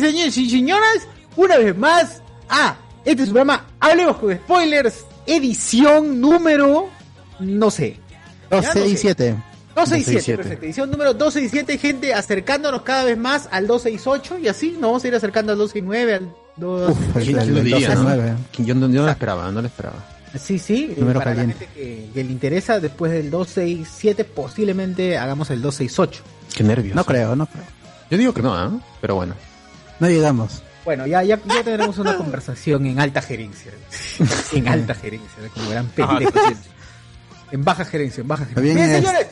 Señores, y señoras, una vez más a este es su programa Hablemos con Spoilers, edición número, no sé. Ya no 12 y sé. 7. 267, perfecto. Edición número 267, gente, acercándonos cada vez más al 268 y así nos vamos a ir acercando al 269, al 2... el- ¿Quién el lo diría, no? 269. Yo no, lo esperaba, no lo esperaba. Sí, sí, eh, Número para la caliente. gente que, que le interesa, después del 267 posiblemente hagamos el 268. Qué nervios. No creo, no creo. Yo digo que no, ¿ah? Pero bueno. No llegamos. Bueno, ya, ya, ya tendremos una conversación en alta gerencia. en alta gerencia, como gran pendejo. En baja gerencia, en baja gerencia. Bien Bien, es. señores,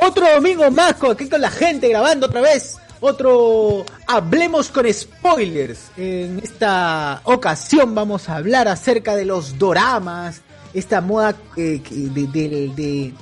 otro domingo más con, aquí con la gente grabando otra vez. Otro Hablemos con spoilers. En esta ocasión vamos a hablar acerca de los doramas, esta moda eh, de- de-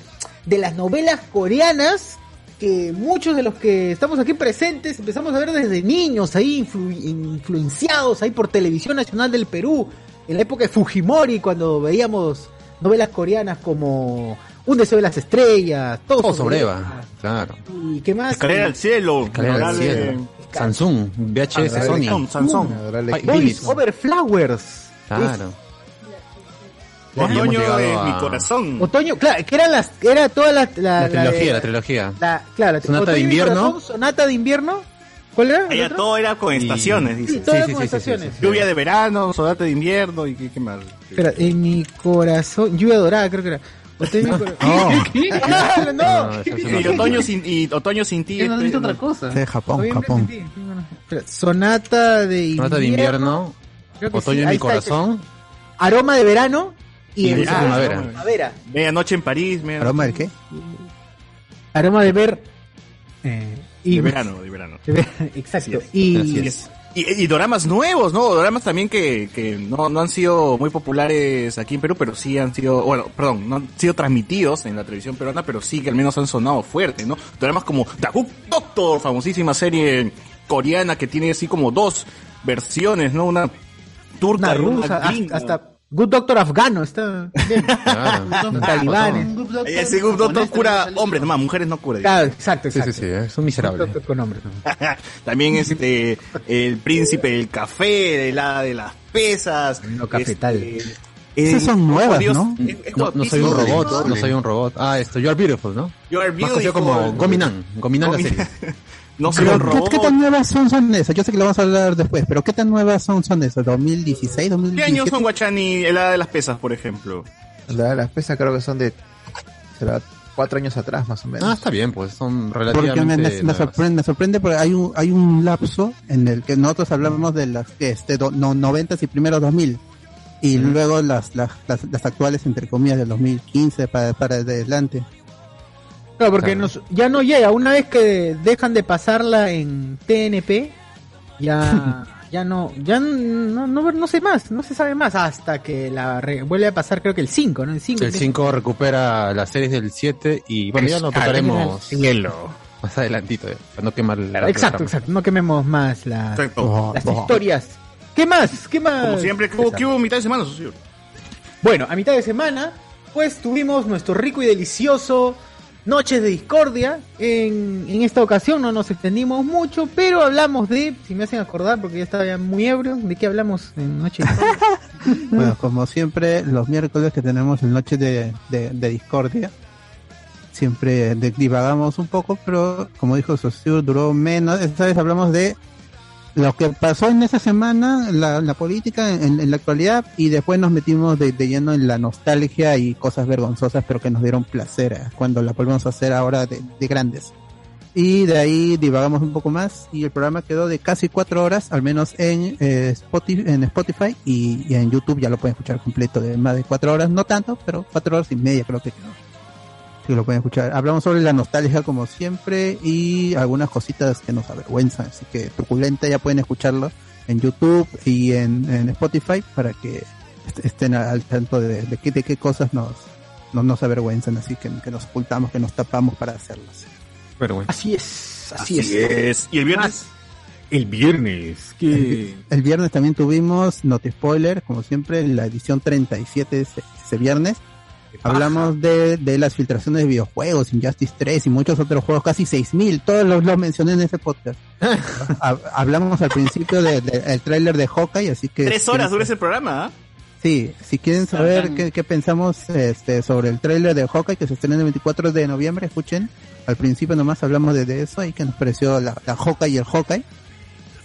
de las novelas coreanas que muchos de los que estamos aquí presentes empezamos a ver desde niños, ahí influ- influenciados ahí por Televisión Nacional del Perú, en la época de Fujimori, cuando veíamos novelas coreanas como Un deseo de las estrellas, todo, Todo sobre Eva. Claro. ¿Y qué más? Escalera al cielo. Escalera al cielo. Samsung, VHS, Sony. Samsung. Philips. Over Flowers. Claro. Otoño de a- mi corazón. Otoño, claro, que eran las, era toda la, la, La trilogía, de- la trilogía. la- claro, Sonata Otoño de invierno. corazón, sonata de invierno. ¿Cuál era? Allá todo era con estaciones, dice. todo Sí, era sí, con sí, sí, estaciones. sí, Lluvia de verano, sonata de invierno y qué, qué más. Espera, en mi corazón, lluvia dorada creo que era. Otoño en mi corazón. ¿Qué? Claro, no. No, no, es Y otoño sin, y otoño sin ti. ¿Qué no este, otra cosa? Sí, Japón, Japón. Sonata de invierno. Sonata de invierno, otoño en mi corazón. Aroma de verano y Y el- dulce ah, primavera. primavera. Medianoche en París, medianoche ¿Aroma del qué? Aroma de ver. eh, y de verano, de verano. de ver- Exacto. Y. Y, y doramas nuevos, ¿no? Doramas también que, que no, no han sido muy populares aquí en Perú, pero sí han sido, bueno, perdón, no han sido transmitidos en la televisión peruana, pero sí que al menos han sonado fuerte, ¿no? Doramas como Good Doctor, famosísima serie coreana que tiene así como dos versiones, ¿no? Una turca una y una rusa, hasta, hasta Good Doctor Afgano está bien. Claro. Los talibanes. Ese Good Doctor cura hombres nomás, mujeres no cura. Claro, exacto, Sí, exacto. sí, sí, es un miserable. Doctor con hombres. También este el príncipe del café, de la de las pesas. No, cafetal. este, Esas son eh, nuevas, Dios, ¿no? es- es No, no soy un robot, no soy un robot. Ah, esto, You Are Beautiful, ¿no? You are Más conocido beautiful. como Gominan. Gominan la serie. No soy Pero, ¿qué, qué tan nuevas son, son esas? Yo sé que lo vamos a hablar después, pero ¿qué tan nuevas son, son esas? ¿2016, ¿Qué 2017? años son Guachani, el hada de las pesas, por ejemplo? La, las pesas creo que son de será cuatro años atrás más o menos. Ah, está bien, pues son Porque me, relativamente me- me nuevas. sorprende, me sorprende porque hay un, hay un lapso en el que nosotros hablamos de las este, do- no, 90 y primeros 2000 y luego las, las, las, las actuales entre comillas del 2015 para, para adelante. Claro, porque Claro. nos, ya no llega. Una vez que dejan de pasarla en TNP, ya, ya no, ya no, no, no sé más, no se sabe más hasta que la re- vuelve a pasar, creo que el 5, ¿no? El 5. El 5 recupera las series del 7 y bueno, ya lo tocaremos más adelantito, eh, para no quemar la Exacto, exacto. No quememos más las. Oh, las oh. historias. ¿Qué más? ¿Qué más? Como siempre, que hubo mitad de semana, socio. Bueno, a mitad de semana, pues tuvimos nuestro rico y delicioso Noches de Discordia. En, en esta ocasión no nos extendimos mucho, pero hablamos de, si me hacen acordar, porque ya estaba ya muy ebrio, ¿de qué hablamos en Noche de? Bueno, como siempre, los miércoles que tenemos en Noche de, de, de Discordia, siempre divagamos un poco, pero como dijo Sosur, duró menos. Esta vez hablamos de lo que pasó en esa semana, la, la política en, la actualidad, y después nos metimos de, de lleno en la nostalgia y cosas vergonzosas, pero que nos dieron placer eh, cuando la volvemos a hacer ahora de, de grandes. Y de ahí divagamos un poco más y el programa quedó de casi cuatro horas, al menos en, eh, Spotify, en Spotify y, y en YouTube ya lo pueden escuchar completo de más de cuatro horas, no tanto, pero cuatro horas y media creo que quedó. Sí, lo pueden escuchar. Hablamos sobre la nostalgia como siempre y algunas cositas que nos avergüenzan, así que truculenta ya pueden escucharlo en YouTube y en, en Spotify para que est- estén al tanto de, de qué, de qué cosas nos, nos, nos avergüenzan, así que, que nos ocultamos, que nos tapamos para hacerlas. Pero bueno. Así es, así, Así es. es. ¿Y el viernes? El viernes, que El viernes también tuvimos Noti Spoiler, como siempre, la edición 37 ese, ese viernes. Hablamos de, de las filtraciones de videojuegos, Injustice 3 y muchos otros juegos, casi 6000, todos los, los mencioné en ese podcast. Ha- Hablamos al principio del de, el tráiler de Hawkeye, así que... Tres horas dura ese programa, ¿ah? Sí, si quieren saber qué, qué pensamos este, sobre el tráiler de Hawkeye que se estrena el 24 de noviembre, escuchen. Al principio nomás hablamos de, de eso y que nos pareció la, la Hawkeye y el Hawkeye.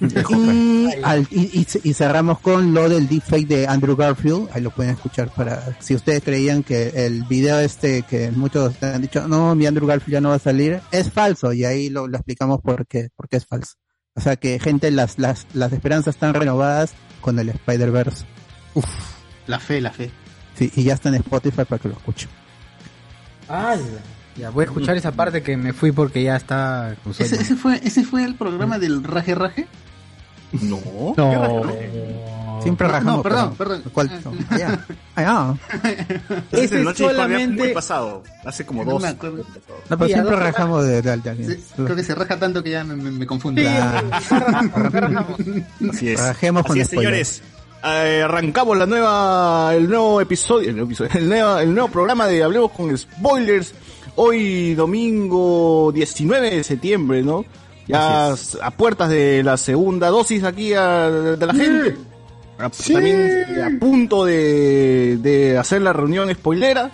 Y, al- y, cerramos con lo del deepfake de Andrew Garfield. Ahí lo pueden escuchar para, si ustedes creían que el video este que muchos han dicho, no, mi Andrew Garfield ya no va a salir, es falso. Y ahí lo, lo explicamos por qué, por qué es falso. O sea que gente, las, las, las esperanzas están renovadas con el Spider-Verse. La fe, la fe. Sí, y ya está en Spotify para que lo escuchen. Ala. Ya voy a escuchar esa parte que me fui porque ya está. ¿Ese, ese fue, ¿Ese fue el programa del raje raje? No. No. Siempre rajamos. no, perdón, perdón. ¿Cuál? No, allá. Allá. Ese es noche solamente... muy pasado. Hace como dos. No, pero siempre rajamos de, de, creo que se raja tanto que ya me, confundo. Rajamos. Así es. Rajemos con Así es, spoilers. señores. Eh, arrancamos la nueva, el nuevo episodio, el nuevo, episodio, el nuevo, el nuevo programa de Hablemos con Spoilers. Hoy domingo 19 de septiembre, ¿no? Ya a puertas de la segunda dosis aquí a- de la gente. A- También eh, a punto de, de hacer la reunión spoilera.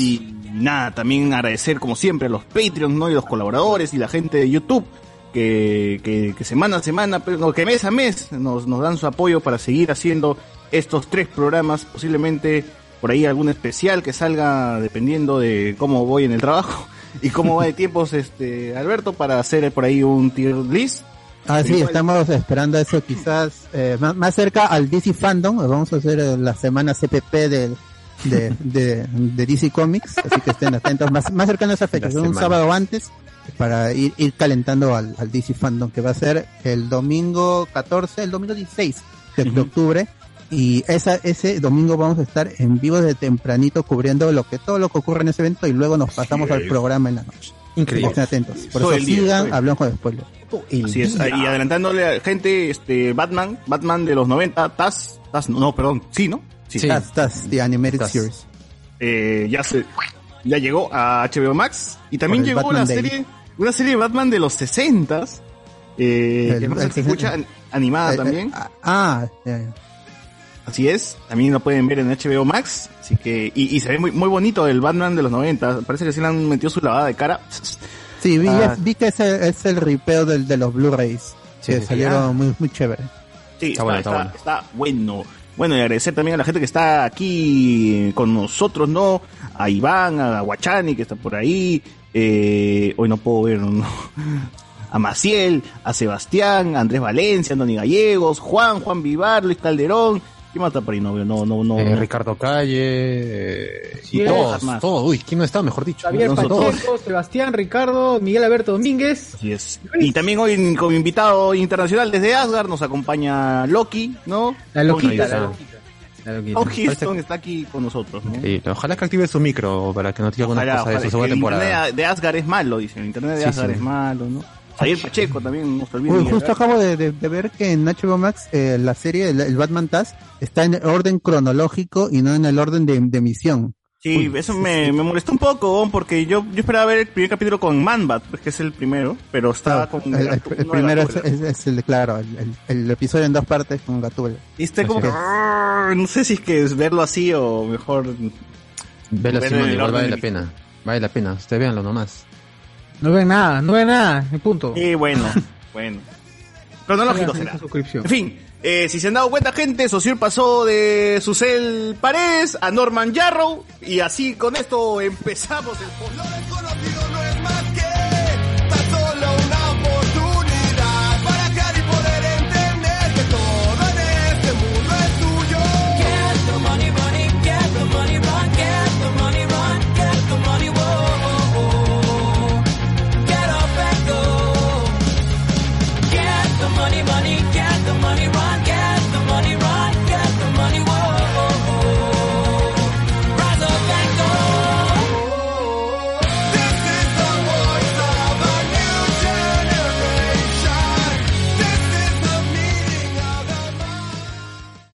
Y nada, también agradecer como siempre a los Patreons, ¿no? Y los colaboradores y la gente de YouTube que, que, que semana a semana, pero no, que mes a mes nos, nos dan su apoyo para seguir haciendo estos tres programas, posiblemente por ahí algún especial que salga dependiendo de cómo voy en el trabajo y cómo va de tiempos este Alberto para hacer por ahí un tier list. Ah, sí, estamos esperando eso quizás eh, más, más cerca al DC Fandom. Vamos a hacer eh, la semana CPP del, de, de, de DC Comics, así que estén atentos. Más, más cercano a esa fecha, un sábado antes, para ir, ir calentando al, al DC Fandom, que va a ser el domingo 14, el domingo 16 de, de octubre. Y esa, ese domingo vamos a estar en vivo de tempranito cubriendo lo que todo lo que ocurre en ese evento y luego nos pasamos al programa en la noche. increíble. Estén atentos. Por Todo eso el sigan, el- hablamos con spoilers. Así es, y adelantándole a gente, este Batman, Batman de los 90, Taz, Taz, no, perdón, sí, ¿no? Sí, Sí. That's, that's the animated That's- series. eh, ya se ya llegó a HBO Max y también el llegó Batman una Day. serie una serie de Batman de los 60 eh, El- que no sé el si escucha 60. an- animada Eh, también eh, ah, ya, ya. Así es también lo pueden ver en HBO Max así que y, y se ve muy muy bonito el Batman de los 90 parece que sí le han metido su lavada de cara Sí, vi, Ah. vi que ese es el ripeo del, de los Blu-rays. Sí, que sí, salieron muy, muy chévere. Sí, está, bueno, está, está bueno. está bueno. Bueno, y agradecer también a la gente que está aquí con nosotros, ¿no? A Iván, a Guachani, que está por ahí. Eh, hoy no puedo ver, ¿no? A Maciel, a Sebastián, a Andrés Valencia, Andoni Gallegos, Juan, Juan Vivar, Luis Calderón. ¿Quién más está por ahí? No, no, no, no. Eh, no. Ricardo Calle, eh, y todos, más. todos, uy, ¿quién no está? Mejor dicho. Javier No. Pacheco, Sebastián, Ricardo, Miguel Alberto Domínguez. Así es. Y también hoy como invitado internacional desde Asgard nos acompaña Loki, ¿no? La loquita, la loquita. Tom Hiddleston está aquí con nosotros, ¿no? Sí, ojalá que active su micro para que nos diga alguna Ojalá, cosa de su segunda el temporada. internet de Asgard es malo, dicen. El internet de Sí, Asgard sí. es malo, ¿no? Javier Pacheco también, no se olviden. Uy, de justo acabo de, de- de ver que en HBO Max eh, la serie, el, el Batman Taz, está en orden cronológico y no en el orden de, de emisión. Sí, eso me, me molestó un poco, porque yo, yo esperaba ver el primer capítulo con Man-Bat, pues, que es el primero, pero está con... el, el- el primero es, Gatúbela. es- es el, claro, el, el- el episodio en dos partes con Gatúbela. Y está como... Así que, No sé si es que es verlo así o mejor... Velo, Ver Simón, el igual orden vale la pena. Vale la pena, ustedes véanlo nomás. No ven nada, no ven nada, y punto. Y bueno, bueno. Cronológico será. En fin, eh, si se han dado cuenta, gente, Sociur pasó de Susel Paredes a Norman Yarrow. Y así con esto empezamos el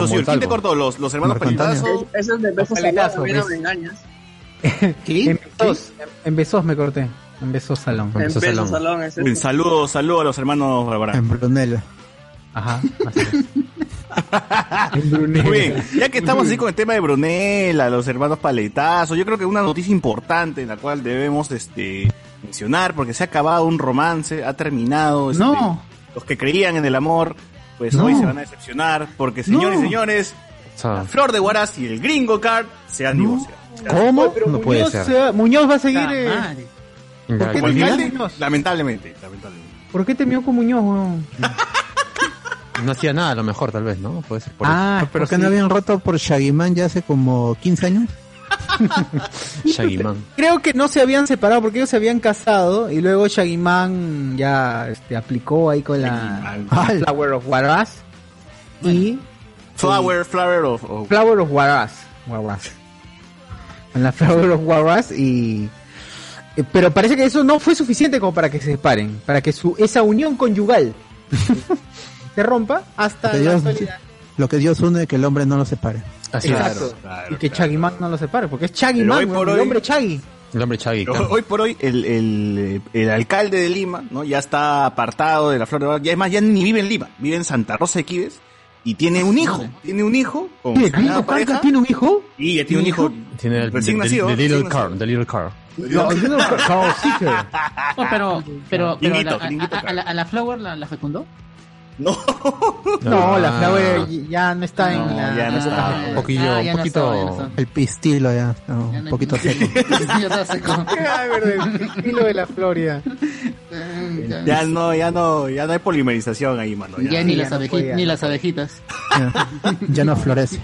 Sociur. ¿Quién te cortó? ¿Los, los hermanos. Palitazo? Eso es de besos mira, ¿ves? me engañas. En Besos, en Besos me corté. En Besos Salón. En Besos salón. salón es Bien, eso. saludos, saludos a los hermanos Bárbara. En Brunel. Ajá. así es. en Brunel. Muy bien, ya que estamos así con el tema de Brunella, los hermanos Paletazos, yo creo que una noticia importante en la cual debemos este mencionar, porque se ha acabado un romance, ha terminado. este, No. Los que creían en el amor, pues No. hoy se van a decepcionar, porque señores y señores, la Flor de Huaraz y el Gringo Card se han divorciado. ¿Cómo? Pero No puede Muñoz, ser. se va- Muñoz va a seguir. Eh. ¿Por qué. Lamentablemente, lamentablemente. ¿Por qué terminó con Muñoz, weón? No hacía nada, a lo mejor, tal vez, ¿no? Puede ser por Ah, ¿Pero por que no habían roto por Shaggyman ya hace como 15 años? Shaggy Man. Creo que no se habían separado porque ellos se habían casado y luego Shaggy Man ya este, aplicó ahí con la. Flower of Waras y Flower, flower of, Flower of Waras. Waras. Con la Flower of Waras y... eh, Pero parece que eso no fue suficiente como para que se separen, para que su esa unión conyugal se rompa hasta Que la Dios- actualidad. Lo que Dios une, que el hombre no lo separe. Así es. Exacto. Claro, y que claro. Shaggy Man no lo separe, porque es Shaggy Pero Man, hoy por el hoy- hombre Shaggy. El hombre claro. Hoy por hoy el, el, el alcalde de Lima, ¿no? Ya está apartado de la Flor de Huaraz. Ya es más, ya ni vive en Lima, vive en Santa Rosa de Quives y tiene un hijo. Tiene un hijo con ¿Qué? su nueva ¿Gringo pareja. Tiene un hijo? Y ya tiene un hijo Tiene el, recién nacido. the recién Little nacido. Car, The Little Car. No, no- Carl Seeker. Pero, pero, pero a, a- a la, a la Flower la, la fecundó. No. No, la Ah, Flower ya no está en la. ya no está. Un poquillo, Ah, un ya no poquito. estaba, ya no estaba. El pistilo ya, no, Ya un poquito seco. Ya estaba seco. Ay, verdad, el estilo de la Floria. Ya, Ya no, ya no, ya no hay polimerización ahí, mano. Ya, ya ni, ya las ni las abejitas. Ya, ya no florece.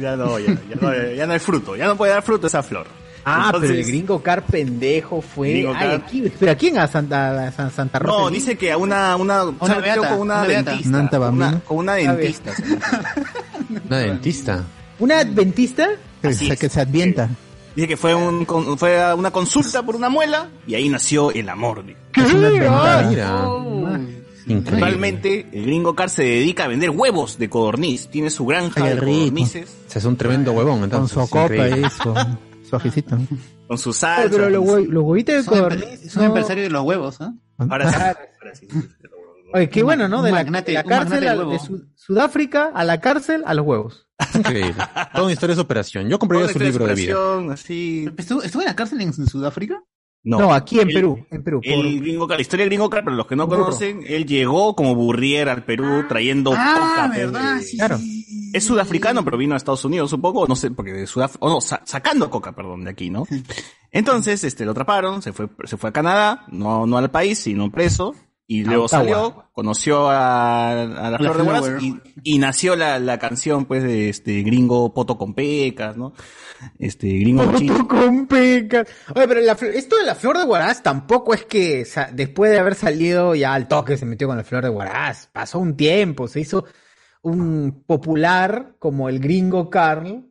ya no, ya, ya no, ya no hay fruto. Ya no puede dar fruto esa flor. Ah, Entonces- pero el gringo car pendejo fue. Ay, aquí, pero ¿a quién? A Santa, a San- Santa Rosa. No, dice que a una, una, ¿sabes? beata, con una, una dentista. Con, una, con una dentista. Una dentista. ¿Una adventista? Que, Así se- es. que se advienta. Dice que fue un, con- fue a una consulta por una muela y ahí nació el amor. dice. Es una adventada. Mira. Increíble. Actualmente, el gringo car se dedica a vender huevos de codorniz. Tiene su granja Ay, de rico. codornices Se hace un tremendo huevón, Con entonces. su copa increíble. y su, su ajicito. con su Ay, salsa. pero los, hue- los huevitos de codorniz. es un no- empresario de los huevos, ¿ah? Ahora sí. Ahora sí. Oye, qué bueno, ¿no? De la, magnate- de la un cárcel a- huevo. de Sud- Sudáfrica a la cárcel a los huevos. Increíble. Toda una historia de superación. Yo compraría su libro de vida. Así. ¿Estuvo, estuvo en la cárcel en, en Sudáfrica? No, aquí en El- Perú, en Perú. por- El gringo car, la historia de gringo pero los que no Burro. conocen, él llegó como burrier al Perú trayendo Ah, coca, verdad, sí, Claro. sí. Es sudafricano, pero vino a Estados Unidos un poco, no sé, porque de Sudáfrica, o no, sa- sacando coca, perdón, de aquí, ¿no? Entonces, este, lo atraparon, se fue, se fue a Canadá, no, no al país, sino preso, y luego Ottawa. salió, conoció a, a la, Flor de Guaraz y, y nació la, la canción, pues, de este gringo poto con pecas, ¿no? Este, gringo chino. con pecas. Oye, pero la esto de la flor de Guaraz tampoco es que sa- después de haber salido ya al toque se metió con la flor de Guaraz. Pasó un tiempo, se hizo un popular como el gringo Carl.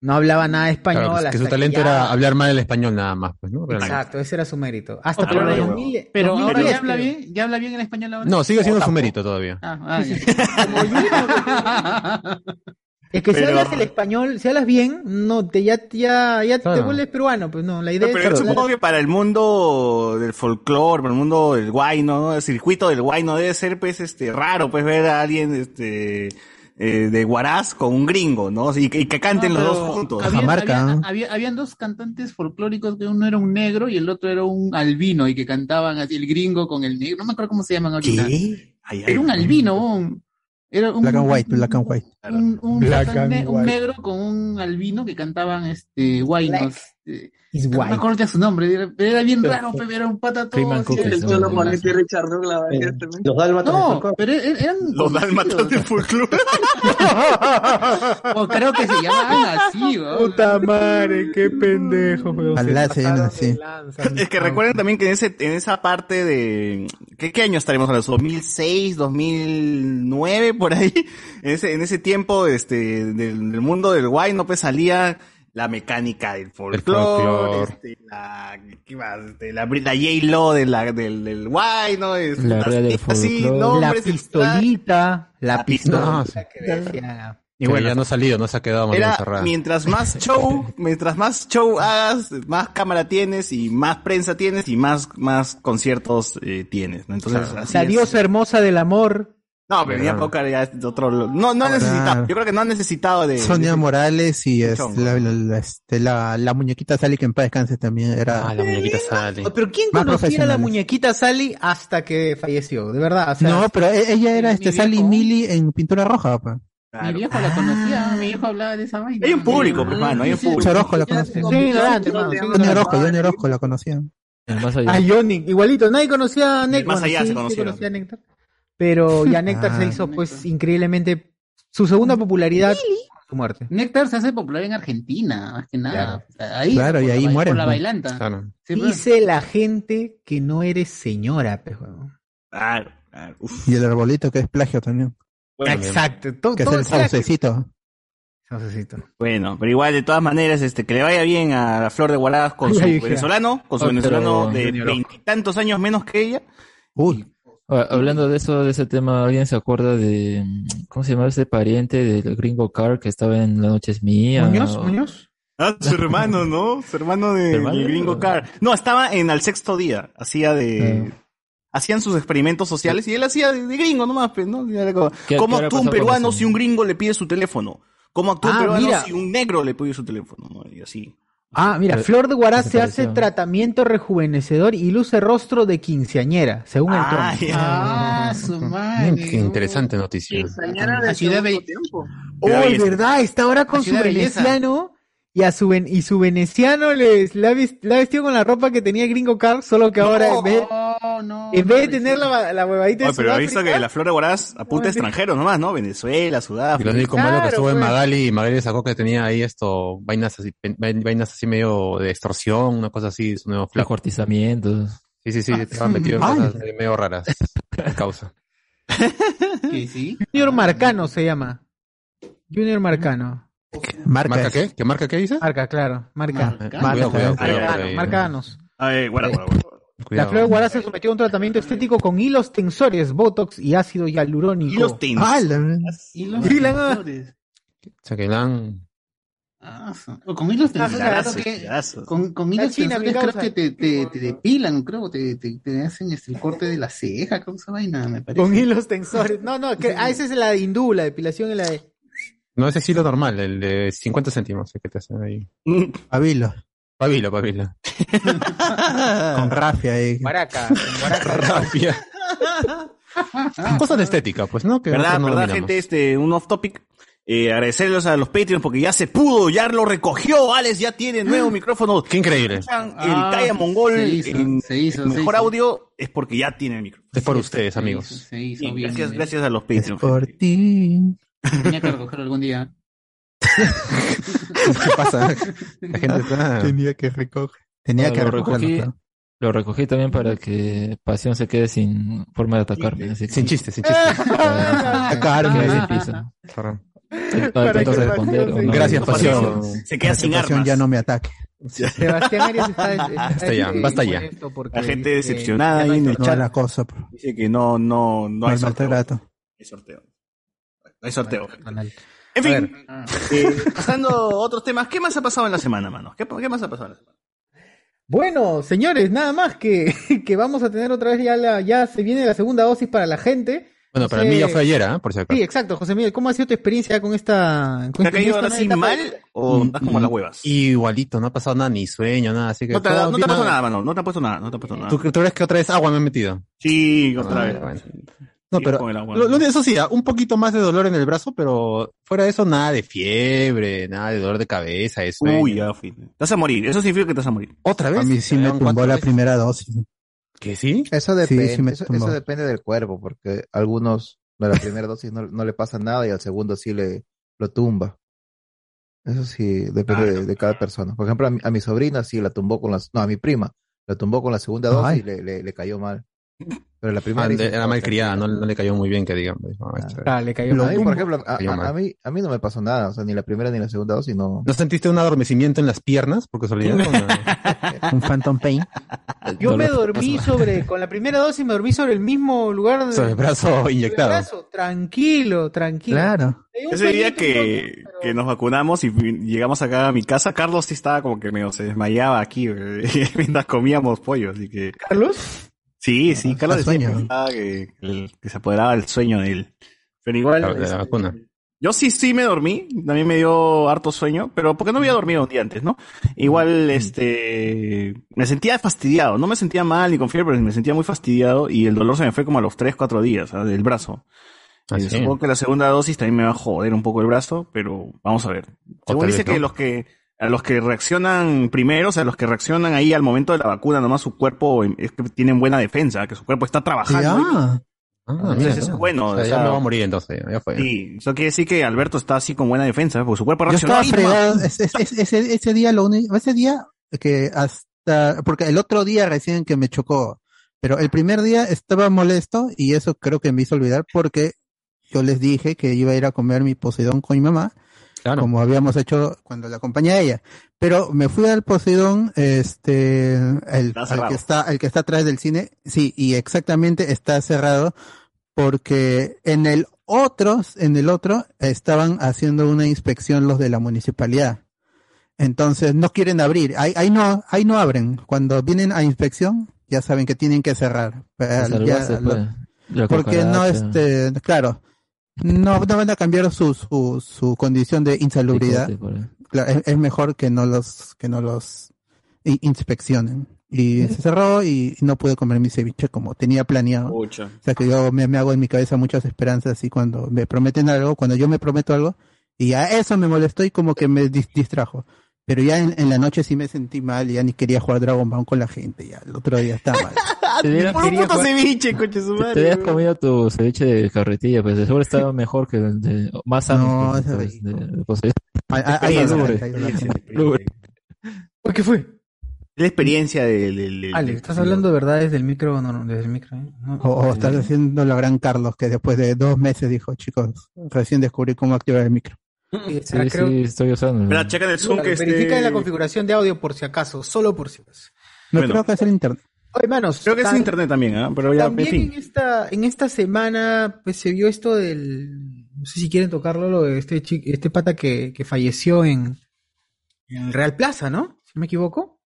No hablaba nada de español. Claro, pues, que su talento ya- era hablar mal el español nada más, pues, ¿no? Pero- Exacto, ese era su mérito. Hasta Oh, pero por ahora- 2000 Pero ahora 2010, ya habla bien, ya habla bien el español ahora. No, sigue siendo su mérito todavía. Ah, ah. Es que si Pero- hablas el español, si hablas bien, no te ya ya ya te Claro. vuelves peruano, pues no, la No, idea pero es yo hablar- supongo que para el mundo del folclore, para el mundo del guayno, ¿no? El circuito del guayno debe ser, pues, este, raro, pues, ver a alguien, este, eh, de Huaraz con un gringo, ¿no? Y, que- y que canten No, los dos juntos. había- Jamarca, había- habían dos cantantes folclóricos que uno era un negro y el otro era un albino y que cantaban así el gringo con el negro. No me acuerdo cómo se llaman ahorita. Ay, ay. Era un albino, un- era un Black and white, black and white. un, un- Black un and ne- un white. negro con un albino que cantaban este guaynos. Eh, Is no me acuerdo de su nombre, era, era bien raro, pero era un pata todo así, cookies, el ¿no? solo Sí. Monetti Richard Douglas. Los dálmatas de No, folclore. pero er- eran Los dálmatas del folclore. o creo que se llamaban así, weón. Puta madre, qué pendejo, weón. Ojalá se llamen así. de Es que recuerden también que en ese, en esa parte de, ¿qué, qué año estaremos hablando? ¿2006, 2009, por ahí? En ese, en ese tiempo, este, del, del mundo del guay, no pues salía la mecánica del folclore, este, la, ¿qué más? Este, la, la J-Lo de la, del, del guay, ¿no? Es- La rea del así. La pistolita, la La pistola. pistola. que decía- Y bueno, ya no ha salido, no se ha quedado Era encerrada. mientras más show, mientras más show hagas, más cámara tienes y más prensa tienes y más, más conciertos eh, tienes, ¿no? Entonces, así La es. diosa hermosa del amor. No, pero ya Coca ya es de otro. No, no ha necesitado. Yo creo que no ha necesitado de. Sonia de- Morales y es, la, la- la- este, la, la muñequita Sally que en paz descanse también era Ah, la muñequita sale. Oh, Pero ¿quién Más conocía a la muñequita Sally hasta que falleció? De verdad, o sea, no pero e- ella era este Sally Millie en pintura roja pa. Mi viejo la conocía, mi viejo hablaba de esa vaina. Hay un público, pues, mano, hay un público. Orozco la conocía Sí, ignorante, hermano, Johnny. Orozco Johnny Orozco la conocían El más allá. A Johnny, igualito, nadie conocía a El Néctar. más allá se conocía. Pero ya Néctar se Ah. hizo pues increíblemente su segunda popularidad con su muerte. Néctar se hace popular en Argentina, más que nada. Claro. Ahí, Claro, y por ahí la, mueren, Por la pues. bailanta. Claro. Sí, pues. Dice la gente que no eres señora, weón. Claro, claro. Uf. y el arbolito que es plagio también Exacto. Todo, que es el saucecito Saucecito. Bueno, pero igual, de todas maneras, este, que le vaya bien a la Flor de Guaraz con su venezolano, con su venezolano de veintitantos años menos que ella. uy Ah, Hablando de eso, de ese tema, ¿alguien se acuerda de, ¿cómo se llamaba ese pariente del gringo Car que estaba en La Noche es Mía? Muñoz, O- Muñoz. Ah, su hermano, ¿no? Su hermano de, ¿Hermano? del Gringo Car. No, estaba en Al Sexto Día. Hacía de... Hacían sus experimentos sociales y él hacía de, de gringo nomás, pues, ¿no? Y era como, ¿Qué- ¿Cómo actúa un peruano si un gringo le pide su teléfono? ¿Cómo actúa un Ah, peruano mira. si un negro le pide su teléfono? ¿no? Y así. Ah, mira, Pero- Flor de Guaraz se hace tratamiento rejuvenecedor y luce rostro de quinceañera, según el Ah, trono. Ah, su madre. Qué interesante noticia. La ciudad de Cuidado, Oh. ¿verdad? Está ahora con su de veneciano y a su ven- y su veneciano les la, ha vis- la ha vestido con la ropa que tenía Gringo Carl, solo que ahora en vez, No, no. en vez de tener la, la huevadita de Oye, pero ha visto Sudáfrica, que la Flor de Guaraz apunta a extranjeros nomás, ¿no? Venezuela, Y lo Sudáfrica. único malo que estuvo en pues. Magali y Magali sacó que tenía ahí esto, vainas así, vainas así medio de extorsión, una cosa así, su nuevo flaco. Descuartizamientos. Sí, sí, sí, estaba metido en Ay. cosas medio raras. En causa. Que sí. Junior Marcano se llama. Junior Marcano. marca, ¿Marca qué? ¿Qué marca qué dice? Marca, claro, marca. Eh, cuidado, Marca, ahí. Marcanos. A ver, guarda, guarda, guarda. La Cuidado. Flor de Guaraz se sometió a un tratamiento estético con hilos tensores, botox y ácido hialurónico. Y los tenis. Ah, la- Y los Sí, la- tensores. Chaquelán. Ah, su- o con hilos tensores. Que-. Con, con La hilos China, tensores creo que te, te, te depilan, creo, te, te, te hacen este, el corte de la ceja, creo esa vaina, me parece. Con hilos tensores. No, no, que, ah, esa es la de hindú, la depilación es la de... No, ese sí lo normal, el de 50 céntimos, el que te hacen ahí. Pabilo. Pabilo, pabilo. Con rafia ahí. Maraca, con. Rafia. Cosas de estética, pues, ¿no? Que ¿Verdad, no verdad, dominamos. gente? Este, un off topic. Eh, agradecerles a los Patreons porque ya se pudo, ya lo recogió. Alex ya tiene nuevo micrófono. Qué increíble. Ah, el Kaya Mongol se hizo, en se hizo, el se mejor hizo. audio es porque ya tiene el micrófono. Es por ustedes, amigos. Se hizo Bien, gracias, bien. gracias a los Es Patreons. por ti. Tenía que recogerlo algún día. ¿Qué pasa? La gente está... Tenía que recoger. Tenía Bueno, que lo recogerlo. recogí, claro. lo recogí también para que Pasión se quede sin forma de atacarme. Así que, Sin chiste, sin chiste. para- Atacarme. sin piso. Para que responder no. Gracias, Pasión. Se queda sin armas. ya no me ataque. Sebastián Arias está, está, Basta ya, este, basta ya. molesto porque La gente dice que decepcionada ya no ahí en el No chat. la cosa. Dice que no, no, no No hay hay sorteo. No hay sorteo. No hay sorteo. En fin, eh, pasando a otros temas, ¿qué más ha pasado en la semana, mano? ¿Qué, qué más ha pasado en la semana? Bueno, señores, nada más que, que vamos a tener otra vez ya la, ya se viene la segunda dosis para la gente. Bueno, No para mí ya fue ayer, ¿ah? Por si acaso. Sí, exacto, José Miguel, ¿cómo ha sido tu experiencia con esta con ¿Te ha esta- caído ahora sí etapa? mal o estás como las huevas? Igualito, no ha pasado nada, ni sueño, nada, así que... No te, no ha puesto nada, mano. No te ha puesto nada. No te ha puesto nada. ¿Tú, tú crees que otra vez agua me he metido? Sí, otra Ah, vez. bueno. No, pero con el agua. lo, lo- eso sí, ah, un poquito más de dolor en el brazo, pero fuera de eso nada de fiebre, nada de dolor de cabeza, eso. Uy, ya. Te vas a morir. Eso significa que te vas a morir. ¿Otra vez? A mí sí me tumbó la veces. primera dosis. ¿Que sí? Eso depende, sí eso, eso depende del cuerpo, porque a algunos de la primera dosis no, no le pasa nada y al segundo sí le lo tumba. Eso sí depende de, de cada persona. Por ejemplo, a mi, a mi sobrina sí la tumbó con las, no, a mi prima la tumbó con la segunda dosis Ay. y le, le, le cayó mal. Pero la primera Ah, era "No, mal tranquila". criada, no, no le cayó muy bien, que digamos. Esto- Ah, le cayó A mal. mí, por ejemplo, a, Cayó a- mal. a mí, a mí no me pasó nada, o sea, ni la primera ni la segunda dosis, no. ¿No sentiste un adormecimiento en las piernas por casualidad? No, Un Phantom Pain. Yo me dormí sobre, con la primera dosis me dormí sobre el mismo lugar de, Sobre el brazo sobre el inyectado. brazo, tranquilo, tranquilo. Claro. Ese día que, pero- que nos vacunamos y llegamos acá a mi casa, Carlos sí estaba como que medio se desmayaba aquí mientras comíamos pollo, así que... Carlos, Sí, sí, Carlos decía sueño. que, que, se apoderaba el sueño de él. Pero igual... La- de la este, vacuna. Yo sí, sí me dormí, también me dio harto sueño, pero porque no había dormido un día antes, ¿no? Igual, este, me sentía fastidiado, no me sentía mal ni con fiebre, pero me sentía muy fastidiado y el dolor se me fue como a los 3, 4 días, ¿ah? del brazo. Ah, sí. Supongo que la segunda dosis también me va a joder un poco el brazo, pero vamos a ver. Según dice vez que los que, a los que reaccionan primero, o sea, los que reaccionan ahí al momento de la vacuna, nomás su cuerpo em, es que tienen buena defensa, que su cuerpo está trabajando. Ya. Ah, Entonces mira, eso no. es bueno, O sea, o ya me va a morir entonces, ya fue. Sí, eso quiere decir que Alberto está así con buena defensa, porque su cuerpo Yo reaccionó. estaba ¡Ay, ma! fregado. Ese, ese- ese- ese día, lo único, ese día que hasta, porque el otro día recién que me chocó, pero el primer día estaba molesto y eso creo que me hizo olvidar porque yo les dije que iba a ir a comer mi Poseidón con mi mamá, Claro. como habíamos hecho cuando la acompañé a ella. Pero me fui al Poseidón, este, el, al que está, el que está atrás del cine, sí, y exactamente está cerrado porque en el otro, en el otro, estaban haciendo una inspección los de la municipalidad. Entonces no quieren abrir, ahí, ahí no, ahí no abren. Cuando vienen a inspección, ya saben que tienen que cerrar. Ya lo- pues, porque no, este, claro, no, no van a cambiar su, su, su condición de insalubridad. Claro, es, es mejor que no los, que no los inspeccionen. Y se cerró y no pude comer mi ceviche como tenía planeado. Pucha. O sea que yo me, me hago en mi cabeza muchas esperanzas y cuando me prometen algo, cuando yo me prometo algo, y a eso me molestó y como que me dis- distrajo. Pero ya en, en la noche sí me sentí mal y ya ni quería jugar Dragon Ball con la gente, ya el otro día estaba mal. Te hubieras- Por un puto ceviche, coche su te madre. hubieras weón. comido tu ceviche de carretilla, pues de seguro estaba mejor que el de, más sano. No, pues, de-. Uy, ¿qué fue? La experiencia del... del- del- Ale, del- ¿estás hablando de verdad desde el micro? No, no, desde el micro. ¿eh? No. O, o estás haciendo la gran Carlos que después de dos meses dijo, chicos, recién descubrí cómo activar el micro. Sí, Sí, creo- sí, estoy usando. Espera, checa el Zoom que Verifica este... la configuración de audio por si acaso, solo por si acaso. No Bueno. creo que es el internet. Oye, manos, Creo que es tan- internet también, ¿ah? Pero ya, en También fin. en esta, en esta semana pues se vio esto del, no sé si quieren tocarlo, lo de este chi- este pata que, que falleció en, en el Real Plaza, ¿no? Si no me equivoco.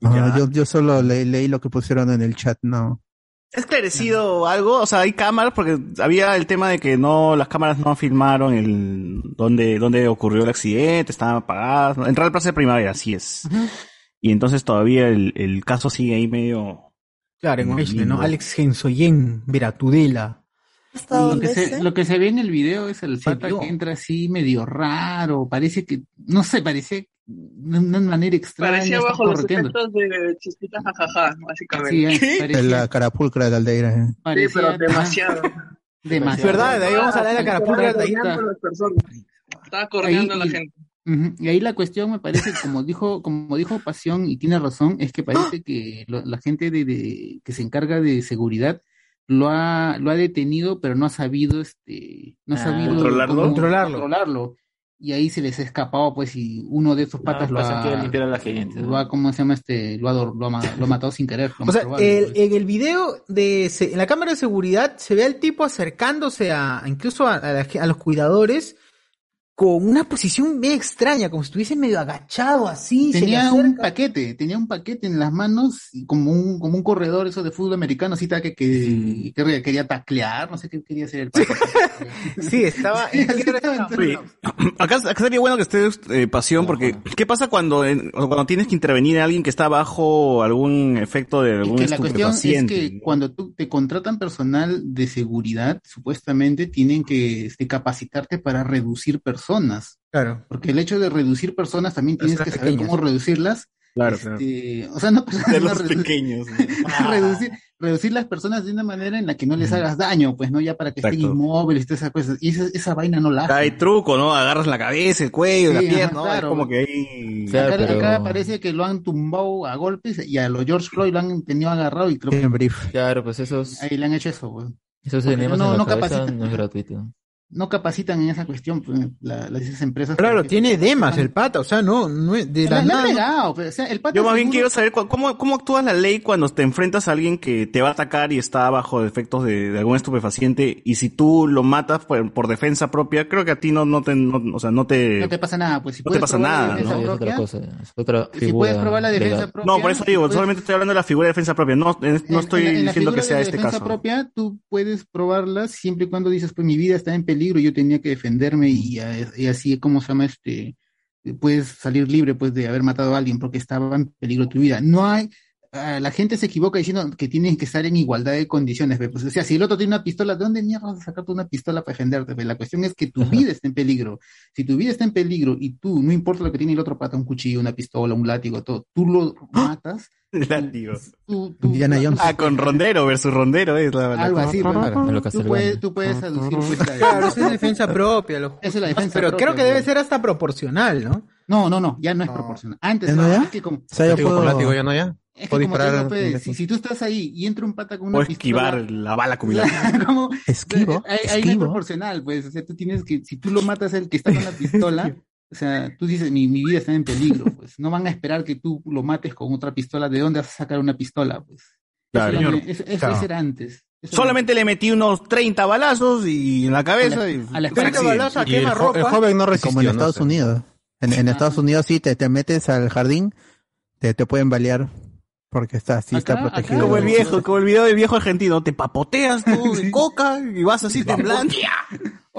No, Ya. yo, yo solo le- leí lo que pusieron en el chat, no. ¿Ha esclarecido algo? O sea, hay cámaras, porque había el tema de que no, las cámaras no filmaron el, donde, donde ocurrió el accidente, estaban apagadas. En Real Plaza de Primavera, así es. Y entonces todavía el, el caso sigue ahí medio... Claro, en Oeste, ¿no? Alex Gensoyen, Veratudela. Lo que, se, lo que se ve en el video es el pata que entra así medio raro, parece que, no sé, parece de una manera extraña. Parecía bajo los efectos de chispita jajaja, básicamente. Sí, parecía- la carapulcra de Aldeira. eh. Sí, parecía- pero demasiado. demasiado. ¿Verdad? De ahí vamos a hablar de la carapulcra de Estaba Aldeira. corneando a las personas. Estaba corneando a la Ahí- Y ahí la cuestión me parece, como dijo, como dijo Pasión, y tiene razón, es que parece que lo- la gente de, de- que se encarga de seguridad lo ha, lo ha detenido, pero no ha sabido, este, no ha Ah, sabido ¿controlarlo? cómo Controlarlo. controlarlo. Y ahí se les ha escapado, pues, y uno de esos patas lo pasa que ha, limpiar a la gente. ¿no? lo ha, ¿cómo se llama este? Lo ha, lo ha, ma- lo ha matado sin querer. lo O más sea, probable, el- pues. en el video de se- en la cámara de seguridad se ve al tipo acercándose a incluso a, a la ge- a los cuidadores con una posición bien extraña, como si estuviese medio agachado así. se le Tenía un paquete, tenía un paquete en las manos, y como un, como un corredor eso de fútbol americano, así que, que, que quería taclear, no sé qué quería hacer el paquete. Sí, estaba. Sí, estaba. Oye, acá, acá sería bueno que estés eh, pasión, porque ¿qué pasa cuando, en- o cuando tienes que intervenir en alguien que está bajo algún efecto de algún que la cuestión es que cuando tú te contratan personal de seguridad, supuestamente tienen que este, capacitarte para reducir personas. Claro. Porque el hecho de reducir personas también tienes que Personas saber pequeñas. cómo reducirlas. Claro, Este, O sea, no personas De los redu- pequeños. reducir, reducir las personas de una manera en la que no les hagas daño, pues no ya para que estén inmóviles y todas esas cosas. Y esa, esa vaina no la hacen. Hay truco, ¿no? Agarras la cabeza, el cuello, Sí, la pierna, ¿no? claro. Es como que ahí... Claro, acá, pero- acá parece que lo han tumbado a golpes y a los George Floyd lo han tenido agarrado y creo que En brief. Claro, pues esos, ahí le han hecho eso, güey. esos enemas no- en la no cabeza no es gratuito. No capacitan en esa cuestión, pues, la- las esas empresas. Claro, tiene demas el pata, o sea, no, no es de la han nada. pegado, pero, o sea, el pata Yo más bien quiero saber cómo, cómo actúa la ley cuando te enfrentas a alguien que te va a atacar y está bajo efectos de, de algún estupefaciente y si tú lo matas por, por defensa propia, creo que a ti no, no te, no- o sea, no te... No te pasa nada, pues si No te pasa la nada, defensa ¿no? es otra cosa, es otra si figura puedes probar la defensa legal. propia. No, por eso digo, puedes- solamente estoy hablando de la figura de defensa propia, no, eh, no en- estoy en la- en la diciendo que figura sea de este defensa caso. propia, tú puedes probarla siempre y cuando dices, pues mi vida está en peligro, yo tenía que defenderme y, y así, ¿cómo se llama este? Puedes salir libre, pues, de haber matado a alguien porque estaba en peligro tu vida. No hay, ah, la gente se equivoca diciendo que tienen que estar en igualdad de condiciones, pues, o sea, si el otro tiene una pistola, ¿de dónde mierda vas a sacarte una pistola para defenderte? La cuestión es que tu vida está en peligro. Si tu vida está en peligro y tú, no importa lo que tiene el otro pata, un cuchillo, una pistola, un látigo, todo, tú lo matas, Látigo. tú, tú- Indiana Jones. Ah, con rondero versus rondero es la, algo así, pues, En lo tú puedes, tú puedes aducir pues, la- Claro, esa es defensa propia. lo- Esa es la defensa Pero propia, creo que debe ser hasta proporcional, ¿no? No, no, no, ya no es proporcional. Antes ¿Ya no no, ya? es que como, O sea, yo puedo... látigo ya no ya. es que Puedo como te disparar. digo, pues, si, si tú estás ahí y entra un pata con una O pistola, esquivar la bala con como, Esquivo, ahí, no es proporcional, pues, o sea, tú tienes que, si tú lo matas al que está con la pistola, o sea, tú dices, mi, mi vida está en peligro, pues, no van a esperar que tú lo mates con otra pistola, ¿de dónde vas a sacar una pistola, pues? Claro. Eso, eso, eso Claro. era antes. Eso Solamente le metí unos 30 balazos y en la cabeza y... a la fue un espalda. accidente. balazos a Y el, quemarropa. el joven no resistió. Como en. Estados Unidos. En, en Estados Unidos sí te, te metes al jardín, te, te pueden balear porque está, sí está acá- protegido. Como el viejo, como el video del viejo argentino, te papoteas tú de coca y vas así temblando.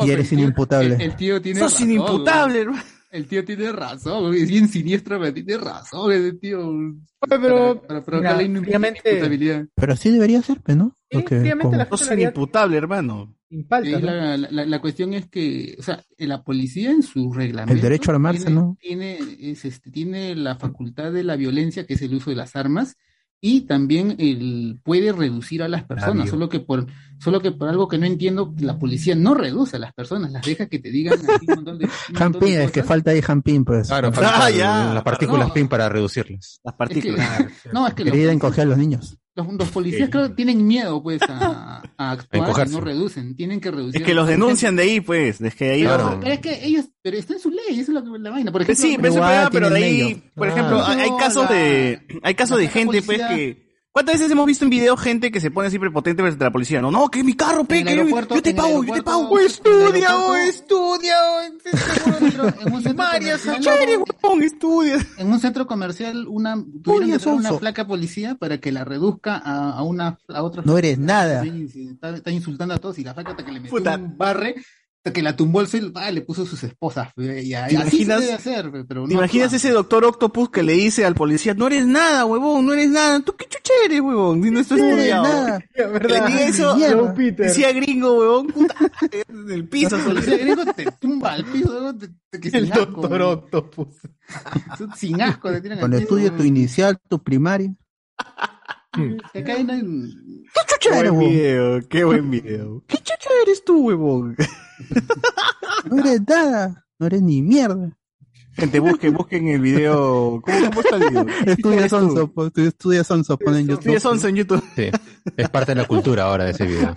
Y eres inimputable. El, el tío tiene Sos razón, inimputable, hermano. El tío tiene razón, es bien siniestro, pero tiene razón ese tío. pero, Para- para provocar mira, la. Pero así debería ser, ¿no? Sí, la haría inimputable, hermano. sin Sí, falta, ¿no? la, la- la cuestión es que, o sea, la policía en su reglamento El derecho a armarse, tiene, ¿no? tiene, es, este, tiene la facultad de la violencia, que es el uso de las armas, y también el, puede reducir a las personas, solo que por, solo que por algo que no entiendo, la policía no reduce a las personas, las deja que te digan así un montón de, un montón de es que falta ahí Jampín, pues. Claro, Ah, las partículas No. PIN para reducirlas. Las Es que- partículas. no, es que Querida encoger a los niños. Los, los policías creo que tienen miedo pues a, a actuar y no reducen, tienen que reducir. Es que los denuncian de ahí, pues. Es que ahí Claro. Pero es que ellos, pero está en su ley, esa es la, la vaina. Por Pues ejemplo, sí, pero, eso igual pega, pero de ahí, por Ah. ejemplo, hay, casos la- de, hay casos de gente, pues, que, ¿cuántas veces hemos visto en video gente que se pone así prepotente frente a la policía? No, no, que es mi carro, pe, que yo, te pago, yo te pago. Estudia, aeropuerto- o estudia, María. Sacheri, huevón, estudia. En un centro comercial, una, tuvieron que una placa policía para que la reduzca a, a una a otra. No eres nada. Sí, sí, está, está insultando a todos y la flaca hasta que le metió Puta. un barre, que la tumbó el cel, ah, le puso sus esposas. fe, Y, a- ¿Te así se imaginas- debe hacer, fe, pero ¿Te no imaginas ese doctor Octopus que le dice al policía, no eres nada, huevón, no eres nada, tú qué chucha eres, huevón, si no estás No estudiado? nada. Le diga eso, decía gringo, huevón, puta, en el piso. El policía gringo te tumba al piso, te- te- El asco, doctor huevón. Octopus. Sin asco le tiran piso, estudies tu inicial, tu primaria. Acá hay una- Qué eres, buen video, qué buen video. ¿Qué chucha eres tú, huevón? No eres nada. No eres ni mierda. Gente, busquen, busquen el video. ¿Cómo, cómo está el video? Estudia eres tú? Sonso, pues, estudia Sonso, pon en YouTube. Estudia Sonso en YouTube. Sí, es parte de la cultura ahora de ese video.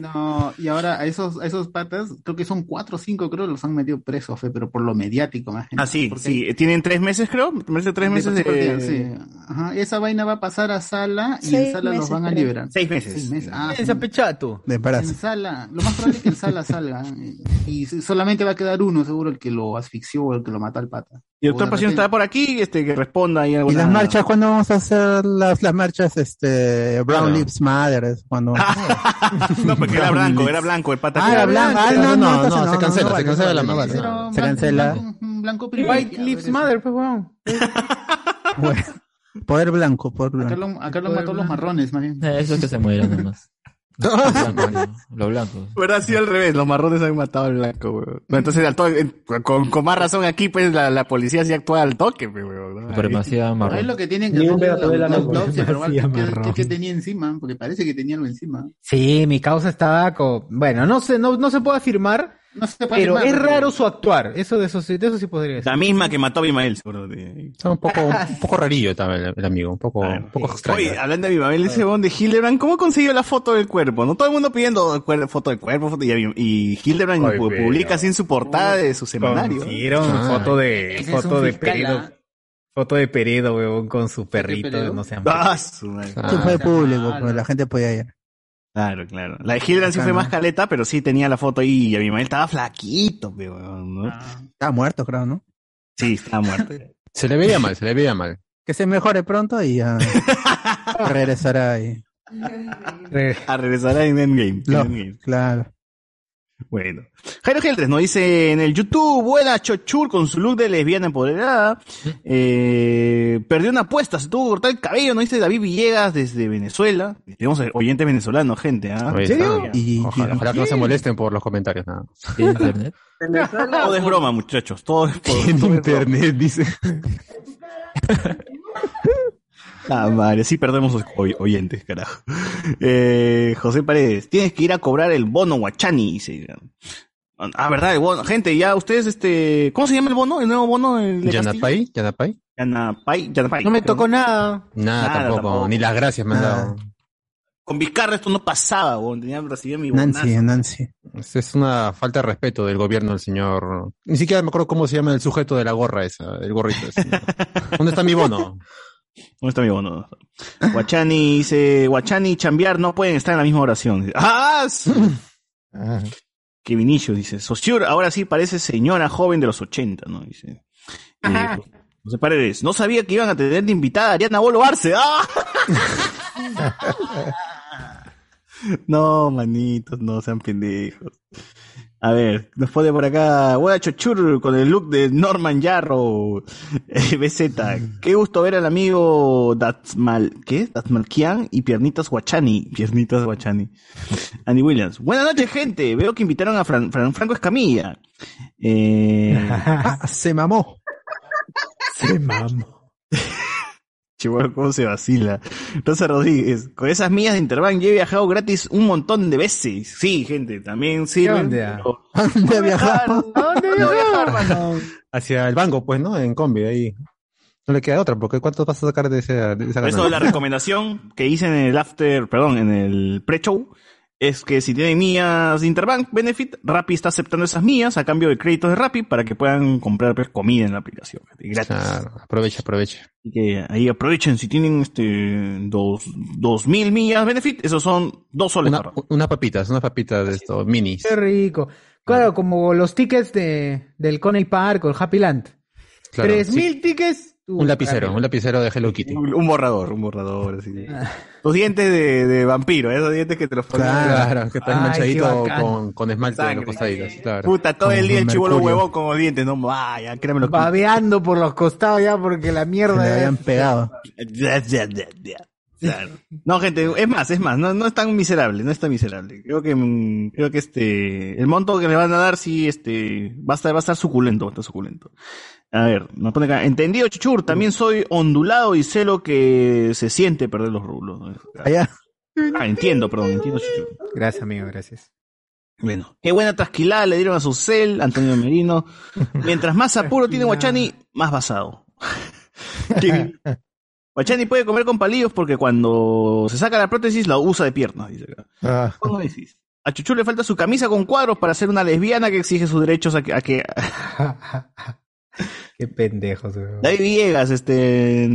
No, y ahora a esos, a esos patas, creo que son cuatro o cinco, creo, los han metido presos, fe, pero por lo mediático, más que Ah, sí, sí. Tienen tres meses, creo. Me parece tres meses de... sí. Ajá, esa vaina va a pasar a sala y en sala los meses, van a liberar. Seis meses. Seis meses. Ah, sí. Esa pechato. De En sala, lo más probable es que en sala salga. ¿eh? Y solamente va a quedar uno, seguro, el que lo asfixió o el que lo mató al pata. Y el doctor Pasión está por aquí, este, que responda ahí ¿Y alguna... las marchas? ¿Cuándo vamos a hacer las, las marchas, este, Brown Claro. Lips Matter? es Cuando... No, porque era blanco, era blanco el pata. Ah, era blanco. Ah, no, no, No, se cancela, se cancela la marcha. Se blanco- cancela. Blanco, blanco White Lips. Mother, pues, weón. Bueno, poder blanco, poder Acá blanco. lo, acá lo mató los marrones, más bien. Eh, Eso es que se mueren nomás. Lo blanco, ¿no? Lo blanco. Hubiera sido al revés, los marrones han matado al blanco, weón. No, entonces, al to- en- con, con más razón aquí, pues, la, la policía sí actúa al toque, pues, weón. ¿no? Supremacía marrón. lo que tienen que Ni hacer es la autopsia, pero policía igual, ¿qué- marrón. qué- qué tenía encima? Porque parece que tenía algo encima. Sí, mi causa estaba con... Bueno, no sé, no, no se puede afirmar, No se puede pero es raro su actuar. Eso de eso sí, de eso sí podría ser. La misma que mató a Abimael, seguro. Está un poco, un poco rarillo también el, el amigo, un poco, un poco extraño. Oye, hablando de Abimael, ese bon de Hildebrand, ¿cómo consiguió la foto del cuerpo? No todo el mundo pidiendo cuer- foto del cuerpo, foto, y, Abim- y Hildebrand Ay, pu- pero- publica así en su portada de su semanario. Consiguieron Ah. foto de, Ese es foto un de fiscal, Peredo. ¿ah? Foto de Peredo, weón, con su perrito, Peredo? no sé. Ah, su madre. Ah, Eso fue público, claro. pues la gente podía ir. Claro, claro. La de Hildebrand sí fue más caleta, pero sí tenía la foto ahí y Abimael estaba flaquito, pero, ¿no? Estaba muerto, creo, ¿no? Sí, estaba muerto. Se le veía mal, se le veía mal. Que se mejore pronto y ya regresará ahí. A regresar en Endgame. en Endgame. claro. Bueno. Jairo Geltres nos dice en el YouTube, buena Chochur con su look de lesbiana empoderada. Eh, perdió una apuesta, se tuvo que cortar el cabello, nos dice David Villegas desde Venezuela. Tenemos oyentes venezolanos, gente, ¿ah? Oye, serio? está- Y- Ojalá, ojalá que no se molesten por los comentarios, nada. ¿Tiene internet? Todo es broma, muchachos, todo es, por- En todo es broma. internet, dice. Ah, madre, sí perdemos oy- oyentes, carajo. Eh, José Paredes, tienes que ir a cobrar el bono Guachani, dice. Ah, verdad, el bono. Gente, ya ustedes, este, ¿cómo se llama el bono? El nuevo bono, el? ¿Yanapay? ¿Yanapay? Yanapay, Yanapay. No me tocó nada. Nada, Nada, tampoco, tampoco. ni las gracias me han dado. Con Vizcarra esto no pasaba, weón. Tenía recibía mi Nancy, bonazo. Nancy. Es, es una falta de respeto del gobierno del señor. Ni siquiera me acuerdo cómo se llama el sujeto de la gorra esa, el gorrito ese. ¿Dónde está mi bono? ¿Dónde está mi bono? Guachani dice, Guachani y Chambiar no pueden estar en la misma oración. ¡Ah! Que Vinicio dice, Sociur ahora sí parece señora joven de los 80, ¿no? Dice. Eh, José Paredes, no sabía que iban a tener de invitada a Ariana Bolo Arce. ¡Ah! no, manitos, no sean pendejos. A ver, nos pone por acá, Hueá Chochur con el look de Norman Yarrow, eh, BZ. Qué gusto ver al amigo Datsmal, ¿qué? Datsmalkian y Piernitas Guachani. Piernitas Guachani. Andy Williams. Buenas noches, gente. Veo que invitaron a Fran- Fran- Franco Escamilla. Eh, se mamó. Se mamó. Chihuahua, cómo se vacila. Rosa Rodríguez, con esas millas de Interbank yo he viajado gratis un montón de veces. Sí, gente, también sirven. ¿Qué onda? pero- ¿A dónde ha viajado? ¿A dónde No viajar, mano. Hacia el banco, pues, ¿no? En combi, ahí. No le queda otra, porque ¿cuánto vas a sacar de, ese, de esa Por eso la recomendación que hice en el after, perdón, en el pre-show, es que si tienen millas de Interbank Benefit, Rappi está aceptando esas millas a cambio de créditos de Rappi para que puedan comprar pues, comida en la aplicación. Gratis. Claro, aprovecha, aprovecha. Así que ahí aprovechen, si tienen este dos, dos mil millas Benefit, esos son dos soles. Una, unas papitas, unas papitas de estos minis. Qué rico. Claro, como los tickets de, del Coney Park o el Happy Land. Claro, Tres sí. mil tickets. tú, Un lapicero, un lapicero de Hello Kitty. Un, un borrador, un borrador, así. Tus dientes de, de vampiro, esos dientes que te los ponen. Claro, que estás Ay, qué manchadito bacán. con, con esmalte en los costaditos. Claro. Puta, todo el día el chivolo huevón con los dientes, no, vaya, créeme lo que. Babeando por los costados ya porque la Se mierda. le ya- habían pegado. Claro. No, gente, es más, es más, no, no es tan miserable, no es tan miserable. Creo que, mm, creo que este, el monto que le van a dar sí, este, va a estar, va a estar suculento, va a estar suculento. A ver, nos pone acá, entendido, Chuchur, también soy ondulado y sé lo que se siente perder los rublos. Allá. Ah, entiendo, perdón, entiendo, Chuchur. Gracias, amigo, gracias. Bueno, qué buena trasquilada le dieron a su cel, Antonio Merino. Mientras más apuro tiene Guachani, más basado. Guachani puede comer con palillos porque cuando se saca la prótesis la usa de piernas, dice acá. Ah, ¿Cómo decís? A Chuchu le falta su camisa con cuadros para ser una lesbiana que exige sus derechos a que... a que- Qué pendejos, weón. David Villegas, este,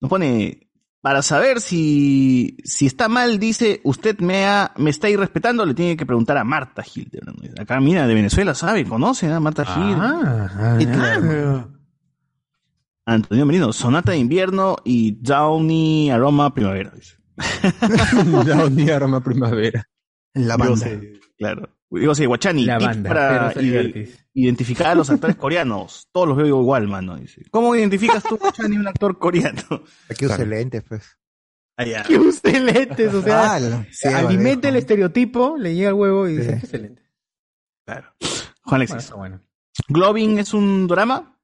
nos pone... Para saber si, si está mal, dice, usted me, ha, me está irrespetando, le tiene que preguntar a Marta Hildebrand. Acá, mira, de Venezuela, ¿sabe? ¿Conoce a Marta Hildebrand? Ah, Sí, claro. Antonio Merino, Sonata de Invierno y Downy Aroma Primavera. día aroma primavera. La banda. claro. Digo, sí, Guachani, La banda, para identificar a los actores coreanos. Todos los veo igual, mano. Dice. ¿Cómo identificas tú, Guachani, un actor coreano? aquí usa lentes, pues. Allá. Que use lentes, o sea, Ah, sí, alimenta el estereotipo, le llega el huevo y dice, Sí. "Qué excelente. Claro. Juan Alexis. bueno. Globin es un drama.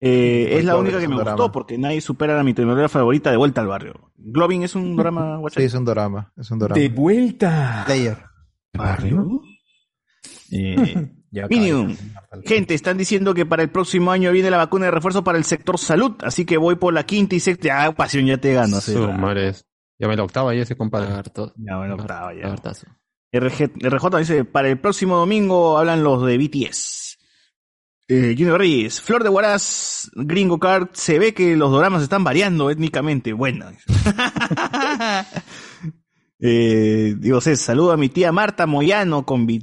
Eh, es la única es que me drama. gustó porque nadie supera la mi telenovela favorita de Vuelta al Barrio. Globin es un drama, Sí, es un drama. Es un drama. De vuelta. Player. Barrio. Eh, Ya Minium. acabé. Gente, están diciendo que para el próximo año viene la vacuna de refuerzo para el sector salud, así que voy por la quinta y sexta. Ya, pasión, ya te gano. sí, Ya me la octava ya ese compadre. Harto. Ya, bueno, octava ya. Hartazo. RG, RJ dice, para el próximo domingo hablan los de BTS. Eh, Junior Reyes, Flor de Huaraz, Gringo Card, se ve que los doramas están variando étnicamente. Bueno. eh, digo, sé, saludo a mi tía Marta Moyano con Bravo.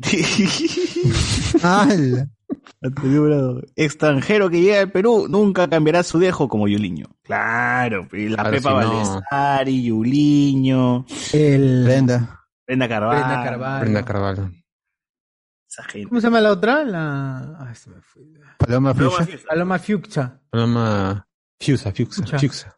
Extranjero que llega al Perú nunca cambiará su dejo como Yuliño. Claro, y la Claro, Pepa si no- Yuliño, El... Brenda. Brenda Carvalho. Brenda Carvalho. Brenda Carvalho. Esa gente. ¿Cómo se llama la otra? La... Ay, se me fue. Paloma Paloma Fuchsia. Fiesta. Paloma Fuchsia. Paloma Fiusa, Fiusa. Fiusa.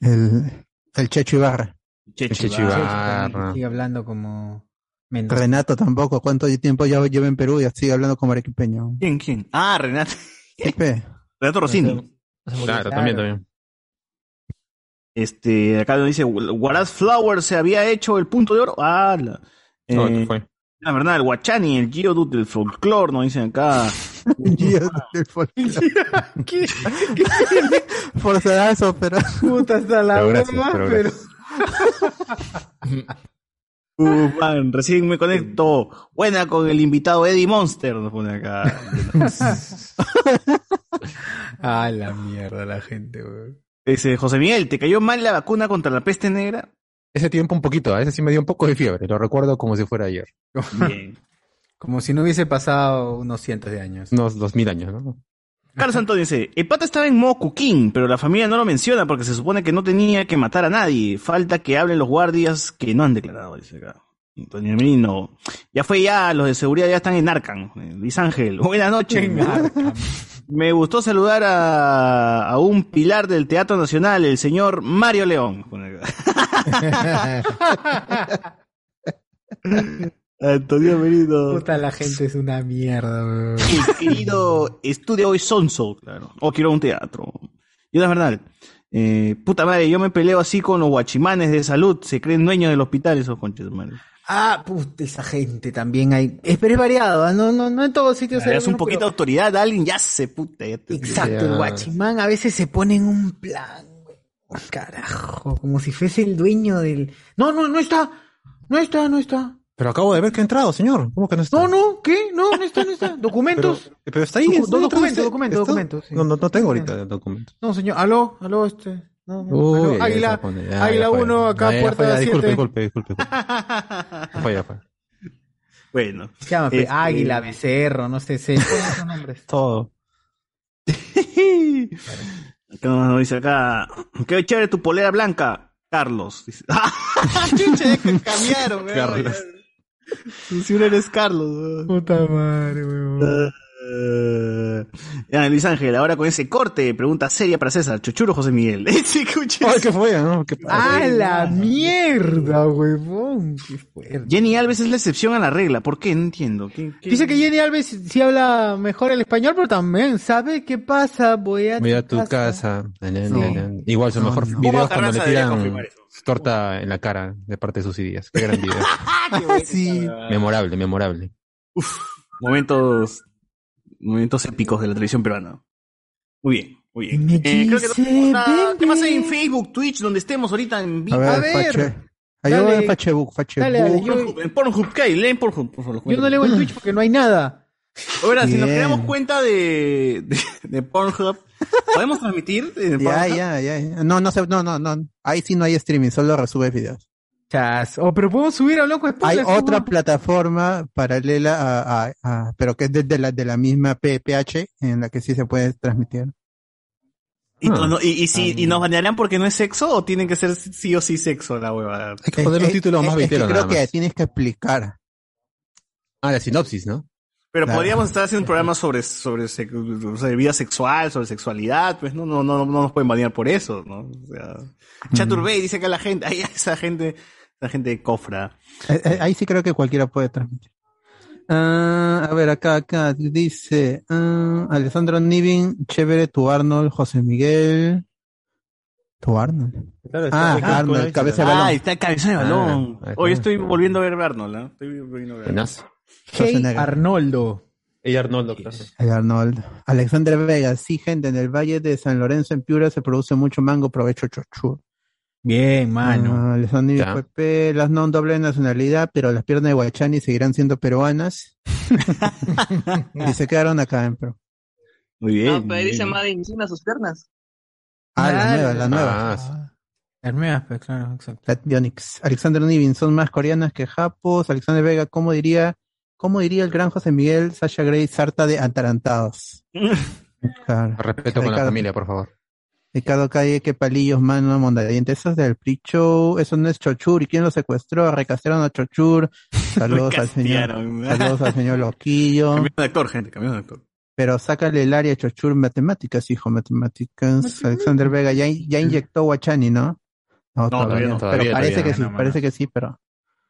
El, el Checho Ibarra. Checho Checho Ibarra. Ibarra. Sigue hablando como... Mendoza. Renato tampoco. ¿Cuánto tiempo ya lleva en Perú y sigue hablando como arequipeño? ¿Quién, quién? Ah, Renato. Renato Rossini. Claro, también, también. Este, acá nos dice, Waraz Flower se había hecho el punto de oro. Ah, la. No, Eh, ¿qué fue? la verdad, el Guachani, el Geodude del folclore, nos dicen acá. Guía del folclore. ¿Qué? Forzadazo, pero. Puta hasta la Pero gracias, broma, pero pero... Uh, man, recién me conecto. Buena con el invitado Eddie Monster, nos pone acá. Ah, la mierda la gente, weón. Dice, José Miguel, ¿te cayó mal la vacuna contra la peste negra? Ese tiempo un poquito, a ese sí me dio un poco de fiebre, lo recuerdo como si fuera ayer. Bien. Como si no hubiese pasado unos cientos de años. Unos dos mil años, ¿no? Carlos Antonio dice, el pata estaba en modo cuquín, pero la familia no lo menciona porque se supone que no tenía que matar a nadie. Falta que hablen los guardias que no han declarado, dice acá. Antonio Merino. Ya fue ya, los de seguridad ya están en Arcan. Eh, Luis Ángel, buenas noches. Me gustó saludar a, a un pilar del Teatro Nacional, el señor Mario León. Antonio Merino. Puta, la gente es una mierda, weón. El querido estudio hoy Sonso, claro. O quiero un teatro. Y es verdad. Eh, puta madre, yo me peleo así con los guachimanes de salud. Se creen dueños del hospital esos conches, madre. Ah, puta, esa gente también hay. Es, pero es variado, ¿ah? no, no, no en todos sitios. Hay das un poquito de pero- autoridad a alguien, ya se puta. ya te- Exacto, el guachimán a veces se pone en un plan, güey. Carajo, como si fuese el dueño del. No, no, no está. No está, no está. Pero acabo de ver que ha entrado, señor. ¿Cómo que no está? No, no, ¿qué? No, no está, no está. Documentos. Pero, pero está ahí. Docu- está documentos, documentos, está- documentos, sí. No, no, no tengo ahorita documentos. No, señor. Aló, aló, este. No, no. Uy, aló, ya, ya Águila, ya, Águila ya fue. 1, acá Ya, ya puerta fue, ya, disculpe, 7. disculpe, disculpe, disculpe. Ya fue, ya fue. Bueno. Pe, Este- Águila, Becerro, no sé, se ponen esos nombres. Todo. Como dice acá, qué chévere tu polera blanca, Carlos. Dice, ¡Ah! Chucha, cambiaron. Carlos. Si uno eres Carlos, weón. Puta madre, weón. Ya, Luis Ángel, ahora con ese corte, pregunta seria para César, Chuchuro José Miguel. Ay, ¿qué fue? ¿no? ¿Qué ¡A la mierda, huevón! ¡Qué fuerte! Jenny Alves es la excepción a la regla. ¿Por qué? No entiendo. ¿Qué- qué- Dice que Jenny Alves sí habla mejor el español, pero también sabe qué pasa. Voy a, Voy a tu casa. Igual su No, mejor no. video cuando le tiran torta en la cara de parte de sus ideas. Qué gran video. sí. memorable, memorable. Momentos, momentos épicos de la televisión peruana. Muy bien, muy bien. Eh, creo que ¿Qué bebé. pasa en Facebook, Twitch, donde estemos ahorita en vivo? A ver, Fache. Ayúdame, Dale. Facebook, Dale, dale, Facebook. yo, Pornhub, En Pornhub, ¿qué hay? Leen Pornhub, por favor. yo no leo en Twitch porque no hay nada. Ahora, si nos Bien. creamos cuenta de, de, de Pornhub, ¿podemos transmitir en Ya, Pornhub? ya, ya, ya. No, no sé, no, no, no. Ahí sí no hay streaming, solo resube videos. Chas. Oh, pero podemos subir a loco Hay otra ¿no? plataforma paralela a, a- a- pero que es desde la, de la misma P- PH en la que sí se puede transmitir. ¿Y, no- y, y si, ¿Y nos banearán porque no es sexo o tienen que ser sí o sí sexo la hueva? Hay que ponerle un título más vitero creo que tienes que explicar. Ah, la sinopsis, ¿no? Pero Claro. podríamos estar haciendo un programa sobre, sobre, sobre vida sexual, sobre sexualidad, pues no, no, no, no nos pueden banear por eso, ¿no? O sea, Chaturbey dice que la gente, ay, esa gente, esa gente de cofra. Eh, eh, Ahí sí creo que cualquiera puede transmitir. Ah, a ver, acá, acá, dice ah, Alessandro Nivin, chévere tu Arnold, José Miguel. ¿Tu Arnold? Ah, Arnold, cabeza de Ah, balón. ahí está el cabeza de balón. Ah. Hoy estoy volviendo a ver Arnold, ¿eh? Estoy volviendo a ver. Buenazo. Hey. Arnoldo. Y Arnoldo, claro. El Arnold. Alexander Vega, sí, gente, en el Valle de San Lorenzo, en Piura, se produce mucho mango, provecho chochur. Bien, mano. Ah, Alessandro Ya. Pepe, las no doble nacionalidad, pero las piernas de Guachani seguirán siendo peruanas. y se quedaron acá en Perú. Muy bien. No, pero ahí dice. Made in China sus piernas. Ah, la nueva, la nueva. Ah, sí. Las nuevas, pues, claro, exacto. Bionics. Alexander Nivin, son más coreanas que japos. Alexander Vega, ¿cómo diría, cómo diría el gran José Miguel Sasha Grey sarta de atarantados? Claro. Respeto con la familia, por favor. Ricardo Calle, qué palillos, mano, mondadiente. Eso es del Pre-Show, eso no es Chochur. ¿Y quién lo secuestró? Recastraron a Chochur. Saludos al señor. Saludos al señor Loquillo. Cambiaron de actor, gente, cambiaron de actor. Pero sácale el área Chochur matemáticas, hijo, matemáticas. Alexander Vega ya, ya inyectó Guachani, ¿no? No, todavía no. Pero Todavía, parece todavía que no, sí, parece que sí, pero.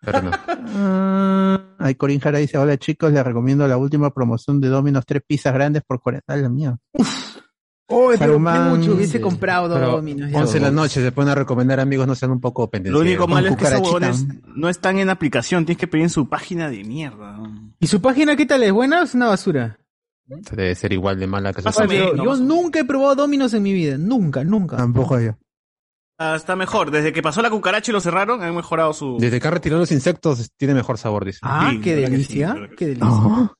Pero no. Ah, ay, Corín Jara dice, hola chicos, les recomiendo la última promoción de Domino's, tres pizzas grandes por 40. Ay, la mía. Oh, pero Saruman, qué mucho hubiese sí. comprado Pero Domino's. ya. 11 de la noche se pueden a recomendar amigos, no sean un poco Lo pendencieros. único malo es que esos huevones no están en aplicación, tienes que pedir en su página de mierda. ¿Y su página qué tal? ¿Es buena o es una basura? Debe ser igual de mala que su menos, yo nunca he probado Domino's en mi vida. Nunca, nunca. Tampoco yo. Ah, está mejor, desde que pasó la cucaracha y lo cerraron, han mejorado su... Desde que han retirado los insectos, tiene mejor sabor, dice. Ah, Sí, qué sí, delicia. que qué delicia. Oh.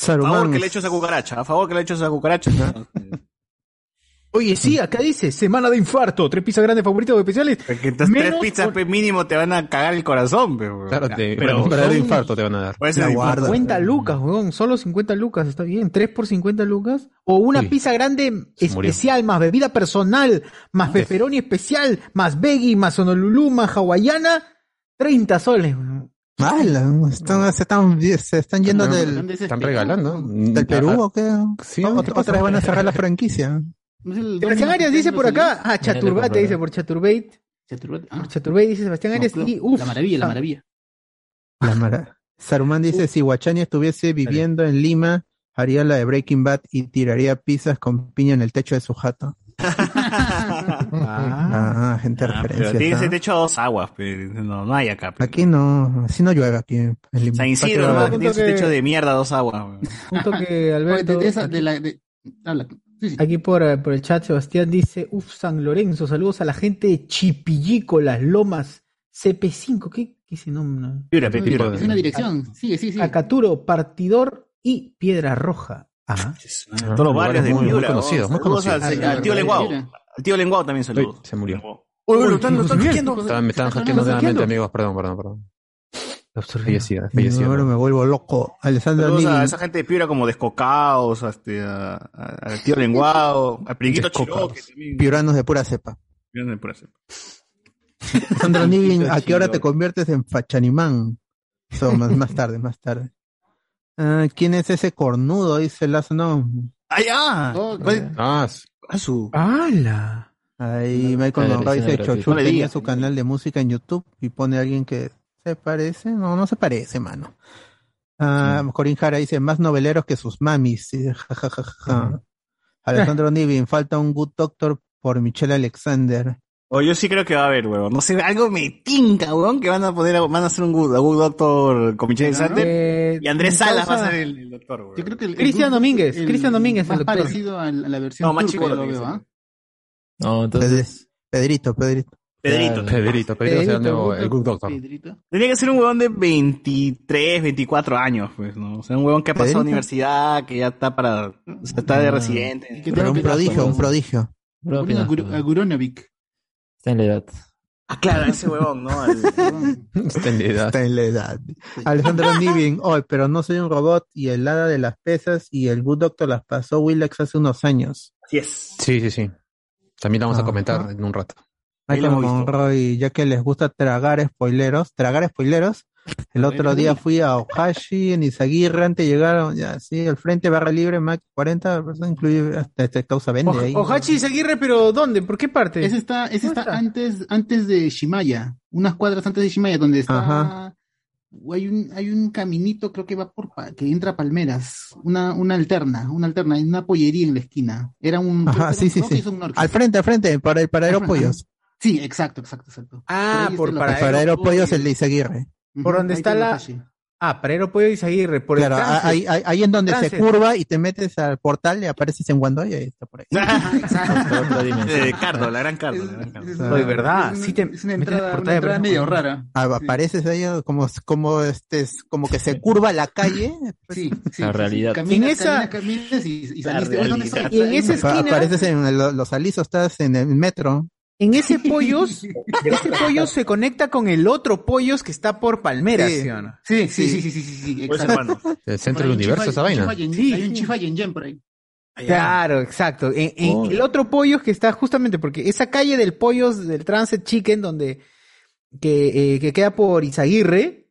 A favor que le echo esa cucaracha, a favor que le echo esa cucaracha. Oye, sí, acá dice, semana de infarto, tres pizzas grandes favoritos o especiales. Porque estas tres Menos pizzas por- pe, mínimo te van a cagar el corazón, pe, weón. Claro, te, pero un verdadero son- infarto te van a dar. puede ser La de guarda. infarto. 50 lucas, weón. Solo 50 lucas, está bien. 3 por 50 lucas. O una Uy, pizza grande especial, más bebida personal, más pepperoni especial, más veggie, más honolulu, más hawaiana. 30 soles, weón. Están, se, están, se están yendo No, del, están regalando. del Perú o qué? Sí, Otra-. Otras van a cerrar la franquicia. Sebastián Arias que dice por acá. Ah, Chaturbate dice por Chaturbate. Chaturbate, ah. Por Chaturbate dice Sebastián Arias. Y uff. La maravilla, la maravilla. La Saruman dice, si Guachani estuviese viviendo en Lima, haría la de Breaking Bad y tiraría pizzas con piña en el techo de su jato. Ah, gente de Ah, pero tiene ese techo a dos aguas, pe. No, no hay acá. Aquí no, así no llueve aquí en Lima. San Isidro, Pero- tiene su que- techo de mierda a dos aguas. Punto que Oye, Alberto. de, de esa, de la, de, habla. Sí, sí. Aquí por, eh, por el chat, Sebastián dice, uff, San Lorenzo, saludos a la gente de Chipillico, Las Lomas, CP5, ¿qué, qué es ese nombre? Piura, pe, Piura. Es una dirección. Sigue, sigue, sigue. Acaturo, Partidor y Piedra Roja. Ajá. Todos los barrios de muy, muy Piura. conocidos, muy conocidos. al- Al tío Lenguao. Piura. Al tío Lenguao también saludos. se murió. Uy, lo están, lo están hackeando. Me estaban hackeando nuevamente, amigos. Perdón, perdón, perdón. Fallecida, Y falleció. ahora me vuelvo loco. Alessandro Saludos a Nivin. esa gente de Piura como descocados, a este, a, a- al tío lenguado, Descocados. Chiroque también. Piuranos de pura cepa. Piuranos de pura cepa. Alessandro Nivin, ¿a qué hora te conviertes en Fachanimán? So, más, más tarde, más tarde. Ah, ¿Quién es ese cornudo? Dice Lazo, no. ¡Ah, ya! Ah, a su. ¡Hala! Ahí Michael Ah, versión dice. Chochu tenía su canal de música en YouTube y pone a alguien que se parece. No, no se parece, mano. Ah, Corín Jara dice más noveleros que sus mamis. Sí, ja, ja, ja, ja. Alejandro Nivin, falta un Good Doctor por Michelle Alexander. O yo sí creo que va a haber, weón. No sé, algo me tinca, weón, que van a poner, van a hacer un good, a good doctor con Michelle Claro. Sander. Eh, y Andrés Salas va a ser el, el doctor, weón. Yo creo que el, el Cristian Domínguez, el Cristian Domínguez, el Más doctor. parecido a la, a la versión No, más turca chico lo veo. ¿ah? No, entonces. Pedrito, Pedrito. Pedrito. Pedrito, Pedrito el Pedrito, nuevo, el Good Doctor. Pedrito. Tenía que ser un huevón de 23, 24 años, pues, ¿no? O sea, un huevón que ha pasado universidad, que ya está para, o sea, está de Ah. residente. Pero un prodigio, un prodigio. A Guronovic. Está en la edad. Ah, claro, ese huevón, ¿no? Está en la edad. Está en la edad. Alejandro Nivin, hoy, pero no soy un robot y el hada de las pesas y el Good Doctor las pasó Willax hace unos años. Así es. Sí, sí, sí. También la vamos a comentar en un rato. Michael. Monroy, ya que les gusta tragar spoileros, tragar spoileros, el otro día fui a Ohashi, en Izaguirre, antes llegaron, ya, sí, al frente, barra libre, Mac 40, personas, incluye hasta este causa vende ahí. O- Ohachi Seguirre, pero ¿dónde? ¿Por qué parte? Ese está, ese ¿Dónde está está? antes, antes de Shimaya, unas cuadras antes de Shimaya, donde está. Ajá. Hay un, hay un caminito, creo que va por que entra a Palmeras, una, una alterna, una alterna, hay una pollería en la esquina. Era un. Ajá, sí, era sí, un un. Al frente, al frente, para el paradero Al frente, pollos. Sí, exacto, exacto, exacto. Ah, por El la- paradero pollos, el de Izaguirre. Por donde está el la-. Ah, Paradero Pollo y Seguirre, por el Claro, trance. ahí, ahí, ahí en donde se curva y te metes al portal y apareces en Guandoy y ahí está por ahí. Eh, Cardo, la gran Cardo, la gran Cardo. Es ¿verdad? Es una, Sí te es una metes entrada, por una entrada medio rara. Ah, Apareces ahí como, como, este, como que se curva la calle. Sí, sí, La realidad. sí. Caminas, En esa- caminas, caminas y, saliste. En esa esquina- Apareces en el- los alisos, estás en el metro. En ese pollos, ese pollos se conecta con el otro pollos que está por Palmeras, Sí. ¿sí o no? Sí, sí, sí, sí, sí, sí, sí, Pues, hermano. El centro del universo, un esa vaina. chifa yen- Sí, Hay un chifa yen yen por ahí. Claro, exacto. En, en el otro pollos que está justamente porque esa calle del pollos del Transit Chicken donde que, eh, que queda por Izaguirre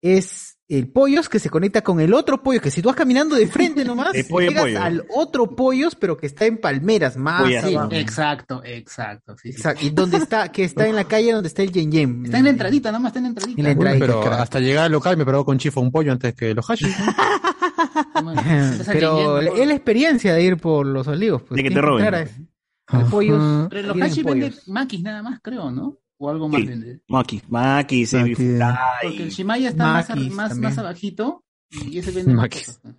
es el pollos que se conecta con el otro pollos que si tú vas caminando de frente nomás El pollo, llegas pollo. al otro pollos pero que está en Palmeras más. Sí, exacto, exacto. sí, sí. Exacto. Y donde está que está en la calle donde está el Yen Yen. Está en la entradita, nada más está en la entradita. En la Uy, entradita, pero crack. hasta llegar al local me probó con chifo un pollo antes que los hashi. Esa Pero es la experiencia de ir por los olivos. Pues, De que te roben. a- Al pollos. Pero los tienen hashi vende pollos. maquis nada más, creo, ¿no? O algo más Sí. vende. Maki, Maki, Sebi Maki. Porque el. Shimaya está más, más, más abajito y ese vende cosas.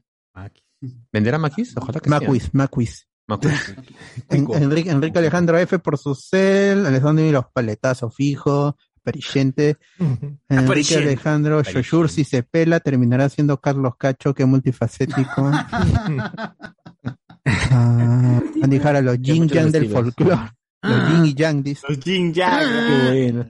¿Venderá maquis? Ojalá que Maquis, Maquis. Maquis. En- Enrique, Enrique Alejandro F por su cel, Alejandro y los paletazos fijo, perillente. Enrique. Alejandro, Shoshur si se pela, terminará siendo Carlos Cacho, que multifacético. Ah, Andy Jara, los yang del folclore. Los yin y yang, dice. Los Jin Yang. Qué bueno.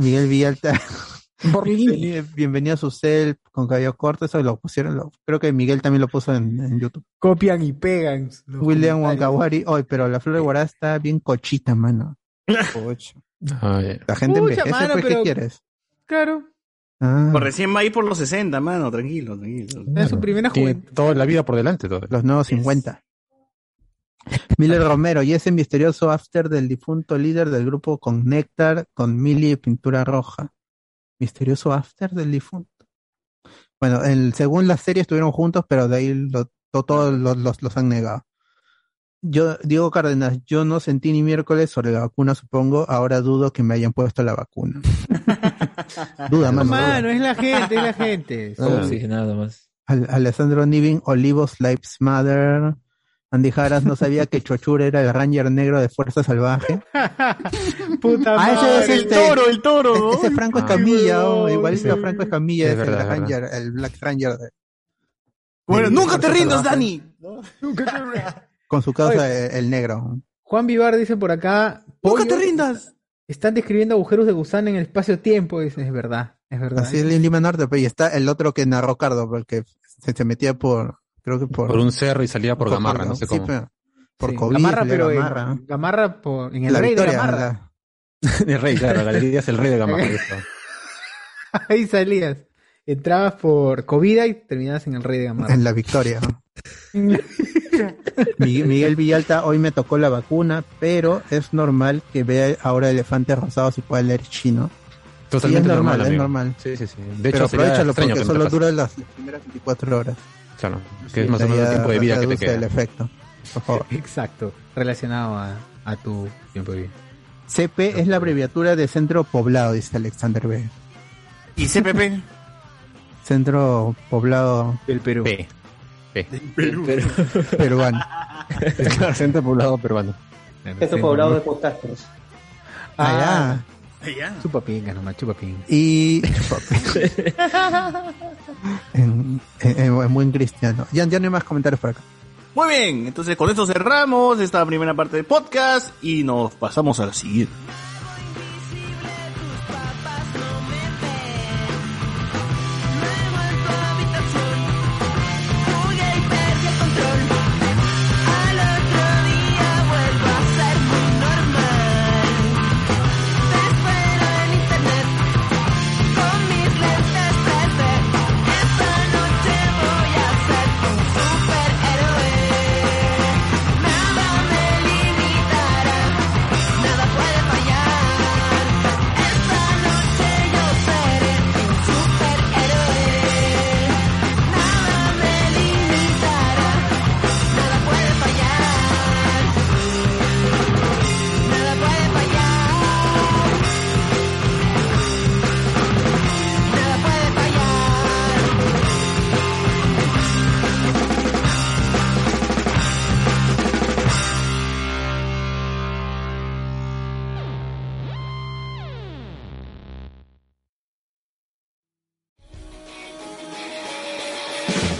Miguel Villalta. Bienvenido, bienvenido a su cel con cabello corto, eso lo pusieron, lo- creo que Miguel también lo puso en, en YouTube. Copian y pegan. William. Wankawari, hoy, pero la flor de Guará está bien cochita, mano. La gente Pucha, envejece, mano, pues, ¿qué pero- quieres? Claro. Ah, Pues recién va a ir por los 60, mano, tranquilo, tranquilo. Es su primera tiene juventud. toda la vida por delante. Todo. los nuevos 50. Miller Romero, y ese misterioso after del difunto líder del grupo con Néctar, con Mili y Pintura Roja. Misterioso after del difunto. Bueno, el, según la serie estuvieron juntos, pero de ahí lo- to- todos los, los, los han negado. Yo, Diego Cárdenas, yo no sentí ni miércoles sobre la vacuna, supongo. Ahora dudo que me hayan puesto la vacuna. duda, No, mano. mano, duda. es la gente, es la gente. Está oxigenado más. Al- Alessandro Nivin, Olivos Lives Matter. Andy Jaras no sabía que Chochur era el Ranger negro de Fuerza Salvaje. Puta Ah, ese madre. es este- el toro, ¿no? Ese es Franco Ah. Escamilla, oh, Ay, igualito sí. Franco Escamilla, Es es, verdad, el verdad. Ranger, el Black Ranger. de- Bueno, de nunca te Fuerza rindas, Salvaje. Dani. Con su causa, el, el negro. Juan Vivar dice por acá. Nunca te rindas. Están describiendo agujeros de gusano en el espacio-tiempo. Dice, es verdad. Es verdad. Así es en Lima Norte, pero y está el otro que narró Cardo, porque se, se metía por, creo que por... Por un cerro y salía por Gamarra, no sé sí, cómo. pero por Sí, COVID, Gamarra, pero en- Gamarra. Gamarra por, en el La rey Victoria, de Gamarra. El rey, claro, la galería es el rey de Gamarra. Ahí salías. Entrabas por Covida y terminabas en el rey de Gamarra. En la Victoria. ¿no? Miguel, Villalta, hoy me tocó la vacuna, pero es normal que vea ahora elefantes rosados y pueda leer chino. Totalmente Sí, es normal, normal, es normal. Sí, sí, sí. De pero hecho, extraño porque que te solo pase. dura las primeras 24 horas. Claro, que es Sí, más o menos el tiempo de vida que te queda. el efecto. Por favor. Exacto. Relacionado a, a tu tiempo de vida. CP es la abreviatura de Centro Poblado, dice Alexander B. ¿Y CPP? Centro Poblado del Perú. P. P. peruano. Claro, Centro poblado peruano. Centro poblado de podcasters. Ah, ya. Chupapingas nomás, chupapingas. Y en, en- en buen cristiano. Ya, ya no hay más comentarios por acá. Muy bien, entonces con esto cerramos esta primera parte del podcast y nos pasamos a la siguiente.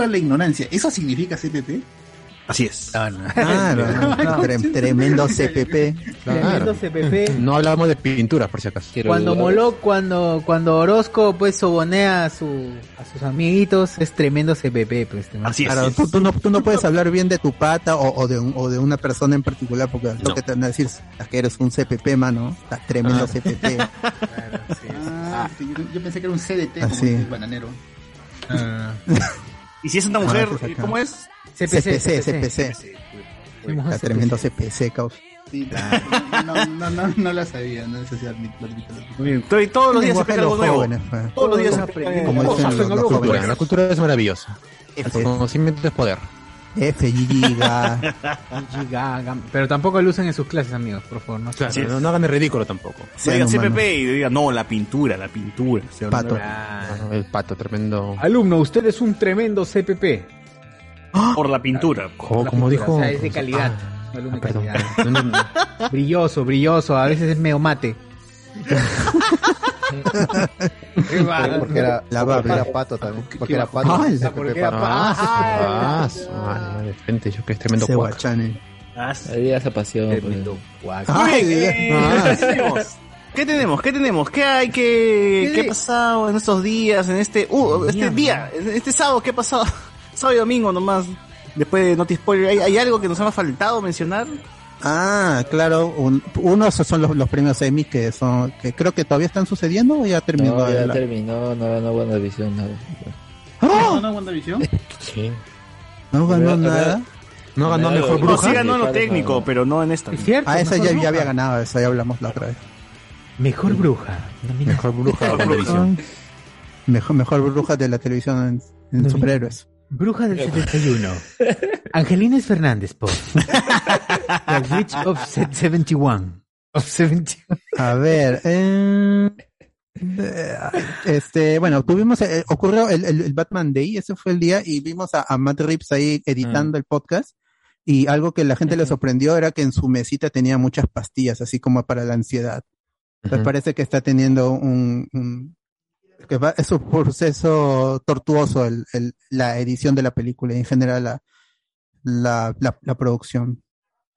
Guarda, disculpa la ignorancia. ¿Eso significa CPP? Así es. Claro, tre- tremendo CPP. Tremendo CPP. No hablamos de pinturas, por si acaso. Cuando moló, cuando, cuando Orozco pues sobonea a, su, a sus amiguitos, es tremendo CPP. Pues, Así Claro, tú, tú no, tú no puedes hablar bien de tu pata o, o de, un- o de una persona en particular porque lo que te van a decir es que eres un CPP, mano. Estás tremendo Ah. CPP. Ah, sí, yo, yo pensé que era un CDT, como Así. el bananero. ¿Y si es una mujer, Ah, acá. cómo es? CPC, CPC. Está tremendo CPC, causa. Sí, no, no, no, no la sabía, no sé si admito, lo admito, lo admito. Muy bien. Todos- Todos los días se Lenguaje aprende de algo los nuevo. jóvenes. Todos los días aprende Como dicen los- los la cultura es maravillosa. El conocimiento es poder. F, Gigi, Ga. Gigi Gaga. Pero tampoco lo usen en sus clases, amigos, por favor. No Claro, no, no hagan el ridículo tampoco. Se diga Bueno, CPP y diga, no, la pintura, la pintura. Se Pato. Ah, El pato, tremendo. Alumno, usted es un tremendo CPP. Por la pintura. Como, dijo. O sea, es de calidad. Ah, Alumno de perdón. calidad. No, no, no. Brilloso, brilloso. A veces es medio mate. Qué bárbaro. Porque era, La porque era pato también. Porque era pato. CPP porque era pato. Ah, madre, gente, yo que es tremendo guachane. Ah, esa pasión. pues. Tremendo ah. ¿Qué tenemos? ¿Qué tenemos? ¿Qué hay? ¿Qué, qué ha pasado en estos días? En este, uh, este día, en este sábado, ¿qué ha pasado? Sábado y domingo nomás. Después de Noti Spoiler, ¿hay, hay algo que nos ha faltado mencionar? Ah, claro. Un, unos son los, los premios Emmy que son que creo que todavía están sucediendo o ya terminó. No, ya la- terminó, no, no buena visión, nada. ¿No, no, WandaVision? Sí. No ganó nada. No ganó mejor no, No, bruja. sí ganó en lo técnico, pero no en esta. Es cierto. Ah, esa ya, ya bruja. había ganado, esa ya hablamos la otra vez. Mejor bruja. Mejor bruja de Mejor televisión. Mejor, mejor bruja de la televisión en, en No, superhéroes. Bruja del 71. Angelines Fernández por The Witch of 71. Of 71. A ver, eh, este, bueno, tuvimos, eh, ocurrió el, el- el Batman Day, ese fue el día, y vimos a, a Matt Reeves ahí editando el podcast, y algo que la gente le sorprendió era que en su mesita tenía muchas pastillas, así como para la ansiedad. Me Ujú. parece que está teniendo un, un- que va, es un proceso tortuoso el, el- la edición de la película y en general la, la, la, la producción.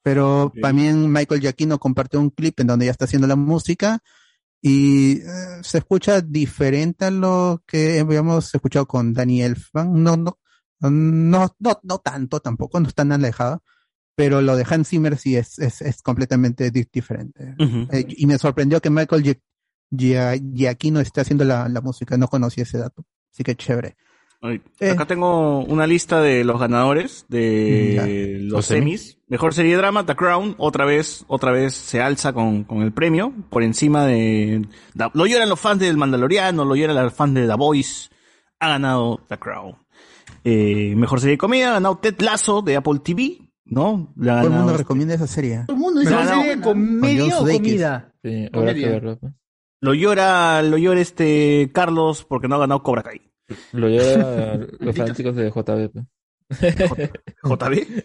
Pero también Michael Giacchino compartió un clip en donde ya está haciendo la música y eh, se escucha diferente a lo que habíamos escuchado con Danny Elfman. No, no, no, no, no tanto tampoco, no está tan alejado, pero lo de Hans Zimmer sí es, es, es completamente di- diferente. Ujú. Eh, y me sorprendió que Michael Gia- Gia- Giacchino esté haciendo la, la música, no conocía ese dato. Así que chévere. Ay, Eh. Acá tengo una lista de los ganadores de Ya. los Los semis. Mejor serie de drama, The Crown, otra vez, otra vez se alza con, con el premio, por encima de... da- lo lloran los fans del Mandaloriano, lo lloran los fans de The Voice. Ha ganado The Crown. Eh, mejor serie de comedia, ha ganado Ted Lasso de Apple TV, ¿no? Le ha Todo el mundo recomienda esa serie. Todo el mundo dice no, serie ¿Serie de comedia o comida? Sí, habrá que verlo. Lo llora, lo llora este Carlos porque no ha ganado Cobra Kai. Lo lleva los fanáticos de JB. pues. JB.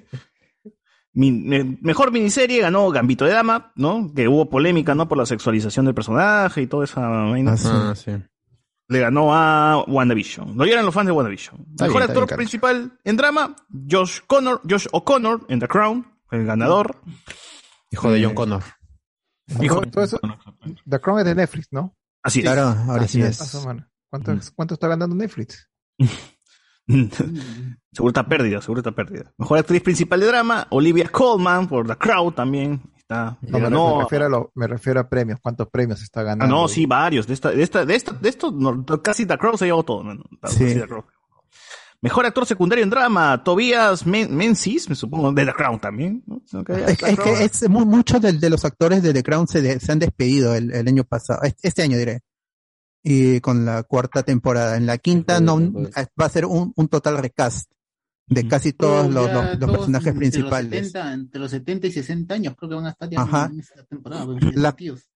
Mi- me- mejor miniserie ganó Gambito de Dama, ¿no? Que hubo polémica, ¿no? Por la sexualización del personaje y toda esa vaina. Ah, sí. Ah, sí. Le ganó a WandaVision. Lo eran los fans de WandaVision. Está Mejor bien, actor bien, principal en drama, Josh Connor, Josh O'Connor en The Crown, el ganador. Hijo de John Connor. Todo eso- The Crown es de Netflix, ¿no? Así es. Claro, Así original. es. Ah, su madre. ¿Cuánto, ¿Cuánto está ganando Netflix? seguro está pérdida, seguro está pérdida. Mejor actriz principal de drama, Olivia Colman por The Crown también. Está, No, me, ganó me refiero a lo- me refiero a premios. ¿Cuántos premios está Ah, ganando? no, sí, varios. De esta, de esta, de esta, de esto, no, casi The Crown se llevó todo, mano. Sí. Casi The Crown. Mejor actor secundario en drama, Tobias Men- Menzies, me supongo, de The Crown también. Es, que es muchos de, de los actores de The Crown se, de- se han despedido el, el año pasado, este, este año diré. Y con la cuarta temporada. En la quinta no va a ser un, un total recast de casi todos los, los- los todos personajes entre los principales. 70, entre los 70 y 60 años creo que van a estar ya Ajá. en esta temporada. pues,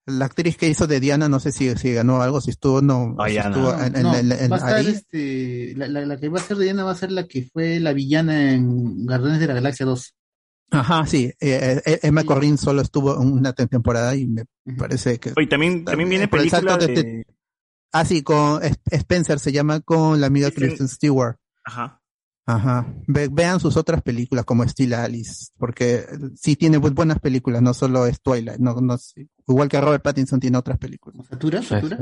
La, actriz que hizo de Diana, no sé si, si ganó algo, si estuvo, no, Ah, si ya, estuvo no. en, en- No, en- en- va a estar este, la, la, la que va a ser de Diana va a ser la que fue la villana en Guardianes de la Galaxia 2. Ajá, sí. eh, eh, Emma Corrin solo estuvo una te- temporada y me parece que. Oye, también, también viene Por el película de- de... Ah, sí, con Spencer se llama con la amiga Kristen- Kristen Stewart. Ajá. Ajá. Ve- vean sus otras películas como Steel Alice, porque sí tiene bu- buenas películas, no solo es Twilight, no, no, sí. igual que Robert Pattinson tiene otras películas. ¿Satura? ¿Satura?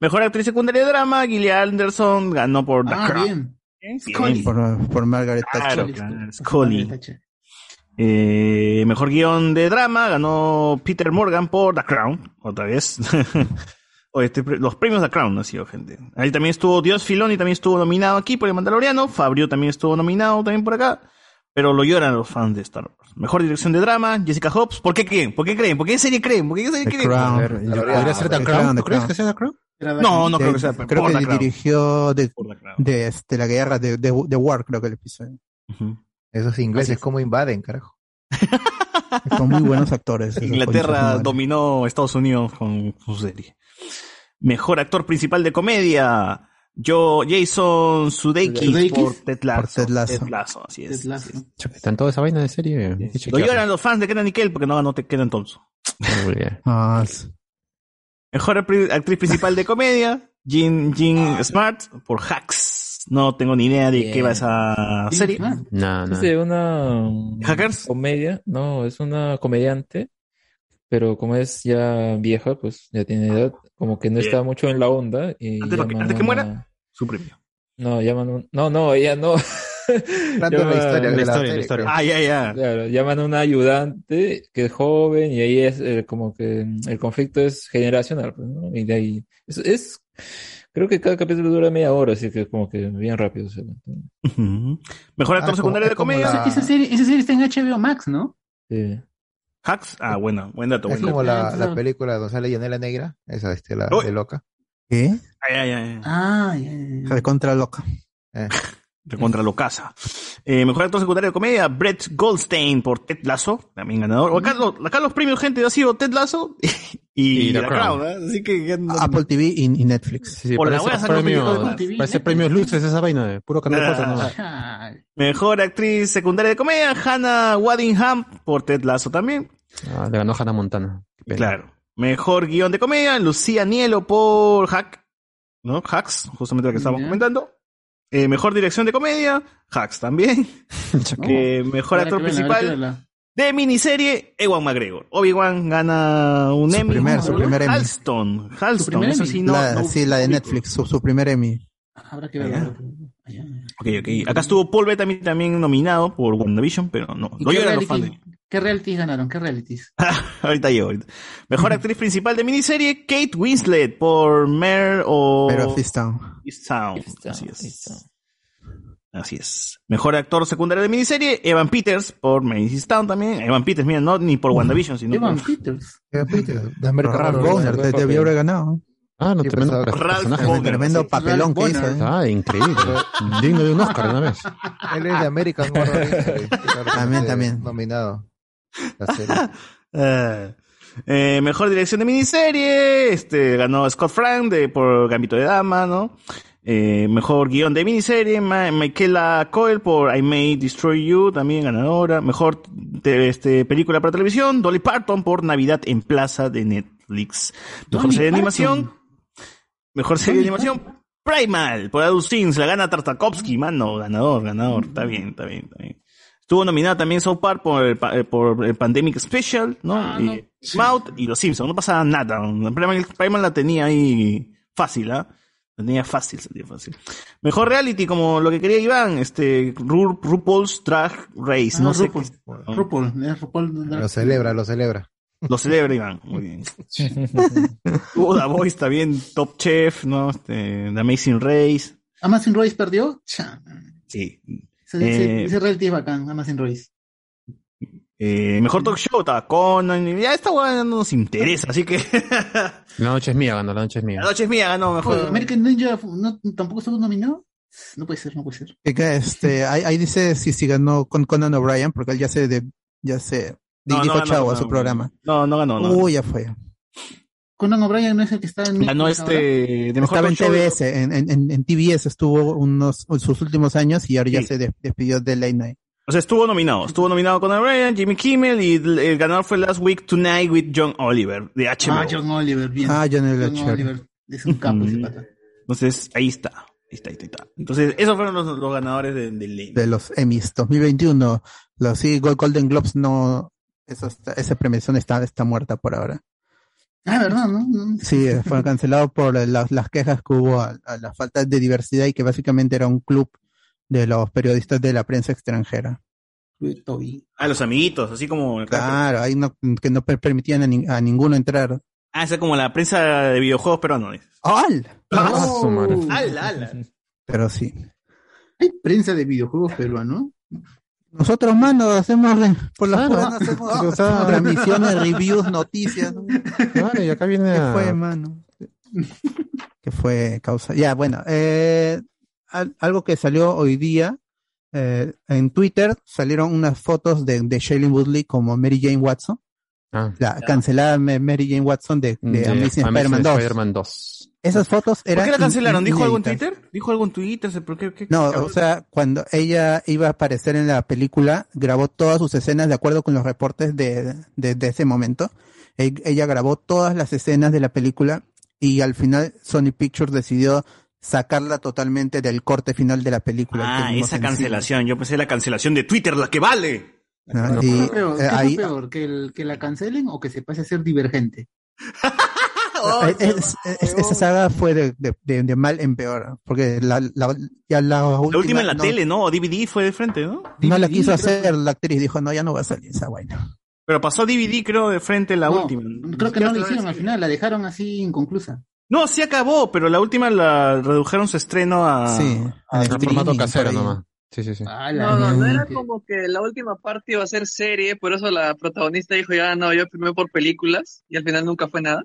Mejor actriz secundaria de drama, Gillian Anderson ganó por The Ah, Crown. bien. Bien. Scully. Por, por Margaret Claro, Thatcher. claro, Scully. Eh, mejor guion de drama ganó Peter Morgan por The Crown, otra vez. O este los premios The Crown ha sido, gente. Ahí también estuvo Dios Filoni, también estuvo nominado aquí por el Mandaloriano. Fabio también estuvo nominado también por acá. Pero lo lloran los fans de Star Wars. Mejor dirección de drama, Jessica Hobbs. ¿Por qué creen? ¿Por qué creen? ¿Por qué serie creen? ¿Por qué serie creen? ¿Podría ser The The Crown? Crown, ¿Tú crees que sea The Crown? No, no creo De- que sea. Creo que dirigió de, de este, la guerra de, de, de War, creo que el episodio. Esos ingleses, ¿cómo invaden, carajo? Son muy buenos actores. Inglaterra de dominó Estados Unidos con su serie. Mejor actor principal de comedia. Yo, Jason Sudeikis Sudeikis. por Ted Lasso. Por Ted Lasso. Ted Lasso, así es. Ted Lasso. Está en toda esa vaina de serie. Qué Lo lloran los fans de Kenan Nickel porque no ganó Te- Kenan Thompson. Ah, Mejor actriz principal de comedia. Jean, Jean Smart por Hacks. No tengo ni idea de Bien. qué va esa serie. No, no. Es de una ¿Hackers? comedia, no, es una comediante, pero como es ya vieja, pues ya tiene edad, como que no está mucho en la onda y Antes, de que- llaman antes que muera, una- su premio. No, llaman un... No, no, ella no. De la Llaman- historia, La historia, la historia. Ah, ya, ya. Claro, llaman a un ayudante que es joven y ahí es eh, como que el conflicto es generacional, pues, ¿no? Y de ahí es, es- creo que cada capítulo dura media hora, así que es como que bien rápido. Ujú. Mejor actor Ah, secundario de comedia. la- Esa serie, esa serie está en HBO Max, ¿no? Sí. Hacks. Ah, bueno, buen dato, Es buen dato. como la, Entonces- la película donde sale Yanela Negra, esa este, la Uy. de loca. ¿Qué? Ay, ay, ay. Ah, ya, ya, ya. De contra loca. Eh, De contra lo casa. Eh, mejor actor secundario de comedia, Brett Goldstein por Ted Lasso, también ganador. Acá, lo- acá los premios, gente, ha sido Ted Lasso y, Y The The Crown. Crown, ¿eh? Así que no- Apple TV y, y Netflix. Sí, sí, Por la un premio, parece premios luces esa vaina de puro canal Ah. cosas. Mejor actriz secundaria de comedia, Hannah Waddingham por Ted Lasso también. Ah, le ganó Hannah Montana. Claro. Mejor guion de comedia, Lucía Nielo por Hack, ¿no? Hacks, justamente lo que estábamos comentando. Eh, mejor dirección de comedia, Hacks también. Eh, mejor actor que principal de miniserie, Ewan McGregor. Obi-Wan gana un Su Emmy. primer- su primer Emmy. Halston, Halston, primer eso Emmy? sí no. la, no- sí, la de no- Netflix, su, su primer Emmy. Habrá que verla. Ya. habrá que ya. Ok, ok. Acá estuvo Paul Bettany también nominado por WandaVision, pero no. ¿Y Lo qué, lloran los fans. Qué realities ganaron? ¿Qué realities? ahorita llego. ahorita. Mejor actriz principal de miniserie, Kate Winslet por Mare o Pero Fistown. Easttown. Está- Así es. Así es. Mejor actor secundario de miniserie, Evan Peters por Macy's Town también. Evan Peters, mira, no ni por WandaVision, sino Evan por Peters. ¿qué Peter? De Ralph Bonner, papel. debió haber ganado. Ah, no, Sí, tremendo personaje. Bonner. Tremendo sí. papelón que hizo. ¿eh? Ah, increíble. Digno de un Oscar de una vez. Él es de American Horror También, también. Nominado. Eh, eh, mejor dirección de miniserie, este ganó Scott Frank de, por Gambito de Dama, ¿no? Eh, mejor guion de miniserie, Ma- Michaela Coel por I May Destroy You, también ganadora. Mejor te- este, película para televisión, Dolly Parton por Navidad en Plaza de Netflix. Mejor Dolly serie de animación, mejor serie de animación, Primal por Adult Swim, se la gana Tartakovsky, mano, ganador, ganador, está bien, está bien, está bien. Estuvo nominada también South Park por el, eh, por el Pandemic Special, ¿no? Ah, y no. Mouth y Los Simpsons, no pasa nada. Primal, Primal la tenía ahí fácil, ¿ah? La tenía fácil, salía fácil. Mejor reality, como lo que quería Iván, este, Ru- RuPaul's Drag Race, Ah, no sé RuPaul. qué- RuPaul, RuPaul. Lo celebra, lo celebra. Lo celebra Iván, muy bien. Tuvo The Voice también, Top Chef, ¿no? Este, The Amazing Race. Amazon Royce perdió. Sí. Ese, Eh, ese reality es bacán, Amazon Royce. Eh, mejor talk show, estaba Conan, y ya esta weá no nos interesa, así que La noche es mía, ganó, la noche es mía. la noche es mía, ganó mejor. Oye, American Ninja no, tampoco estuvo nominado. No puede ser, no puede ser. Este, ahí, ahí dice si, si ganó con Conan O'Brien, porque él ya se, de, ya se No, dijo no chao a no, su no. programa. No, no ganó, no. Uy, ya fue. Conan O'Brien no es el que está en. Ganó este, de mejor Estaba en. TBS, en, en, en, en TBS estuvo unos en sus últimos años y ahora ya Sí. se de- despidió de Late Night. O sea, estuvo nominado. Estuvo nominado con Ryan, Jimmy Kimmel y el, el ganador fue Last Week Tonight with John Oliver de HBO. Ah, John Oliver, bien. Ah, John Oliver, John. Oliver. Es un capo ese Mm. pata. Entonces, ahí está. Ahí está, ahí está, ahí está. Entonces, esos fueron los, los ganadores de, de Lane. de los Emmys 2021. Los sí, Gold- Golden Globes no, eso está- esa premiación está, está muerta por ahora. Ah, ¿verdad? ¿No? No. Sí, fue cancelado por las, las quejas que hubo a, a la falta de diversidad y que básicamente era un club de los periodistas de la prensa extranjera. Ah, los amiguitos, así como. Claro, ahí no, que no per- permitían a, ni- a ninguno entrar. Ah, esa es como la prensa de videojuegos peruanos. ¡Al! Ah, madre. ¡Ala, ala! Pero sí. Hay prensa de videojuegos peruanos. Nosotros, mano, hacemos re- por las Claro. hacemos O sea- transmisiones, reviews, noticias. ¿no? Claro, y acá viene ¿Qué a... fue, mano? ¿Qué fue causa? Ya, bueno, eh, al- algo que salió hoy día eh, en Twitter salieron unas fotos de, de Shailene Woodley como Mary Jane Watson. La cancelada Ma- Mary Jane Watson de, de De Amazing Amazing Spider-Man 2. Spider-Man 2. Esas fotos ¿Por eran. qué la cancelaron? ¿Dijo algo en. Twitter? ¿Dijo algo en Twitter? ¿Por qué? qué- No, o sea, cuando ella iba a aparecer en la película, grabó todas sus escenas de acuerdo con los reportes de, de, de ese momento. E- Ella grabó todas las escenas de la película y al final Sony Pictures decidió sacarla totalmente del corte final de la película. Ah, esa cancelación. Yo pensé la cancelación de Twitter, la que vale. ¿No? ¿Qué Y, peor, eh, ¿Qué fue ahí- peor? ¿Que, el- ¿Que la cancelen o que se pase a ser divergente? Eh, es- es- esa saga fue de, de- de- de mal en peor, porque la, la, ya la, La última en la no- tele, ¿no? O DVD fue de frente, ¿no? No la DVD, quiso creo hacer la actriz, dijo, no, ya no va a salir esa vaina. Pero pasó DVD, creo, de frente la No, última. Creo que no lo hicieron al final, la dejaron así inconclusa. No, sí acabó, pero la última la redujeron su estreno a... Sí, a En formato casero nomás. Sí, sí, sí. Ah, No, no, no era como que la última parte iba a ser serie, por eso la protagonista dijo, ya no, yo firmé por películas, y al final nunca fue nada.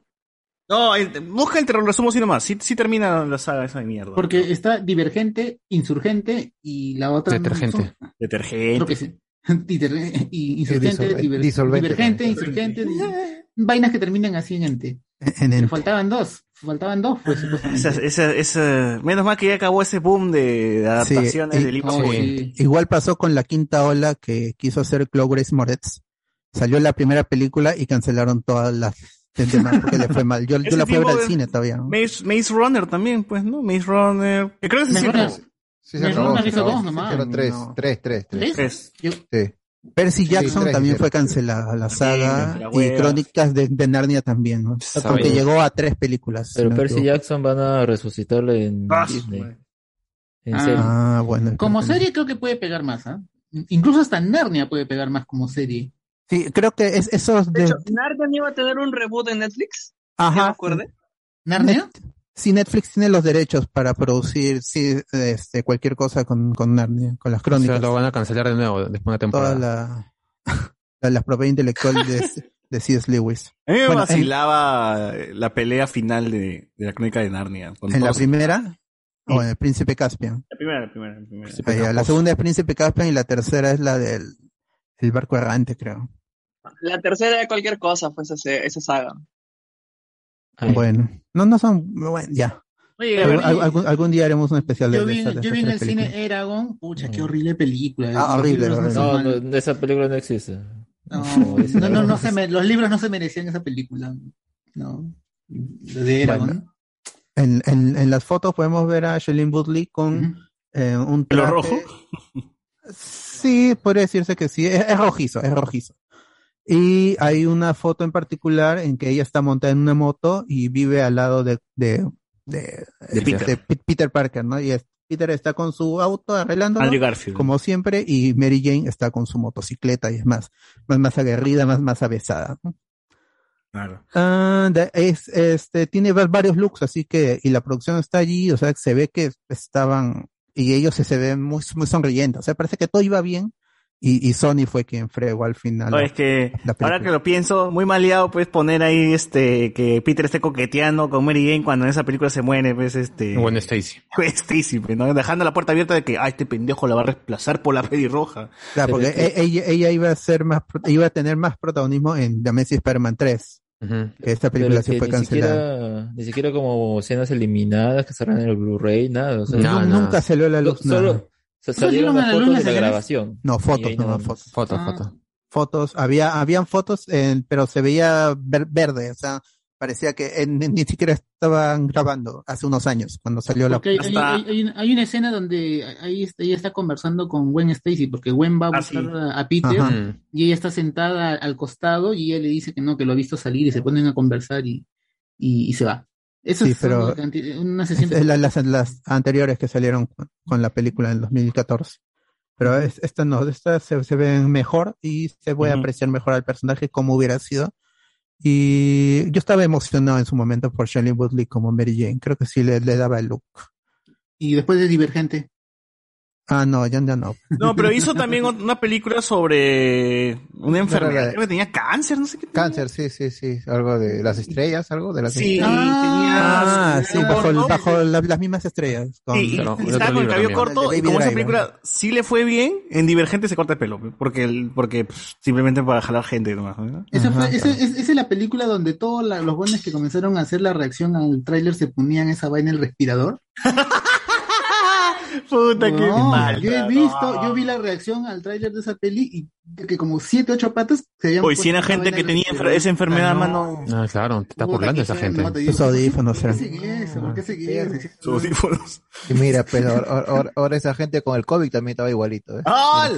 No, el- busca el terror resumo así nomás. Sí, sí termina la saga esa de mierda. Porque está divergente, insurgente y la otra. Detergente. son- Detergente. Creo que sí. Diter- y insurgente, diver- divergente, insurgente. Vainas que terminan así en ente. En el- faltaban dos. Faltaban dos, pues. Esa, esa, esa- menos mal que ya acabó ese boom de, adaptaciones Sí, de y- libros. oh, buenos. sí. Igual pasó con la quinta ola que quiso hacer Chloe Grace Moretz. Salió la primera película y cancelaron todas las demás porque le fue mal. Yo, yo la fui a ver al cine todavía. ¿no? Maze, Maze Runner también, pues, ¿no? Maze Runner. Que creo que se Maze sí, Runner. Sí, se acabó. Hizo dos nomás. Hicieron tres, tres, tres, tres. ¿Tres? Tres. Yo- Sí. Percy Jackson también fue cancelada, la saga, la y. Crónicas de, de Narnia también, Porque llegó a tres películas. Pero no Percy. Jackson van a resucitarlo en Ah, Disney. En Ah. Ah, bueno. Como serie creo que puede pegar más, ¿ah? Incluso hasta Narnia puede pegar más como serie. Sí, creo que es esos De de... hecho, Narnia iba a tener un reboot en Netflix, ¿ya me Ajá. acuerdo? ¿Narnia? Sí, Netflix tiene los derechos para producir sí, este, cualquier cosa con, con Narnia, con las O crónicas. sea, lo van a cancelar de nuevo después de una toda temporada. la, la, la propiedad intelectual de, de C.S. Lewis. A mí me Bueno, en- vacilaba la pelea final de, de la crónica de Narnia. con En la primera, o en el Príncipe Caspian. La primera, la primera, la primera. Ah, ya, la segunda es Príncipe Caspian y la tercera es la del el barco errante, creo. La tercera de cualquier cosa fue esa, se- esa saga. Ay, Bueno, no, no son, bueno, ya. Oye, Algún, Gabriel, algún- algún día haremos un especial de, yo de vi, esa- de yo vi en el cine. Eragon, pucha, qué horrible película. Ah, horrible, no No, esa película no existe. No, no, no, no se me- los libros no se merecían esa película. No. De Eragon. Bueno. En, en, en las fotos podemos ver a Shailene Woodley con eh, un ¿Pelo traje- rojo? Sí, podría decirse que sí, es, es rojizo, es rojizo. Y hay una foto en particular en que ella está montada en una moto y vive al lado de, de, de, De Peter. Pe- Peter Parker, ¿no? Y es- Peter está con su auto Garfield. como siempre, y Mary Jane está con su motocicleta y es más, más, más aguerrida, más, más avesada. ¿no? Claro. De- es, este, tiene va- varios looks, así que, y la producción está allí, o sea, se ve que estaban, y ellos se, se ven muy, muy sonrientes, o sea, parece que todo iba bien, y, y Sony fue quien fregó al final. No, es que la ahora que lo pienso, muy maleado puedes poner ahí este que Peter esté coqueteando con Mary Jane cuando en esa película se muere, pues este Gwen Stacy. Gwen Stacy, pues, ¿no? dejando la puerta abierta de que ah, este pendejo la va a reemplazar por la pelirroja. Claro, porque ella, ella iba a ser más, iba a tener más protagonismo en The Amazing Spider-Man 3, Ujú. que esta película sí fue ni cancelada. siquiera, ni siquiera como escenas eliminadas que saldrán en el Blu-ray, nada. O sea, No, no. Nunca salió a la luz nada. solo se salieron ¿Salieron las fotos de la grabación. No, fotos, no, no, fotos. Foto, Ah. foto. Fotos, había, habían fotos, en- pero se veía ver- verde, o sea, parecía que eh, ni, ni siquiera estaban grabando hace unos años, cuando salió la... Hay, Hasta- hay- hay- hay una escena donde ahí está- ella está conversando con Gwen Stacy, porque Gwen va a Ah, buscar sí. a, a Peter Ajá. Y ella está sentada al costado y ella le dice que no, que lo ha visto salir y se ponen a conversar y, y, y se va. Eso Sí, pero- una, canti- una sesión de- Es la- las, las anteriores que salieron con, la película en 2014. Pero es- esta no, esta se, se ven mejor y se puede Ujú. apreciar mejor al personaje como hubiera sido. Y yo estaba emocionado en su momento por Shailene Woodley como Mary Jane. Creo que sí le, le daba el look. Y después de Divergente. Ah, no, ya, ya no. No, pero hizo también una película sobre una enfermedad. Creo que tenía cáncer, no sé qué. Cáncer, sí, sí, sí. Algo de las estrellas, algo de las Sí, estrellas. Ah, tenía- sí, bajo, el- bajo la- las mismas estrellas. Con, Sí, y estaba con el cabello también. corto y como esa película sí le fue bien, en Divergente se corta el pelo, porque el, porque pues, simplemente para jalar gente nomás. ¿no? Esa, fue, esa, es- esa es la película donde todos la- los buenos que comenzaron a hacer la reacción al tráiler se ponían esa vaina en el respirador. Puta, qué No, mal. Yo he visto, yo vi la reacción al tráiler de esa peli y que como siete, ocho patas se habían Hoy puesto si era esa gente que tenía esa enfermedad, Ah, no. mano. Ah, claro, te está Puta, burlando qué esa gente. no, Sus audífonos ¿Por qué hacen eso? ¿Por qué hacen eso? Sus audífonos. Y mira, pero ahora, esa gente con el COVID también estaba igualito. ¿eh? Ah,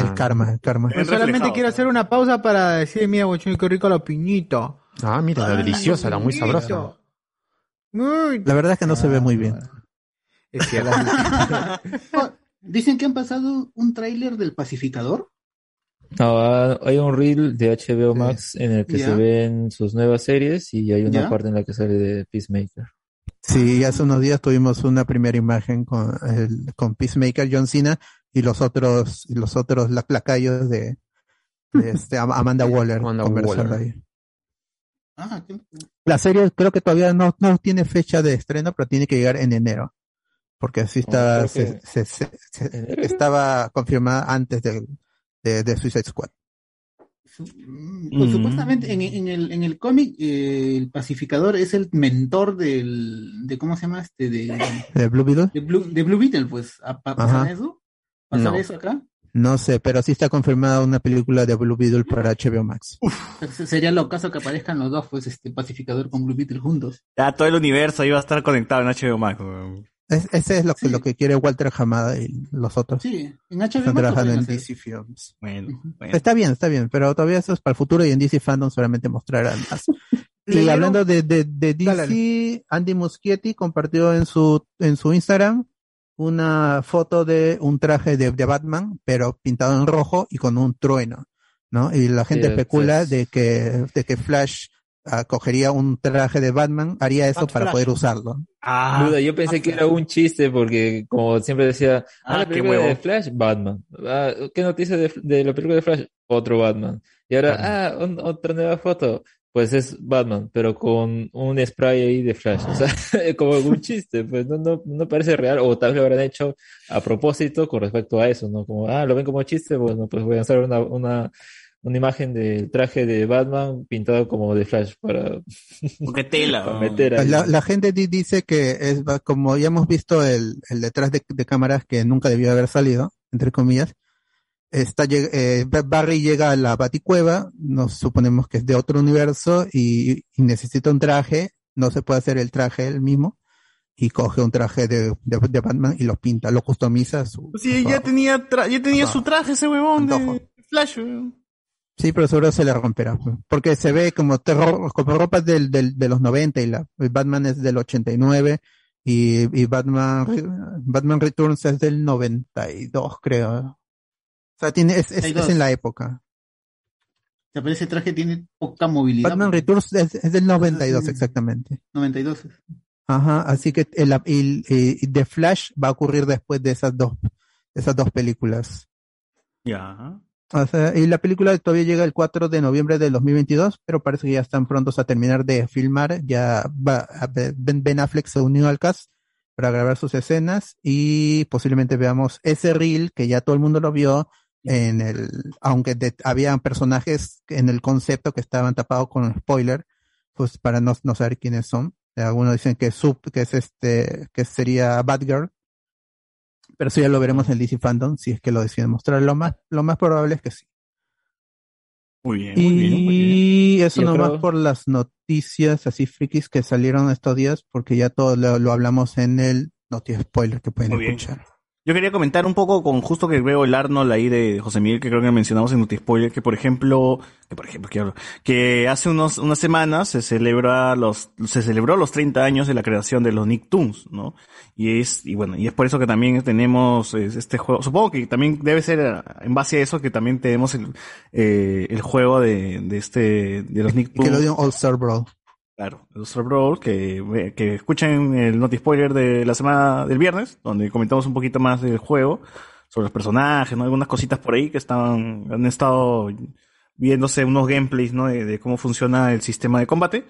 el karma, el karma. Yo solamente quiero hacer una pausa para decir, mira, guachón, qué rico la piñita. Ah, mira, la deliciosa, la muy sabrosa. La verdad es que no se ve muy bien. Es cierto. Oh, Dicen que han pasado un tráiler del pacificador. No, ah, hay un reel de HBO Max en el que se ven sus nuevas series y hay una parte en la que sale de Peacemaker. Sí, hace unos días tuvimos una primera imagen con, el, con Peacemaker, John Cena y los otros, y los otros la- lacayos de, de este, Am- Amanda Waller Amanda conversando Waller. ahí. Ah, qué- La serie creo que todavía no, no tiene fecha de estreno, pero tiene que llegar en enero. Porque así está, se- que- se- se- se- estaba confirmada antes de, de, de Suicide Squad. Mm, pues, supuestamente en, en el, en el cómic eh, el pacificador es el mentor del, de ¿cómo se llama este? De, ¿De Blue Beetle? de Blue, de Blue Beetle, pues, ¿a, pa- pasar Ajá. eso? ¿Pasar No. eso acá? No sé, pero sí está confirmada una película de Blue Beetle para HBO Max. Se- Sería lo caso que aparezcan los dos, pues, este pacificador con Blue Beetle juntos. Ya todo el universo iba a estar conectado en HBO Max. weón. Es- ese es lo que, lo que quiere Walter Hamada y los otros. Sí, en HBO trabajando en. DC Films. Bueno, Está bien, está bien, pero todavía eso es para el futuro y en DC Fandom seguramente mostrarán más. y hablando de, de, de DC, Dale, Andy Muschietti compartió en su, en su Instagram una foto de un traje de, de Batman, pero pintado en rojo y con un trueno, ¿no? Y la gente Sí, especula de que, de que Flash cogería un traje de Batman, haría eso Bat para Flash. poder usarlo. Ah, Duda, yo pensé que era un chiste porque, como siempre decía, ah, Ah, la qué película de. Flash, Batman. Ah, ¿Qué noticia de, de la película de Flash? Otro Batman. Y ahora, ah, un- otra nueva foto. Pues es Batman, pero con un spray ahí de Flash. O sea, como un chiste, pues no, no, no parece real. O tal vez lo habrán hecho a propósito con respecto a eso, ¿no? Como, ah, lo ven como chiste, bueno, pues voy a hacer una, una, una imagen del traje de Batman pintado como de Flash para, Qué tela. para meter ahí. La, la gente di- dice que es como ya hemos visto el, el detrás de, de cámaras que nunca debió haber salido, entre comillas. Está, eh, Ba- Barry llega a la baticueva, nos suponemos que es de otro universo y, y necesita un traje, no se puede hacer el traje él mismo y coge un traje de, de, de Batman y lo pinta, lo customiza. a Su, Sí, su- ya tenía, ya tenía Ah. su traje ese huevón Antojo. de Flash. weón. Sí, pero seguro se le romperá, pues, porque se ve como, terror, como ropa del, del, de los 90 y la el Batman es del 89 y, y Batman, Batman Returns es del 92, creo. O sea, tiene, es, es, es 92. en la época. O sea, pero ese traje tiene poca movilidad. Batman Returns es, es del 92 exactamente. 92. Ajá, así que el, el, y The Flash va a ocurrir después de esas dos, esas dos películas. Ya. Y la película todavía llega el 4 de noviembre del 2022, pero parece que ya están prontos a terminar de filmar. Ya va, Ben, Affleck se unió al cast para grabar sus escenas y posiblemente veamos ese reel que ya todo el mundo lo vio en el, aunque de- había personajes en el concepto que estaban tapados con spoiler, pues para no, no saber quiénes son. Algunos dicen que Sub, que es este, que sería Batgirl, pero eso ya lo veremos en DC Fandom, si es que lo deciden mostrar. Lo más, lo más probable es que sí. Muy bien, muy bien, muy bien. Y eso Yo nomás creo- por las noticias así frikis que salieron estos días, porque ya todo lo, lo hablamos en el Noti Spoiler que pueden Muy bien. Yo quería comentar un poco con justo que veo el Arnold ahí de José Miguel, que creo que mencionamos en Spoiler, que por ejemplo, que por ejemplo, que, hablo? que hace unos, unas semanas se celebra los, se celebró los 30 años de la creación de los Nicktoons, ¿no? Y es, y bueno, y es por eso que también tenemos eh, este juego, supongo que también debe ser eh, en base a eso que también tenemos el, eh, el juego de, de este, de los Y que lo Nicktoons. dio All Star Brawl. Claro, Super Brawl, que, que escuchen el Noti Spoiler de la semana del viernes, donde comentamos un poquito más del juego, sobre los personajes, ¿no? Algunas cositas por ahí que estaban, han estado viéndose unos gameplays, ¿no? De, de cómo funciona el sistema de combate.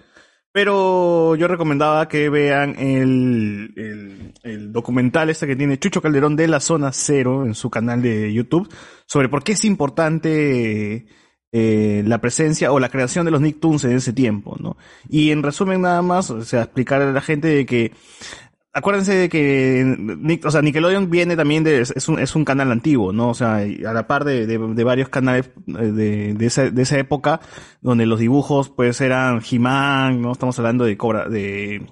Pero yo recomendaba que vean el, el documental este que tiene Chucho Calderón de la Zona Cero en su canal de YouTube sobre por qué es importante eh, la presencia o la creación de los Nicktoons en ese tiempo, ¿no? Y en resumen nada más, o sea, explicarle a la gente de que acuérdense de que o sea, Nickelodeon viene también de, es un, es un canal antiguo, ¿no? O sea, a la par de, de, varios canales eh, de, de, esa, de esa época, donde los dibujos pues eran He-Man, ¿no? Estamos hablando de Cobra, de,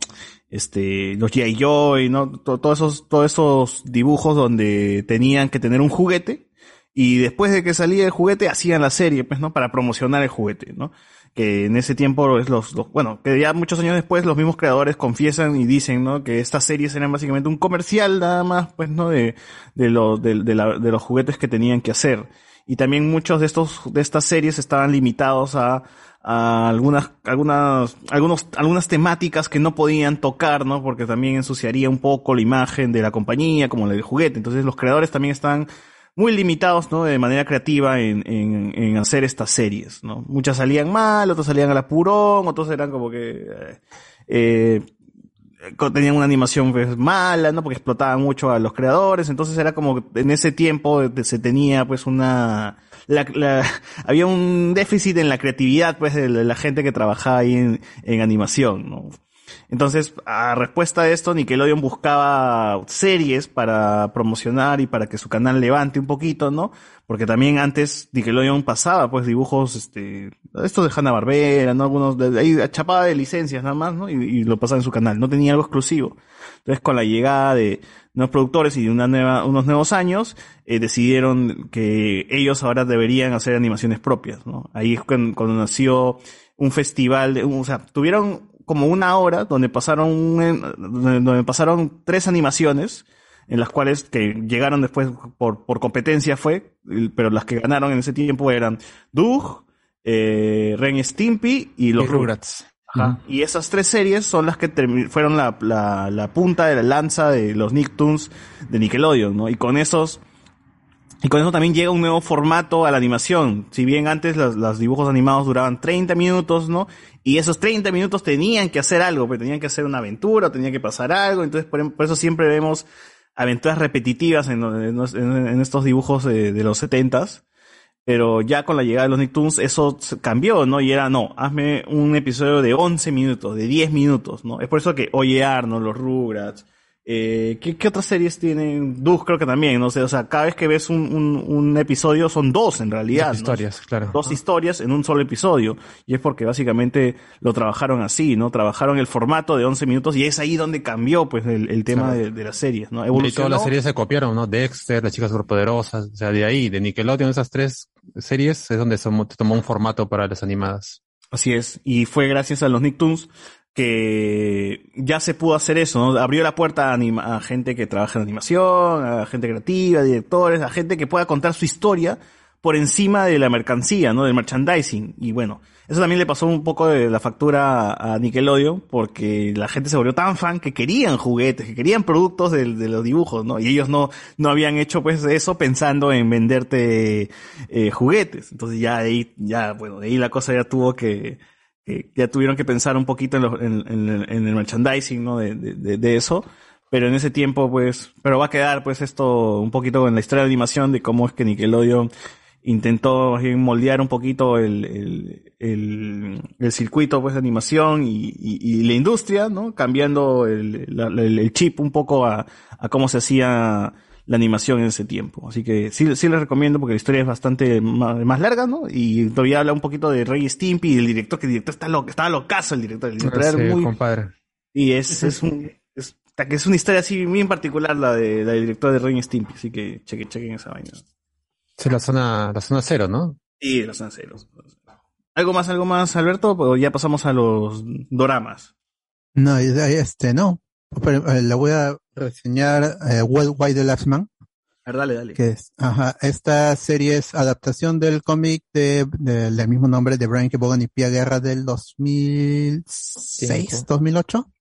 este, los G.I. Joy, ¿no? To- Todos esos, todos esos dibujos donde tenían que tener un juguete, y después de que salía el juguete, hacían la serie, pues, ¿no? Para promocionar el juguete, ¿no? Que en ese tiempo es los, bueno, que ya muchos años después los mismos creadores confiesan y dicen, ¿no? Que estas series eran básicamente un comercial nada más, pues, ¿no? De, de los, de, de la- de los juguetes que tenían que hacer. Y también muchos de estos, de estas series estaban limitados a, a algunas, algunas, algunos, algunas temáticas que no podían tocar, ¿no? Porque también ensuciaría un poco la imagen de la compañía, como la del juguete. Entonces los creadores también están muy limitados, ¿no? De manera creativa en, en, en hacer estas series, ¿no? Muchas salían mal, otras salían al apurón, otros eran como que, eh, eh, tenían una animación pues, mala, ¿no? Porque explotaban mucho a los creadores, entonces era como en ese tiempo se tenía pues una, la, la- había un déficit en la creatividad pues de la gente que trabajaba ahí en, en animación, ¿no? Entonces, a respuesta de esto, Nickelodeon buscaba series para promocionar y para que su canal levante un poquito, ¿no? Porque también antes Nickelodeon pasaba, pues, dibujos, este, estos de Hanna-Barbera, ¿no? Algunos, de, ahí chapaba de licencias nada más, ¿no? Y, y lo pasaba en su canal. No tenía algo exclusivo. Entonces, con la llegada de nuevos productores y de una nueva, unos nuevos años, eh, decidieron que ellos ahora deberían hacer animaciones propias, ¿no? Ahí es cuando, cuando nació un festival, de, o sea, tuvieron como una hora donde pasaron, un- donde pasaron tres animaciones, en las cuales que llegaron después por, por competencia fue, pero las que ganaron en ese tiempo eran Doug, eh, Ren Stimpy y los Y Rugrats. Ajá. Y esas tres series son las que fueron la, la, la punta de la lanza de los Nicktoons de Nickelodeon, ¿no? Y con esos, y con eso también llega un nuevo formato a la animación. Si bien antes los, los dibujos animados duraban 30 minutos, ¿no? Y esos 30 minutos tenían que hacer algo, pues tenían que hacer una aventura, tenía que pasar algo, entonces por, por eso siempre vemos aventuras repetitivas en, estos dibujos de, los 70s. Pero ya con la llegada de los Nicktoons eso cambió, ¿no? Y era, no, hazme un episodio de 11 minutos, de 10 minutos, ¿no? Es por eso que Oye Arnold, los Rugrats, eh, ¿qué, qué otras series tienen? Doug creo que también, no sé, o sea, cada vez que ves un, un, un episodio son dos en realidad. Dos ¿no? historias, claro. Dos historias en un solo episodio. Y es porque básicamente lo trabajaron así, ¿no? Trabajaron el formato de 11 minutos y es ahí donde cambió, pues, el, el tema Claro. de, de las series, ¿no? Y todas Evolucionó. las series se copiaron, ¿no? Dexter, las chicas superpoderosas, o sea, de ahí, de Nickelodeon, esas tres series es donde se tomó un formato para las animadas. Así es, y fue gracias a los Nicktoons que ya se pudo hacer eso, ¿no? Abrió la puerta a, a gente que trabaja en animación, a gente creativa, directores, a gente que pueda contar su historia por encima de la mercancía, ¿no? Del merchandising. Y bueno, eso también le pasó un poco de la factura a Nickelodeon, porque la gente se volvió tan fan que querían juguetes, que querían productos de, los dibujos, ¿no? Y ellos no, no habían hecho pues eso pensando en venderte eh, juguetes. Entonces ya ahí, ya, bueno, ahí la cosa ya tuvo que, que ya tuvieron que pensar un poquito en, los- en- el merchandising, ¿no? De, de- eso. Pero en ese tiempo, pues, pero va a quedar, pues, esto un poquito en la historia de animación de cómo es que Nickelodeon intentó moldear un poquito el, el, el, circuito, pues, de animación y, y, la industria, ¿no? Cambiando el, el chip un poco a, a cómo se hacía la animación en ese tiempo. Así que sí, sí les recomiendo porque la historia es bastante más, más larga, ¿no? Y todavía habla un poquito de Rey Stimpy y el director, que el director está loco, estaba locazo el director, el director era Sí, muy, compadre. y es, es un, es, que es una historia así bien particular la de, la del director de Rey Stimpy, así que chequen, chequen esa vaina. Es la zona, la zona cero, ¿no? Y los anceros. ¿Algo más, algo más, Alberto? O ya pasamos a los doramas. No, este, no. Pero, eh, le voy a reseñar eh, Why Why the Last Man. Ver, dale, dale. que es, ajá, esta serie es adaptación del cómic de, de- del mismo nombre de Brian K. Vaughan y Pia Guerra del 2006, Cinco. 2008.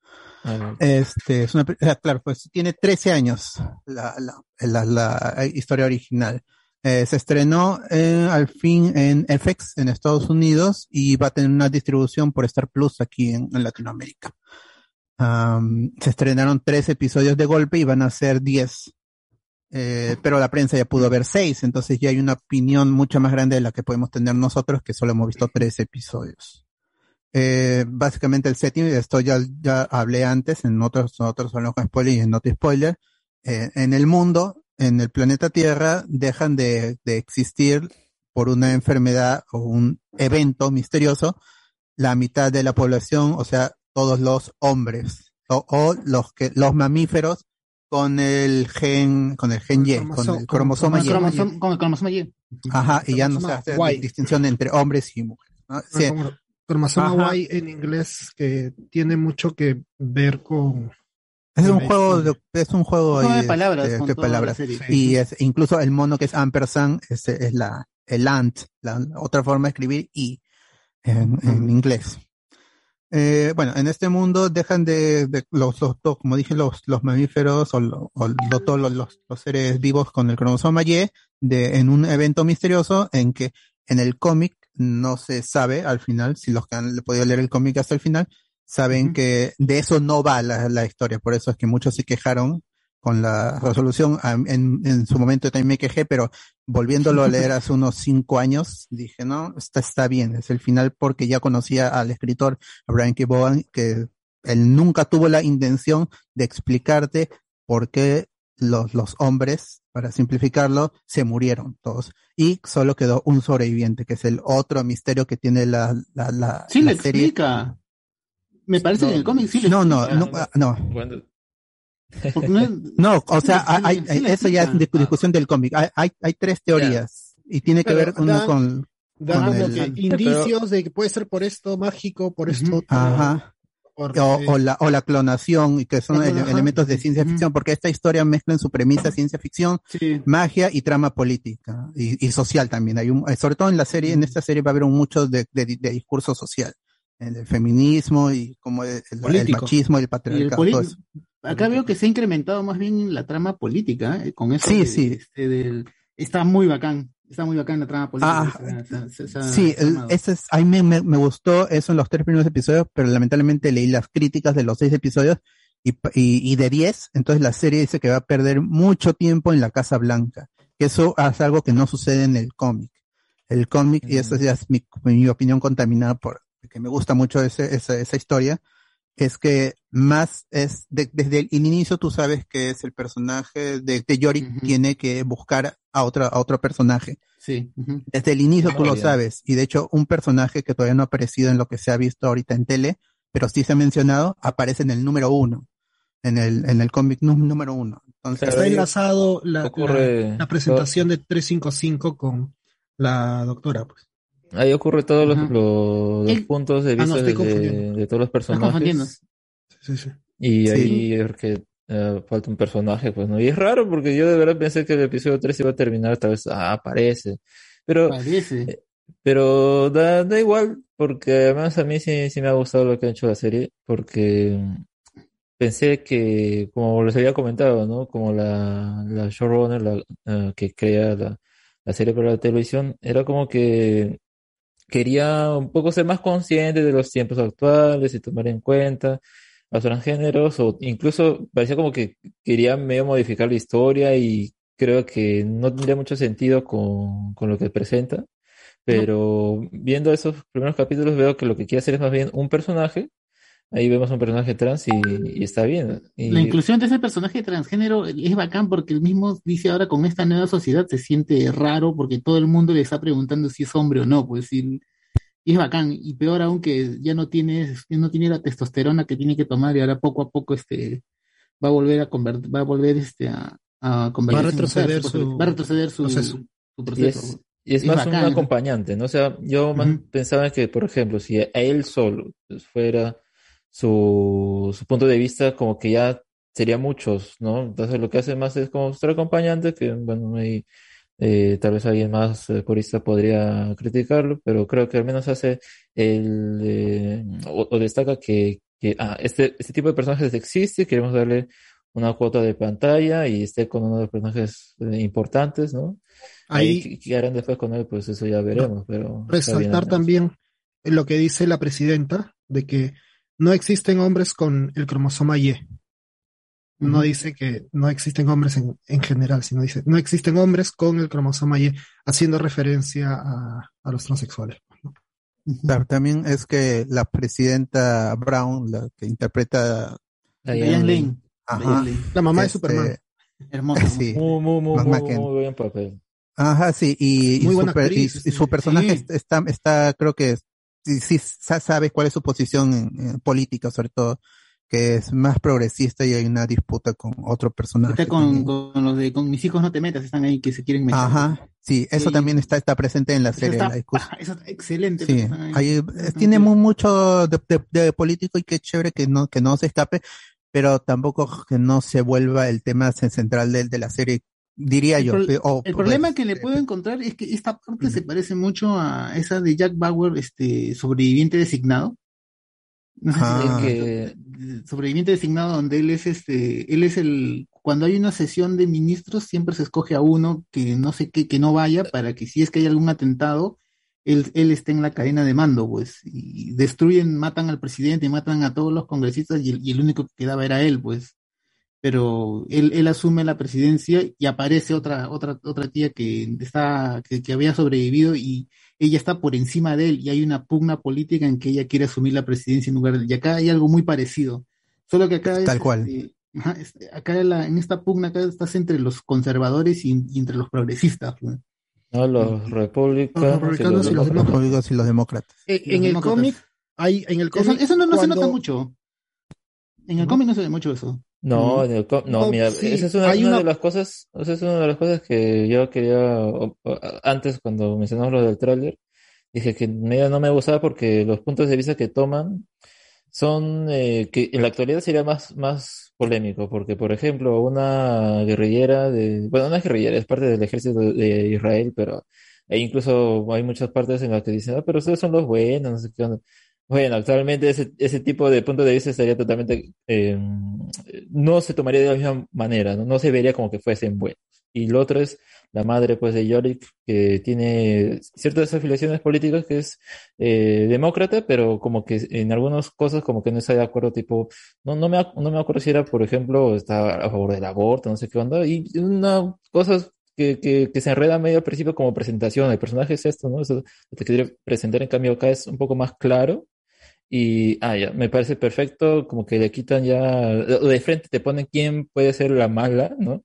A ver. Este, es una, ah, claro, pues tiene 13 años la, la, la, la historia original. Eh, se estrenó eh, al fin en FX en Estados Unidos y va a tener una distribución por Star Plus aquí en, en Latinoamérica. Se estrenaron tres episodios de golpe y van a ser 10. Eh, pero la prensa ya pudo ver seis, entonces ya hay una opinión mucho más grande de la que podemos tener nosotros, que solo hemos visto tres episodios. Eh, básicamente el setting, esto ya, ya hablé antes en otros, otros son con spoiler y en no spoiler. Eh, en el mundo, en el planeta Tierra, dejan de, de existir por una enfermedad o un evento misterioso la mitad de la población, o sea, todos los hombres o, o los que los mamíferos con el gen con el gen Y, con el cromosoma con Y. el cromosoma- con el cromosoma Y. Ajá, y ya no se hace Y. distinción entre hombres y mujeres. ¿no? Sí. Como cromosoma. Y en inglés que tiene mucho que ver con Es un juego de, es un juego, de palabras este, con de palabras. Y es, incluso el mono que es ampersand es, es la, el ant, la otra forma de escribir y en, en inglés. Eh, bueno, en este mundo dejan de, de los, los, como dije, los, los mamíferos o, lo- o lo- todos los, los- los seres vivos con el cromosoma Y de, en un evento misterioso en que en el cómic no se sabe al final, si los que han podido leer el cómic hasta el final, saben que de eso no va la, la historia. Por eso es que muchos se quejaron con la resolución. A- En, en su momento también me quejé, pero volviéndolo a leer hace unos cinco años, dije, no, está, está bien, es el final porque ya conocía al escritor, a Brian K. Que él nunca tuvo la intención de explicarte por qué los, los hombres, para simplificarlo, se murieron todos. Y solo quedó un sobreviviente, que es el otro misterio que tiene la, la, la, Sí, la le serie. explica. Me parece que en el cómic sí le No, no, explica. no, ah, no. Cuando- no es- No, o sea, hay, hay- eso ya es discusión del cómic. Hay, hay, hay tres teorías y tiene que Pero ver dan- con, dan con como el- que indicios de que puede ser por esto mágico, por esto otro, Ajá. por- O, eh, o la, o la clonación, y que son elementos de ciencia ficción, porque esta historia mezcla en su premisa ciencia ficción, magia y trama política y, y social también. Hay un, eh, sobre todo en la serie, en esta serie va a haber un mucho de, de- de discurso social, el, el feminismo y como el, el- el Político. machismo y el Y patriarcado. todo eso. Acá veo que se ha incrementado más bien la trama política, ¿eh? con eso. Sí, de- sí. este, del- está muy bacán. Está muy bacán la trama política. Ah, Sí, ese es, a mí me, me- me gustó eso en los tres primeros episodios, pero lamentablemente leí las críticas de los seis episodios y, y, y de diez, entonces la serie dice que va a perder mucho tiempo en la Casa Blanca, que eso es algo que no sucede en el cómic. El cómic, y eso ya es mi, mi opinión contaminada por que me gusta mucho ese, esa, esa historia, es que más es, de- desde el inicio tú sabes que es el personaje de, de Yorick tiene que buscar a otra, a otro personaje. Sí. Desde el inicio tú lo sabes. Y de hecho, un personaje que todavía no ha aparecido en lo que se ha visto ahorita en tele, pero sí se ha mencionado, aparece en el número uno. En el, en el cómic nú- número uno. Entonces, está enlazado la, ocurre- la- la presentación de 355 con la doctora. Pues. Ahí ocurre todos los, puntos de Ah, no, vista de, todos los personajes. Sí, sí. Y Sí. ahí es que eh, falta un personaje, pues, ¿no? Y es raro porque yo de verdad pensé que el episodio 3 iba a terminar, tal vez, ah, aparece. Pero, Parece. eh, pero da, da igual, porque además a mí sí, sí me ha gustado lo que ha hecho la serie, porque pensé que, como les había comentado, ¿no? Como la, la showrunner la, eh, que crea la, la serie para la televisión, era como que quería un poco ser más consciente de los tiempos actuales y tomar en cuenta a los transgéneros, o incluso parecía como que quería medio modificar la historia y creo que no tendría mucho sentido con, con lo que presenta. Pero viendo esos primeros capítulos veo que lo que quiere hacer es más bien un personaje. Ahí vemos un personaje trans y, y está bien. Y- La inclusión de ese personaje transgénero es bacán porque el mismo dice ahora con esta nueva sociedad se siente raro porque todo el mundo le está preguntando si es hombre o no, pues y, y es bacán. Y peor aún que ya no tiene, ya no tiene la testosterona que tiene que tomar y ahora poco a poco este va a volver a convertir, va a volver este a, a convertirse en mujer, retroceder supuestamente. su va a retroceder su proceso. su Y proceso. es, y es Es más un bacán. acompañante, ¿no? O sea, yo más pensaba que, por ejemplo, si a él solo pues, fuera su, su punto de vista, como que ya sería muchos, ¿no? Entonces lo que hace más es como ser acompañante, que bueno, ahí, eh, tal vez alguien más eh, purista podría criticarlo, pero creo que al menos hace el, eh, o, o destaca que, que ah, este, este tipo de personajes existe, queremos darle una cuota de pantalla y esté con uno de los personajes eh, importantes, ¿no? Ahí, ¿qué- ¿qué harán después con él? Pues eso ya veremos, pero resaltar también lo que dice la presidenta de que no existen hombres con el cromosoma Y. No dice que no existen hombres en, en general, sino dice no existen hombres con el cromosoma Y, haciendo referencia a, a los transexuales. Claro, también es que la presidenta Brown, la que interpreta Diane Lane. La mamá de Este, Superman. Hermosa. Sí. Muy, muy, muy, muy, buen papel. Ajá, sí, y, su, y- y personaje sí. está, está, creo que sí, sí sa- sabe cuál es su posición en, en política, sobre todo, que es más progresista y hay una disputa con otro personaje. Está con, con los de con mis hijos no te metas, están ahí que se quieren meter. Ajá, sí, eso Sí. también está, está presente en la Eso serie, está, la discusión. eso está excelente. Sí, ahí. ahí, eh, Están tiene metidos. mu- mucho de, de- de político y qué chévere que no, que no se escape, pero tampoco que no se vuelva el tema cen- central de, de la serie, diría El, yo. pro- el o- problema que le puedo encontrar es que esta parte se parece mucho a esa de Jack Bauer, este sobreviviente designado. No sé Ah. que sobreviviente designado donde él es este, él es el, cuando hay una sesión de ministros siempre se escoge a uno que no sé qué, que no vaya para que si es que hay algún atentado, él, él esté en la cadena de mando, pues, y destruyen, matan al presidente, matan a todos los congresistas y el, y el único que quedaba era él, pues. Pero él, él asume la presidencia y aparece otra, otra, otra tía que está, que, que había sobrevivido y ella está por encima de él y hay una pugna política en que ella quiere asumir la presidencia en lugar de él. Y acá hay algo muy parecido. Solo que acá es, Tal cual. este, acá la- en esta pugna acá estás entre los conservadores y, y entre los progresistas. ¿no? Los republicanos, Los republicanos y los los demócratas. políticos y los demócratas. Eh, Los en el demócratas. cómic, hay, en el Eso, cómic, eso no, no se nota mucho. En el cómic no se ve mucho eso. No, en el co- no, No, mira, sí, esa es una, hay una una- de las cosas, esa es una de las cosas que yo quería, antes cuando mencionamos lo del tráiler, dije que medio no me gustaba porque los puntos de vista que toman son, eh, que en la actualidad sería más, más polémico, porque por ejemplo, una guerrillera de, bueno, una guerrillera es parte del ejército de Israel, pero e incluso hay muchas partes en las que dicen, ah, pero ustedes son los buenos, no sé qué onda. Bueno, actualmente ese, ese tipo de punto de vista estaría totalmente, eh, no se tomaría de la misma manera, ¿no? No se vería como que fuesen buenos. Y lo otro es la madre, pues, de Yorick, que tiene ciertas afiliaciones políticas, que es eh, demócrata, pero como que en algunas cosas como que no está de acuerdo, tipo, no, no me, no me acuerdo si era, por ejemplo, está a favor del aborto, no sé qué onda, y una, cosas que, que, que se enreda medio al principio como presentación, el personaje es esto, ¿no? Eso te quiere presentar, en cambio acá es un poco más claro. Y, ah, ya, me parece perfecto, como que le quitan ya, de frente te ponen quién puede ser la mala, ¿no?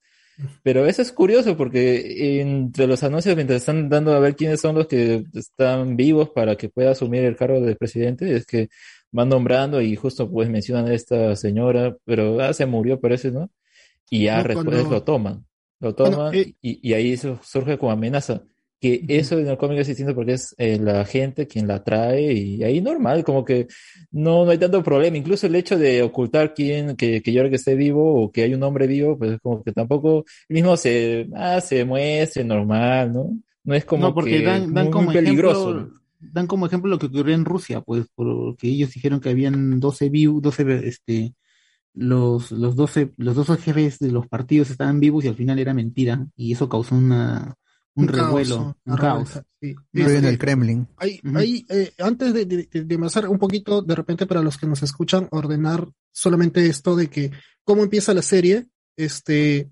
Pero eso es curioso porque entre los anuncios, mientras están dando a ver quiénes son los que están vivos para que pueda asumir el cargo de presidente, es que van nombrando y justo pues mencionan a esta señora, pero ah, se murió, parece, ¿no? Y ya No, después cuando- lo toman, lo Bueno, toman eh, y, y ahí eso surge como amenaza. Que eso en el cómic es distinto porque es eh, la gente quien la trae y ahí normal, como que no, no hay tanto problema. Incluso el hecho de ocultar quién, que, que York esté vivo o que hay un hombre vivo, pues como que tampoco el mismo se, ah, se muestre normal, ¿no? No es como no, porque que dan, dan muy, como muy peligroso. ejemplo, dan como ejemplo lo que ocurrió en Rusia, pues, porque ellos dijeron que habían 12 vivos, 12, este, los, los 12, los 12 jefes de los partidos estaban vivos y al final era mentira, y eso causó una, un, revuelo, un caos. sí. En Este, el Kremlin. Hay, Ujú. hay, eh, antes de, de, de- de avanzar un poquito, de repente para los que nos escuchan, ordenar solamente esto de que cómo empieza la serie. Este,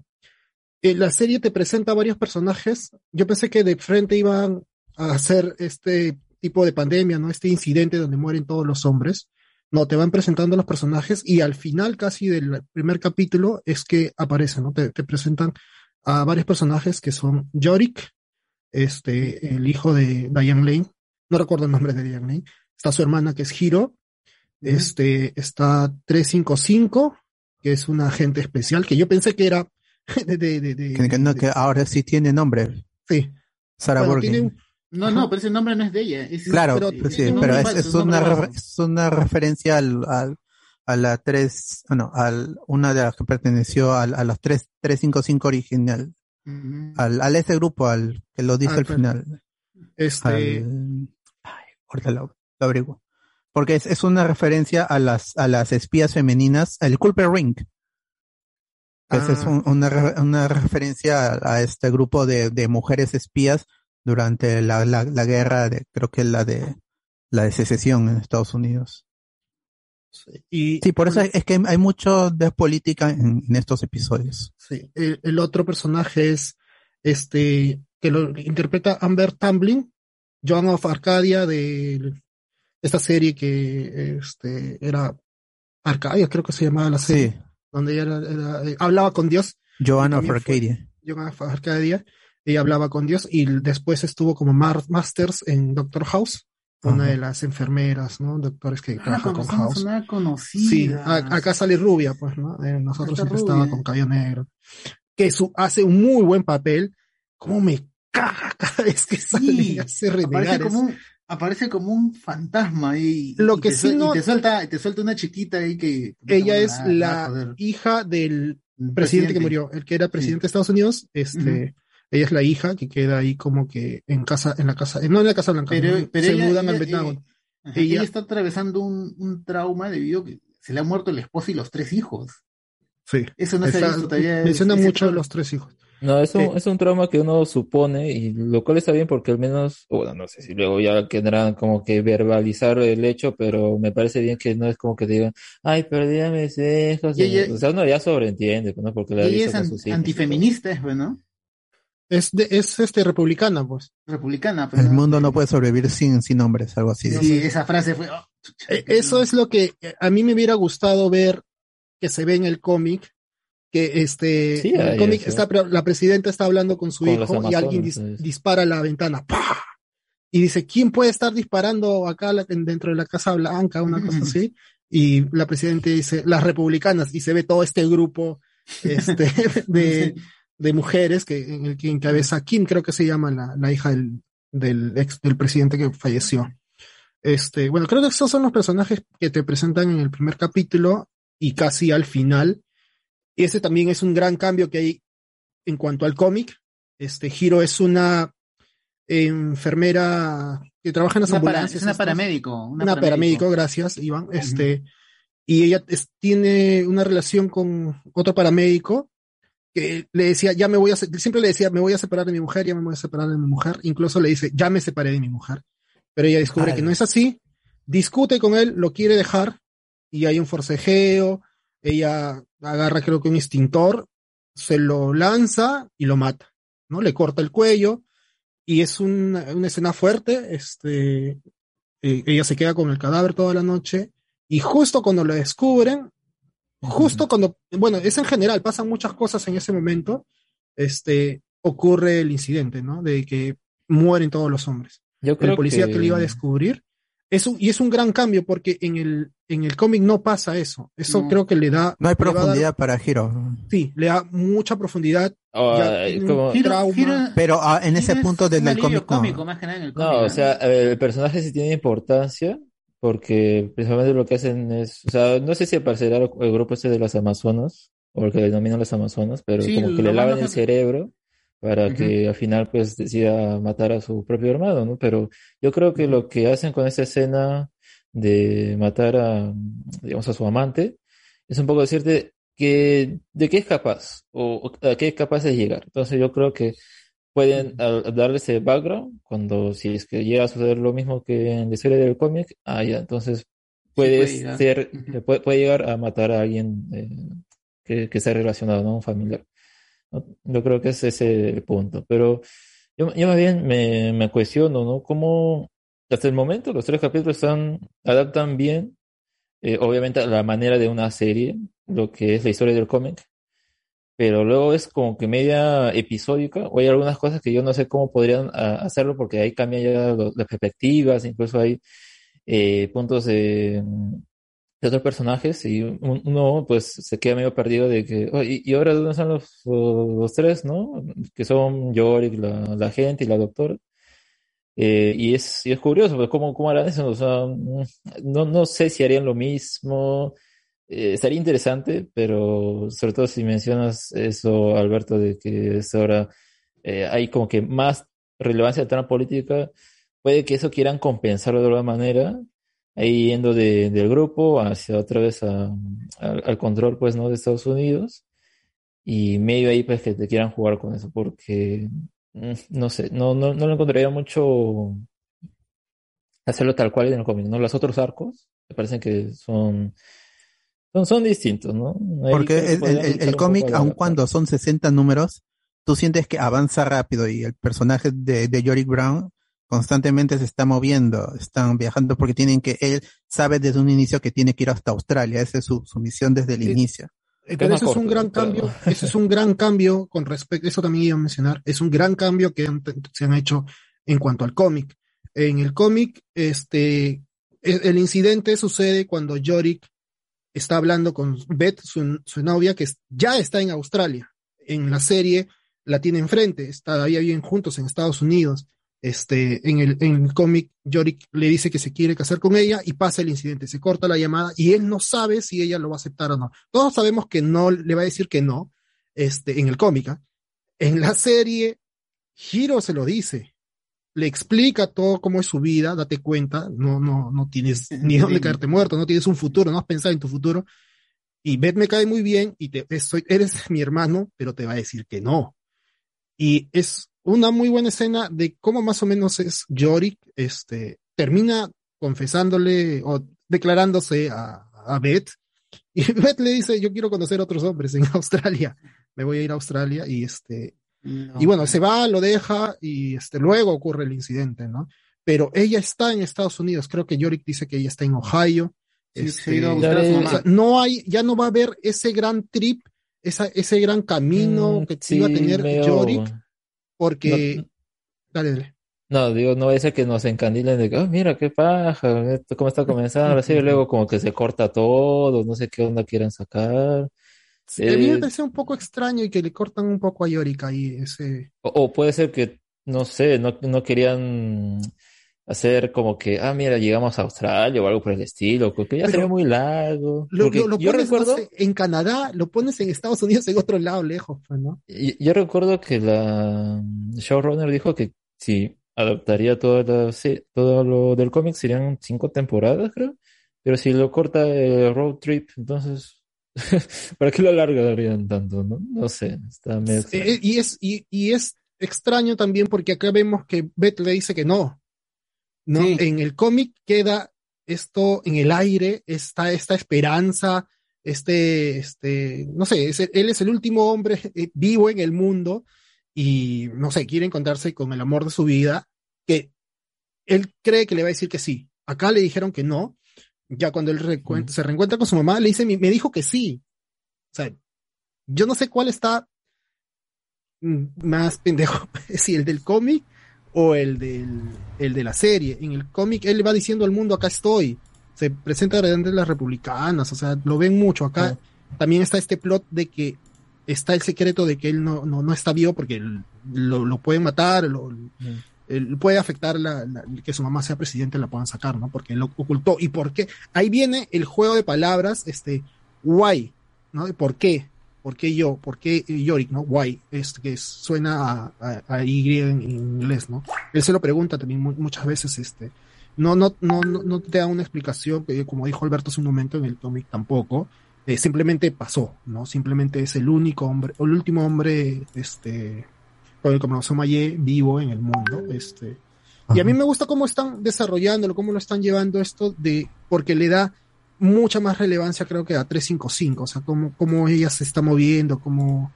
eh, la serie te presenta varios personajes. Yo pensé que de frente iban a hacer este tipo de pandemia, ¿no? Este incidente donde mueren todos los hombres. No, te van presentando los personajes y al final casi del primer capítulo es que aparecen, ¿no? Te, te presentan a varios personajes que son Yorick, este, el hijo de Diane Lane, no recuerdo el nombre de Diane Lane, está su hermana que es Hiro, este, está 355, que es una agente especial, que yo pensé que era de, de, de, de- Que, que no, que ahora sí tiene nombre. Sí. Sarah Bueno, tiene un- No, no, pero ese nombre no es de ella. Es, Claro, pero, sí, es pero es, es una, es una referencia al, al, a la 3, bueno, al, una de las que perteneció al, a los 3, 355 original. Al, al ese grupo, al que lo dice Ah, al final. Este, Al- ay, ahorita lo, lo averiguo. Porque es, es una referencia a las, a las espías femeninas, el Culper Ring. Esa es Ah. un- una, una referencia a, a este grupo de, de mujeres espías durante la, la, la guerra de, creo que la de, la de secesión en Estados Unidos. y Sí, por eso es que hay mucho de política en, en estos episodios. Sí, el, el otro personaje es este que lo interpreta Amber Tamblyn, Joan of Arcadia de esta serie que este era Arcadia, creo que se llamaba la serie, Sí. donde ella era- era- eh, hablaba con Dios. Joanna of Arcadia. Joan of Arcadia, ella hablaba con Dios y después estuvo como mar- Masters en Doctor House, una Ajá. de las enfermeras, ¿no? Doctores que Ah, trabajan con House. Sí, conocida. a- acá sale rubia, pues, ¿no? Eh, nosotros siempre estaba con cabello negro. Que su, hace un muy buen papel. ¿Cómo me caga cada vez que sale Sí, hace renegar? aparece como un fantasma y, Lo y que te, sí no- y te suelta, te suelta una chiquita ahí que Ella es la hija del presidente, presidente. que murió, el que era presidente de Estados Unidos. Este, ella es la hija que queda ahí como que en casa, en la casa, no en la casa blanca, pero, ¿no? pero se ella, mudan ella- al Pentágono. eh, Ella- ella está atravesando un, un trauma debido a que se le ha muerto el esposo y los tres hijos. Sí. Eso no se ha visto todavía. menciona mucho los tres hijos. No, es un, Eh, es un trauma que uno supone y lo cual está bien porque al menos, bueno, no sé si luego ya quedarán como que verbalizar el hecho, pero me parece bien que no es como que digan, ay, perdí a mis hijos. Y ella- o sea, uno ya sobreentiende, ¿no? Porque la ella es an- antifeminista, es, ¿no? Es, de, es este republicana, pues. Republicana, pero El mundo no puede sobrevivir sin, sin hombres, algo así. Sí, esa frase fue. oh, Eh, Eso es lo que eh, a mí me hubiera gustado ver que se ve en el cómic, que este, Sí, el cómic eso. está, la presidenta está hablando con su Con hijo y alguien dis- dispara a la ventana, ¡pah! Y dice, ¿quién puede estar disparando acá la- dentro de la Casa Blanca? Una cosa así. Y la presidenta dice, las republicanas, y se ve todo este grupo este, de, de mujeres que, en el que encabeza Kim, creo que se llama la, la hija del, del ex, del presidente que falleció. Este, bueno, creo que esos son los personajes que te presentan en el primer capítulo y casi al final. Y ese también es un gran cambio que hay en cuanto al cómic. Este, Hiro es una enfermera que trabaja en las Una para- es una paramédico. Una, paramédico, gracias, Iván. Este, y ella es- tiene una relación con otro paramédico que le decía, ya me voy a, siempre le decía, me voy a separar de mi mujer, ya me voy a separar de mi mujer. Incluso le dice, ya me separé de mi mujer. Pero ella descubre Ay. que no es así, discute con él, lo quiere dejar y hay un forcejeo. Ella agarra, creo que un extintor, se lo lanza y lo mata, ¿no? Le corta el cuello y es una, una escena fuerte. Este, eh, ella se queda con el cadáver toda la noche y justo cuando lo descubren, justo cuando, bueno, es en general, pasan muchas cosas en ese momento, este, ocurre el incidente, ¿no? De que mueren todos los hombres. Yo el creo policía que... que- lo iba a descubrir. Es un- y es un gran cambio porque en el, en el cómic no pasa eso. Eso No. creo que le da. No hay a dar- profundidad para Hiro. sí, le da mucha profundidad. Ya eh, como- un trauma. Pero ah, en ese es punto del, un del alivio cómic no. cómico, más que nada en el cómic. No, o sea, el personaje sí tiene importancia porque principalmente lo que hacen es, o sea, no sé si aparecerá el el grupo este de las Amazonas o el que denominan las Amazonas, pero Sí, como que le lavan el cerebro para que al final pues decida matar a su propio hermano, ¿no? Pero yo creo que lo que hacen con esta escena de matar a, digamos, a su amante es un poco decirte que de qué es capaz o, o a qué es capaz de llegar. Entonces yo creo que pueden darle ese background cuando si es que llega a suceder lo mismo que en la historia del cómic, ah, ya, entonces puede ser, puede, puede llegar a matar a alguien eh, que, que esté relacionado, ¿no? Un familiar. ¿no? Yo creo que ese es el punto. Pero yo, yo más bien me, me cuestiono, ¿no? ¿Cómo hasta el momento los tres capítulos están, adaptan bien, eh, obviamente a la manera de una serie, lo que es la historia del cómic, pero luego es como que media episódica, o hay algunas cosas que yo no sé cómo podrían ah, hacerlo porque ahí cambian ya lo- las perspectivas, incluso hay eh, puntos de, de otros personajes y un- uno pues se queda medio perdido de que, "Oh, ¿y, ahora dónde están los, los tres, no? Que son Yorick, la, la gente y la doctora. Eh, y es, y es curioso, pues, ¿cómo, cómo harán eso? O mm, no, no sé si harían lo mismo. Eh, estaría interesante, pero sobre todo si mencionas eso, Alberto, de que es ahora eh, hay como que más relevancia de trama política, puede que eso quieran compensarlo de alguna manera, ahí yendo de- del grupo hacia otra vez a- al- control, pues, ¿no? De Estados Unidos y medio ahí pues que te quieran jugar con eso porque mm, no sé, no, no, no lo encontraría mucho hacerlo tal cual en el cómic, ¿no? Los otros arcos me parecen que son son, son distintos, ¿no? Ahí Porque el, el- cómic, aun cuando son 60 números, tú sientes que avanza rápido y el personaje de, de Yorick Brown constantemente se está moviendo, están viajando porque tienen que, él sabe desde un inicio que tiene que ir hasta Australia, esa es su, su misión desde el inicio. Eh, Pero eso es un gran cambio, eso es un gran cambio con respecto, eso también iba a mencionar, es un gran cambio que han- se han hecho en cuanto al cómic. En el cómic, este, e- el incidente sucede cuando Yorick está hablando con Beth, su, novia, que ya está en Australia. En la serie la tiene enfrente, todavía viven juntos en Estados Unidos. Este, en el, en el cómic, Yorick le dice que se quiere casar con ella y pasa el incidente, se corta la llamada y él no sabe si ella lo va a aceptar o no. Todos sabemos que no, le va a decir que no, este, en el cómic. ¿ah? En la serie, Hiro se lo dice, le explica todo cómo es su vida, date cuenta, no, no, no tienes ni dónde caerte muerto, no tienes un futuro, no has pensado en tu futuro. Y Beth me cae muy bien y te, soy, eres mi hermano, pero te va a decir que no. Y es una muy buena escena de cómo más o menos es Yorick, este, termina confesándole o declarándose a, a Beth. Y Beth le dice, yo quiero conocer otros hombres en Australia. Me voy a ir a Australia y este, y bueno, se va, lo deja y este, luego ocurre el incidente, ¿no? Pero ella está en Estados Unidos, creo que Yorick dice que ella está en Ohio. Sí, Este, o mamá. sea, no hay, ya no va a haber ese gran trip, esa, ese gran camino Mm, que sí, iba a tener Yorick, porque, No- dale, dale. No, digo, no vaya a ser que nos encandilen de que, "Ah, mira qué paja, cómo está comenzando, así, y luego como que se corta todo, no sé qué onda quieran sacar. A mí me Eh, parece un poco extraño y que le cortan un poco a Yorick ahí ese. o, o puede ser que, no sé, no, no querían hacer como que, ah, mira, llegamos a Australia o algo por el estilo, porque ya sería muy largo. Lo, lo- lo yo pones no recuerdo, sé, en Canadá, lo pones en Estados Unidos en otro lado lejos, pues, ¿no? yo, yo recuerdo que la showrunner dijo que si adaptaría todo, la se- todo lo del cómic serían cinco temporadas, creo. Pero si lo corta el road trip, entonces, ¿para qué lo alargarían tanto, no? No sé, está medio extraño. Y, es, y, y es extraño también porque acá vemos que Beth le dice que no. ¿no? En el cómic queda esto en el aire, está esta esperanza, este, este, no sé, es- él es el último hombre eh, vivo en el mundo y, no sé, quiere encontrarse con el amor de su vida, que él cree que le va a decir que sí. Acá le dijeron que no. Ya cuando él se reencuentra con su mamá, le dice, me dijo que sí. O sea, yo no sé cuál está más pendejo, si el del cómic o el del el de la serie. En el cómic él le va diciendo al mundo, acá estoy. Se presenta delante de las republicanas, o sea, lo ven mucho. Acá también está este plot de que está el secreto de que él no, no, no está vivo porque lo, lo pueden matar, lo, él puede afectar la, que su mamá sea presidente, la puedan sacar, ¿no? Porque lo ocultó. ¿Y por qué? Ahí viene el juego de palabras, este, why, ¿no? ¿Por qué? ¿Por qué yo? ¿Por qué Yorick, no? Why, es que suena a, Y en inglés, ¿no? Él se lo pregunta también mu- muchas veces, este, no, no, no, no, no te da una explicación, que como dijo Alberto hace un momento en el cómic tampoco, eh, simplemente pasó, ¿no? Simplemente es el único hombre, o el último hombre, este, con el cromosoma Y vivo en el mundo, este. Y a mí me gusta cómo están desarrollándolo, cómo lo están llevando esto de, porque le da mucha más relevancia creo que a 355, o sea, cómo, cómo ella se está moviendo, cómo,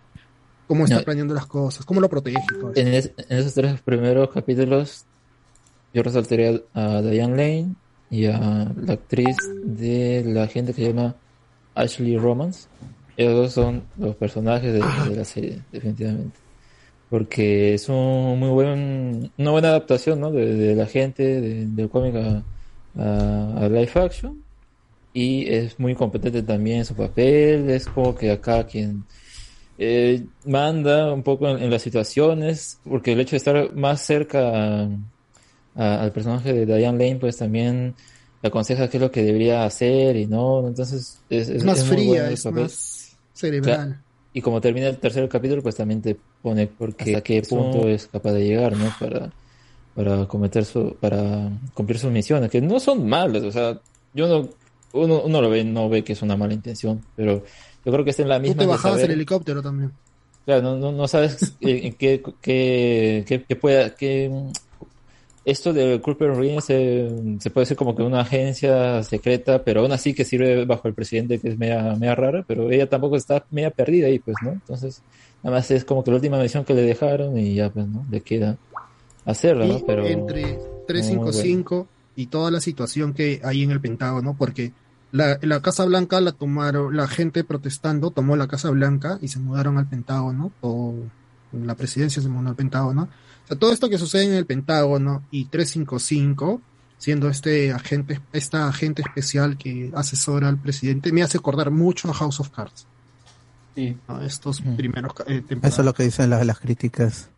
cómo está No. planeando las cosas, cómo lo protege. En, es- en esos tres primeros capítulos, yo resaltaría a Diane Lane y a la actriz de la gente que se llama Ashley Romance. Ellos dos son los personajes de, de la serie, definitivamente. Porque es un muy buen, una buena adaptación, ¿no? De, de la gente, de- del cómic a, a, a live action. Y es muy competente también en su papel. Es como que acá quien eh, manda un poco en, en las situaciones, porque el hecho de estar más cerca a- a- al personaje de Diane Lane, pues también le aconseja qué es lo que debería hacer y no, entonces es, Es más muy fría, bueno el es más cerebral. Claro. Y como termina el tercer capítulo, pues también te pone porque a qué punto es capaz de llegar, ¿no? Para, para cometer su, para cumplir sus misiones, que no son malas, o sea, yo no, uno, uno lo ve, no ve que es una mala intención, pero yo creo que está en la Tú misma te de bajabas saber- el helicóptero también. Claro, no, no, no sabes en en qué, qué, qué, qué pueda, qué, esto de Cooper Ring se, se puede ser como que una agencia secreta, pero aún así que sirve bajo el presidente que es media, media rara, pero ella tampoco está media perdida ahí, pues, ¿no? Entonces, nada más es como que la última misión que le dejaron y ya, pues, ¿no? Le queda hacerla, ¿no? Pero... entre muy 355 y toda la situación que hay en el Pentágono, porque la, la Casa Blanca la tomaron, la gente protestando tomó la Casa Blanca y se mudaron al Pentágono, o la presidencia se mudó al Pentágono. O sea, todo esto que sucede en el Pentágono y 355, siendo este agente, esta agente especial que asesora al presidente, me hace acordar mucho a House of Cards. ¿no? Estos primeros ca- eh, temporadas. Eso es lo que dicen las, las críticas.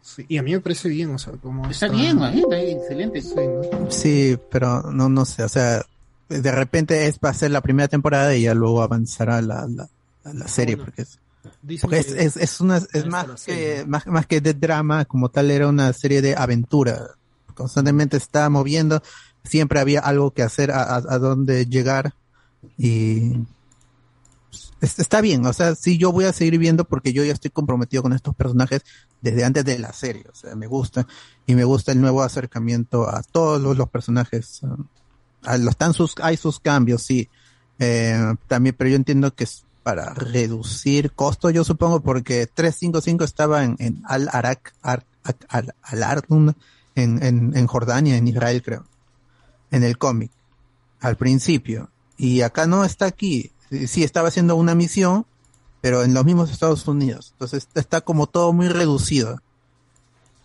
Sí, y a mí me parece bien, o sea, como Está bien, man, está excelente. Sí, pero no, no sé, o sea, de repente es para hacer la primera temporada y ya luego avanzará la, la, la- serie, porque es, porque es, es, es una, es más que, más, más que de drama, como tal era una serie de aventura. Constantemente estaba moviendo, siempre había algo que hacer, a, a, a dónde llegar y es- está bien, o sea, sí yo voy a seguir viendo porque yo ya estoy comprometido con estos personajes desde antes de la serie, o sea, me gusta y me gusta el nuevo acercamiento a todos los, los personajes. a los tan sus hay sus cambios, sí. Eh, también, pero yo entiendo que para reducir costos, yo supongo, porque 355 estaba en, en Al Arak, Ar- Ak- Al, Al en, en, en Jordania, en Israel, creo, en el cómic, al principio. Y acá no está aquí. Sí, estaba haciendo una misión, pero en los mismos Estados Unidos. Entonces está como todo muy reducido.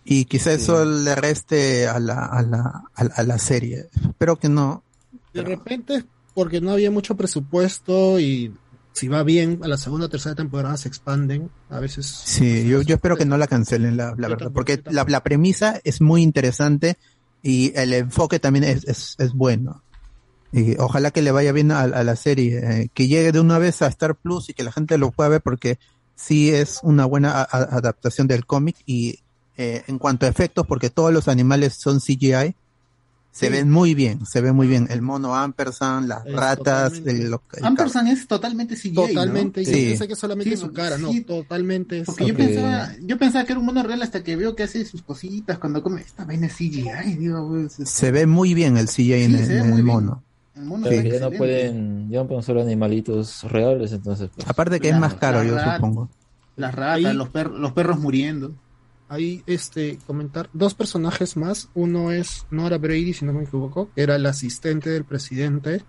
Y quizá eso le reste a la, a la, a, la- a la serie. Espero que no. De repente es porque no había mucho presupuesto y si va bien a la segunda o tercera temporada se expanden. A veces Sí, yo, yo espero que no la cancelen, la, la verdad, porque la, la premisa es muy interesante y el enfoque también es, es, es bueno. Y ojalá que le vaya bien a, a la serie, eh, que llegue de una vez a Star Plus y que la gente lo pueda ver porque sí es una buena a- a- adaptación del cómic y eh, en cuanto a efectos, porque todos los animales son CGI, se Sí. ven muy bien, se ve muy bien. El mono Ampersand, las Es ratas, el, el Ampersand es totalmente CGI, ¿no? Totalmente, yo Sí. pensé que solamente Sí, su cara, no, sí. totalmente. es- Porque yo pensaba, yo pensaba que era un mono real hasta que veo que hace sus cositas cuando come. Esta vaina es CGI, digo, pues, se ve muy bien el CGI en, Sí, el- en el bien. mono. el mono que ya no pueden, ya no pueden ser animalitos reales, entonces. pues, Aparte que es La- más caro, yo rat- supongo. Las ratas, los, per- los perros muriendo. Ahí, este, comentar dos personajes más. Uno es, no era Brady, si no me equivoco, era el asistente del presidente.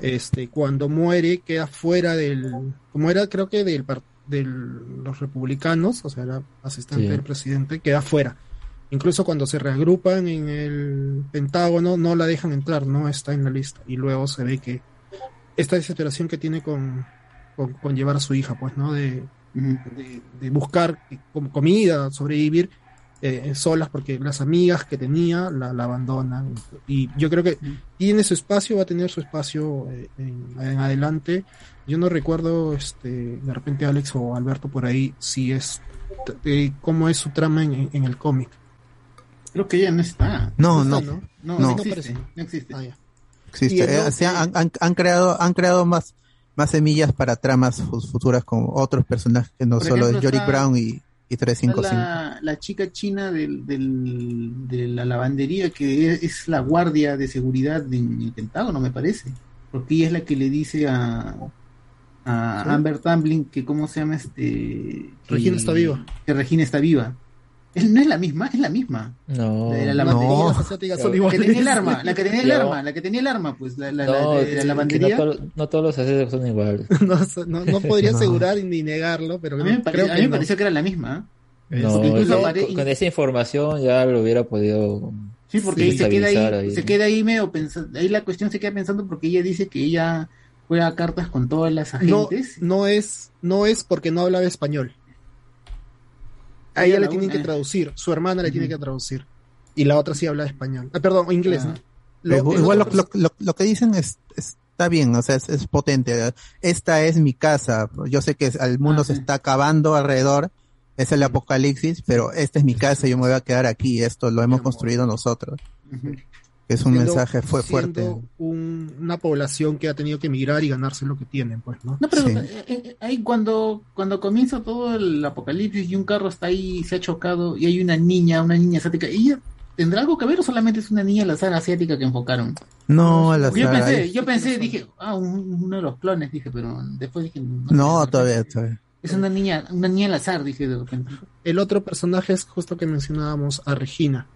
Este, cuando muere, queda fuera del, como era, creo que del, de los republicanos, o sea, era asistente Sí. del presidente, queda fuera. Incluso cuando se reagrupan en el Pentágono, no la dejan entrar, no está en la lista. Y luego se ve que esta desesperación que tiene con, con, con llevar a su hija, pues, ¿no? De, de, de buscar com- comida, sobrevivir eh, solas, porque las amigas que tenía la, la abandonan. Y yo creo que tiene su espacio, va a tener su espacio eh, en, en adelante. Yo no recuerdo, este, de repente Alex o Alberto por ahí, si es, eh, cómo es su trama en, en el cómic. Creo que ella no está. No, No no, está, No, No. no, No existe. No existe. Ah, ya. existe. Eh, otro- o sea, han, han- han creado, han creado más, más semillas para tramas fu- futuras con otros personajes que no Por solo ejemplo, es Yorick está- Brown y, y Está 355. La, la chica china del, del- de la lavandería que es, es la guardia de seguridad en el Pentágono, me parece. Porque ella es la que le dice a, a ¿Sí? Amber Tamblyn que cómo se llama este... que- Regina está viva. Que Regina está viva. Es- no es la misma, es la misma. No. La de la las asiáticas son Claro. La que iguales. tenía el arma, la que tenía el arma, la que tenía el arma, pues la, la, la No, lavandería. No, to- no todos los asiáticos son iguales. no, no, no podría No. asegurar ni negarlo, pero A mí me, creo pareció, a mí que me no. pareció que era la misma. No, incluso con, esa información ya lo hubiera podido. Sí, porque ahí se queda ahí, ahí. se queda ahí medio pensando, ahí la cuestión se queda pensando porque ella dice que ella juega cartas con todas las no, agentes. no es no es porque no hablaba español. A Ella le tienen una- que traducir, su hermana le tiene Ujú. que traducir. Y la otra sí habla español. Ah, perdón, inglés, Ah. ¿no? Lo- Igual lo, lo- lo- lo que dicen es, está bien, o sea, es, es potente. Esta es mi casa. Yo sé que el mundo se está acabando alrededor, es el apocalipsis, pero esta es mi casa yo me voy a quedar aquí. Esto lo hemos construido nosotros. Es un siendo- mensaje fue fuerte. un- una población que ha tenido que emigrar y ganarse lo que tienen, pues, ¿no? No, pero eh, eh, ahí cuando, cuando comienza todo el apocalipsis y un carro está ahí, se ha chocado y hay una niña, una niña asiática, ¿ella tendrá algo que ver o solamente es una niña al azar asiática que enfocaron? No, al Yo azar, pensé, ahí- yo pensé, dije, ah, un- uno de los clones, dije, pero después dije, no, No, todavía, todavía. es una niña, una niña al azar, dije de repente. El otro personaje es justo que mencionábamos a Regina.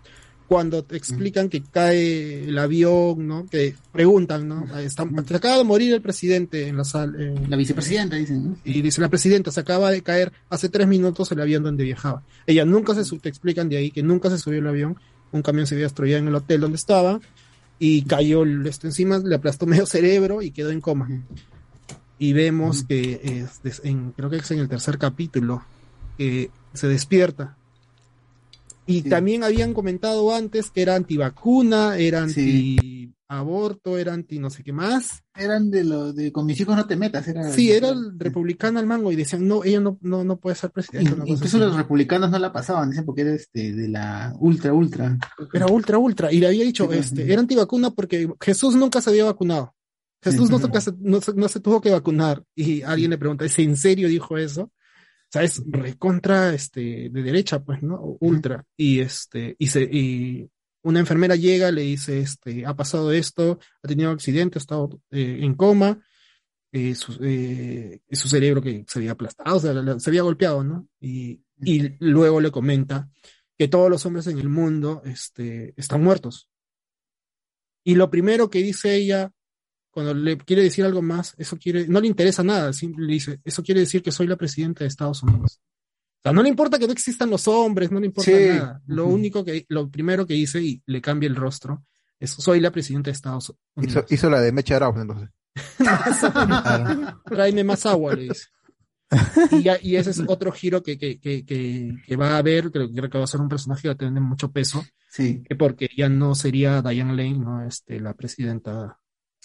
Cuando te explican que cae el avión, ¿no? Que preguntan, ¿no? Se acaba de morir el presidente en la sala. La vicepresidenta, dicen, ¿no? Y dice, la presidenta, se acaba de caer hace tres minutos el avión donde viajaba. Ella nunca se, te explican de ahí que nunca se subió el avión. Un camión se había destruido en el hotel donde estaba y cayó esto encima, le aplastó medio cerebro y quedó en coma. Y vemos que es en, creo que es en el tercer capítulo, que se despierta. Y también habían comentado antes que era antivacuna, era anti-aborto, era anti no sé qué más. Eran de los de con mis hijos no te metas, era Sí, era el republicano al mango y decían, no, ella no, no, no puede ser presidente. una cosa Incluso los republicanos no la pasaban, dicen porque era este de la ultra ultra. Era ultra, ultra. Y le había dicho, este, era antivacuna porque Jesús nunca se había vacunado. Jesús no, se- no, no se tuvo que vacunar. Y alguien le pregunta, ¿es en serio dijo eso? O sea, es recontra, este, de derecha, pues, ¿no? Ultra. Y este, y se, y una enfermera llega, le dice, este, ha pasado esto, ha tenido accidente, ha estado eh, en coma, eh, su, eh, su cerebro que se había aplastado, o sea, la- se había golpeado, ¿no? Y, y luego le comenta que todos los hombres en el mundo, este, están muertos. Y lo primero que dice ella, cuando le quiere decir algo más, eso quiere, no le interesa nada, simple le dice, eso quiere decir que soy la presidenta de Estados Unidos. O sea, no le importa que no existan los hombres, no le importa Sí. nada. Lo único que, lo primero que dice y le cambia el rostro es soy la presidenta de Estados Unidos. Hizo, hizo la de Mecha Arauz, entonces. Tráeme más agua, le dice. Y, ya- y ese es otro giro que, que, que, que, va a haber, creo, creo que va a ser un personaje que va a tener mucho peso, Sí. que porque ya no sería Diane Lane, ¿no? Este, la presidenta.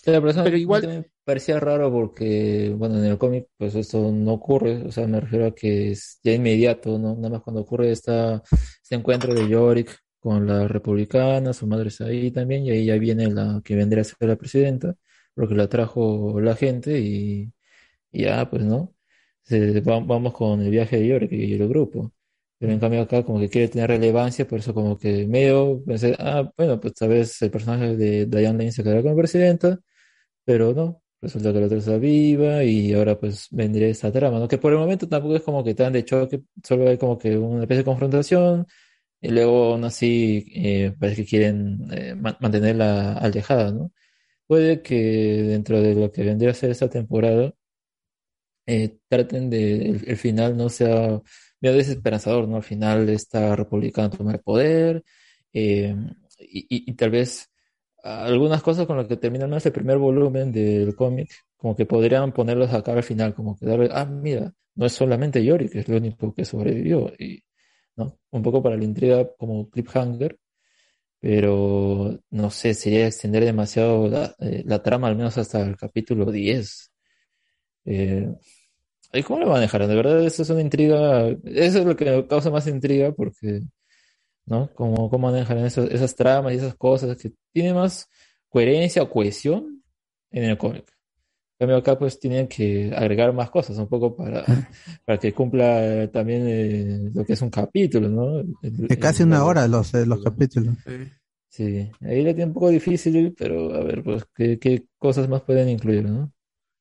Claro, pero, eso igual- me parecía raro porque, bueno, en el cómic, pues esto no ocurre, o sea, me refiero a que es ya inmediato, ¿no? Nada más cuando ocurre esta, este encuentro de Yorick con la republicana, su madre está ahí también, y ahí ya viene la que vendría a ser la presidenta, porque la trajo la gente y, y ya, pues, ¿no? Se- va- vamos con el viaje de Yorick y el grupo. Pero en cambio acá como que quiere tener relevancia, por eso como que medio pensé, ah, bueno, pues tal vez el personaje de Diane Lane se quedará como presidenta, pero no, resulta que la otra está viva y ahora pues vendría esta trama, ¿no? Que por el momento tampoco es como que tan de choque, solo hay como que una especie de confrontación y luego aún así eh, parece que quieren eh, ma- mantenerla alejada, ¿no? Puede que dentro de lo que vendría a ser esta temporada eh, traten de el, final no sea medio desesperanzador, ¿no? Al final esta republicana toma el poder y- y tal vez algunas cosas con las que termina más el primer volumen del cómic, como que podrían ponerlos acá al final, como que darle, ah, mira, no es solamente Yori, que es lo único que sobrevivió, y, ¿no? Un poco para la intriga como cliffhanger, pero no sé, sería extender demasiado la, eh, trama, al menos hasta el capítulo 10. Eh, ¿y cómo lo manejarán? De verdad, eso es una intriga, eso es lo que causa más intriga, porque ¿no? Cómo, cómo manejan esas, esas tramas y esas cosas que tiene más coherencia o cohesión en el cómic. En cambio acá pues tienen que agregar más cosas un poco para, para que cumpla también eh, lo que es un capítulo, ¿no? El- De casi el- una hora los, eh, los capítulos. Sí, ahí la tiene un poco difícil, pero a ver, pues, ¿qué, qué cosas más pueden incluir, no?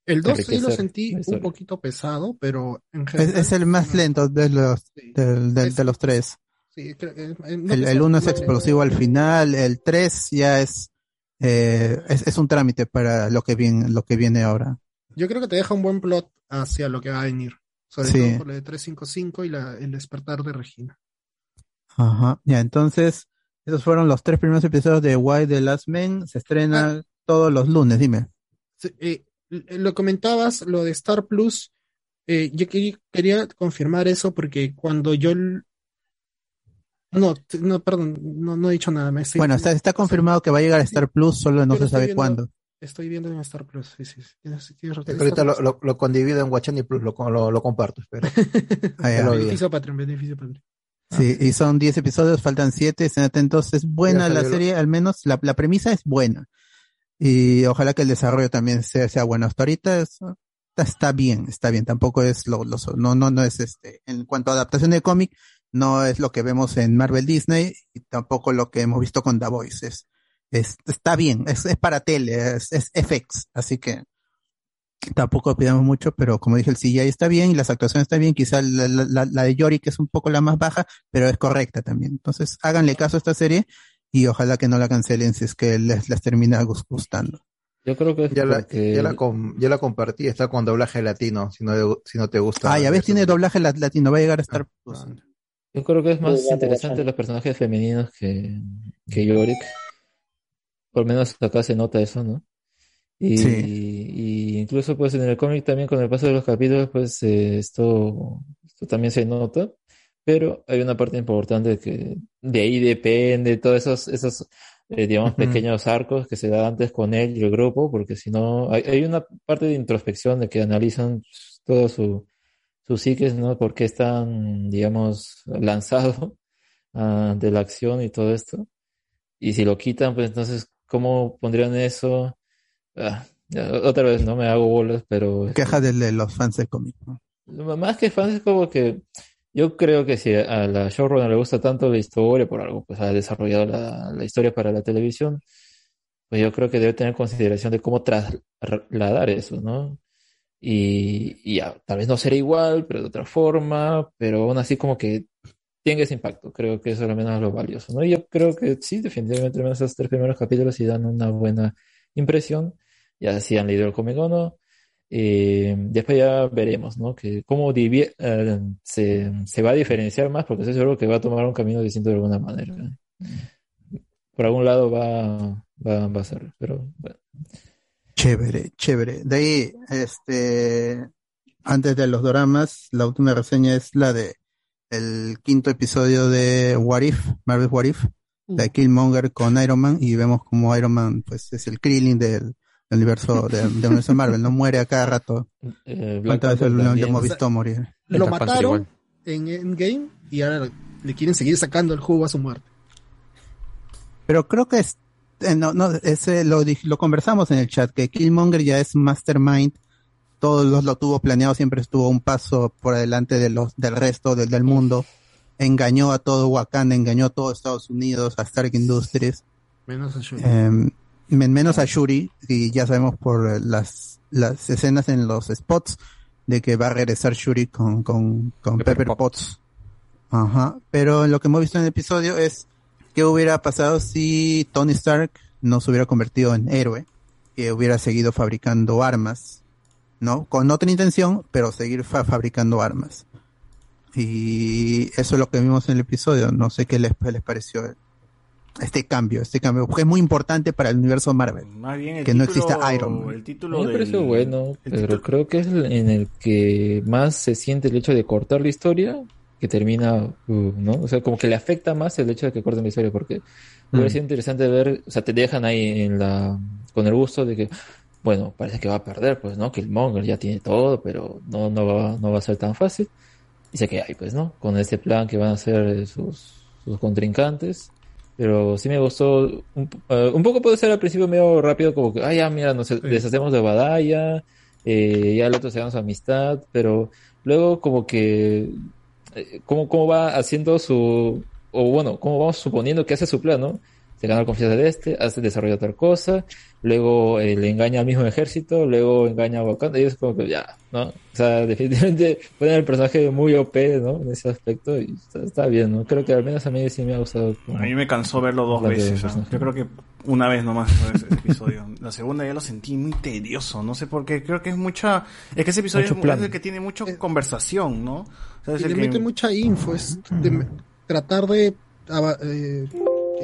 El 2 sí lo sentí un poquito pesado, pero en Es, general. es el más lento de los, del- del- de los tres. Sí, creo- eh, eh, no El, el uno es explosivo al final, el 3 ya es, eh, es, es un trámite para lo que viene, lo que viene ahora. Yo creo que te deja un buen plot hacia lo que va a venir. Sobre Sí. todo por lo de 355 y la, el despertar de Regina. Ajá. Ya, entonces, esos fueron los tres primeros episodios de Why the Last Man. Se estrena todos los lunes, dime. Eh, l- lo comentabas, lo de Star Plus. eh, yo quería, confirmar eso porque cuando yo No, no, perdón, no, no he dicho nada. Me estoy- Bueno, está, está confirmado que va a llegar a Star Plus, solo no se sabe viendo- cuándo. Estoy viendo en Star Plus, sí, sí. sí. Tienes- tienes razón. Es que ahorita lo, lo, lo condivido en Guachani Plus, lo, lo, lo comparto, espera. Ah, ya. Ya lo. Beneficio Patreon, beneficio Patreon. Sí, y son 10 episodios, faltan 7, estén atentos. Es buena la serie, al menos la, la premisa es buena. Y ojalá que el desarrollo también sea, sea bueno. Hasta ahorita es- está, está bien, está bien. Tampoco es lo, lo- no, no, no es este, en cuanto a adaptación de cómic, no es lo que vemos en Marvel Disney y tampoco lo que hemos visto con The Voice. Es, es, está bien, es, es para tele, es, es FX, así que tampoco pidamos mucho, pero como dije, el CGI está bien y las actuaciones están bien. Quizá la, la, la- la de Yori, que es un poco la más baja, pero es correcta también. Entonces, háganle caso a esta serie y ojalá que no la cancelen si es que les, les termina gus- gustando. Yo creo que es Ya la, porque... ya la, com- ya la compartí, está con doblaje latino, si no, si no te gusta. Ah, ya ves, tiene doblaje lat- latino, va a llegar a Ah, estar. pues, Yo creo que es más Sí, interesante los personajes femeninos que, que Yorick. Por lo menos acá se nota eso, ¿no? Y, Sí. y incluso pues en el cómic también con el paso de los capítulos pues eh, esto, esto también se nota, pero hay una parte importante que de ahí depende todos esos, esos eh, digamos pequeños arcos que se da antes con él y el grupo, porque si no hay, hay una parte de introspección de que analizan todo su, su psiques, ¿no? Por qué están, digamos, lanzado ah, de la acción y todo esto. Y si lo quitan, pues entonces, ¿cómo pondrían eso? Ah, otra vez, no me hago bolas, pero Queja de, de los fans del cómic. ¿no? más que fans es como que yo creo que si a la showrunner le gusta tanto la historia, por algo, pues ha desarrollado la, la historia para la televisión, pues yo creo que debe tener consideración de cómo trasladar eso, ¿no? Y, y ya, tal vez no será igual, pero de otra forma, pero aún así como que tenga ese impacto, creo que eso es lo menos lo valioso, ¿no? Y yo creo que sí, definitivamente al menos esos tres primeros capítulos sí dan una buena impresión, ya si han leído el cómic o no, eh, después ya veremos, ¿no? Que cómo eh, se, se va a diferenciar más, porque estoy seguro que va a tomar un camino distinto de alguna manera. ¿eh? Por algún lado va, va, va a ser, pero bueno. Chévere, chévere. De ahí, este, antes de los doramas, la última reseña es la de el quinto episodio de What If, Marvel What If, de Killmonger con Iron Man, y vemos como Iron Man, pues, es el Krillin del, del universo, de- del universo Marvel, no muere a cada rato. Eh, ¿Cuántas veces lo, hemos visto morir? Lo mataron en Endgame y ahora le quieren seguir sacando el jugo a su muerte. Pero creo que es, no, no, ese lo, lo conversamos en el chat, que Killmonger ya es Mastermind, todos los lo tuvo planeado, siempre estuvo un paso por adelante de los, del resto del, del mundo, engañó a todo Wakanda, engañó a todo Estados Unidos, a Stark Industries, Menos a Shuri. eh, men- menos a Shuri, y ya sabemos por las, las escenas en los spots de que va a regresar Shuri con, con, con Pepper, Potts. Ajá, pero lo que hemos visto en el episodio es qué hubiera pasado si Tony Stark no se hubiera convertido en héroe, que hubiera seguido fabricando armas, ¿no? Con otra intención, pero seguir fa- fabricando armas. Y eso es lo que vimos en el episodio. No sé qué les, les pareció este cambio, este cambio, porque es muy importante para el universo Marvel. Más bien el que no exista Iron Man. El título me del- pareció bueno, pero título- creo que es el- en el que más se siente el hecho de cortar la historia que termina, uh, ¿no? O sea, como que le afecta más el hecho de que corten la historia, porque me Mm. pareció interesante ver, o sea, te dejan ahí en la, con el gusto de que, bueno, parece que va a perder, pues, ¿no? Que el Monger ya tiene todo, pero no, no va, no va a ser tan fácil. Y sé que hay, pues, ¿no? Con este plan que van a hacer eh, sus, sus contrincantes. Pero sí me gustó, un, eh, un poco puede ser al principio medio rápido, como que, ah, ya, mira, nos deshacemos de Badaya, eh, ya el otro se gana su amistad, pero luego como que, cómo, cómo va haciendo su, o bueno, cómo vamos suponiendo que hace su plan, ¿no? Se gana la confianza de este, hace desarrolla otra cosa, luego eh, le engaña al mismo ejército, luego engaña a Wakanda, y es como que ya, ¿no? O sea, definitivamente ponen el personaje muy OP, ¿no? En ese aspecto, y está, está bien, ¿no? Creo que al menos a mí sí me ha gustado. como- A mí me cansó verlo dos veces. personaje. Yo creo que una vez nomás ese episodio. La segunda ya lo sentí muy tedioso. No sé por qué. Creo que es mucha. Es que ese episodio Mucho es, plan. es el que tiene mucha conversación, ¿no? O sea, es Y el le que- mete mucha info, es de tratar de aba-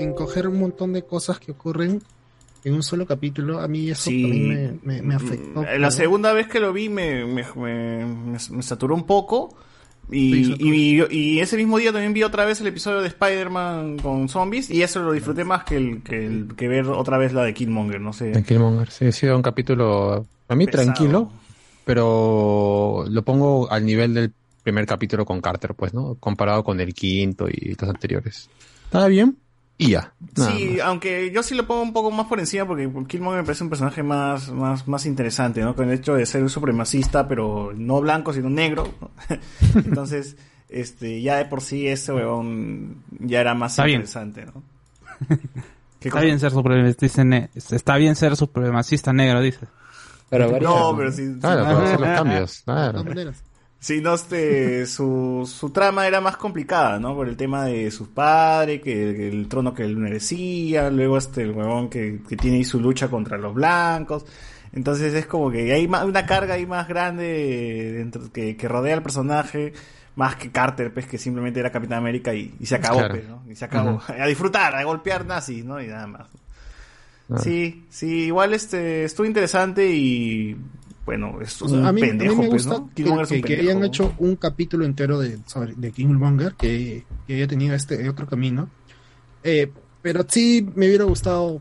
eh, encoger un montón de cosas que ocurren en un solo capítulo. A mí eso Sí. también me, me, me afectó. Eh, La segunda vez que lo vi me, me, me, me- me saturó un poco. Y, y, y ese mismo día también vi otra vez el episodio de Spider-Man con zombies y eso lo disfruté más que el, que el que ver otra vez la de Killmonger, no sé. De Killmonger, sí, ha sido un capítulo a mí Pesado. tranquilo, pero lo pongo al nivel del primer capítulo con Carter, pues, ¿no? Comparado con el quinto y los anteriores. Estaba bien y ya. nada Sí, más. aunque yo sí lo pongo un poco más por encima porque Killmonger me parece un personaje más, más, más interesante, ¿no? Con el hecho de ser un supremacista, pero no blanco, sino negro. ¿no? Entonces, este, ya de por sí ese huevón ya era más Está bien. interesante, ¿no? Está bien ser supremacista, ne- está bien ser supremacista negro, dices. no, pero sí. Claro, sí. para hacer los cambios, claro. Sí, no, este, su, su trama era más complicada, ¿no? Por el tema de sus padres, que, que el trono que él merecía, luego este, el huevón que, que tiene ahí su lucha contra los blancos. Entonces es como que hay más, una carga ahí más grande dentro, que, que rodea al personaje, más que Carter, pues, que simplemente era Capitán América y, y se acabó, Claro. pues, ¿no? Y se acabó. A disfrutar, a golpear nazis, ¿no? Y nada más. Ah. Sí, sí, igual este, estuvo interesante y, bueno, es O sea, un a, mí, a mí pendejo, pues, ¿no? que, es un que- que hayan ¿no? hecho un capítulo entero de, sobre, de Killmonger, que, que haya tenido este otro camino. Eh, pero sí me hubiera gustado,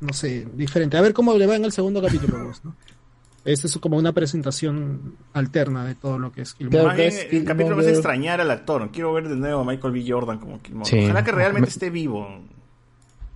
no sé, diferente. A ver cómo le va en el segundo capítulo, pues, ¿no? Esta es como una presentación alterna de todo lo que es Killmonger. El capítulo me hace extrañar al actor. Quiero ver de nuevo a Michael B. Jordan como Killmonger. Sí. Ojalá que realmente Me- esté vivo.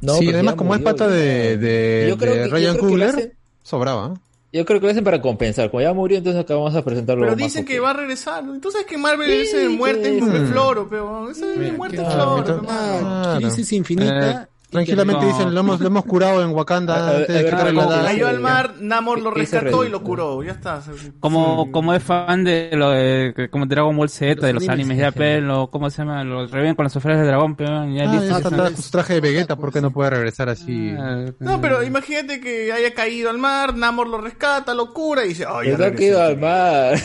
sí, además como es pata de, de, Yo creo de que- yo Ryan Coogler, sobraba. ¿Eh? Yo creo que lo hacen para compensar. Como ya murió, entonces acá vamos a presentarlo Pero dicen que va a regresar. ¿no? Entonces es que Marvel Sí, es el muerte en en floro, pero ese es el muerte en claro, floro. Claro. Crisis infinita. Eh, tranquilamente No. dicen, lo hemos, lo hemos curado en Wakanda antes de que cayó al mar, Namor lo ¿Qué dice rescató y lo curó. Ya está. Como, como es fan de lo de, como Dragon Ball Z, de los animes, animes, ya pero, ¿cómo se llama? Los reviven con las esferas del dragón, pero ya Ah, listo. su traje de Vegeta, ¿por qué no puede regresar así? No, pero imagínate que haya caído al mar, Namor lo rescata, lo cura y dice, ay, ya Pero no regresé". quedó al mar.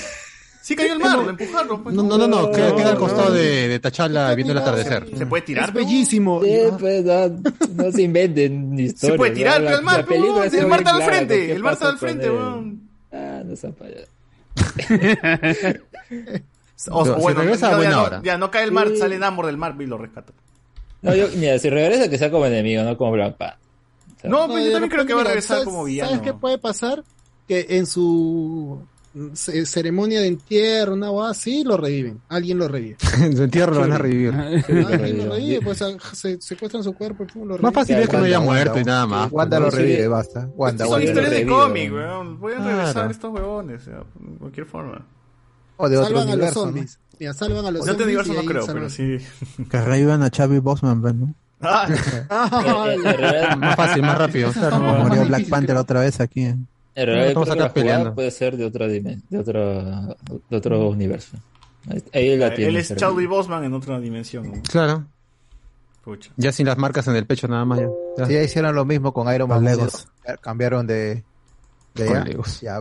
Sí cayó al mar, lo empujaron. pues. No, no, no, no, queda, queda al costado de, de T'Challa viendo el atardecer. Se puede tirar. Es bellísimo. Sí, pues, no, no se inventen historias. Se puede tirar, ¿no? pero al mar, pero, el mar está al frente, ¿qué el mar está al frente, weón. Ah, no sean payasos. O, Pero si bueno, regresa a no, ya, buena no, hora. ya no cae el mar, Sí. sale Namor del mar y lo rescata. No, yo, mira, si regresa que sea como enemigo, no como Black Panther. No, pues yo también creo que va a regresar ¿sabes- como villano. ¿Sabes qué puede pasar? Que en su ceremonia de entierro, una cosa así, lo reviven. Alguien lo revive. En su entierro lo van a revivir. Alguien lo revive, pues se secuestran su cuerpo y pum, lo Más fácil es que no haya muerto y nada más. Wanda lo ¿no? revive, basta. Wanda, Son historias de cómic, weón. Pueden regresar estos huevones, de cualquier forma. O de otro Salvan a los ¿no? zombies. Mira, salvan a los De otro zombies. universo y no ahí creo, pero sí. Que revivan a Chavi Bosman, pues, ¿no? Ah, Ah, Más fácil, más rápido. Murió Black Panther otra vez aquí. En realidad, Estamos acá peleando. puede ser de otra dimensión, de otro, de otro universo. Ahí, la tiene. Él es Chadwick Boseman en otra dimensión. ¿no? Claro, Pucha. ya sin las marcas en el pecho nada más ya. Ya. Sí, ya hicieron lo mismo con Iron Man. Legos. Cambiaron de. de Con allá. Legos. Ya.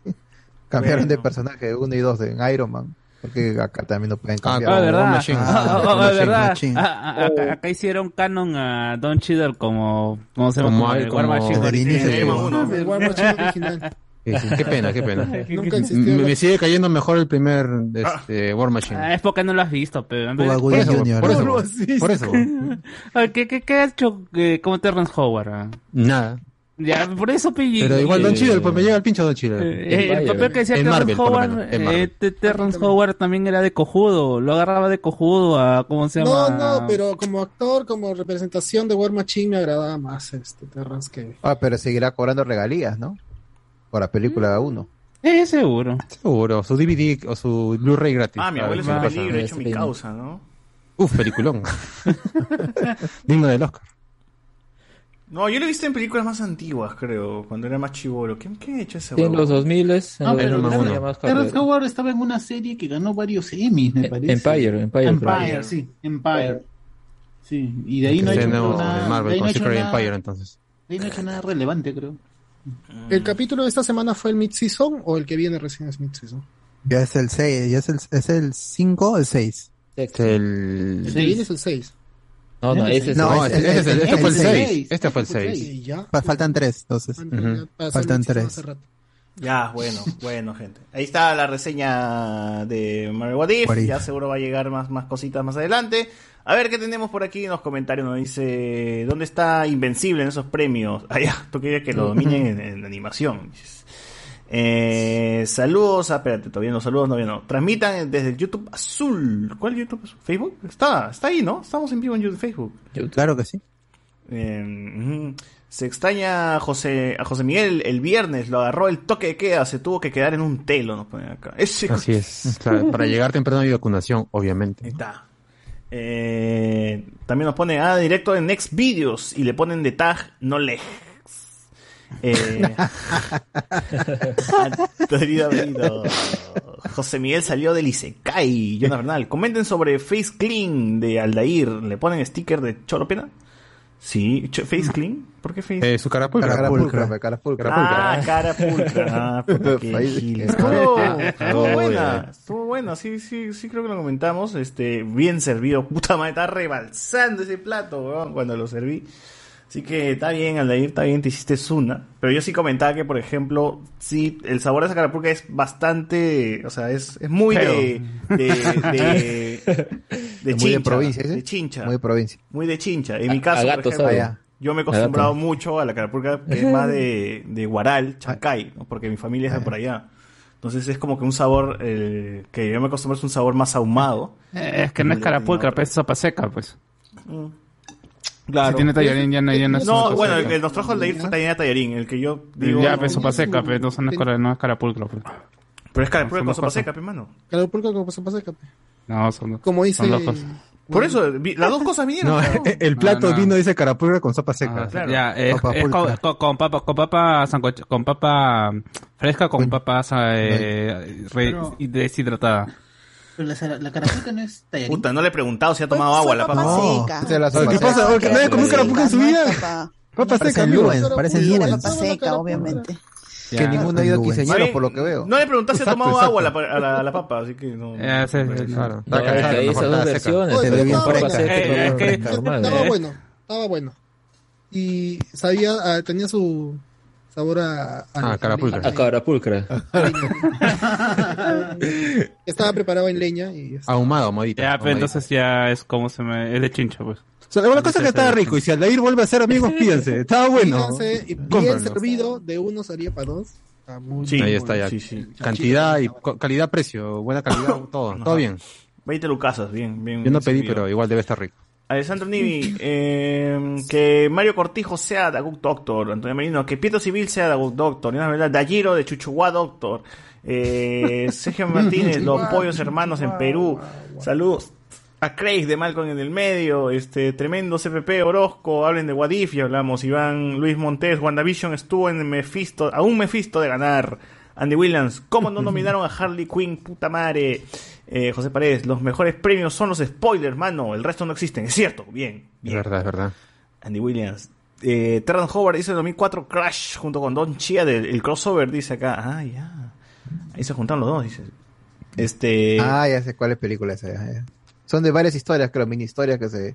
Cambiaron de personaje 1 y 2 en Iron Man. Porque acá también no pueden Ah, cambiar. Ah, verdad. Machine. Ah, ah, ah, verdad. Ah, ah, acá, hicieron canon a Don Cheadle como, ¿cómo se llama? Como Como como original. Qué pena, qué pena. Nunca Me, me sigue cayendo mejor el primer este, War Machine. Ah, es porque no lo has visto, pero... Por Gooding eso, por eso, lo por eso. ¿Qué, qué, qué ha hecho eh, como Terrence Howard? Nada. Ya, por eso pillé. Pero igual Don Cheadle, pues me llega el pincho Don Eh, Cheadle. eh, el papel que decía Terrence Marvel, por lo Howard, eh, Te- Terrence Howard también era de cojudo, lo agarraba de cojudo a, ¿cómo se llama? No, no, pero como actor, como representación de War Machine me agradaba más este Terrence que... Ah, pero seguirá cobrando regalías, ¿no? Por la película 1. Eh, seguro. Seguro, su DVD o su Blu-ray gratis. Ah, mi abuelo es un peligro, he hecho mi sí. causa, ¿no? Uf, peliculón. Digno del Oscar. No, yo lo he visto en películas más antiguas, creo, cuando era más chivolo. ¿Qué, qué ha hecho ese Sí, en los 2000 es. En Ah, los pero 2000 uno. tenía más Terrence. Howard estaba en una serie que ganó varios Emmys, me Eh, parece. Empire, Empire, Empire, sí, Empire. Sí, y de ahí no ha hecho nada. Marvel ahí no con ha hecho Secret nada- Empire entonces. de ahí no ha hecho nada relevante, creo. ¿El capítulo de esta semana fue el mid-season o el que viene recién es mid-season? Ya es el 6, ya es el, es el 5 o el 6. Es el... El que viene es el 6. No, no, ese es No, el- es- es- este es fue el el 6. seis. Este fue el Este fue el 6. Y ya. Fa- Faltan 3, entonces. Faltan- Ujú. ya Faltan bueno, bueno, gente. Ahí está la reseña de Mario What If. What If. Ya seguro va a llegar más, más cositas más adelante. A ver qué tenemos por aquí en los comentarios. Nos dice, ¿dónde está Invencible en esos premios? Ah, ya, tú querías que lo dominen en, en animación. dices. Eh, saludos, ah, espérate, todavía no, saludos, todavía no. Transmitan desde el YouTube Azul. ¿Cuál YouTube Azul? ¿Facebook? Está, está ahí, ¿no? Estamos en vivo en YouTube, Facebook. Claro que sí. Eh, se extraña a José, a José Miguel el viernes, lo agarró el toque de queda, se tuvo que quedar en un telo, nos ponen acá. Ese- Así es. Claro, para llegar temprano hay vacunación, obviamente. Ahí está. Eh, también nos pone, ah, directo en Next Videos y le ponen de tag no le. Eh, Antonio. José Miguel salió del Isekai. Jonas Bernal. Comenten sobre Face Clean de Aldair. ¿Le ponen sticker de Cholo Pena? Sí, Face Clean. ¿Por qué Face? Eh, su cara pulcra. Cara pulcra, cara pulcra. Ah, cara pulcra. Ah, Estuvo, estuvo buena, estuvo buena, sí, sí, sí creo que lo comentamos, este, bien servido, puta madre, está rebalsando ese plato, weón, cuando lo serví. Así que está bien, Aldair, está bien, te hiciste una. Pero yo sí comentaba que, por ejemplo, sí, el sabor de esa carapulca es bastante, o sea, es, es muy de, de, de, de Muy de chincha, provincia, ¿sí? de chincha. Muy de provincia. Muy de chincha. En mi caso, por ejemplo, sabe. yo me he acostumbrado mucho a la carapulca que es más de, de Guaral, Chancay, ¿no? porque mi familia es de por allá. Entonces es como que un sabor eh, que yo me acostumbro es un sabor más ahumado. Eh, es que no es carapulcra, pero es sopa seca, pues. Claro. Si tiene tallarín, ya no, ya no es No, sopa bueno, el seca. que nos trajo el de ir fue tallarín el que yo digo. ya, pues sopa seca, pero no, no es, cara- no es carapulcra, pues. Pero es carapulca Son con sopa seca, pe, mano. Claro, porque como se pasa acá. No, son Como dice. son dos cosas. Por eso, vi- las dos cosas vinieron. No, claro. el plato No, no. vino dice cara pulcra con sopa seca. Ah, claro. Ya, es, es con, con- con papa, con papa sancoch- con papa fresca, con papa eh, re- Pero- deshidratada. Pero la, la carapulca no es tallarín. Puta, no le he preguntado si ha tomado agua la papa. No, seca. la sopa ¿Qué pasa? Oye, que nadie comió carapulca en su vida. Papa. Seca, Sí, era Lubens. papa seca, obviamente. Que ninguno ha ido quinceañero bien, por lo que veo. No le preguntaste si ha tomado exacto. agua a la, a la- a la papa, así que no. Eh, sí, Claro. No, Está es que cansado, hay esas dos versiones. Estaba papa buena. seca, Eh, papa es que- fresca, normal, Estaba ¿eh? bueno, estaba bueno. Y sabía, ah, tenía su sabor a... a Ah, carapulcra. A carapulcra. Estaba preparado en leña y... Ahumado, ahumadito. Ya, pero ahumadito. entonces ya es como se me... Es de chincho, pues. O sea, una cosa es que estaba rico, y si Aldair vuelve a ser amigos, pídense. Estaba bueno. Y bien Cómprenlo. servido, de uno sería para dos. Está muy Sí. Ahí está ya. Sí, sí. Cantidad y calidad, precio, buena calidad, todo, todo bien. 20 lucasas, bien, bien. Yo no pedí, servido. pero igual debe estar rico. Alessandro Nivi, eh, que Mario Cortijo sea The Good Doctor, Antonio Merino, que Pietro Civil sea The Good Doctor, Leonardo Verdad, Dayiro de Chuchuá Doctor, eh, Sergio Martínez, los pollos hermanos en Perú, saludos a Craig de Malcolm en el medio, este tremendo CPP Orozco, hablen de Wadif y hablamos, Iván Luis Montes, WandaVision estuvo en Mephisto, a un Mephisto de ganar, Andy Williams, ¿cómo no nominaron a Harley Quinn, puta madre? Eh, José Paredes, los mejores premios son los spoilers, mano, el resto no existen, es cierto, bien, Es bien. verdad, es verdad. Andy Williams. Eh, Terran Howard dice 2004 Crash junto con Don Chia del el crossover, dice acá. Ah, ya. Ahí se juntaron los dos, dice. Este. Ah, ya sé cuál es película esa. ya, ya. Son de varias historias, creo, mini historias que se,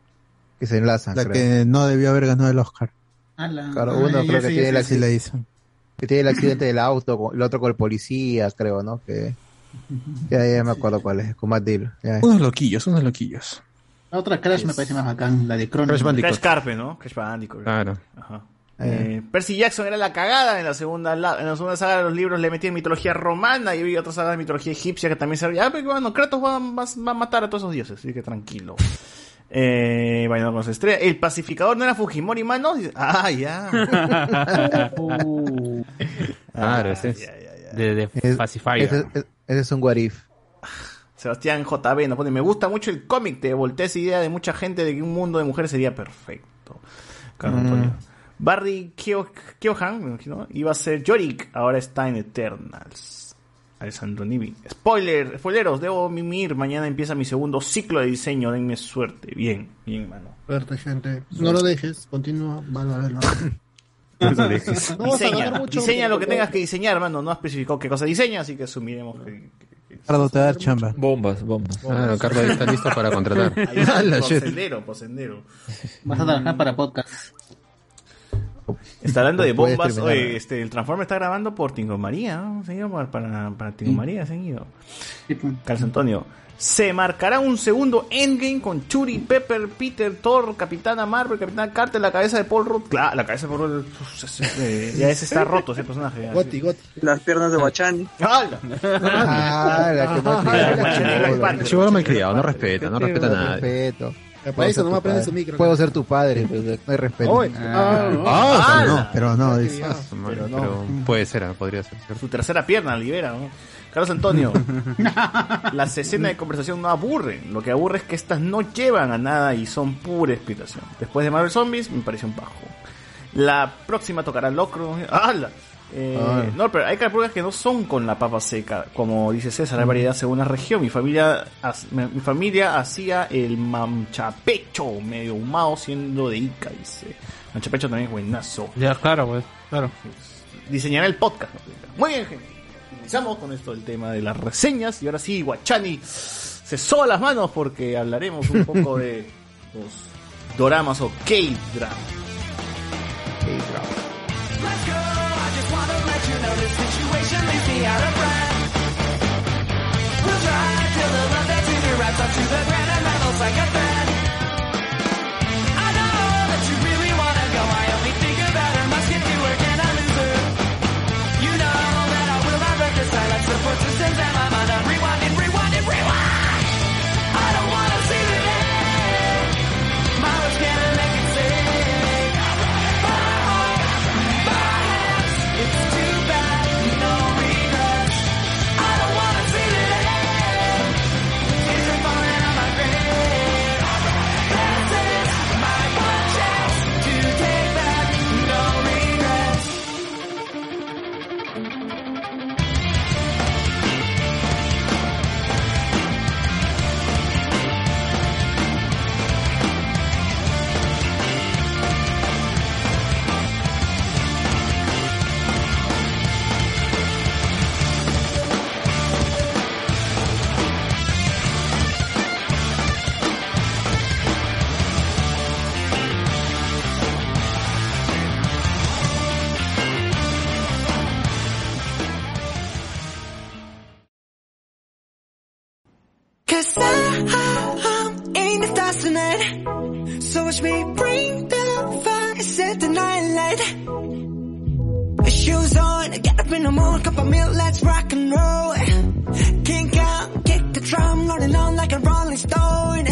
que se enlazan. La creo. que no debió haber ganado el Oscar. Ala. Claro, Ah, uno creo que tiene la Sí la sí. hizo. que tiene el accidente del auto, el otro con el policía, creo, ¿no? Que ya, ya me acuerdo cuál es, con Matt Dillon. ya. Unos loquillos, unos loquillos. La otra Crash me parece más bacán, la de Chrono. Crash Bandicoot. Crash Carpe, ¿no? Crash Bandicoot. Claro. Ajá. Eh, Percy Jackson era la cagada en la segunda la- en la segunda saga de los libros le metían mitología romana y había otra saga de mitología egipcia que también servía. Ah, pero bueno, Kratos va, va- va a matar a todos esos dioses, así que tranquilo. Eh, bailando con las estrellas. El pacificador no era Fujimori, mano. Ah, ya. Uh, Claro, ese es. Ya, ya, ya. De, de Es- Pacifier. es- ese es un what if. Sebastián JB nos pone, me gusta mucho el cómic, te volteé esa idea de mucha gente de que un mundo de mujeres sería perfecto. Carlos Antonio. Barry Kyo- Kyohan, me imagino, iba a ser Yorick, ahora está en Eternals. Alessandro Nivi. Spoiler, spoileros, debo mimir, mañana empieza mi segundo ciclo de diseño, denme suerte. Bien, bien, mano. Suerte, gente. No lo dejes, continúa, van a verlo. No a diseña, ganar mucho, diseña lo que tengas que diseñar, mano. No ha especificado qué cosa diseña, así que asumiremos que... Te va a dar chamba. Bombas, bombas. Ahí está listo para contratar. Ahí está, La por shit. sendero, por sendero. vas a trabajar para podcast. Está hablando de bombas. Oye, este, el Transformer está grabando por Tingo María, ¿no? Para, para, para Tingo María, seguido. Carlos Antonio. Se marcará un segundo endgame con Churi, Pepper, Peter, Thor, Capitana Marvel, Capitana Carter, la cabeza de Paul Rudd. Claro, la cabeza de Paul Rudd. eh, ya ese está roto ese personaje. ya. Goti, Goti. Las piernas de Bachani. ¡Hala! Ah, la que no Black El chivolo malcriado, no respeta, no respeta a nadie. Respeto. Para eso no me aprende su micro. Puedo ser tu padre, pues, no hay respeto. Ah, Ah, no, pero no, dice. Pero, no. puede ser, ah, podría ser. Su tercera pierna libera, ¿no? Carlos Antonio, las escenas de conversación no aburren. Lo que aburre es que estas no llevan a nada y son pura explicación. Después de Marvel Zombies, me pareció un bajo. La próxima tocará Locro. ¡Hala! Eh, Ah. No, pero hay capturas que no son con la papa seca. Como dice César, hay variedad según la región. Mi familia, mi familia hacía el manchapecho medio ahumado siendo de Ica, dice. Manchapecho también es buenazo. Ya, claro, pues, claro. Diseñará el podcast. Muy bien, gente. Comenzamos con esto del tema de las reseñas. Y ahora sí, Guachani se soba las manos porque hablaremos un poco de los doramas o K-drama. Let's go. I just wanna let you know this situation leaves me out of breath. We'll try till the love that's in your wraps up to the ground and metals like a thread. Tonight. So watch me bring the fire, set the night light. Shoes on, get up in the morning, cup of milk, let's rock and roll. Kink out, kick the drum, rolling on like a rolling stone.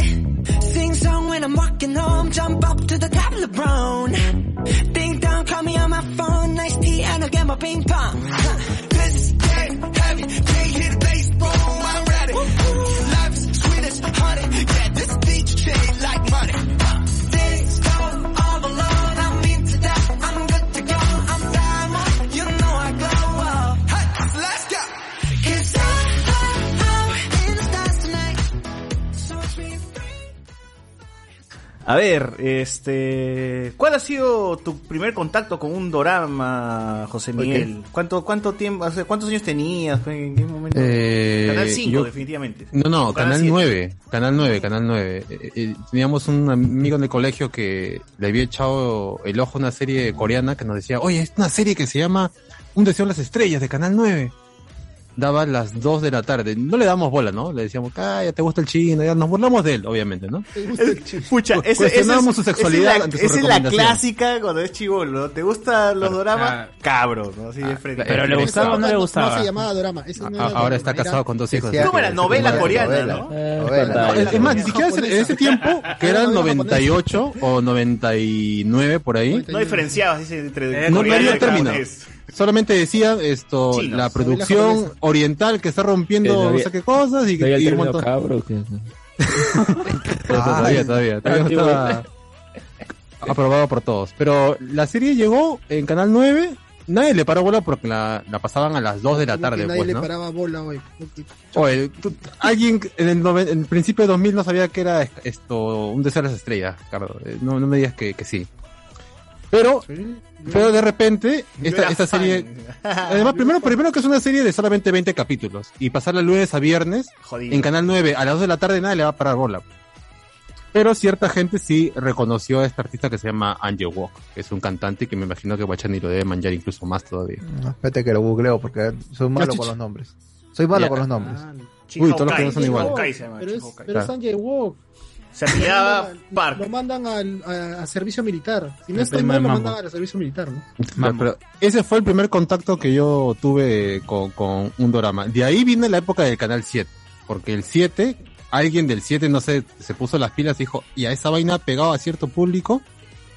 Sing song when I'm walking home, jump up to the top of the brown. Ding dong, call me on my phone, nice tea, and I'll get my ping pong. Huh. This is dead heavy, can't hear the bass, boom, I'm ready. Life is sweet as honey, yeah, this beach chain like money. A ver, este, ¿cuál ha sido tu primer contacto con un dorama, José Miguel? ¿Cuánto, cuánto tiempo, sea, cuántos años tenías? ¿En qué momento? Eh, Canal 5, yo- definitivamente. No, no, Canal siete. 9, Canal 9, Canal 9. Eh, eh, teníamos un amigo en el colegio que le había echado el ojo a una serie coreana que nos decía, oye, es una serie que se llama Un deseo en las estrellas de Canal 9. Daba las 2 de la tarde. No le damos bola, ¿no? Le decíamos, ah, ya te gusta el chino, ya nos burlamos de él, obviamente, ¿no? Ese, ese Cuestionábamos es, su sexualidad esa es la, ante su esa es la clásica cuando es chivolo. ¿no? ¿Te gustan los doramas? Cabro, ¿no? Así de frente. ¿Pero le gustaba o no le No gustaba? se llamaba drama. Eso no A- era ahora está drama, casado era- con dos hijos. ¿Cómo era? que- Novela coreana. ¿no? No, es, es más, ni siquiera en ese tiempo, que era el Novela 98 o 99 por ahí, No diferenciabas dice, entre no coreano había y término. japonés. Solamente decía esto, Chinos. la producción oriental que está rompiendo Que no sé qué cosas y, ¿No había el y un montón. cabro? que- todavía, todavía, todavía estaba aprobado por todos. Pero la serie llegó en Canal 9, nadie le paró bola porque la, la pasaban a las 2 de la Como que tarde, nadie pues, le paraba bola hoy. Oye, tú- alguien en el, noven- en el principio de 2000 no sabía que era esto un deseo de las estrellas, Carlos. Eh, No, no me digas que, que sí. Pero, pero de repente, esta, esta serie... Además, primero, primero que es una serie de solamente 20 capítulos. Y pasarla lunes a viernes Jodido. en Canal 9 a las 2 de la tarde nadie le va a parar bola. Pero cierta gente sí reconoció a este artista que se llama Angel Walk, que es un cantante que me imagino que Guachani lo debe manjar incluso más todavía. No, espérate que lo googleo porque soy malo con los nombres. Soy malo con los nombres. Uy, todos los que no son iguales. Pero es, pero es. Sanjay Walk. Se Lo Park. Lo mandan al, a, a servicio militar. Si no está mal, lo mandan al servicio militar, ¿no? Pero, pero ese fue el primer contacto que yo tuve con, con un drama. De ahí viene la época del canal 7. Porque el 7, alguien del 7, no sé, se puso las pilas y dijo, y a esa vaina pegado a cierto público,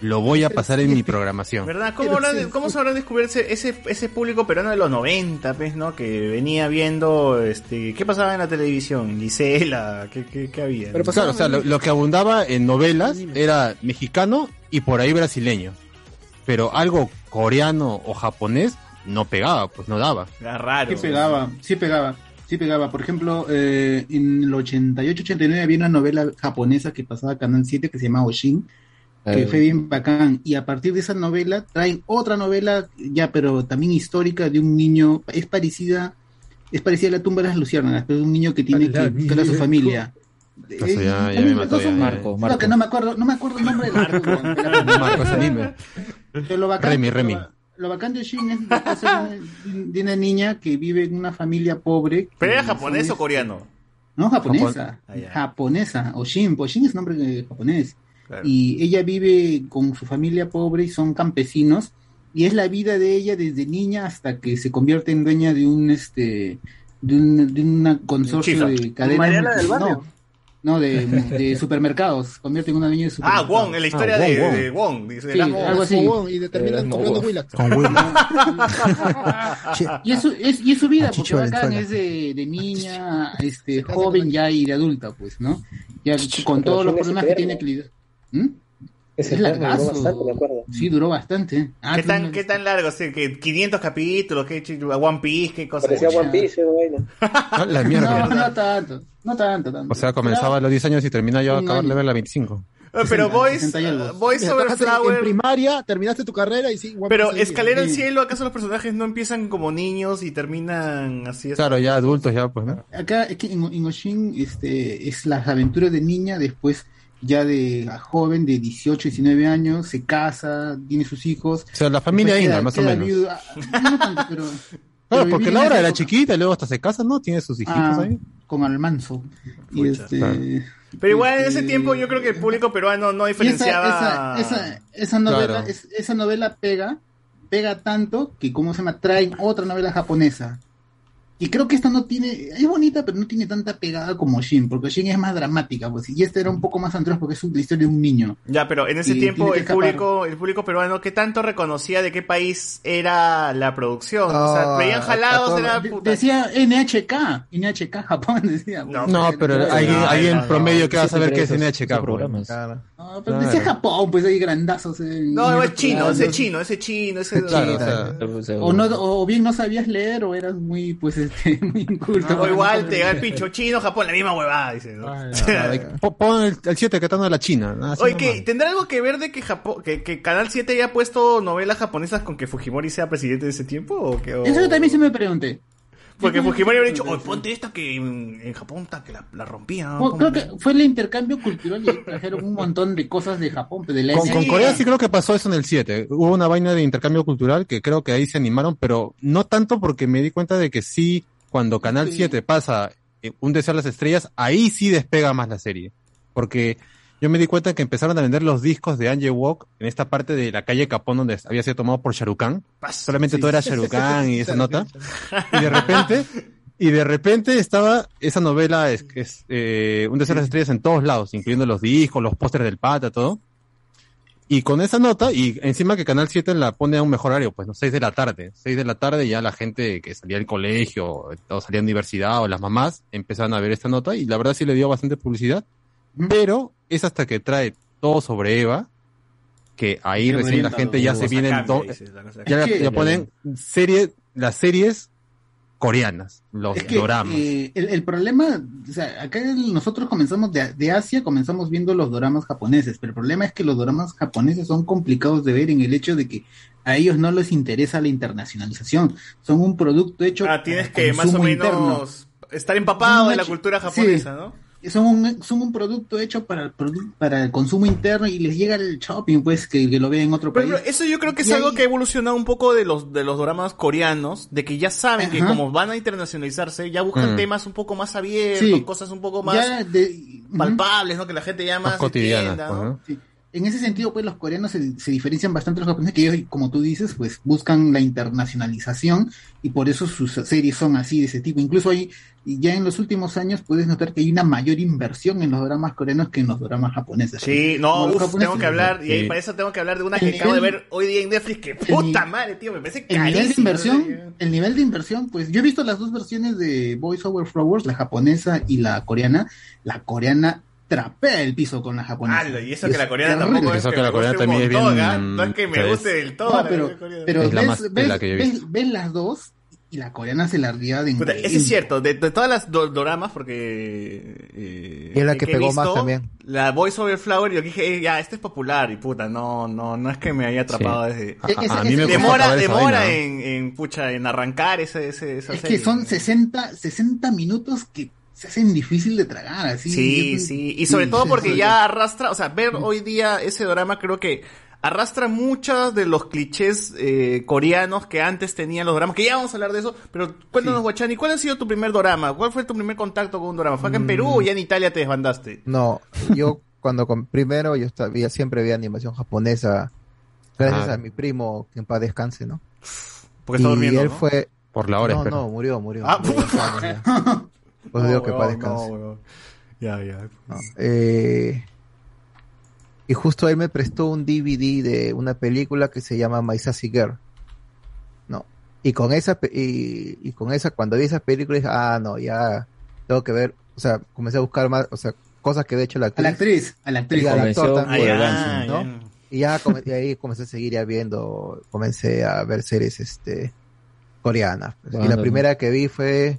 lo voy a pasar en mi programación. ¿Verdad? ¿Cómo, habrán- cómo descubierto ese, ese, ese público peruano de los 90, pues, ¿no? Que venía viendo, este, ¿qué pasaba en la televisión? Gisela, ¿qué, qué, qué había? Pero claro, o sea, lo, lo que abundaba en novelas era mexicano y por ahí brasileño. Pero algo coreano o japonés no pegaba, pues no daba. Era raro. Sí pegaba, sí pegaba, sí pegaba. Por ejemplo, eh, en el 88-89 había una novela japonesa que pasaba a Canal 7 que se llama Oshin, que fue bien bacán. Y a partir de esa novela traen otra novela, ya, pero también histórica de un niño, es parecida, es parecida a la tumba de las luciérnagas, pero de un niño que tiene que buscar a su familia. Eso ya, ya me mató. no ya, son- ya. Marco, no, Marco. que no me acuerdo, no me acuerdo el nombre del arco. weón, de la- Marco, es anime. Remy, lo Remy. Lo bacán de Shin es de, es una- de una niña que vive en una familia pobre. ¿Pero era japonés o coreano? No, japonesa. Ah, japonesa. Oshin. Oshin es nombre de japonés. Claro. Y ella vive con su familia pobre y son campesinos. Y es la vida de ella desde niña hasta que se convierte en dueña de un este de un de una consorcio de cadenas. Mariana del Barrio. No, no, de, de supermercados. Se convierte en una dueña de Ah, supermercados. Wong, en la historia Ah, de, Wong, de Wong. Dice, Sí, era algo Wong. así. Fogón, y determinan Eh, comprando. Willax. Y eso es, y es su vida, porque Chicho bacán es de, de niña, este, joven ya y de adulta, pues, ¿no? Ya con todos los problemas que tiene que lidiar. ¿Mm? Ese Es tema duró largazo. bastante, me acuerdo. Sí, duró bastante. Ah, ¿Qué tan, no- ¿Qué tan largo? Sí, que 500 capítulos, ¿qué, ch- One Piece, qué cosa. Parecía One Piece, esa vaina. Ah, La No, mierda. no tanto, no tanto, tanto. O sea, comenzaba a los 10 años y termina yo a acabar de ver la 25. Eh, Pero Boys, 60 y algo. Boys Over trabajaste en Flower. primaria, terminaste tu carrera y sí. One Pero Piece. Escalera al. Cielo, ¿acaso los personajes no empiezan como niños y terminan así? Claro, ya adultos ya, pues, ¿no? Acá es que en, en Oshin este, es las aventuras de niña, después ya de joven, de 18, 19 años, se casa, tiene sus hijos. O sea, la familia Inga, queda- más o menos. viuda. No tanto, pero, Claro, pero porque Laura era chiquita y luego hasta se casa, ¿no? Tiene sus hijitos Ah, ahí. con Almanzo. Y este, claro. Pero igual en ese tiempo yo creo que el público peruano no y esa, diferenciaba. esa, esa, esa novela, Claro. es- esa novela pega, pega tanto que, ¿cómo se llama? Traen otra novela japonesa. Y creo que esta no tiene, es bonita, pero no tiene tanta pegada como Shin, porque Shin es más dramática, pues, y esta era un poco más anterior porque es la historia de un niño. Ya, pero en ese Y tiempo el escapar. público, el público peruano, ¿qué tanto reconocía de qué país era la producción? o sea, Ah, veían jalados, a- a era De- puta. decía NHK, NHK Japón decía. No, No, pero no, alguien, no, alguien no, no. promedio que va a saber qué es NHK. pues. programas. No, pero Claro. decía Japón, pues ahí grandazos. eh, No, y es chino, ese chino, ese chino, ese Claro, o sea, O sea, O, no, o bien no sabías leer o eras muy, pues, este, muy inculto. O igual te llega el pincho chino, Japón, la misma huevada, dice. ¿no? Po- Pon el, el 7 que está en la China. Oye, que ¿tendrá algo que ver de que, Japón, que, que Canal 7 haya puesto novelas japonesas con que Fujimori sea presidente de ese tiempo? ¿O que, o- Eso yo también se me pregunté. Porque Fujimori habría dicho, oye, pregunté. ponte esta que en, Japón ta, que la, la rompía. Oh, creo que fue el intercambio cultural y trajeron un montón de cosas de Japón, de la Con, con. Corea sí creo que pasó eso en el 7. Hubo una vaina de intercambio cultural que creo que ahí se animaron, pero no tanto porque me di cuenta de que sí, cuando Canal Sí. 7 pasa eh, Un Deseo a las Estrellas, ahí sí despega más la serie. Porque yo me di cuenta que empezaron a vender los discos de Angel Walk en esta parte de la calle Capón donde había sido tomado por Sharukan. Solamente Sí. todo era Sharukan y esa nota. Y de repente, y de repente estaba esa novela, es, es eh, Un Deseo a las Estrellas en todos lados, incluyendo los discos, los pósters del pata, todo. Y con esa nota, y encima que Canal 7 la pone a un mejor horario, pues no, 6 de la tarde. 6 de la tarde ya la gente que salía del colegio, o salía de universidad, o las mamás, empezaron a ver esta nota, y la verdad sí le dio bastante publicidad. Pero es hasta que trae todo sobre Eva, que ahí Qué recién la gente ya se viene, ya, que- ya ponen serie, las series coreanas, los Es que doramas. eh, el, el problema, o sea, acá nosotros comenzamos de, de Asia, comenzamos viendo los doramas japoneses, pero el problema es que los doramas japoneses son complicados de ver en el hecho de que a ellos no les interesa la internacionalización, son un producto hecho Ah, tienes que más o menos interno. estar empapado de la cultura japonesa, ¿no? Son un, son un producto hecho para el, produ- para el consumo interno y les llega el shopping, pues, que, que lo ve en otro país. eso yo creo que es Y algo ahí- que ha evolucionado un poco de los de los dramas coreanos, de que ya saben que como van a internacionalizarse, ya buscan Mm. temas un poco más abiertos, Sí. cosas un poco más de- palpables, ¿no? Que la gente ya más, Más cotidianas, entienda, ¿no? ¿no? Sí. En ese sentido, pues los coreanos se, se diferencian bastante de los japoneses, que ellos, como tú dices, pues buscan la internacionalización y por eso sus series son así de ese tipo. Incluso hay, ya en los últimos años puedes notar que hay una mayor inversión en los dramas coreanos que en los dramas japoneses. Sí, no, uf, japoneses- tengo que hablar, y ahí para eso tengo que hablar de una que acabo de ver hoy día en Netflix, que puta madre, tío, me parece El nivel de inversión, el nivel de inversión, pues yo he visto las dos versiones de Voice Over Flowers, la japonesa y la coreana. La coreana trapea el piso con la japonesa. Ala, y eso Y que la coreana terrible. tampoco es Eso que que la me coreana guste un también es montón, bien- ¿ah? No es que me ¿sabes? guste del todo. No, la pero, coreana. pero Es la ves, más ves- pela que ves- ves las dos y la coreana se la ría de Puta, ese es cierto, de, de todas las do- doramas, porque... eh, Y es la que he pegó visto, más también. La Voice Over Flower, yo dije, eh, ya, este es popular, y puta, no, no, no es que me haya atrapado desde... A, E-, Esa- a mí me Demora, demora en, en, pucha, en arrancar ese, ese, esa Es serie. que son 60, 60 minutos que se hacen difícil de tragar, así. Sí, Es- sí, y sobre sí, todo porque sí. ya arrastra, o sea, ver hoy día ese drama creo que arrastra muchos de los clichés eh, coreanos que antes tenían los dramas, que ya vamos a hablar de eso, pero cuéntanos, Guachani, ¿cuál ha sido tu primer drama? ¿Cuál fue tu primer contacto con un drama? ¿Fue acá en Perú o ya en Italia te desbandaste? No, yo cuando com- primero yo estaba, siempre veía animación japonesa, gracias Ah. a mi primo, que en paz descanse, ¿no? Porque está y durmiendo, él ¿no? fue... Por la hora, No, espero. no, murió, murió. Ah, murió ya. Pues digo que no. Ya, ya. No, eh, y justo él me prestó un DVD de una película que se llama My Sassy Girl. No. Y con esa y, y con esa cuando vi esa película dije, ah, no, ya tengo que ver, o sea, comencé a buscar más, o sea, cosas que había hecho la A actriz. la actriz, a la actriz. Y al actor también, Ah, ¿no? ya. Y ya come- y ahí comencé a seguir ya viendo, comencé a ver series este coreanas. y la no. primera que vi fue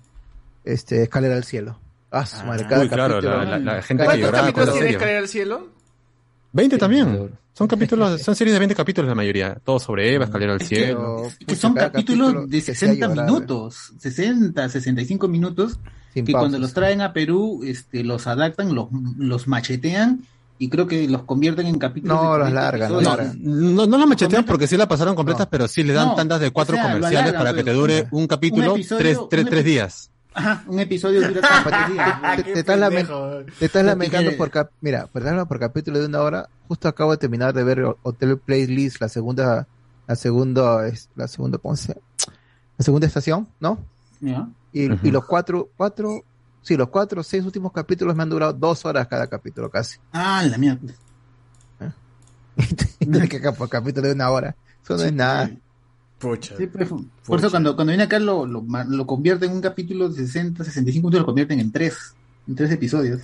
este Escalera al cielo. Ah, su madre, cada Uy, claro, capítulo- la, la- la gente que ¿Cuántos lloraba con capítulos la tiene serie. Escalera al Cielo? 20 también. Son capítulos, son series de 20 capítulos la mayoría. Todo sobre Eva, escalera al cielo. Pero, Que son cada capítulos capítulo de te hacía 60 llorar, minutos, 60, 65 minutos, sin que cuando pausas. los traen a Perú, este, los adaptan, los, los machetean y creo que los convierten en capítulos. No, de los 40 largan, los episodios. largan. No, no la machetean porque sí la pasaron completas, pero sí le dan No, tandas de cuatro o sea, lo comerciales alargan, para que te pero- dure un capítulo un episodio- tres, tres, un tres días. Ajá, un episodio dura días. te, te estás te estás lamentando por cap- mira, por ejemplo, por capítulo de una hora, justo acabo de terminar de ver Hotel Playlist, la segunda, la segunda, es- la segunda, ¿cómo se llama? La segunda estación, ¿no? Y, y los cuatro, cuatro, sí, los cuatro, seis últimos capítulos me han durado dos horas cada capítulo casi. Ah, la mierda. Y tienes que por capítulo de una hora. Eso no es nada. Pucha. Sí, pues, por eso cuando, cuando viene acá lo, lo, convierte en un capítulo de 60, 65 minutos, lo convierten en tres, en tres episodios.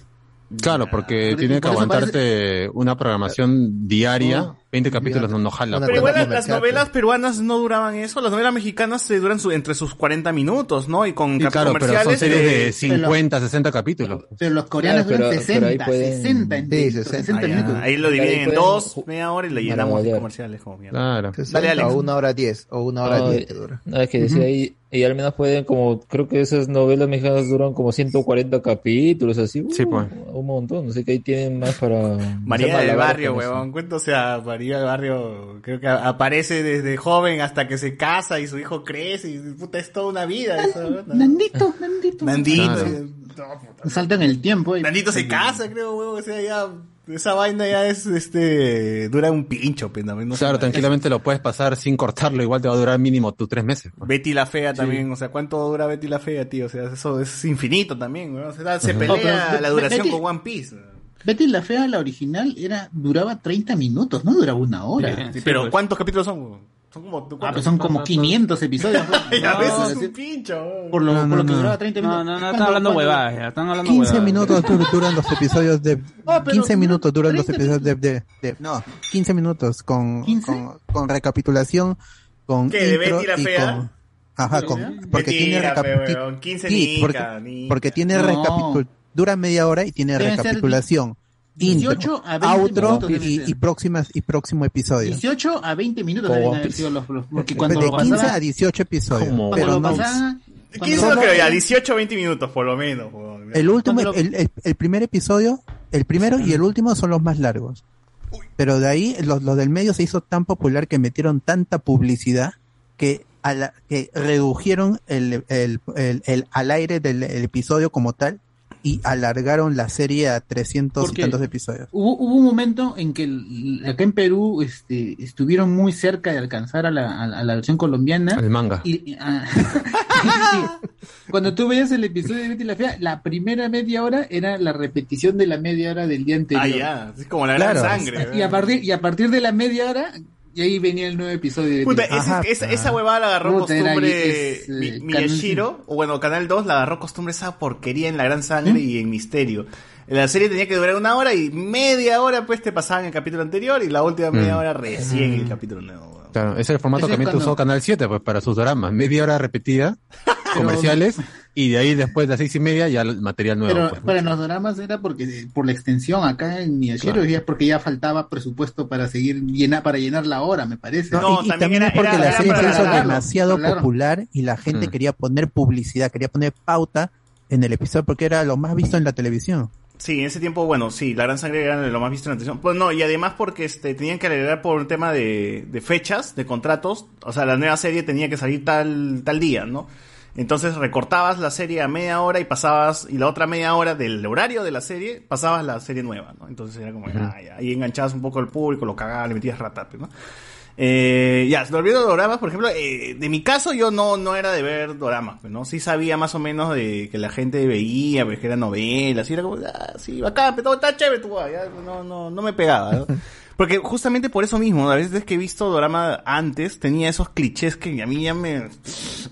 Claro, porque Por- tiene que aguantarte una programación diaria. No, 20 capítulos no, no jala. Una Pero pues. igual las, las novelas peruanas no duraban eso, las novelas mexicanas se duran su- entre sus 40 minutos, ¿no? Y con Sí, claro, pero son comerciales series de eh, 50, 60 capítulos. Pero los coreanos Claro, duran pero ahí 60, pueden- 60, en Sí, 60, 60. ah, ya, minutos. ahí lo Ahí dividen en pueden dos, media hora y le llenamos de comerciales como mierda. Claro. 60 Dale, Alex. o una hora diez, o una hora No, diez eh, te dura. No, es que decía ahí, y al menos pueden como, creo que esas novelas mexicanas duran como 140 capítulos, así. Sí, uh, pues. Un montón, no sé que ahí tienen más para... María del Barrio, huevón. Cuento, sea, María del Barrio, creo que aparece desde joven hasta que se casa y su hijo crece y puta, es toda una vida. Eso, ¿no? Nandito, Nandito. Nandito. Claro. eh, no, puta. Saltan el tiempo. y- Nandito se casa, creo, huevón. O sea, ya, esa vaina ya es, este, dura un pincho, pues, no, no. Claro, tranquilamente lo puedes pasar sin cortarlo. Igual te va a durar mínimo tus tres meses. pues. Betty la Fea también, o sea, ¿cuánto dura Betty la Fea, tío? O sea, eso es infinito también, weón. O sea, se No, pelea pero la duración Betty- con One Piece. Betty la Fea, la original, era duraba 30 minutos, no duraba una hora. Sí, pero ¿cuántos capítulos son? Son como, Ah, pues son como 500 episodios. pues. Ya ves, No, es un pincho. por lo, No, por no, lo que no. duraba 30 No, minutos. no, no, ¿Cuándo- están hablando huevadas, ya, están hablando 15 huevadas. minutos dur- duran los episodios de... Ah, pero 15 minutos duran los 30 episodios de... de- de- no, 15 minutos con, 15? con, con recapitulación, con ¿Qué, de intro Betty la y Fea? con... Ajá, con, porque Mentira, tiene pe, recapitu- weón, 15 sí, porque, porque tiene No. recapitul... Dura media hora y tiene Deben recapitulación, 18 intro, a 20 outro minutos y, y, próximas, y próximo episodio. 18 a 20 minutos deben One haber sido los, los- porque cuando de lo 15 pasaba, a 18 episodios. Como cuando Pero lo no, pasaba 15 no creo ya, 18 20 minutos por lo menos. El último, lo- el, el- el primer episodio, el primero y el último son los más largos. Pero de ahí, los, los del medio se hizo tan popular que metieron tanta publicidad que, a la- que redujeron el, el, el- el- al aire del el episodio como tal y alargaron la serie a 300 Porque y tantos episodios. Hubo, hubo un momento en que el- acá en Perú este, estuvieron muy cerca de alcanzar a la, a la- a la versión colombiana. El manga. Y, y- ah, y cuando tú veías el episodio de Betty la Fea, la primera media hora era la repetición de la media hora del día anterior. Ah, ya, es como la gran sangre. Y a partir, y a partir de la media hora, y ahí venía el nuevo episodio de Puta, Fea. ese- Ajá, esa, ah. esa huevada la agarró Puta, costumbre es, Mi- eh, Miyashiro, o bueno, Canal 2 la agarró costumbre esa porquería en La Gran Sangre y en Misterio. La serie tenía que durar una hora y media hora pues te pasaban el capítulo anterior y la última media Mm. hora recién el capítulo nuevo. Claro, ese es el formato Ese que también cuando- usó Canal 7 pues, para sus dramas. Media hora repetida, comerciales, y de ahí después de las seis y media ya el material nuevo. Pero pues. para los dramas era porque por la extensión acá en Miyashiro Claro. y es porque ya faltaba presupuesto para seguir llenar para llenar la hora, me parece. No, y, y también, es porque la serie se hizo demasiado popular y la gente Mm. quería poner publicidad, quería poner pauta en el episodio porque era lo más visto en la televisión. Sí, en ese tiempo, bueno, sí, La Gran Sangre era lo más visto en la televisión. Pues no, y además porque este tenían que agregar por un tema de, de fechas, de contratos. O sea, la nueva serie tenía que salir tal, tal día, ¿no? Entonces recortabas la serie a media hora y pasabas, y la otra media hora del horario de la serie, pasabas la serie nueva, ¿no? Entonces era como, ah, ya, ahí enganchabas un poco al público, lo cagabas, le metías ratape, ¿no? Eh, ya, volviendo a doramas, por ejemplo, eh, de mi caso yo no, no era de ver doramas, pues, ¿no? Sí sabía más o menos de que la gente veía, pues, que eran novelas, y era como, ah, sí, bacán, pero está chévere tu ya, no, no, no me pegaba. Porque justamente por eso mismo, a veces que he visto dorama antes, tenía esos clichés que a mí ya me,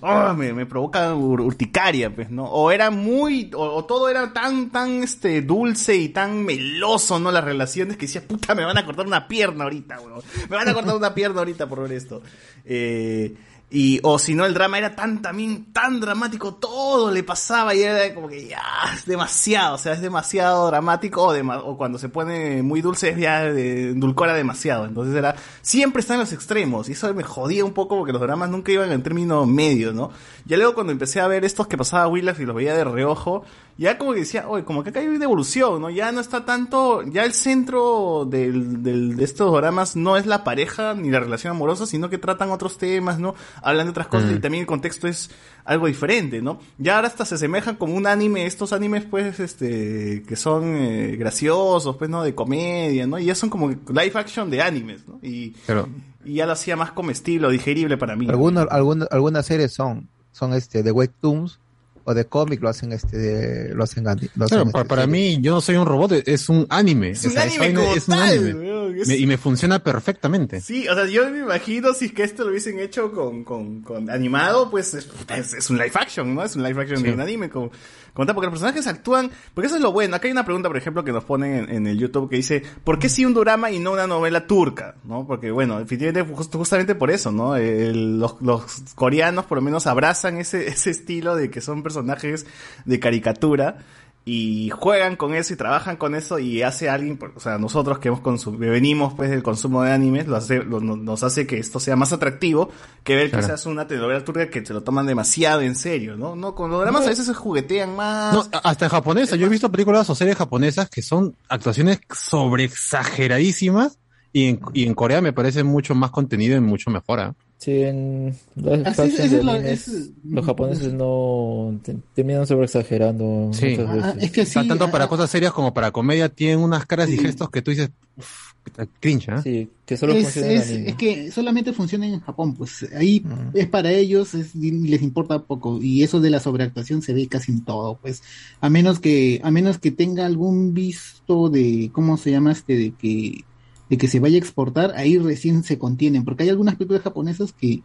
ah, me, me provoca ur- urticaria, pues, ¿no? O era muy, o, o todo era tan, tan, este, dulce y tan meloso, ¿no? Las relaciones que decía, puta, me van a cortar una pierna ahorita, weón. Me van a cortar una pierna ahorita por ver esto. Eh, y, o si no, el drama era tan, también, tan dramático, todo le pasaba y era como que ya, es demasiado, o sea, es demasiado dramático, o, o cuando se pone muy dulce ya endulcora demasiado, entonces era, siempre está en los extremos, y eso me jodía un poco porque los dramas nunca iban en término medio, ¿no? Ya luego cuando empecé a ver estos que pasaba Willas y los veía de reojo, ya como que decía, oye, como que acá hay una evolución, ¿no? Ya no está tanto, ya el centro del, del- de estos dramas no es la pareja ni la relación amorosa, sino que tratan otros temas, ¿no? Hablan de otras cosas Mm. y también el contexto es algo diferente, ¿no? Ya ahora hasta se asemejan como un anime, estos animes pues, este, que son eh, graciosos, pues, ¿no? De comedia, ¿no? Y ya son como live action de animes, ¿no? Y, Pero, y ya lo hacía más comestible o digerible para mí. Algunos, algunas, algunas series son, son este de webtoons o de cómic lo hacen este de, lo hacen, lo hacen, este, para, mí, yo no soy un robot, es un anime. Es un esa anime vaina como es un tal, anime. Me- y me funciona perfectamente. Sí, o sea, yo me imagino si es que esto lo hubiesen hecho con, con, con animado, pues es, es- es un live action, ¿no? Es un live action Sí. de un anime con, con tal, porque los personajes actúan, porque eso es lo bueno. Acá hay una pregunta, por ejemplo, que nos ponen en, en el YouTube que dice, ¿por qué sí un drama y no una novela turca? ¿No? Porque bueno, definitivamente justamente por eso, ¿no? El- los, los coreanos por lo menos abrazan ese, ese estilo de que son personajes de caricatura y juegan con eso y trabajan con eso y hace alguien, o sea, nosotros que hemos consum- que venimos pues del consumo de animes, lo hace, lo- no- nos hace que esto sea más atractivo que ver Claro. quizás una telenovela turca que se lo toman demasiado en serio, ¿no? No, con los dramas a veces se juguetean más. No, hasta en japonesa. Yo he visto películas o series japonesas que son actuaciones sobre exageradísimas y en, y en Corea me parece mucho más contenido y mucho mejor. ¿ah? Sí, en las Así es, factions eso de es lo- animes, es- los japoneses no te- terminan sobre exagerando Sí. muchas Ah, veces. es que O sea, sí, tanto para ah, cosas serias como para comedia tienen unas caras y gestos que tú dices, uff, cringe, ¿ah? Sí, que solo es, funciona en es- anime. es que solamente funciona en Japón, pues ahí es para ellos, es- y les importa poco, y eso de la sobreactuación se ve casi en todo, pues, a menos que, a menos que tenga algún visto de, ¿cómo se llama este? de que, de que se vaya a exportar, ahí recién se contienen, porque hay algunas películas japonesas que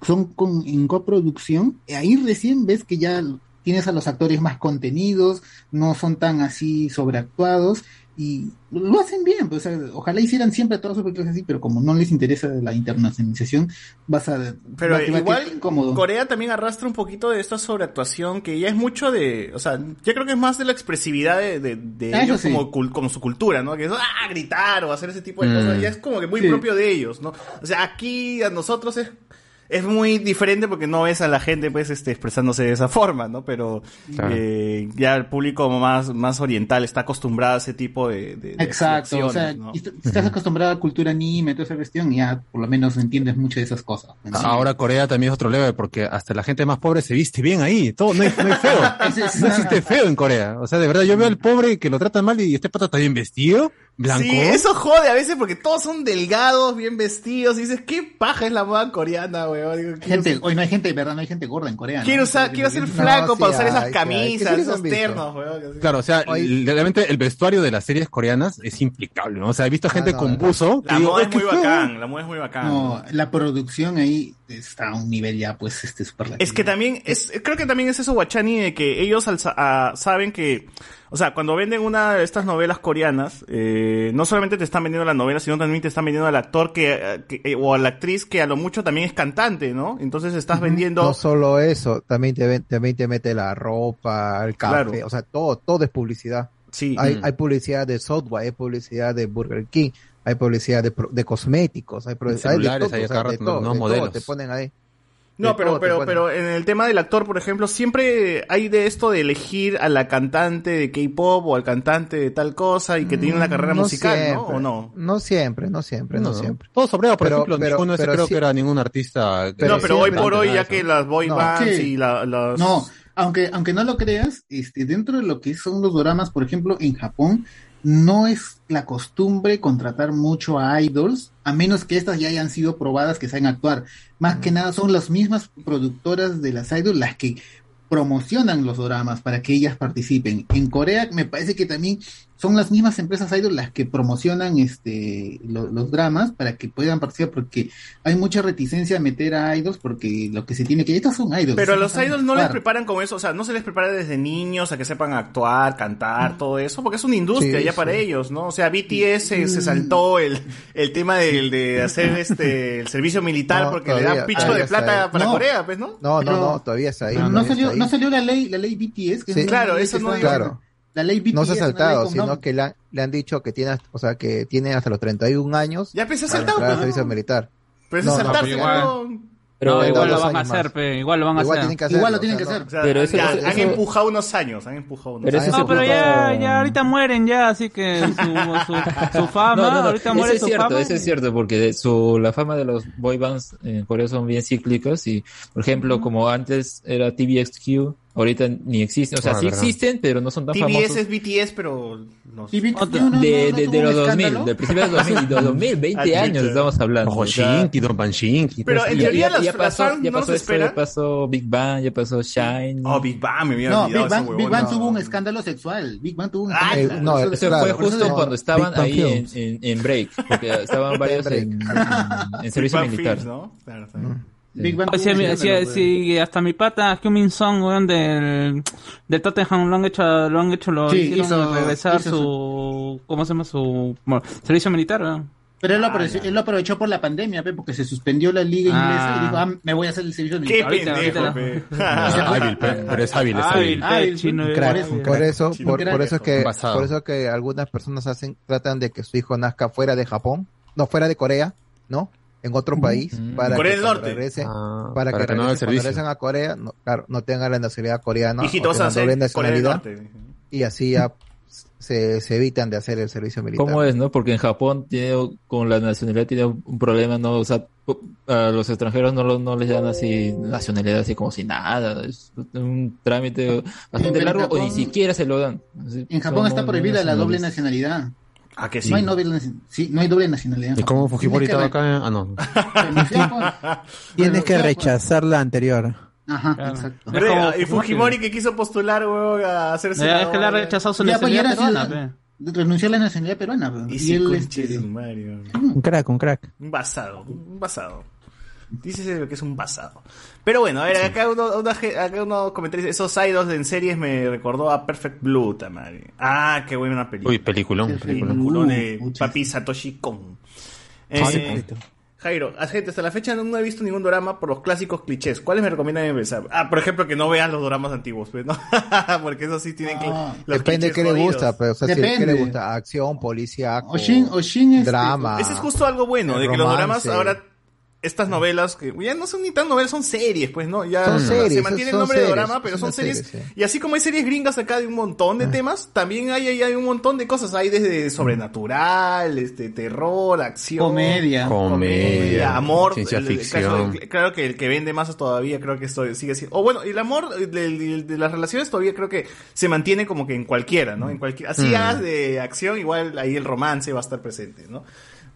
son con, en coproducción, y ahí recién ves que ya tienes a los actores más contenidos, no son tan así sobreactuados, y lo hacen bien, pues, o sea, ojalá hicieran siempre todas sus películas así, pero como no les interesa la internacionalización, vas a... Pero va- va igual quedar incómodo. Corea también arrastra un poquito de esta sobreactuación que ya es mucho de, o sea, yo creo que es más de la expresividad de, de, de Ah, ellos sí. como, cul- como su cultura, ¿no? Que es ah, gritar o hacer ese tipo de Mm. cosas, ya es como que muy Sí. propio de ellos, ¿no? O sea, aquí a nosotros es es muy diferente porque no ves a la gente pues este expresándose de esa forma, ¿no? Pero Claro. eh, ya el público más, más oriental está acostumbrado a ese tipo de, de- de Exacto, o sea, estás acostumbrado a cultura anime, toda esa cuestión, y ya por lo menos entiendes mucho de esas cosas. ¿no? Ahora Corea también es otro level porque hasta la gente más pobre se viste bien ahí. Todo, no hay, no hay feo. No existe feo en Corea. O sea, de verdad, yo veo al pobre que lo tratan mal y este pata está bien vestido, blanco. Sí, eso jode a veces porque todos son delgados, bien vestidos, y dices, ¿qué paja es la moda coreana, weón? Gente, hoy no hay gente, de verdad, no hay gente gorda en Corea. ¿no? Quiero, usar, quiero ser No, flaco sí para usar esas camisas, sí esos ternos, weón. Claro, o sea, realmente el vestuario de las series coreanas es impecable, ¿no? O sea, he visto gente no, con buzo. La moda "Ay, es muy feo". bacán, la moda es muy bacán. No, la producción ahí está a un nivel ya, pues, este, súper Es que también, es, creo que también es eso, Guachani, de que ellos al ah, saben que, o sea, cuando venden una de estas novelas coreanas, eh, no solamente te están vendiendo la novela, sino también te están vendiendo al actor que, eh, que- eh, o a la actriz que a lo mucho también es cantante, ¿no? Entonces estás vendiendo... No solo eso, también te, ven- también te mete la ropa, el café, Claro. o sea, todo, todo es publicidad. Sí. Hay, Mm. hay publicidad de Subway, hay publicidad de Burger King, hay publicidad de, pro- de cosméticos, hay, hay de todo, hay o sea, de todo, nuevos de todo, te ponen ahí. No, pero, pero, pero en el tema del actor, por ejemplo, siempre hay de esto de elegir a la cantante de K-pop o al cantante de tal cosa y que tiene una carrera Mm, No musical, ¿no? siempre. ¿O no? No siempre, no siempre, no, No. siempre. Todo sobrado, por Pero- ejemplo, pero- ninguno pero creo que era ningún artista. no, pero hoy por hoy, ya que las boy No. bands Sí. y la, las... No, aunque, aunque no lo creas, este, dentro de lo que son los doramas, por ejemplo, en Japón, no es la costumbre contratar mucho a idols, a menos que estas ya hayan sido probadas que saben actuar. Más que nada son las mismas productoras de las idols las que promocionan los doramas para que ellas participen. En Corea me parece que también son las mismas empresas idols las que promocionan este lo- los dramas para que puedan participar porque hay mucha reticencia a meter a idols porque lo que se tiene que estas son idols. Pero a los idols no les preparan con eso, o sea, no se les prepara desde niños a que sepan actuar, cantar, todo eso, porque es una industria Sí, ya sí. para ellos, ¿no? O sea, BTS se, se saltó el, el tema del, de hacer este el servicio militar No, porque le todavía- dan picho de plata para No. Corea, pues, ¿no? No, no, Pero- no, todavía está ahí. No salió, ahí. no salió la ley, la ley BTS, que Sí. es Claro, ley eso que no- Claro. La ley BTS No se ha saltado, sino que le han, le han dicho que tiene, o sea, que tiene hasta los 31 años Ya empezó a para saltar, entrar al pues, servicio ¿no? militar. Pero No, no, saltarse, pero igual- ¿no? Pero No, igual lo van a hacer, pe, igual lo van a Igual hacer. tienen que hacerlo. Igual lo tienen que no- hacer. O sea, Pero eso- ya, eso- han eso- empujado unos años, han empujado unos Pero años. No, pero ya, ya ahorita mueren ya, así que su, su, su fama, No, no, no, ahorita eso muere es su cierto, fama. eso es cierto, porque de su, la fama de los boy bands en Corea son bien cíclicas y, por ejemplo, como antes era TVXQ, ahorita ni existen, o sea, Ah, sí verdad. existen, pero no son tan TBS famosos. es BTS, pero no sé. TVXQ Otra. no- no- de, no de, de los 2000, escándalo. del principio del 2000, de 2000, 20 Ah, años estamos hablando. Ojo Shinky, Don Panchinky. Pero en teoría las- las pasó, fans ya pasó los esto, ya pasó Big Bang, ya pasó Shine. Oh, Big Bang, me había No, Big Bang, ese Big. Bang No. tuvo un escándalo sexual. Big Bang tuvo un Ah, escándalo Eh, no, sexual. Eso Claro, fue eso justo cuando estaban ahí en, en, en break, porque estaban varios en, en, servicio militar. ¿no? Claro. Big Bang tuvo un si, escándalo, si- pues. hasta mi pata Kyumin Song, weón, del, del Tottenham lo han hecho, lo han hecho, lo Sí, hicieron hizo- regresar hizo su, ¿cómo se llama? Su, bueno, servicio militar, weón. Pero él lo, Ah, aprovechó, ya. él lo aprovechó por la pandemia, pe, porque se suspendió la liga Ah. inglesa y dijo, ah, me voy a hacer el servicio Qué militar. Ahorita, pendejo, ahorita. pe. Ah, hábil, pe- pero es hábil, es hábil. Chino, un eh, crack, Por eso, Sí, por, eso es que, por eso es que algunas personas hacen, tratan de que su hijo nazca fuera de Japón, no fuera de Corea, ¿no? En otro país, Mm. para Corea que del cuando Norte. regresen, Ah, para, que, el regresen, cuando servicio. regresen a Corea, no, claro, no tengan la nacionalidad coreana, Hijito, o vas a tengan doble hacer Corea del nacionalidad, y así ya se, se evitan de hacer el servicio militar. ¿Cómo es, no? Porque en Japón tiene, con la nacionalidad tiene un problema, ¿no? O sea, a los extranjeros no, lo- no les dan así nacionalidad así como si nada. Es un trámite bastante largo o ni siquiera se lo dan. Así, En Japón está prohibida la doble nacionalidad. Ah, que sí. No hay doble, sí, no hay doble nacionalidad. ¿Y cómo. Fujimori Tienes estaba que acá? Ah, no. Tienes que pues. rechazar la anterior. Ajá, Claro. exacto. Como y Fujimori que quiso postular, huevón, a hacerse. Ya, es que le ha rechazado su pues, nacionalidad peruana, ciudad- pe. renunció a la nacionalidad peruana. pe. Y Y sí, él, este, Un crack, un crack. Un basado, un basado. Dices que es un basado. Pero bueno, a ver, acá uno, ge- acá uno comentario, esos idols en series me recordó a Perfect Blue, tamari. Ah, qué buena película. Uy, peliculón, Sí, peliculón. peliculón de Uh, Papi Satoshi Kon. Ah, sí, Eh. Jairo, a- gente, hasta la fecha no, no he visto ningún drama por los clásicos clichés. ¿Cuáles me recomiendan empezar? Ah, por ejemplo, que no vean los dramas antiguos, pues, ¿no? Porque eso sí tienen que... Ah, los Depende de qué le gusta, pero, o sea, si- ¿qué Depende. le gusta? Acción, policía, Oshin, Oshin este, drama. Ese es justo algo bueno, de que los dramas ahora estas novelas que ya no son ni tan novelas, son series, pues, ¿no? Ya Son se mantiene el nombre series, de drama, pero son series. sí. Y así como hay series gringas acá de un montón de temas, también hay, hay, hay un montón de cosas. Hay desde sobrenatural, este, terror, acción. Comedia. Comedia, amor. ciencia el- ficción. claro que el que vende más todavía creo que esto sigue siendo. O bueno, el amor de, de- de las relaciones todavía creo que se mantiene como que en cualquiera, ¿no? En cualquier, así Mm. de acción, igual ahí el romance va a estar presente, ¿no?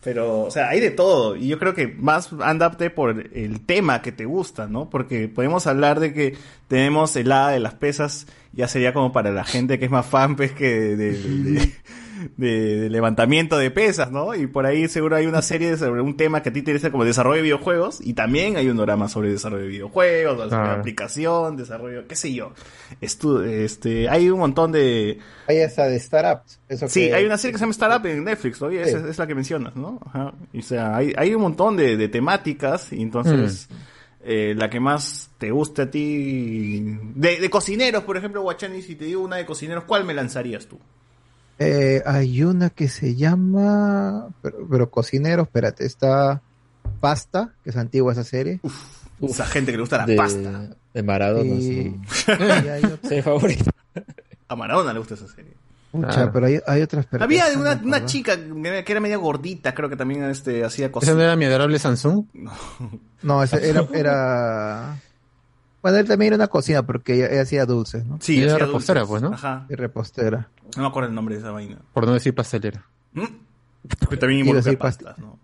Pero, o sea, hay de todo. Y yo creo que más andate por el tema que te gusta, ¿no? Porque podemos hablar de que tenemos el hada de las pesas, ya sería como para la gente que es más fan, pues, que de- de- de- de levantamiento de pesas, ¿no? Y por ahí seguro hay una serie sobre un tema que a ti te interesa como desarrollo de videojuegos, y también hay un drama sobre desarrollo de videojuegos, sobre Claro. aplicación, desarrollo, qué sé yo. Estu- este, hay un montón de... Hay esa de Startups. Eso Sí, que- hay una serie que se llama Startup en Netflix, esa es, la que mencionas, ¿no? Ajá. Y, o sea, hay, hay un montón de, de temáticas y entonces eh, la que más te guste a ti... De, de cocineros, por ejemplo, Guachani, si te digo una de cocineros, ¿cuál me lanzarías tú? Eh, hay una que se llama, pero, pero cocinero, espérate, está Pasta, que es antigua esa serie. Esa gente que le gusta la de, pasta. De Maradona. Y- sí. y hay otra- Sí, favorito. A Maradona le gusta esa serie. Pucha, Claro. pero hay, hay otras pero Había una, chica que era media gordita, creo que también este, hacía ¿Esa no cosas. era mi adorable Samsung? No, ese era, era... Bueno, él también era una cocina porque ella, ella hacía dulces, ¿no? Sí, Era hacía repostera, dulces. pues, ¿no? Ajá. Y repostera. No me acuerdo el nombre de esa vaina. Por no decir pastelera. Que también Iba a involucra decir pastas, ¿no?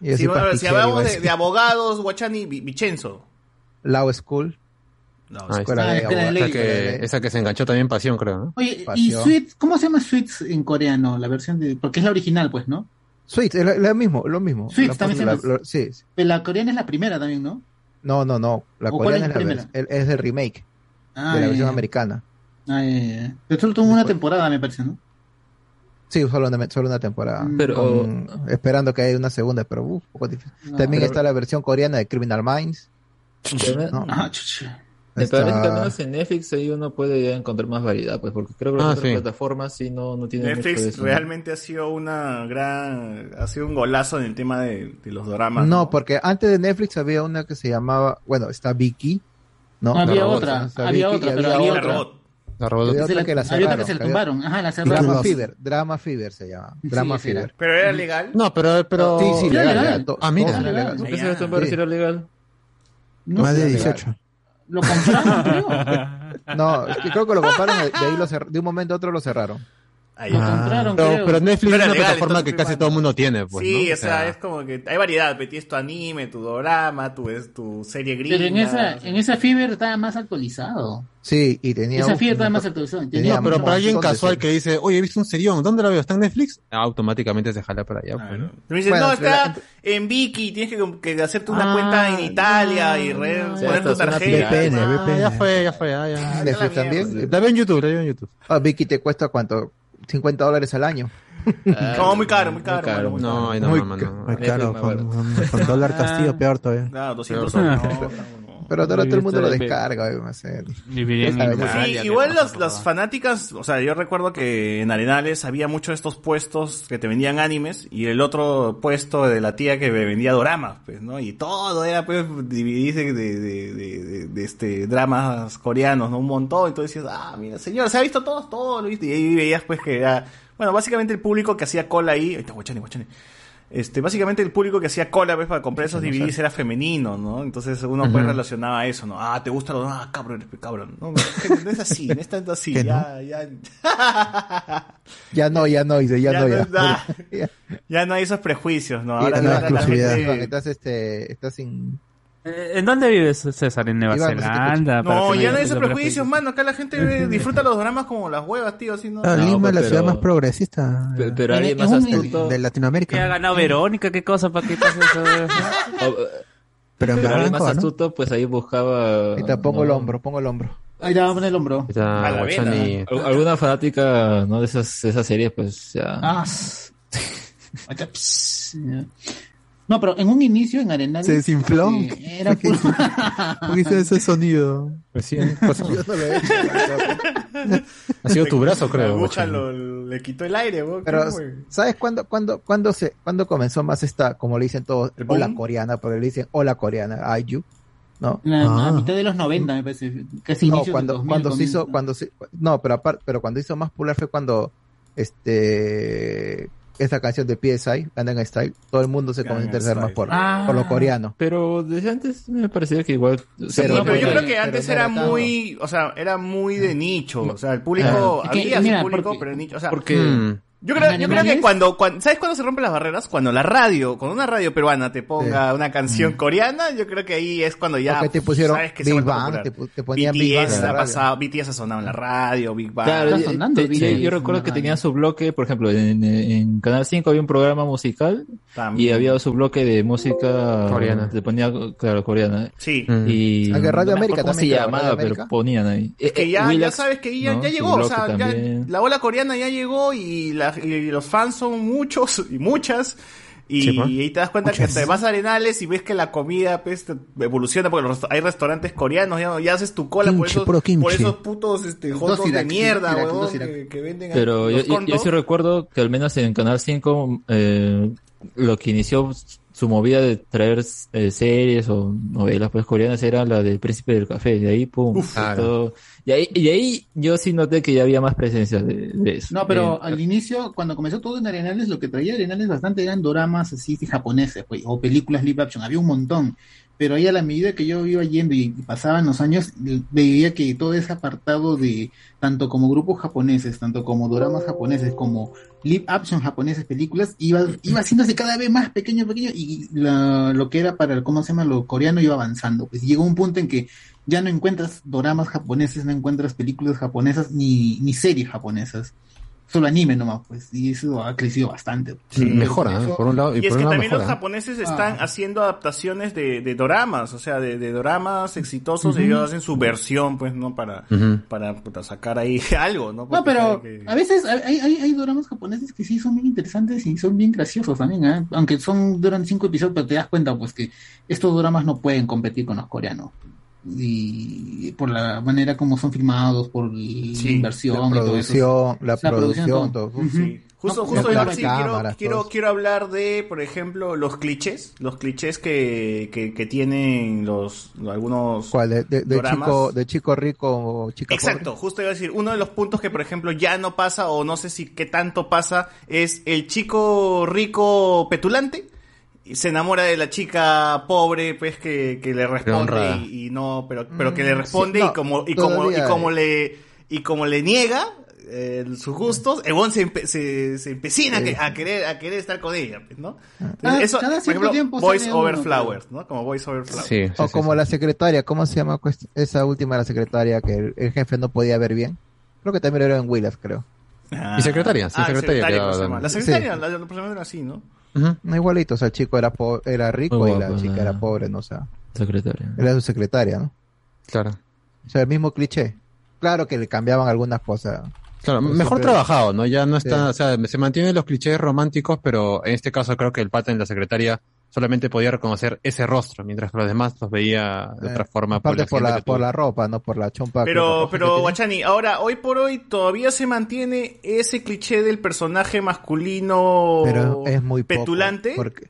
Iba a Si, bueno, hablamos de, abogados, Guachani, Vi- Vicenzo. Law School. No, Ahí escuela de escuela de. Esa ley. que, esa que se enganchó también Pasión, creo, ¿no? Oye, ¿y. Sweet? ¿Cómo se llama Sweets en coreano? La versión de. Porque es la original, pues, ¿no? Sweet, es lo, lo mismo, lo mismo. Sweet, La- también se la- llama. sí. Pero la coreana es la primera también, ¿no? No, no, no. La ¿O cuál coreana es es, la primera? el- es el remake Ah, de la ya, versión americana. Ah, ya, ya, ya. Pero solo tuvo una temporada, me parece, ¿no? Sí, solo una, solo una temporada. Pero- Con- esperando que haya una segunda, pero uf, poco difícil. No, También pero- está la versión coreana de Criminal Minds. Pero. Ah, chucha. Me Está- parece que al menos en Netflix ahí uno puede ya encontrar más variedad, pues, porque creo que las Ah, otras sí. plataformas sí no, no tienen mucho de Netflix realmente ha sido una gran, ha sido un golazo en el tema de, de los dramas. No, porque antes de Netflix había una que se llamaba, bueno, está Vicky, ¿no? No, había robot, otra, había Vicky otra, pero había otra. robot. La robot. Había otra que la había otra que cerraron. se la tumbaron. Ajá, la cerraron. Drama. Fever, Drama Fever se llama. Sí, Drama era. Fever. Pero era legal. No, pero, pero... Sí, sí, Era legal, legal. Ah, mira. Era legal. legal. ¿Por qué se Ya, le tumbaron sí. si era legal? No Más de legal. 18. Lo compraron, creo. No, creo que lo compraron, de, ahí lo de un momento a otro lo cerraron. Ahí Lo está. compraron, Pero, creo. pero Netflix Pero es una legal, plataforma que pues, casi todo el mundo tiene, pues, sí, ¿no? o sea, es como que hay variedad. Petit es tu anime, tu drama, tu, es tu serie gringa. Pero en esa, o sea. en esa Fever estaba más actualizado. Sí, y tenía... Esa Fever estaba más actualizado. tenía Tenía No, pero para alguien casual que dice, oye, he visto un serión, ¿dónde la veo? ¿Está en Netflix? Ah, automáticamente se jala para allá. pues. ¿no? Me dicen, Bueno, no, está la- en Viki, tienes que, que hacerte una Ah, cuenta en Italia y re- no, poner tu tarjeta. VPN, Ah, VPN. ya fue, ya fue, ya, ya. Netflix también. La veo en YouTube, la veo en YouTube. Ah, Vicky te cuesta cuánto? 50 dólares al año. No, muy caro, muy caro. mano, muy No, caro. ay, no, Muy, mamá, no. muy caro, con, con- con dólar castillo peor todavía. No, 200 Peor. Pero ahora todo el mundo lo descarga. no sé. Sí, igual las, las fanáticas, o sea, yo recuerdo que en Arenales había muchos de estos puestos que te vendían animes y el otro puesto de la tía que me vendía doramas, pues, ¿no? Y todo era, pues, dividirse de, de, de, de- de, este, dramas coreanos, ¿no? Un montón, entonces decías, ah, mira, señor, ¿se ha visto todos? Todo lo viste, y ahí veías, pues, que era, bueno, básicamente el público que hacía cola ahí, ahí está, guachane, guachane. Este, básicamente el público que hacía cola pues, para comprar esos DVDs era femenino, ¿no? Entonces uno pues relacionaba a eso, ¿no? Ah, ¿te gusta lo Ah, cabrón, cabrón. No, no, no es así, no es tanto así. ¿Qué Ya, ya, Ya no, ya no, dice, ya, Ya no, no ya. Ya. no hay esos prejuicios, ¿no? Y Ahora la gente- Estás, este, estás sin... Eh, ¿En dónde vives, César? ¿En Nueva se te Zelanda? No, que ya no hay haya esos esos prejuicios, mano. Acá la gente disfruta los dramas como las huevas, tío. Así, ¿no? Ah, No, Lima es la ciudad más progresista Pero, pero alguien más un- astuto. de ¿Qué ha Latinoamérica. ganado Verónica? ¿Qué cosa? ¿Para qué pasa eso? o- Pero en pero alguien más astuto, pues ahí buscaba. Ahorita pongo el hombro, pongo el hombro. Ahí te va a poner el hombro. Ya, A la Alguna fanática, ¿no? De esas, de esas series, pues ya. Ah, No, pero en un inicio en Arenales. Se desinfló. eh, era ¿Por qué- puro- ¿Por qué hizo ese sonido? Recién pasó. Yo no lo he hecho. Ha sido tu brazo, creo. le quitó el aire, weón. Pero. ¿sabes cuándo, cuándo, cuándo, se, cuándo comenzó más esta, como le dicen todos, ¿El hola boom? coreana? Porque le dicen hola coreana, Ayu, ¿no? La, Ah. A mitad de los 90, me parece. Casi No, cuando, del 2000 cuando se hizo, cuando se, no, pero aparte, pero cuando hizo más popular fue cuando, este, esta canción de PSI, Gangnam Style, todo el mundo se comenzó a interesar más por, Ah. por lo coreano. Pero desde antes me parecía que igual... o sea, Pero No, pero yo creo que antes era era muy, o sea, era muy de nicho, o sea, el público, Ah. Que, había su mira, público, porque- pero de nicho, o sea, Porque... Mm. Yo creo, yo creo que cuando, cuando, ¿sabes cuándo se rompen las barreras? Cuando la radio, cuando una radio peruana te ponga una canción coreana, yo creo que ahí es cuando ya, Porque te pusieron sabes que se Big vuelve Bang, te, te ponían Big Bang BTS ha pasado, BTS ha sonado en la radio, Big Bang. Claro, sonando te- BTS sí, yo recuerdo que tenía su bloque, por ejemplo, en, en Canal 5 había un programa musical También. y había su bloque de música Coreana. Se ponía, claro, coreana. Sí. Mm. Y Aunque Radio no América acuerdo ¿Cómo también, se llamaba? Pero ponían ahí. Es que Eh, ya, ya Willax, sabes que ya, ¿no? ya llegó, o sea, ya- la ola coreana ya llegó y, la- y los fans son muchos y muchas. Y, Sí, pues. y ahí te das cuenta que te vas a Arenales y ves que la comida pues, evoluciona porque los hay restaurantes coreanos, ya, ya haces tu cola por Kimchi, esos, puro kimchi. por esos putos este, hot dogs de mierda, Dosirak. que, que venden ahí, Pero yo, los yo- yo sí recuerdo que al menos en Canal 5 eh, lo que inició su movida de traer eh, series o novelas pues coreanas era la del Príncipe del Café. De ahí, pum, claro. todo. Y ahí, y ahí yo sí noté que ya había más presencia de, de eso. No, pero Eh, al inicio, cuando comenzó todo en Arenales, lo que traía Arenales bastante eran doramas así japoneses, pues, o películas live action, había un montón. Pero ahí a la medida que yo iba yendo y pasaban los años, veía que todo ese apartado de tanto como grupos japoneses, tanto como doramas japoneses, como live action japoneses, películas, iba, iba haciéndose cada vez más pequeño, pequeño, y la- lo que era para el, ¿cómo se llama? Lo coreano iba avanzando. Pues llegó un punto en que ya no encuentras doramas japoneses, no encuentras películas japonesas, ni, ni series japonesas solo anime nomás, pues, y eso ha crecido bastante. Sí, mejora, Eso- por un lado, y, Y es por que un lado también los japoneses están Ah. haciendo adaptaciones de, de doramas, o sea, de, de doramas exitosos, Ujú. ellos hacen su versión, pues, ¿no? Para, Ujú. para puta, sacar ahí algo, ¿no? No, pero que- a veces hay, hay, hay doramas japoneses que sí son bien interesantes y son bien graciosos también, ¿eh? aunque son duran cinco episodios, pero te das cuenta pues que estos doramas no pueden competir con los coreanos. Y por la manera como son filmados, por la inversión La y todo eso. producción, la producción, todo. Sí. Justo, No, justo quiero, quiero, hablar de, por ejemplo, los clichés, los clichés que, que, que tienen los, algunos ¿Cuál? De, de- de doramas. chico, de chico rico o chica Exacto, justo iba a decir, uno de los puntos que por ejemplo ya no pasa o no sé si qué tanto pasa es el chico rico petulante se enamora de la chica pobre pues que, que le responde y, y no, pero, pero que le Mm, responde sí, no, y como, y como, y como le, y como le niega eh, sus gustos, el bon se, empe- se, se empecina a que- a querer, a querer estar con ella, pues, ¿no? Entonces, Cada- eso, cada por ejemplo, tiempo Voice Over uno, Flowers, ¿no? Como Voice Over Flowers. Sí, sí, O sí, como sí. la secretaria, ¿cómo se llama cuest- esa última la secretaria que el, el jefe no podía ver bien? Creo que también era en Willas, creo. Ah. Y secretaria, sí, Ah, secretaria secretaria. La secretaria, la, la era así, ¿no? Ujú. No igualito, o sea, el chico era po- era rico y la chica era pobre, no o sea, secretaria. era su secretaria, ¿no? Claro. O sea, el mismo cliché. Claro que le cambiaban algunas cosas. Claro, Pero mejor siempre- trabajado, ¿no? Ya no está, Sí. o sea, se mantienen los clichés románticos, pero en este caso creo que el pata en la secretaria solamente podía reconocer ese rostro, mientras que los demás los veía de Eh, otra forma. Por la, accidente que por la ropa, no por la chompa. Pero, pero. Guachani, ahora, hoy por hoy, todavía se mantiene ese cliché del personaje masculino Pero es muy poco. petulante. Porque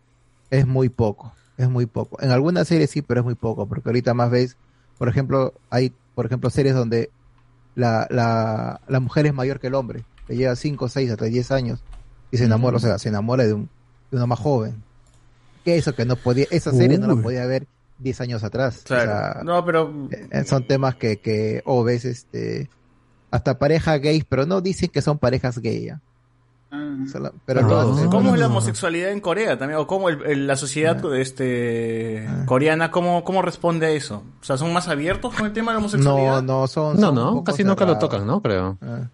es muy poco. Es muy poco. En algunas series sí, pero es muy poco. Porque ahorita más veis, por ejemplo, hay, por ejemplo, series donde la, la, la mujer es mayor que el hombre. Que lleva 5, 6, hasta 10 años. Y se enamora, o sea, se enamora de, un, de uno más joven. Que eso que no podía, esa serie no la podía ver 10 años atrás. O Claro. sea, no, pero. eh, son temas que, que o ves este hasta pareja gays, pero no dicen que son parejas gay. Ah. Solo- pero Ah. no, ¿Cómo es la no. homosexualidad en Corea también? ¿O cómo el- el- la sociedad Ah. este, coreana, cómo, cómo responde a eso? O sea, ¿son más abiertos con el tema de la homosexualidad? no, no son, No, son no, casi nunca lo tocan, ¿no? Creo. Ah.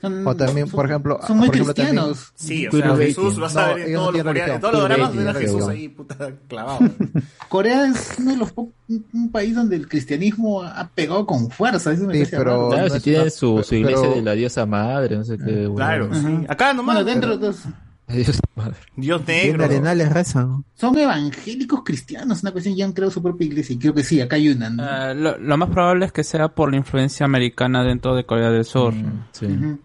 Son- O también, son- por ejemplo, son muy por ejemplo, también- cristianos. Sí, o sea. Jesús vas a No, ver en ellos no todos los, coreanos, todos los dramas ven a Jesús ahí, puta, clavado. Corea es uno de los un- país donde el cristianismo ha pegado con fuerza. Eso me Sí, pero-. Claro, no si es tiene una- su, su iglesia pero- de la diosa madre, no sé qué. bueno. Claro, sí. Acá nomás. Bueno, dentro de los- La diosa madre. Dios negro. Arenales rezan. son evangélicos cristianos, una cuestión ya han creado su propia iglesia y creo que sí, acá hay una. ¿no? Eh, lo, lo más probable es que sea por la influencia americana dentro de Corea del Sur. Sí. Ujú.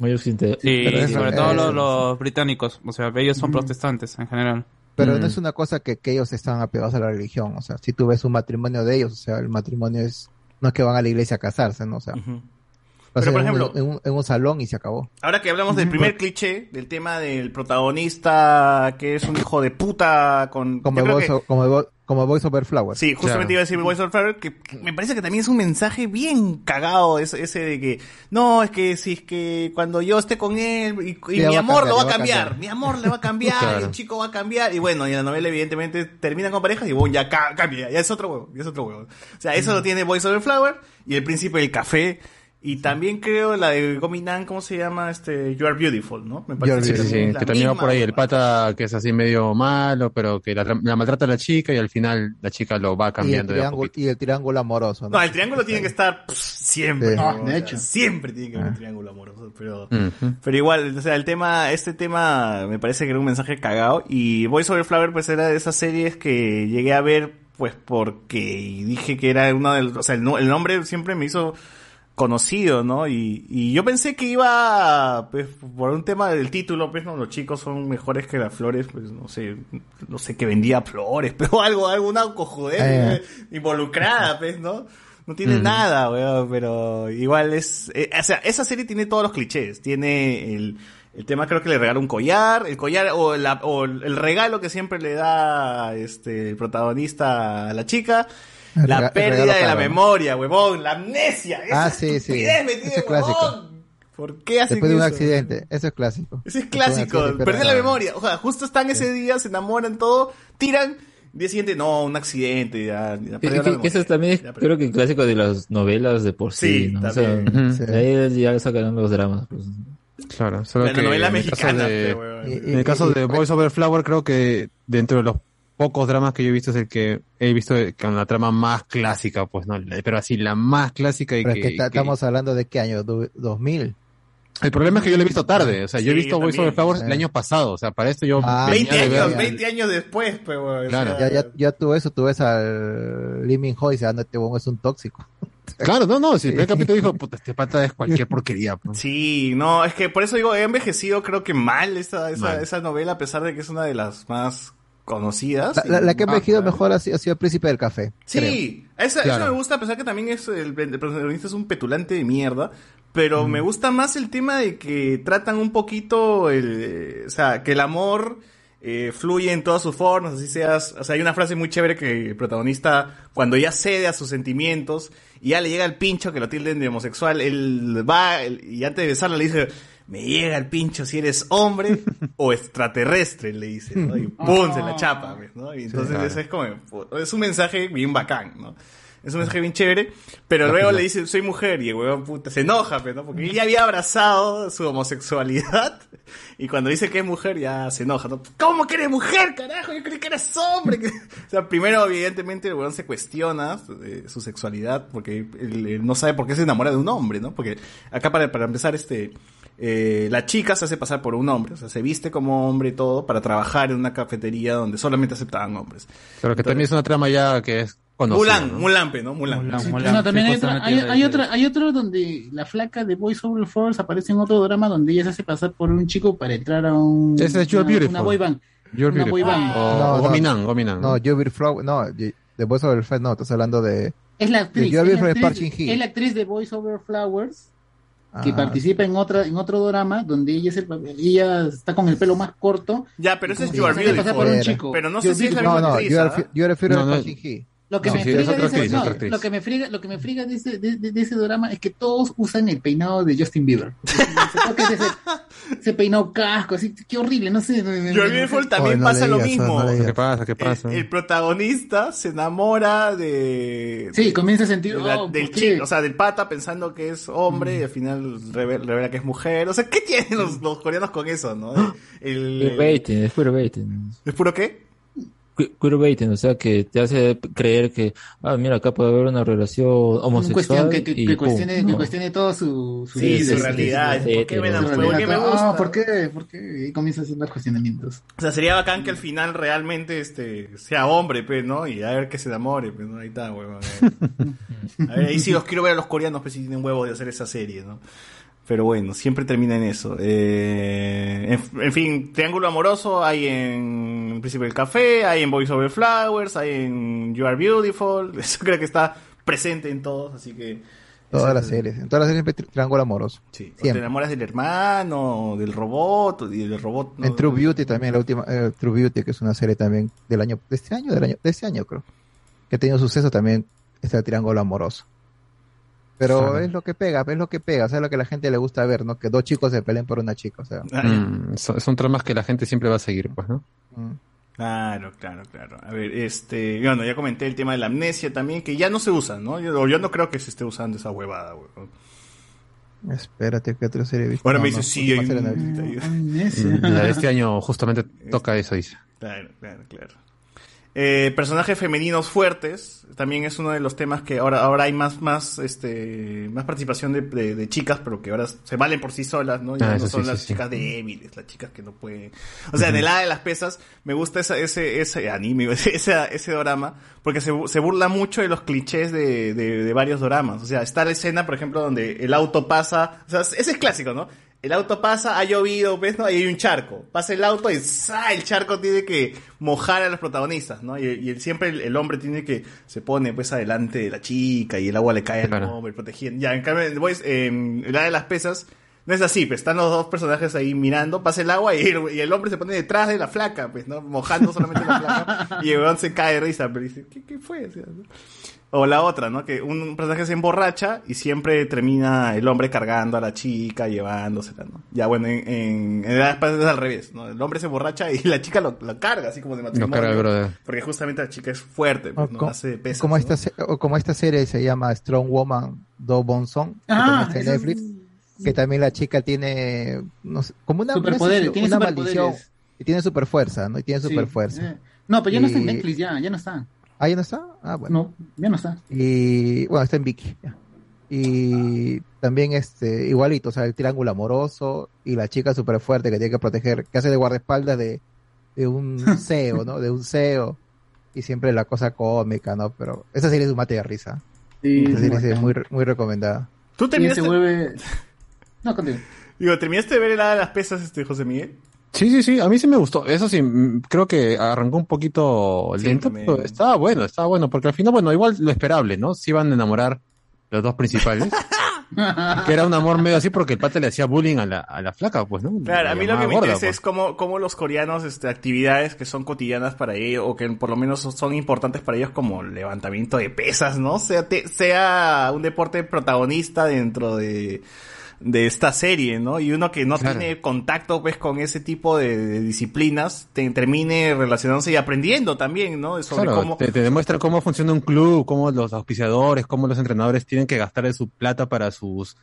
Muy occidental. Sí, Pero eso- sobre todo eso- los, los británicos. O sea, ellos son protestantes en general. Pero Mm. no es una cosa que, que ellos están apegados a la religión. O sea, si tú ves un matrimonio de ellos, o sea, el matrimonio es, no es que van a la iglesia a casarse, ¿no? O sea, hacen por en un- ejemplo- en un, en un salón y se acabó. Ahora que hablamos del primer cliché, del tema del protagonista que es un hijo de puta con... Como el que- como el como Voice Over Flowers. Sí, justamente iba a decir Voice of Flower, que que me parece que también es un mensaje bien cagado ese, ese de que, no, es que si es que cuando yo esté con él y, mi amor cambiar, lo va a cambiar, cambiar. mi amor le va a cambiar, Claro. el chico va a cambiar, y bueno, y en la novela evidentemente terminan con parejas y bueno, ya ca- cambia, ya es otro huevo, ya es otro huevo. O sea, eso lo tiene Voice Over Flower y el príncipe del café. Y también creo la de Gominan, ¿cómo se llama? Este, You Are Beautiful, ¿no? Me Sí, sí, sí, que también va por ahí el pata que es así medio malo, pero que la, la maltrata a la chica y al final la chica lo va Y el, cambiando de a triángulo, y el triángulo amoroso, ¿no? No, el triángulo tiene que estar pff, siempre. Sí. ¿no? No, O de sea, hecho. Siempre tiene que haber un triángulo amoroso. Pero, pero igual, o sea, el tema, este tema me parece que era un mensaje cagado. Y Voice Over Flower, pues era de esas series que llegué a ver, pues porque dije que era uno del. O sea, el, no- el nombre siempre me hizo conocido, ¿no? Y, y yo pensé que iba, pues, por un tema del título, pues, ¿no? Los chicos son mejores que las flores, pues, no sé, no sé, que vendía flores, pero algo, alguna cojudez Eh. involucrada, pues, ¿no? No tiene Mm. nada, weón, pero igual es, eh, o sea, esa serie tiene todos los clichés, tiene el, el tema creo que le regala un collar, el collar o, la- o el regalo que siempre le da este el protagonista a la chica, la rega- el pérdida de la memoria, huevón, la amnesia. Ah, esa sí, sí. tiene, Ese es clásico. huevón. ¿Por qué hacen Después de un eso? accidente, eso es clásico. Ese es clásico, perder pero- la memoria. O sea, justo están ese día, se enamoran todo, tiran, día siguiente, no, un accidente, ya, ya Que, perdió la que- eso es también es, creo que el clásico de las novelas de por sí, Sí, ¿no? O sea, también. Sí. ahí ya sacarán los dramas. Pues. Claro, solo La que novela en el caso mexicana, de, pe, weón. en el caso de Voice Over Flower creo que dentro de los pocos dramas que yo he visto es el que he visto con la trama más clásica, pues no, pero así la más clásica y Pero que, es que está- que- estamos hablando de qué año, Du- 2000. el problema es que yo lo he visto tarde, o sea, yo he visto Voice Over. Flowers el año pasado, o sea, para esto yo Ah, venía 20 de ver- años, 20 años después, pero o Claro. sea, Ya, ya, ya tú eso, tú ves al Liming Hoy y este huevón es un tóxico. Claro, no, no, si el primer capítulo dijo, puta, este pata es cualquier porquería. pues. Sí, no, es que por eso digo, he envejecido creo que mal esa, esa, Mal. esa novela, a pesar de que es una de las más conocidas. La, la- la que ha envejecido claro. mejor ha sido, ha sido el Príncipe del Café. Sí, esa, Claro. eso me gusta, a pesar que también es el, el protagonista es un petulante de mierda, pero me gusta más el tema de que tratan un poquito el, o sea, que el amor eh, fluye en todas sus formas, así seas, o sea, hay una frase muy chévere que el protagonista, cuando ya cede a sus sentimientos y ya le llega el pincho que lo tilden de homosexual, él va él- y antes de besarla le dice, me llega el pincho si eres hombre o extraterrestre, le dice, ¿no? Y pum, se la chapa, pues, ¿no? Y entonces claro. ese es como, es un mensaje bien bacán, ¿no? Es un mensaje bien chévere, pero luego le dice, soy mujer, y el huevón puta se enoja, pues, ¿no? Porque él ya había abrazado su homosexualidad, y cuando dice que es mujer, ya se enoja, ¿no? ¿Cómo que eres mujer, carajo? Yo creí que eres hombre. o sea, primero, evidentemente, el huevón se cuestiona eh, su sexualidad, porque él, él no sabe por qué se enamora de un hombre, ¿no? Porque acá, para, para empezar, este, eh, la chica se hace pasar por un hombre, o sea, se viste como hombre y todo, para trabajar en una cafetería donde solamente aceptaban hombres. Pero que también es una trama ya que es conocida. Mulan, ¿no? Mulan, pe, ¿no? Mulan. no, también hay otra, hay, hay otra, hay otro donde la flaca de Voice Over Force aparece en otro drama donde ella se hace pasar por un chico para entrar a un Ese es You're una, Beautiful. una boy band. You're Una boy Beautiful. band. O, No, no. Gominan, Gominan. No, Flower, no, de The Voice Over Flowers, no, estás hablando de... Es la actriz, de es la Beautiful actriz, es la actriz de Voice Over Flowers que Ah. participa en otra en otro drama donde ella es el, ella está con el pelo más corto. Ya, pero ese es You Are pasar por un Beautiful. chico. Pero no sé si es la Beautiful. misma No, no, actriz, You ¿ah? Are, You Are No, no. Shin-hee. Lo que, No, me friga de ese, actriz, no, otra actriz. lo que me friga, lo que me friga de ese, de, de- de ese drama es que todos usan el peinado de Justin Bieber. Se ese peinado casco, así, qué horrible, no sé. me- Beautiful también no pasa lo mismo. no. ¿Qué pasa? ¿Qué El, pasa? el protagonista se enamora de... Sí, comienza a sentir, de la- oh, del chico, o sea, del pata pensando que es hombre y al final reve- revela que es mujer. O sea, ¿qué tienen los, los coreanos con eso, no? El, Queerbaiting, es queerbaiting. ¿Es puro qué? Que- Queerbaiting, o sea, que te hace creer que, ah, mira, acá puede haber una relación homosexual. cuestión que, que, y que cuestione, que ¿no? cuestione todo su, su Sí, vida, su realidad. sí, ¿Por qué me Ah, gusta? ¿por qué? ¿Por qué? Y comienza haciendo cuestionamientos. O sea, sería bacán que al final realmente este sea hombre, pues, ¿no? Y a ver que se enamore, pues, ¿no? Ahí está, huevón. A ver, ahí sí los quiero ver a los coreanos, pues, si tienen huevos de hacer esa serie, ¿no? Pero bueno, siempre termina en eso. Eh, en, en fin, Triángulo Amoroso hay en Príncipe del Café, hay en Voice Over Flowers, hay en You Are Beautiful. Eso creo que está presente en todos, así que... Todas las es- series. En todas las series siempre triángulo amoroso. Sí. O te enamoras del hermano, del robot, y del robot... no- En True Beauty también, la última, eh, True Beauty, que es una serie también del año, de este año, del año, de este año creo, que ha tenido suceso también, está el triángulo amoroso. Pero Claro. es lo que pega, es lo que pega, o sea, es lo que a la gente le gusta ver, ¿no? Que dos chicos se peleen por una chica, o sea. Mm, son, son tramas que la gente siempre va a seguir, pues, ¿no? mm. Claro, claro, claro. A ver, este, bueno, ya comenté el tema de la amnesia también, que ya no se usa, ¿no? Yo, yo no creo que se esté usando esa huevada, weón. Espérate, ¿qué otra serie visto? Ahora No, me no, dice, sí, hay un-. Mm, La de este año justamente toca eso, dice. Claro, claro, claro. Eh, personajes femeninos fuertes también es uno de los temas que ahora ahora hay más más este más participación de, de- de chicas pero que ahora se valen por sí solas no ya Ah, no son sí, las sí, sí. chicas débiles las chicas que no pueden. O sea en el hada de las pesas me gusta esa- ese ese anime ese ese drama porque se, se burla mucho de los clichés de, de, de varios doramas. O sea está la escena por ejemplo donde el auto pasa o sea ese es clásico no el auto pasa, ha llovido, ¿ves? ¿no? Y hay un charco. Pasa el auto y ¡za! el charco tiene que mojar a los protagonistas, ¿no? Y, y el- siempre el, el hombre tiene que, se pone pues adelante de la chica y el agua le cae al Claro. hombre protegiendo. Ya, en cambio, en de las pesas, no es así, pues están los dos personajes ahí mirando, pasa el agua y el, y el hombre se pone detrás de la flaca, pues, ¿no? Mojando solamente la flaca y el weón se cae de risa, pero dice, ¿qué, qué fue? O sea, ¿no? O la otra, ¿no? Que un personaje se emborracha y siempre termina el hombre cargando a la chica, llevándosela, ¿no? Ya, bueno, en, en, en Edad es al revés, ¿no? El hombre se emborracha y la chica lo, lo carga, así como de matrimonio. carga el brother. Porque justamente la chica es fuerte, pues, ¿no? co- Hace pesas, como, ¿no? esta, se- o como esta serie se llama Strong Woman Do Bonson, que Ah, también está en esa es- Netflix, que también la chica tiene, no sé, como una, Superpoderes, una, tiene una superpoderes. maldición, y tiene super fuerza, ¿no? Y tiene Sí, super fuerza. eh. No, pero ya no está en Netflix, ya, ya no está. ¿Ah, ya no está? Ah, bueno. No, ya no está. Y bueno, está en Vicky. ya. Y también este, igualito, o sea, el triángulo amoroso y la chica súper fuerte que tiene que proteger, que hace de guardaespaldas de, de un CEO, ¿no? De un CEO. Y siempre la cosa cómica, ¿no? Pero esa serie es un mate de risa. Sí, esa es serie es muy, muy recomendada. ¿Tú Y terminaste, se vuelve... No, continúa. digo, ¿terminaste de ver el Hada de las pesas, este, José Miguel? Sí, sí, sí, a mí sí me gustó. Eso sí, mm, creo que arrancó un poquito Sí, lento, pero estaba bueno, estaba bueno, porque al final, bueno, igual lo esperable, ¿no? Se iban a enamorar los dos principales, que era un amor medio así porque el pata le hacía bullying a la, a la flaca, pues, ¿no? Claro, La a mí lo que me gorda, interesa pues. es cómo, cómo los coreanos, este, actividades que son cotidianas para ellos, o que por lo menos son importantes para ellos, como levantamiento de pesas, ¿no? Sea, te- sea un deporte protagonista dentro de, de esta serie, ¿no? Y uno que no Claro. tiene contacto, pues, con ese tipo de, de disciplinas, te, termine relacionándose y aprendiendo también, ¿no? Sobre Claro, cómo... te, te demuestra cómo funciona un club, cómo los auspiciadores, cómo los entrenadores tienen que gastar de su plata para sus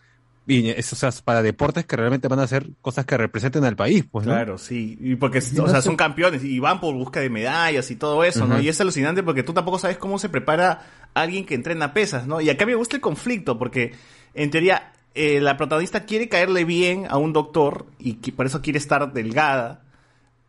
y o sea, para deportes que realmente van a hacer cosas que representen al país, pues, ¿no? Claro, sí. Y porque, Y o sea, son campeones y van por busca de medallas y todo eso, ¿no? Y es alucinante porque tú tampoco sabes cómo se prepara alguien que entrena pesas, ¿no? Y acá me gusta el conflicto porque, en teoría, eh, la protagonista quiere caerle bien a un doctor y que por eso quiere estar delgada.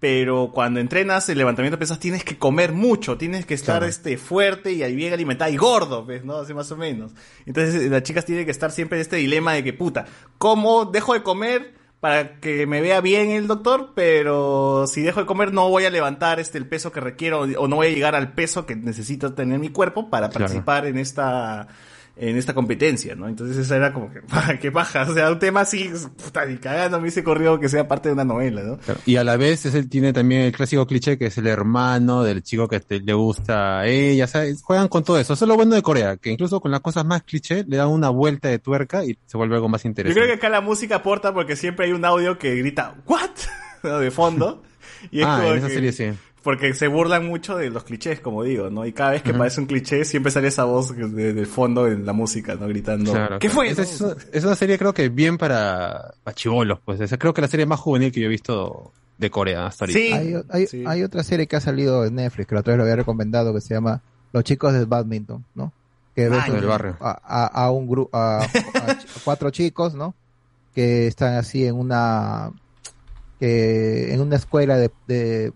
Pero cuando entrenas el levantamiento de pesas tienes que comer mucho, tienes que estar Claro. este fuerte y bien alimentada y gordo, ¿ves? ¿no? Así más o menos. Entonces eh, las chicas tienen que estar siempre en este dilema de que, puta, ¿cómo dejo de comer para que me vea bien el doctor? Pero si dejo de comer no voy a levantar este el peso que requiero o no voy a llegar al peso que necesita tener mi cuerpo para Claro. participar en esta en esta competencia, ¿no? Entonces esa era como que, qué paja, o sea, un tema así, puta, ni cagando me hice corrido que sea parte de una novela, ¿no? Claro. Y a la vez es él tiene también el clásico cliché que es el hermano del chico que te- le gusta a ella, ¿sabes? Juegan con todo eso. Eso es lo bueno de Corea, que incluso con las cosas más cliché le dan una vuelta de tuerca y se vuelve algo más Yo interesante. creo que acá la música aporta porque siempre hay un audio que grita ¿What? de fondo. Y es ah, como en esa que- serie sí. Porque se burlan mucho de los clichés, como digo, ¿no? Y cada vez que Ujú. aparece un cliché, siempre sale esa voz de, de fondo en la música, ¿no? Gritando. Claro, ¿Qué claro. fue? Es, una- es una serie creo que bien para, para chivolos, pues. Esa creo que la serie más juvenil que yo he visto de Corea hasta ahorita. hay, hay, hay otra serie que ha salido en Netflix, que la otra vez lo había recomendado, que se llama Los chicos del badminton, ¿no? Que ves Ah, del un- barrio. A, a- a un grupo, a, a cuatro chicos, ¿no? Que están así en una, que en una escuela de, de,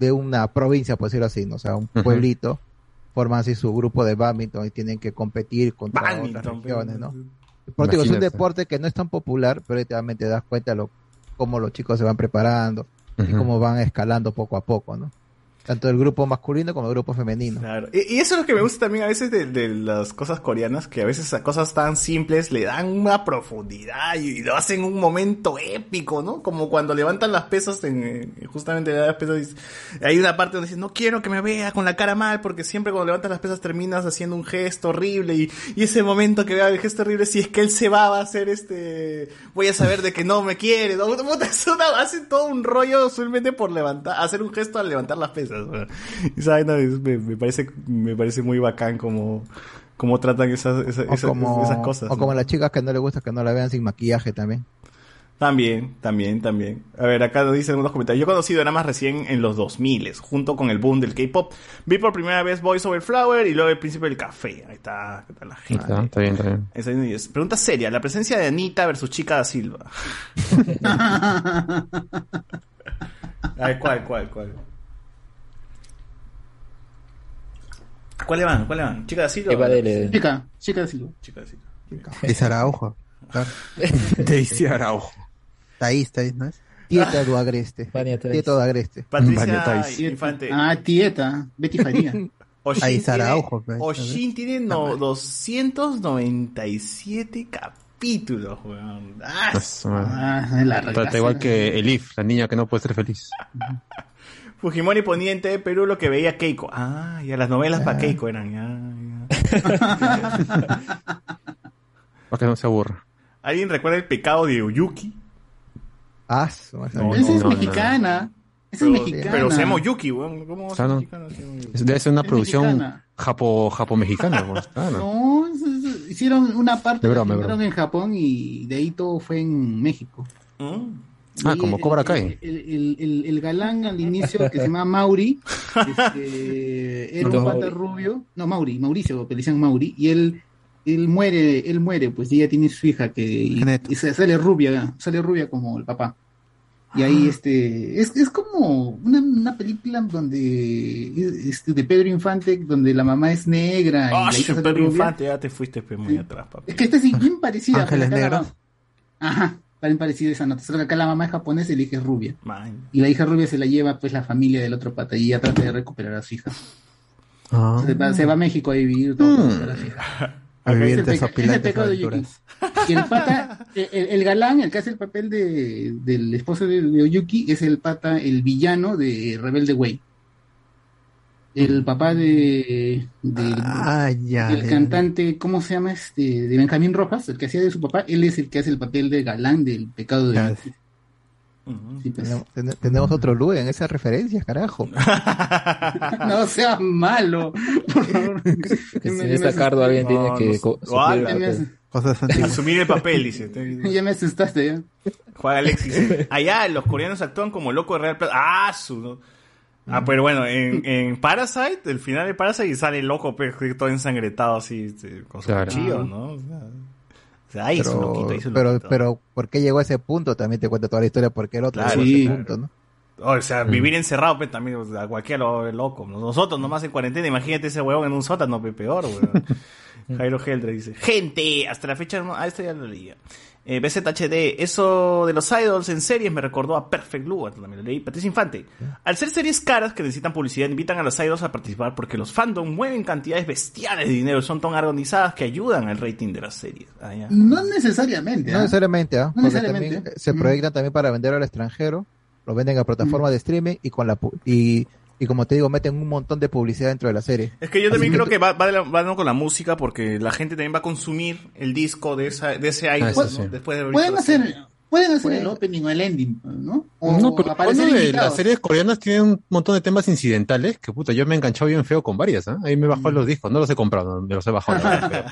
de una provincia, por decirlo así, ¿no? O sea, un pueblito, forman así su grupo de badminton y tienen que competir contra Badminton, otras regiones, ¿no? Porque es un deporte que no es tan popular, pero te, también te das cuenta lo, cómo los chicos se van preparando y cómo van escalando poco a poco, ¿no? Tanto el grupo masculino como el grupo femenino. Claro. Y, eso es lo que me gusta también a veces de, de las cosas coreanas, que a veces a cosas tan simples le dan una profundidad y lo hacen un momento épico, ¿no? Como cuando levantan las pesas en, eh, justamente las pesas, hay una parte donde dices, no quiero que me vea con la cara mal, porque siempre cuando levantas las pesas terminas haciendo un gesto horrible y, y ese momento que vea el gesto horrible, si es que él se va, va a hacer este, voy a saber de que no me quiere, ¿no? Hacen todo un rollo solamente por levantar, hacer un gesto al levantar las pesas. Y esa vaina me, me parece, me parece muy bacán como, como tratan esas, esas, O esas- como, esas cosas. o ¿no? como las chicas que no les gusta que no la vean sin maquillaje también. También, también, también. A ver, acá nos dicen unos comentarios. Yo conocí dramas recién en los 2000, junto con el boom del K-pop. Vi por primera vez Boys Over Flower y luego El Príncipe del Café. Ahí está, ¿qué tal la gente? Está, está bien, está bien. Esa es- Pregunta seria, la presencia de Anita versus Chica da Silva. A ver, ¿cuál, cuál, cuál? ¿Cuáles van? ¿Cuáles van? ¿Chica? Eva Dele. Chica, chica de Silva. Chica da Silva. Dice Araujo. Claro. Daisy Araujo. Taís, Taís, ¿no es? Tieta do Agreste. Tieta do Agreste. Patricia. Infante. Ah, tieta, Betty Faría. Oshin Saraujo, pues, Oshin tiene no- 297 capítulos, weón. Ah, Pues. Ah, la Trata igual que Elif, la niña que no puede ser feliz. Fujimori ponía en TV Perú lo que veía Keiko. Ah, ya las novelas para Keiko eran. Ya, ya. Para que no se aburra. ¿Alguien recuerda el pecado de Oyuki? Ah. No, Esa es no, no. mexicana. Esa Pero, es mexicana. pero se llama Oyuki, weón. ¿Cómo va a ser Claro. mexicano? Se llama Oyuki? Debe ser una Es producción mexicana. japo, japo-mexicana. pues, claro. No, es- es- hicieron una parte De broma, la de filmaron en Japón y de ahí todo fue en México. ¿Mm? Ah, como el- Cobra Kai. El, el- el- el galán al inicio que se llama Mauri, este, era un pata rubio, no Mauri, Mauricio, que le decían Mauri, y él, él muere, él muere, pues y ella tiene su hija que y, sale rubia, sale rubia como el papá. Y ahí este es, es como una, una película donde este, de Pedro Infante donde la mamá es negra y Ah, sale Pedro. Infante, ya te fuiste pe, muy atrás, papi. Es que esta es bien parecida. Ángeles Negros. Ajá, bien parecida esa nota. Solo que acá la mamá es japonesa y la hija es rubia. Man. Y la hija rubia se la lleva pues la familia del otro pata y ella trata de recuperar a su hija. Ah. Se, va, se va a México a vivir todo Mm. recuperar a su hija. A vivir de. Y el pata, el, el galán, el que hace el papel de, del esposo de, de Oyuki, es el pata, el villano de Rebelde Way. El papá de, Ah, ya. el ya. cantante, ¿cómo se llama este? De Benjamín Rojas, el que hacía de su papá, él es el que hace el papel de galán del pecado de. Sí, pues. Tenemos, ten- tenemos otro Lu en esas referencias, carajo. No sea malo. Si me- Cardo, alguien tiene que no. Cosas. Asumir el papel, dice. ya me asustaste ya. Juan Alexis. Allá los coreanos actúan como loco de Real Plaza. Ah, su. Ah, pero bueno, en, en Parasite, el final de Parasite sale loco, pues, todo ensangretado así, este, con su Claro. cuchillo, ¿no? O sea, o sea, ahí es un Pero, loquito, ahí es un pero, loquito. pero, ¿por qué llegó a ese punto? También te cuenta toda la historia, porque el otro Claro, llegó a ese punto, ¿no? O sea, vivir encerrado, pues también, o sea, cualquiera lo ve loco. Nosotros nomás en cuarentena, imagínate ese huevón en un sótano, pe- peor, weón. Jairo Heldre dice, gente, hasta la fecha, no, ah, esto ya lo leía. Eh, BZHD, eso de los idols en series me recordó a Perfect Blue, también lo leí. Patricia Infante, al ser series caras que necesitan publicidad, invitan a los idols a participar porque los fandom mueven cantidades bestiales de dinero, son tan organizadas que ayudan al rating de las series. Ah. No necesariamente. No ¿ah? necesariamente, ¿ah? No Porque necesariamente. también se Mm. proyectan también para vender al extranjero, lo venden a plataformas de streaming y con la pu- y, y como te digo, meten un montón de publicidad dentro de la serie. Es que yo también Así creo que va, va, de la- va con la música porque la gente también va a consumir el disco de, esa, de ese idol, eso ¿no? sí. Después de haber Pueden hacer, serie. pueden hacer Pueden. el opening o el ending, ¿no? O No, pero de las series coreanas tienen un montón de temas incidentales que puta, yo me he enganchado bien feo con varias, ¿ah? Ahí me Mm. bajó los discos, no los he comprado, me los he bajado, pero,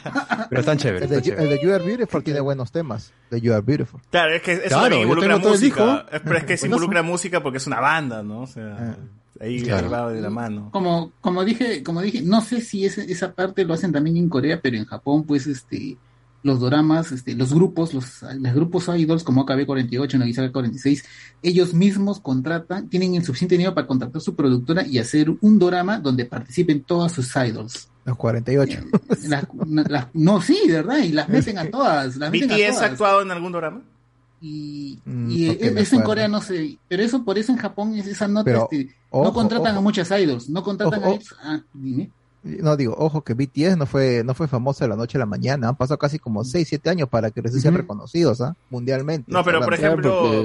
pero están chéveres, El de, están You- el chéveres. de You Are Beautiful tiene buenos temas. De You Are Beautiful. Claro, es que eso Claro, involucra música. Pero es que se involucra música porque es una banda, ¿no? O sea, ahí, Claro. de la mano. Como, como dije, como dije, no sé si ese- esa parte lo hacen también en Corea, pero en Japón, pues, este, los doramas, este, los grupos, los, los grupos idols como AKB48, Nagisaga 46, ellos mismos contratan, tienen el suficiente dinero para contratar su productora y hacer un dorama donde participen todas sus idols. Los 48. Las- las- no, sí, de verdad, y las meten a todas. Las meten a ¿BTS ha todas. actuado en algún drama? Y, Mm, y porque e- eso en. Corea no sé, pero eso por eso en Japón es esa nota, Pero, este, ojo, no contratan ojo. a muchas idols, no contratan Ojo, a idols- ah, dime. No digo, ojo que BTS no fue, no fue famoso de la noche a la mañana, han pasado casi como 6, 7 años para que recién sean reconocidos, ¿ah? Mundialmente. No, pero por ejemplo,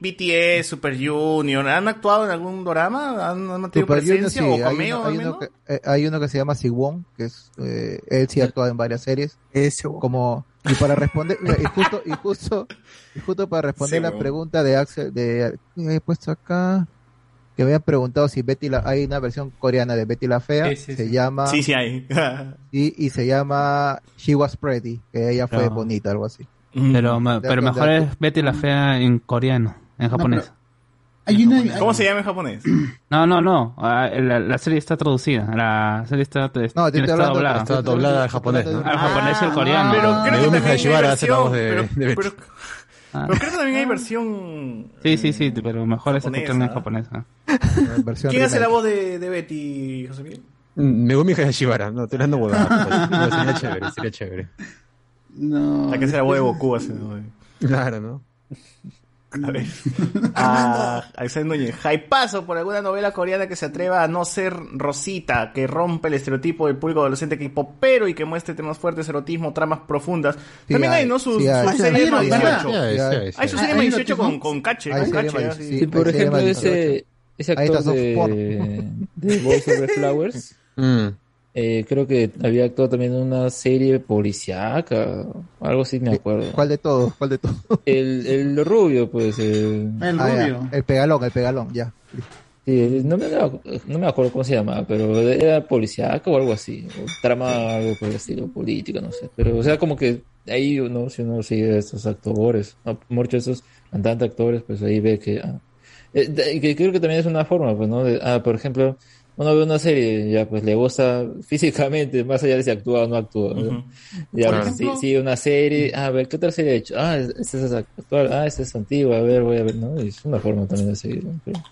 BTS, Super Junior, ¿han actuado en algún drama? ¿Han, han mantenido Super Junior, presencia sí, o hay, uno, hay, uno que, eh, hay uno que se llama Siwon, que es, eh, él sí ha actuado en varias series. Como, y para responder, mira, y justo, y justo, y justo para responder la pregunta de Axel, de, he puesto acá, que me habían preguntado si Betty la, hay una versión coreana de Betty la Fea, Sí, sí, se sí. llama, Sí, sí hay. y, y se llama She Was Pretty, que ella fue bonita, algo así. Pero, pero mejor es Betty la Fea en coreano, en japonés. Hay una, ¿Cómo se llama en japonés? No, no, no. ah, La, la serie está traducida. La serie está, No, te está doblada. Está doblada al japonés, ¿no? Al japonés y al coreano. Pero creo que Megumi también hay Hayashibara hace la versión. voz de- pero, pero- Ah. pero creo que también hay versión. Sí, sí, sí, pero mejor es escucharla en japonés. ah. ¿Quién hace la voz de, de Betty, José Miguel? Mm, Megumi Hayashibara, no, te dando huevadas. No, sería chévere, sería chévere. No. La que hace la voz de Goku hace. ¿no? Claro, ¿no? A ver. A Alexander Núñez. paso por alguna novela coreana que se atreva a no ser Rosita, que rompe el estereotipo del público adolescente que pero y que muestre temas fuertes, erotismo, tramas profundas. También hay, ¿no? Su, sí hay. su Sí serie hay, sí hay, 18. sí hay, sí hay, sí Hay su hay. serie ¿Hay más 18 erotismo? con, con Cache. Hay Con Cache, ¿ah? sí, Sí, por hay ejemplo, ese, 18. ese actor de, de Boys Over Flowers, Mm. Eh, creo que había actuado también en una serie policíaca, algo así me acuerdo. ¿Cuál de todos? ¿Cuál de todos? El, el rubio, pues. El, El Ah, ya. rubio. El pegalón, el pegalón, ya. Sí, no me, no me acuerdo cómo se llamaba, pero era policíaca o algo así. O trama algo por el estilo político, no sé. Pero, o sea, como que ahí, ¿no? si uno sigue a estos actores, ¿no? muchos de estos cantantes actores, pues ahí ve que, ah, eh, de- que creo que también es una forma, pues, ¿no? De, ah, por ejemplo, uno ve una serie, ya, pues le gusta físicamente, más allá de si actúa o no actúa. ¿no? Ujú. Ya, pues, ejemplo- sí, sí, una serie, ah, a ver, ¿qué otra serie ha hecho? Ah, esta es actual, ah, esta es antigua, a ver, voy a ver, ¿no? Y es una forma también de seguir, ¿no? Pero-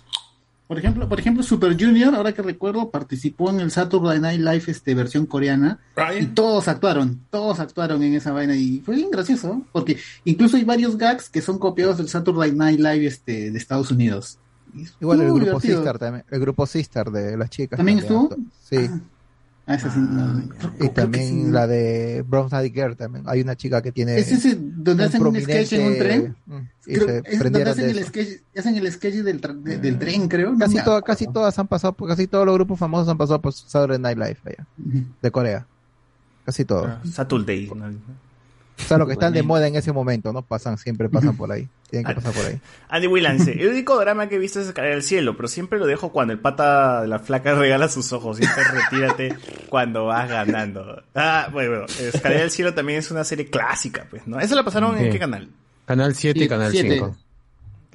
Por ejemplo, por ejemplo, Super Junior, ahora que recuerdo, participó en el Saturday Night Live este versión coreana y todos actuaron, todos actuaron en esa vaina y fue bien gracioso, porque incluso hay varios gags que son copiados del Saturday Night Live este de Estados Unidos. Igual el grupo. Sister también, el grupo Sister de las chicas. ¿También estuvo? Sí. Ah, esa sí, no, Y también sí. la de Brown Daddy Girl también. Hay una chica que tiene. ¿Es ese donde hacen un sketch en un tren? Mm, Y Creo- se es donde hacen de el sketch, hacen el sketch del, de- del tren, creo. No Casi, casi todas han pasado, por- casi todos los grupos famosos han pasado por Saturday Night Live allá, de Corea. Casi todos. Ah, Saturday. O sea, los que están de moda en ese momento, ¿no? Pasan, siempre pasan por ahí. Tienen que pasar por ahí. Andy dice, el único drama que he visto es Escalera al Cielo, pero siempre lo dejo cuando el pata de la flaca regala sus ojos. Siempre retírate cuando vas ganando. Ah, bueno, bueno, Escalera al Cielo también es una serie clásica, pues, ¿no? ¿Esa la pasaron en qué canal? Canal 7 y Canal siete. 5.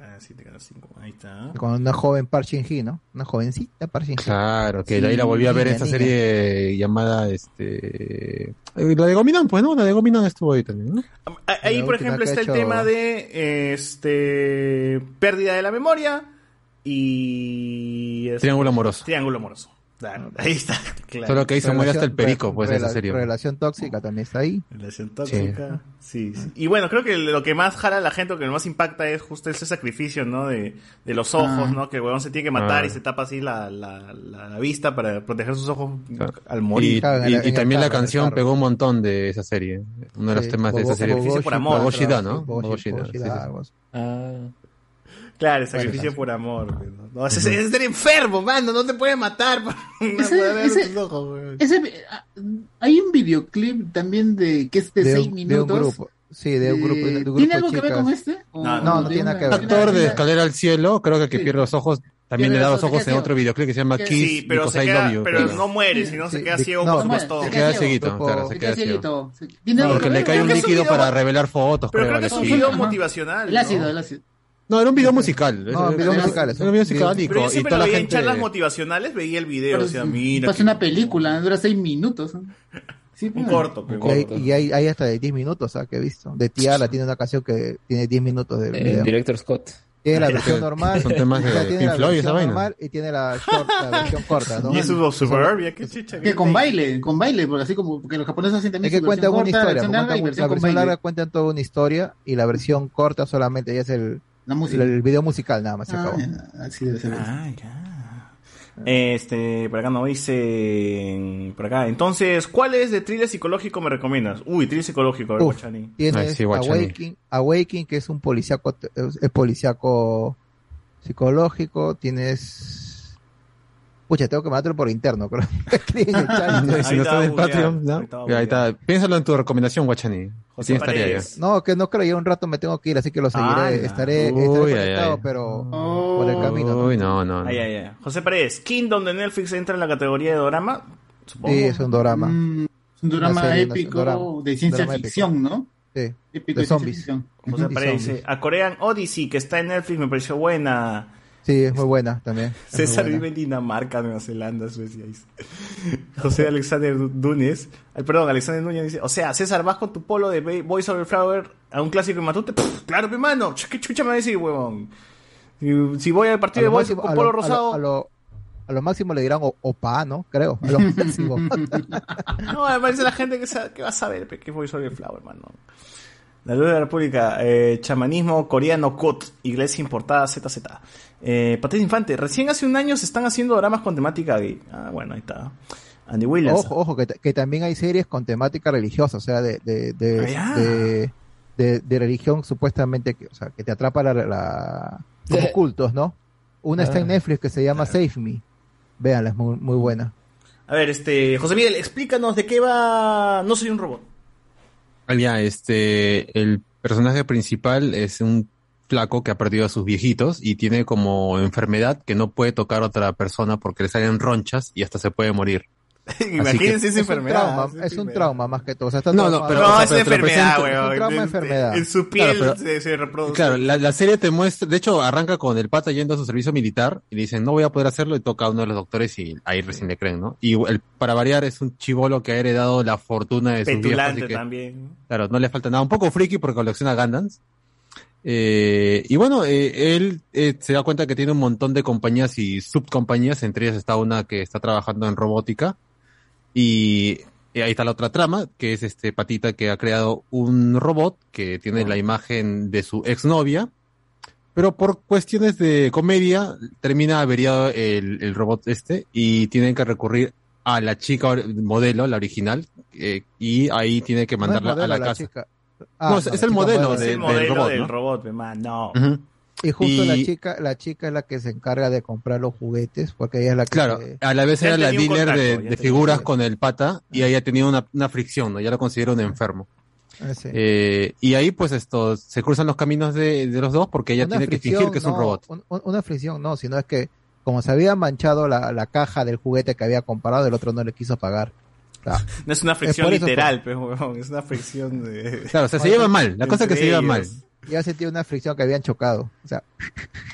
Ah, sí, canal 5, ahí está. Con una joven Park Shin-hee, ¿no? Una jovencita Park Shin-hee. Claro, que de ahí la volví a ver niña, esta niña. serie llamada, este... eh, La de Gominan, pues, ¿no? La de Gominan estuvo ahí también, ¿no? Ah, Ahí, La por ejemplo, está el tema de este pérdida de la memoria y... es- Triángulo amoroso. Triángulo amoroso. Claro, ahí está. Claro. Solo que ahí se muere hasta el perico, pues, en serie. Relación tóxica también está ahí. Relación tóxica. Sí. sí. Y bueno, creo que lo que más jala a la gente, lo que más impacta es justo ese sacrificio, ¿no? De, de los ojos, Ah. ¿no? Que el huevón se tiene que matar Ah. y se tapa así la, la, la, la vista para proteger sus ojos al Y, morir. Claro, y- también la canción pegó un montón de esa serie. Uno de los Sí, temas de esa serie. Por amor, ¿no? Ah, Claro, el sacrificio por amor. ¿no? No, es ser enfermo, mano. No te puede matar por una Ese- ese- tus ojos. Ese, ah, hay un videoclip también de que es de, De seis un, de un minutos. grupo. Sí, de un grupo. De un grupo ¿Tiene algo que ver con este? ¿O No, no, no tiene nada que ver. Actor de Escalera al Cielo, creo que el que Sí. pierde los ojos, también le da los ojos, en otro videoclip que se llama Sí, Kiss pero, Because se I queda, Love You. pero no muere, sino se Sí, queda ciego no, por su se queda ciego. cieguito, claro, se Se queda cieguito. ¿Tiene algo Porque que le cae un es líquido para revelar fotos, Pero creo, creo que es un video motivacional. El ¿no? ácido, el ácido. No, era un video musical. No, Era- video musical, Era un video musical y, Pero yo y siempre toda lo la veía en gente... charlas motivacionales, veía el video, Pero o sea, es- mira. pasa que- una película, dura seis minutos. ¿no? un corto. pe, Y hay, corto. y hay, hay hasta de 10 minutos, ¿sabes? Que he visto. De Tiala tiene una canción que tiene 10 minutos de Eh, video. Director Scott. Tiene la versión normal. Son temas de tiene Pink la Floyd, esa versión vaina. normal y tiene la, short, la versión corta, ¿no? Y eso es Suburbia, qué chicha. Que con baile, con baile, porque así como porque los japoneses hacen Es también que su cuentan versión una historia. versión larga y versión la versión larga cuentan toda una historia y la versión corta solamente ya es el, La música. el, el video musical nada más se Ah, acabó. ya, así debe ser. Ah, ya. Este, por acá no dice. Por acá. Entonces, ¿cuáles de thriller psicológico me recomiendas? Uy, thriller psicológico, a ver, Uf, Guachani. Tienes Awakening, Awakening, que es un policíaco, es es policíaco psicológico. Tienes. Pucha, tengo que mandarlo por interno, creo. Si no está en Patreon, ¿no? Ahí está. Piénsalo en tu recomendación, Guachani. José. Paredes. No, que no creo, ya un rato me tengo que ir, así que lo seguiré. Ah, estaré Uy, estaré ay, conectado, ay. pero por el camino. ¿no? Uy, no, no. no. Ay, ay, ay. José Paredes, Kingdom de Netflix entra en la categoría de drama. Supongo. Sí, es un drama. Mm, es un drama Una serie, épico drama. de ciencia Drama épico. ficción, ¿no? Sí. Épico De ciencia zombies. ficción. José Paredes dice, a Korean Odyssey, que está en Netflix, me pareció buena. Sí, es muy buena también. César buena. vive en Dinamarca, Nueva Zelanda, Suecia. dice. José Alexander Núñez, perdón, Alexander Núñez dice, o sea, César, vas con tu polo de Boys Over Flower a un clásico en Matute. Pff, claro, mi mano, ¿qué chucha me va a decir, huevón? Si, voy al partido de máximo- con polo lo- a lo- rosado, A lo, a lo máximo le dirán opa, ¿no? Creo. A lo máximo. no, me parece la gente que, que va a saber qué es Boys Over Flower, mano. La luz de la República, eh, chamanismo coreano COT, iglesia importada ZZ. Eh, Patricia Infante, recién hace un año se están haciendo dramas con temática gay. Ah, bueno, ahí está. Andy Williams. Ojo, ojo, que, también hay series con temática religiosa, o sea, de, de, de, Ah, de, de- de religión supuestamente, que, o sea, que te atrapa la, la como cultos, ¿no? Una está en Ah. Netflix que se llama Save Me. Véanla, es muy, muy buena. A ver, este, José Miguel, explícanos de qué va No soy un robot. Ah, Ya, este, el personaje principal es un flaco que ha perdido a sus viejitos y tiene como enfermedad que no puede tocar a otra persona porque le salen ronchas y hasta se puede morir. Imagínense esa es un enfermedad. trauma, es un trauma más que todo. O sea, está No, no, pero- No, o sea, es pero enfermedad, weón. Es un trauma En- enfermedad. En su piel Claro, pero- se, se reproduce. Claro, la, la serie te muestra, de hecho arranca con el pata yendo a su servicio militar y le dicen no voy a poder hacerlo y toca a uno de los doctores y ahí recién le creen, ¿no? Y el, para variar es un chivolo que ha heredado la fortuna de sus viejos, Petulante que, también. claro, no le falta nada, un poco friki porque colecciona Gandans. Eh, y bueno, eh, él eh, se da cuenta que tiene un montón de compañías y subcompañías, entre ellas está una que está trabajando en robótica y ahí está la otra trama, que es este patita que ha creado un robot que tiene la imagen de su exnovia, pero por cuestiones de comedia termina averiado el, el robot este y tienen que recurrir a la chica modelo, la original, eh, y ahí tiene que No mandarla a la la casa. chica. Ah, No, es- el modelo Es de- el del modelo robot, del ¿no? robot, man, no. Ujú. Y justo la chica, la chica es la que se encarga de comprar los juguetes, porque ella es la que Claro, se- a la vez Ya era la tenía dealer contacto, de, tenía- figuras con el pata y ahí ha tenido una, una fricción, ¿no? Ya lo considera un enfermo. Ah, sí. Eh, y ahí pues esto, se cruzan los caminos de, de los dos porque ella Una tiene que fingir que es un no, robot. un- un- una fricción no, sino es que como se había manchado la, la caja del juguete que había comprado, el otro no le quiso pagar. No es una fricción literal, pe, huevón, es una fricción de... Claro, o sea, se llevan mal, la cosa es que se llevan mal. Ya sentía una fricción que habían chocado. O sea,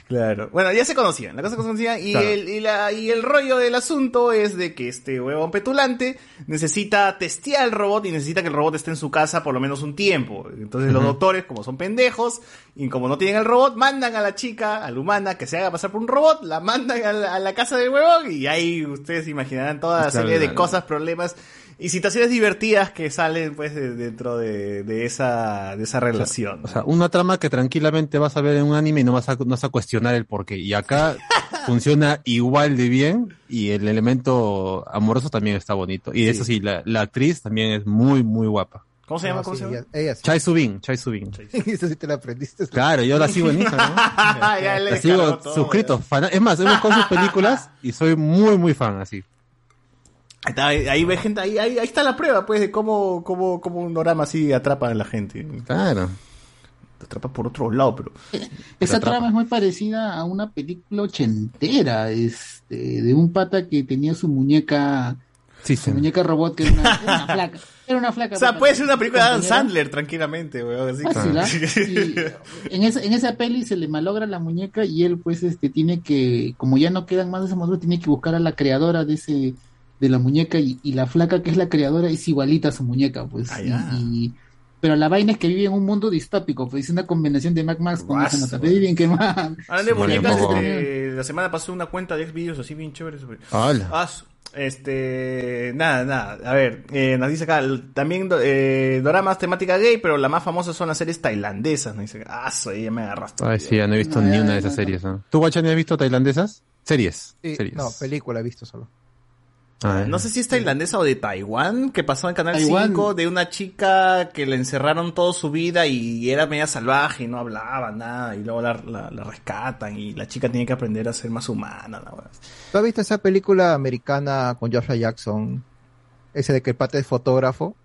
Claro. Bueno, ya se conocían, la cosa que se conocían y, Claro. el, y, la, y el rollo del asunto es de que este huevón petulante necesita testear el robot y necesita que el robot esté en su casa por lo menos un tiempo. Entonces los doctores, como son pendejos y como no tienen el robot, mandan a la chica, a la humana, que se haga pasar por un robot, la mandan a la, a la casa del huevón y ahí ustedes imaginarán toda la Claro, serie de claro. cosas, problemas y situaciones divertidas que salen pues de- dentro de, de esa, de esa relación. O sea, una trama que tranquilamente vas a ver en un anime y no vas a, no vas a cuestionar el porqué. Y acá funciona igual de bien y el elemento amoroso también está bonito. Y eso sí, la, la actriz también es muy, muy guapa. ¿Cómo se llama? no, ¿Cómo sí, se llama? ella- ella sí. Chai Subin, Chai Subin. Eso sí te la aprendiste. Claro, yo la sigo en Instagram. ¿no? La sigo suscrito. fan- Es más, he buscado sus películas y soy muy, muy fan así. Ahí, ve gente, ahí, ahí, ahí está la prueba, pues, de cómo, cómo, cómo un drama así atrapa a la gente. Claro. Te atrapa por otro lado, pero. Esa atrapa. trama es muy parecida a una película ochentera, este, de un pata que tenía su muñeca, Sí, su muñeca robot que era una, era una flaca. Era una flaca. O sea, pues, puede ser una película de Adam. Sandler, tranquilamente, weón. Así Fácil, ¿ah? en esa, en esa peli se le malogra la muñeca y él pues este tiene que, como ya no quedan más de esa monstruo, tiene que buscar a la creadora de ese, de la muñeca y, y la flaca que es la creadora es igualita a su muñeca, pues. Ah, y- ya. y- pero la vaina es que vive en un mundo distópico, pues es una combinación de Mac Max con esa nota. Pero bien que más. Hablando de muñecas, este, la semana pasó una cuenta de vídeos así bien chéveres. güey. Hala. Ah, este, nada, nada. A ver, eh, nos dice acá, el- también eh, doramas temática gay, pero la más famosa son las series tailandesas. Nos dice, acá. ah, soy, ya me agarraste. Ay, sí, ya no he visto ni una de esas series. ¿no? ¿Tú, Guachani, has visto tailandesas? Series. Sí, series. no, película he visto solo. Ah, No sé si es tailandesa o de Taiwán, que pasó en Canal Taiwán. 5 de una chica que le encerraron toda su vida y era media salvaje y no hablaba nada y luego la, la- la rescatan y la chica tiene que aprender a ser más humana. la verdad. ¿Tú has visto esa película americana con Joshua Jackson? Ese de que el pata es fotógrafo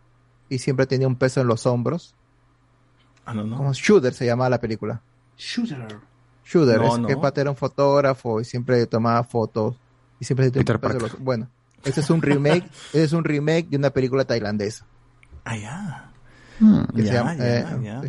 y siempre tenía un peso en los hombros. Ah, no, no. Como Shooter se llamaba la película. Shooter. Shooter, No, es no. que el pata era un fotógrafo y siempre tomaba fotos y siempre tenía un peso en los... Bueno, ese es un remake, ese es un remake de una película tailandesa. Ah, ya. Que se Ya, llama- ya, eh, ya.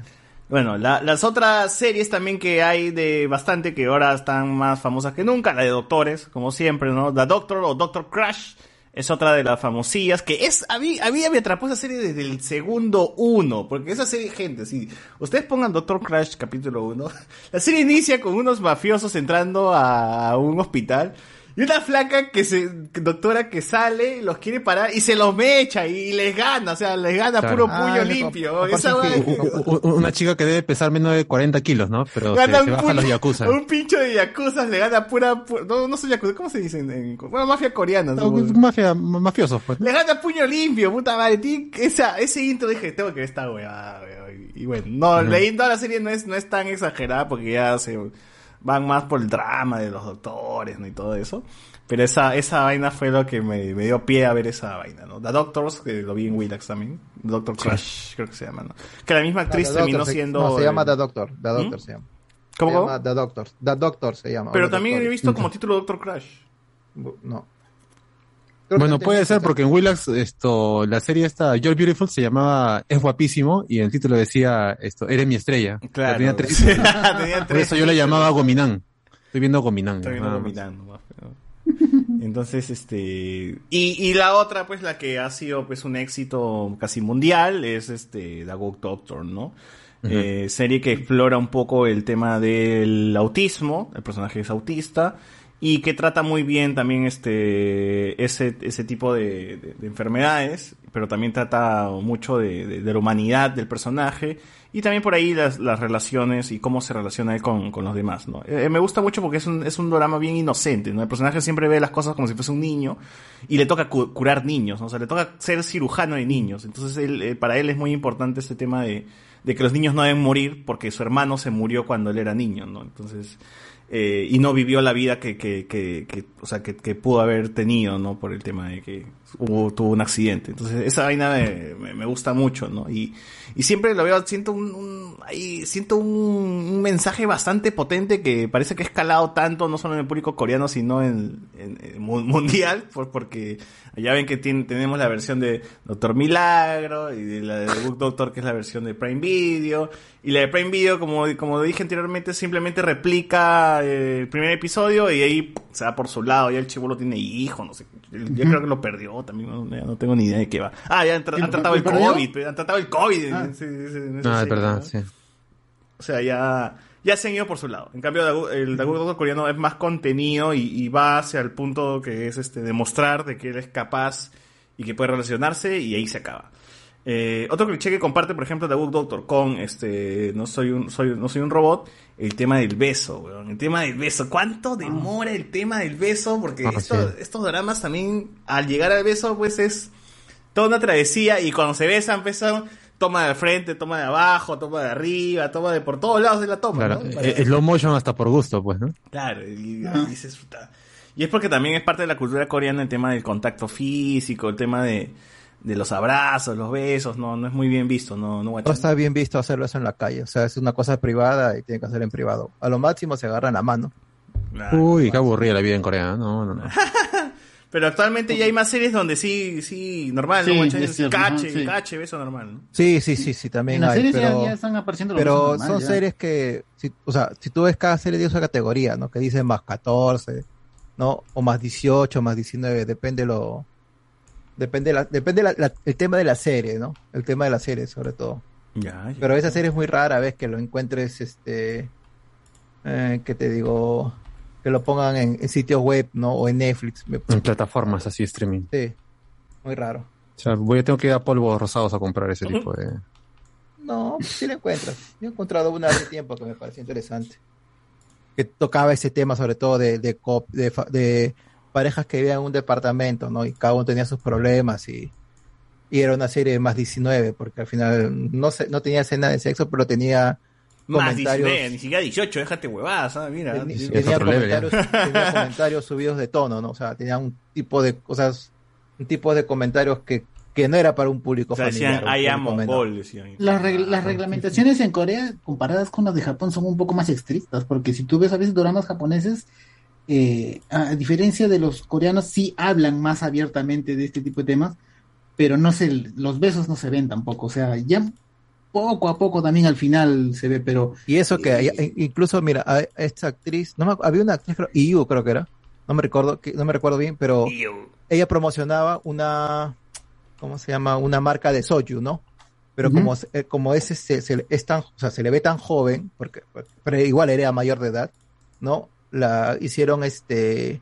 Bueno, la- las otras series también que hay de bastante que ahora están más famosas que nunca, la de doctores, como siempre, ¿no? The Doctor o Doctor Crash es otra de las famosillas que es, a mí, a mí me atrapó esa serie desde el segundo uno, porque esa serie, gente, si ustedes pongan Doctor Crash capítulo uno, la serie inicia con unos mafiosos entrando a un hospital y una flaca que se, doctora que sale, los quiere parar y se los mecha y les gana, o sea, les gana Claro. puro puño limpio. Esa una chica que debe pesar menos de 40 kilos, ¿no? Pero se, Gana se baja los yakuza. Un pincho de yakuza le gana pura, pu- no, no son yakuza, ¿cómo se dice? en- en- bueno, mafia coreana. No, mafia, mafiosos, pues. Le gana puño limpio, puta madre. Esa, ese intro dije, tengo que ver esta weá, weón. Y bueno, no, leí toda la serie no es, no es tan exagerada porque ya se van más por el drama de los doctores, ¿no? Y todo eso. Pero esa, esa vaina fue lo que me, me dio pie a ver esa vaina, ¿no? The Doctors, que lo vi en Willax también. Doctor Crush, creo que se llama, ¿no? Que la misma actriz No, terminó Doctor siendo... No, se llama The Doctor. The Doctor ¿Mm? se llama. ¿Cómo, Se cómo? llama The Doctor. The Doctor se llama. Pero también he Doctor. visto como título Doctor Crush. No. Bueno, puede ser porque en Willax esto, la serie esta, You're Beautiful, se llamaba Es guapísimo y el título decía esto, Eres mi estrella. Claro. Tenía tres Tenía. Por eso yo le llamaba Gominán. Estoy viendo Gominán. Estoy viendo. Gominán. Entonces, este... Y, y la otra, pues, la que ha sido, pues, un éxito casi mundial es, este, The Good Doctor, ¿no? Eh, serie que explora un poco el tema del autismo, el personaje es autista, y que trata muy bien también este ese, ese tipo de, de- de enfermedades, pero también trata mucho de, de- de la humanidad del personaje y también por ahí las, las relaciones y cómo se relaciona él con, con los demás, ¿no? Eh, me gusta mucho porque es un, es un drama bien inocente, ¿no? El personaje siempre ve las cosas como si fuese un niño y le toca cu- curar niños, ¿no? O sea, le toca ser cirujano de niños. Entonces, él, eh, para él es muy importante este tema de, de que los niños no deben morir porque su hermano se murió cuando él era niño, ¿no? Entonces, eh, y no vivió la vida que, que, que, que- o sea, que, que pudo haber tenido, ¿no? Por el tema de que hubo, tuvo un accidente. Entonces, esa vaina me, me- gusta mucho, ¿no? Y, y siempre lo veo, siento un, un- siento un, mensaje bastante potente que parece que ha escalado tanto, no solo en el público coreano, sino en, en- en mu- mundial, por, porque ya ven que tiene- tenemos la versión de Doctor Milagro y la de Book Doctor, que es la versión de Prime Video. Y la de Prime Video, como, como dije anteriormente, simplemente replica eh, el primer episodio y ahí se va por su lado. Ya el chivolo tiene hijo, no sé. Ya creo que lo perdió también, no, ya no tengo ni idea de qué va. Ah, ya han, tra- ¿El- han tratado el perdió? COVID, han tratado el COVID. Ah. ese- ese- en esa Ah, es verdad, ¿no? sí. O sea, ya, ya se han ido por su lado. En cambio, el Dagu Doctor coreano es más contenido y, y va hacia el punto que es este demostrar de que él es capaz y que puede relacionarse y ahí se acaba. Eh, otro cliché que comparte, por ejemplo, The Good Doctor con este no soy un soy no soy un robot, el tema del beso, weón, el tema del beso. ¿Cuánto demora el tema del beso? Porque Ah, esto- sí. estos dramas también al llegar al beso pues es toda una travesía y cuando se besan empiezan toma de frente, toma de abajo, toma de arriba, toma de por todos lados de la toma, Claro, ¿no? eh, slow motion hasta por gusto, pues, ¿no? Claro, y, y dices, puta. Y es porque también es parte de la cultura coreana el tema del contacto físico, el tema de, de los abrazos, los besos, no, no es muy bien visto, no, no No está bien visto hacerlo eso en la calle. O sea, es una cosa privada y tiene que hacer en privado. A lo máximo se agarran la mano. Uy, qué aburrida la vida en Corea. No, no, no. Pero actualmente ya hay más series donde sí, sí, normal, Sí, ¿no? cierto, cache, ajá, sí. cache, beso normal, ¿no? Sí, sí, sí, sí, también En las hay. series ya- pero ya están apareciendo los pero normal, son ya. series que, si, o sea, si tú ves cada serie de esa categoría, ¿no? Que dice más 14, ¿no? O más 18, más 19, depende lo, Depende, la, depende la- la- el tema de la serie, ¿no? El tema de la serie, sobre todo. Ya, ya. Pero esa serie es muy rara, ves que lo encuentres, este, eh, que te digo, que lo pongan en, en sitios web, ¿no? O en Netflix. En plataformas así, streaming. Sí, muy raro. O sea, voy, tengo que ir a polvos rosados a comprar ese tipo de... No, sí lo encuentras. Yo he encontrado una hace tiempo que me pareció interesante. Que tocaba ese tema, sobre todo de, de, de, fa- de parejas que vivían en un departamento, ¿no? Y cada uno tenía sus problemas y, y era una serie de más 19, porque al final no, se, no tenía escena de sexo, pero tenía Más comentarios. 19, ni siquiera 18, déjate huevadas, ¿ah? Mira. Ten- Sí. tenía, comentarios, tenía comentarios subidos de tono, ¿no? O sea, tenía un tipo de cosas, un tipo de comentarios que, que no era para un público O sea, familiar. decían, I am mongol, decían. Las, reg- las reglamentaciones en Corea comparadas con las de Japón son un poco más estrictas, porque si tú ves a veces dramas japoneses, eh, a diferencia de los coreanos, sí hablan más abiertamente de este tipo de temas, pero no se, los besos no se ven tampoco, o sea, ya poco a poco también al final se ve, pero Y eso que hay- incluso, mira, a- esta actriz, no me había una actriz, creo, Iu creo que era, no me recuerdo, que, no me recuerdo bien, pero ella promocionaba una, ¿cómo se llama? Una marca de soju, ¿no? Pero como, se- eh, como ese se, se- es tan, o sea, se le ve tan joven, porque, pero igual era mayor de edad, ¿no? La hicieron este,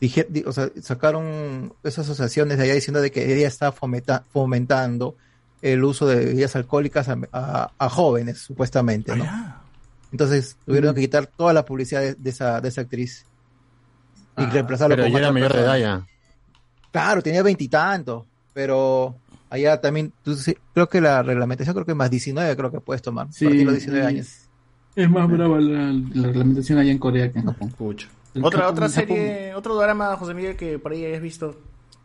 dije- di- o sea, sacaron esas asociaciones de allá diciendo de que ella está fomenta- fomentando el uso de bebidas alcohólicas a, a- a jóvenes, supuestamente, ¿no? Entonces tuvieron que quitar toda la publicidad de, de esa, de esa actriz y reemplazarlo Pero ya era mayor de edad persona. ya. Claro, tenía veintitantos, pero allá también, tú sí- creo que la reglamentación creo que más 19 creo que puedes tomar, a partir de los 19 años. Es más brava la, la reglamentación allá en Corea que en Japón. El Otra, Japón- otra serie, otro drama, José Miguel, que por ahí hayas visto.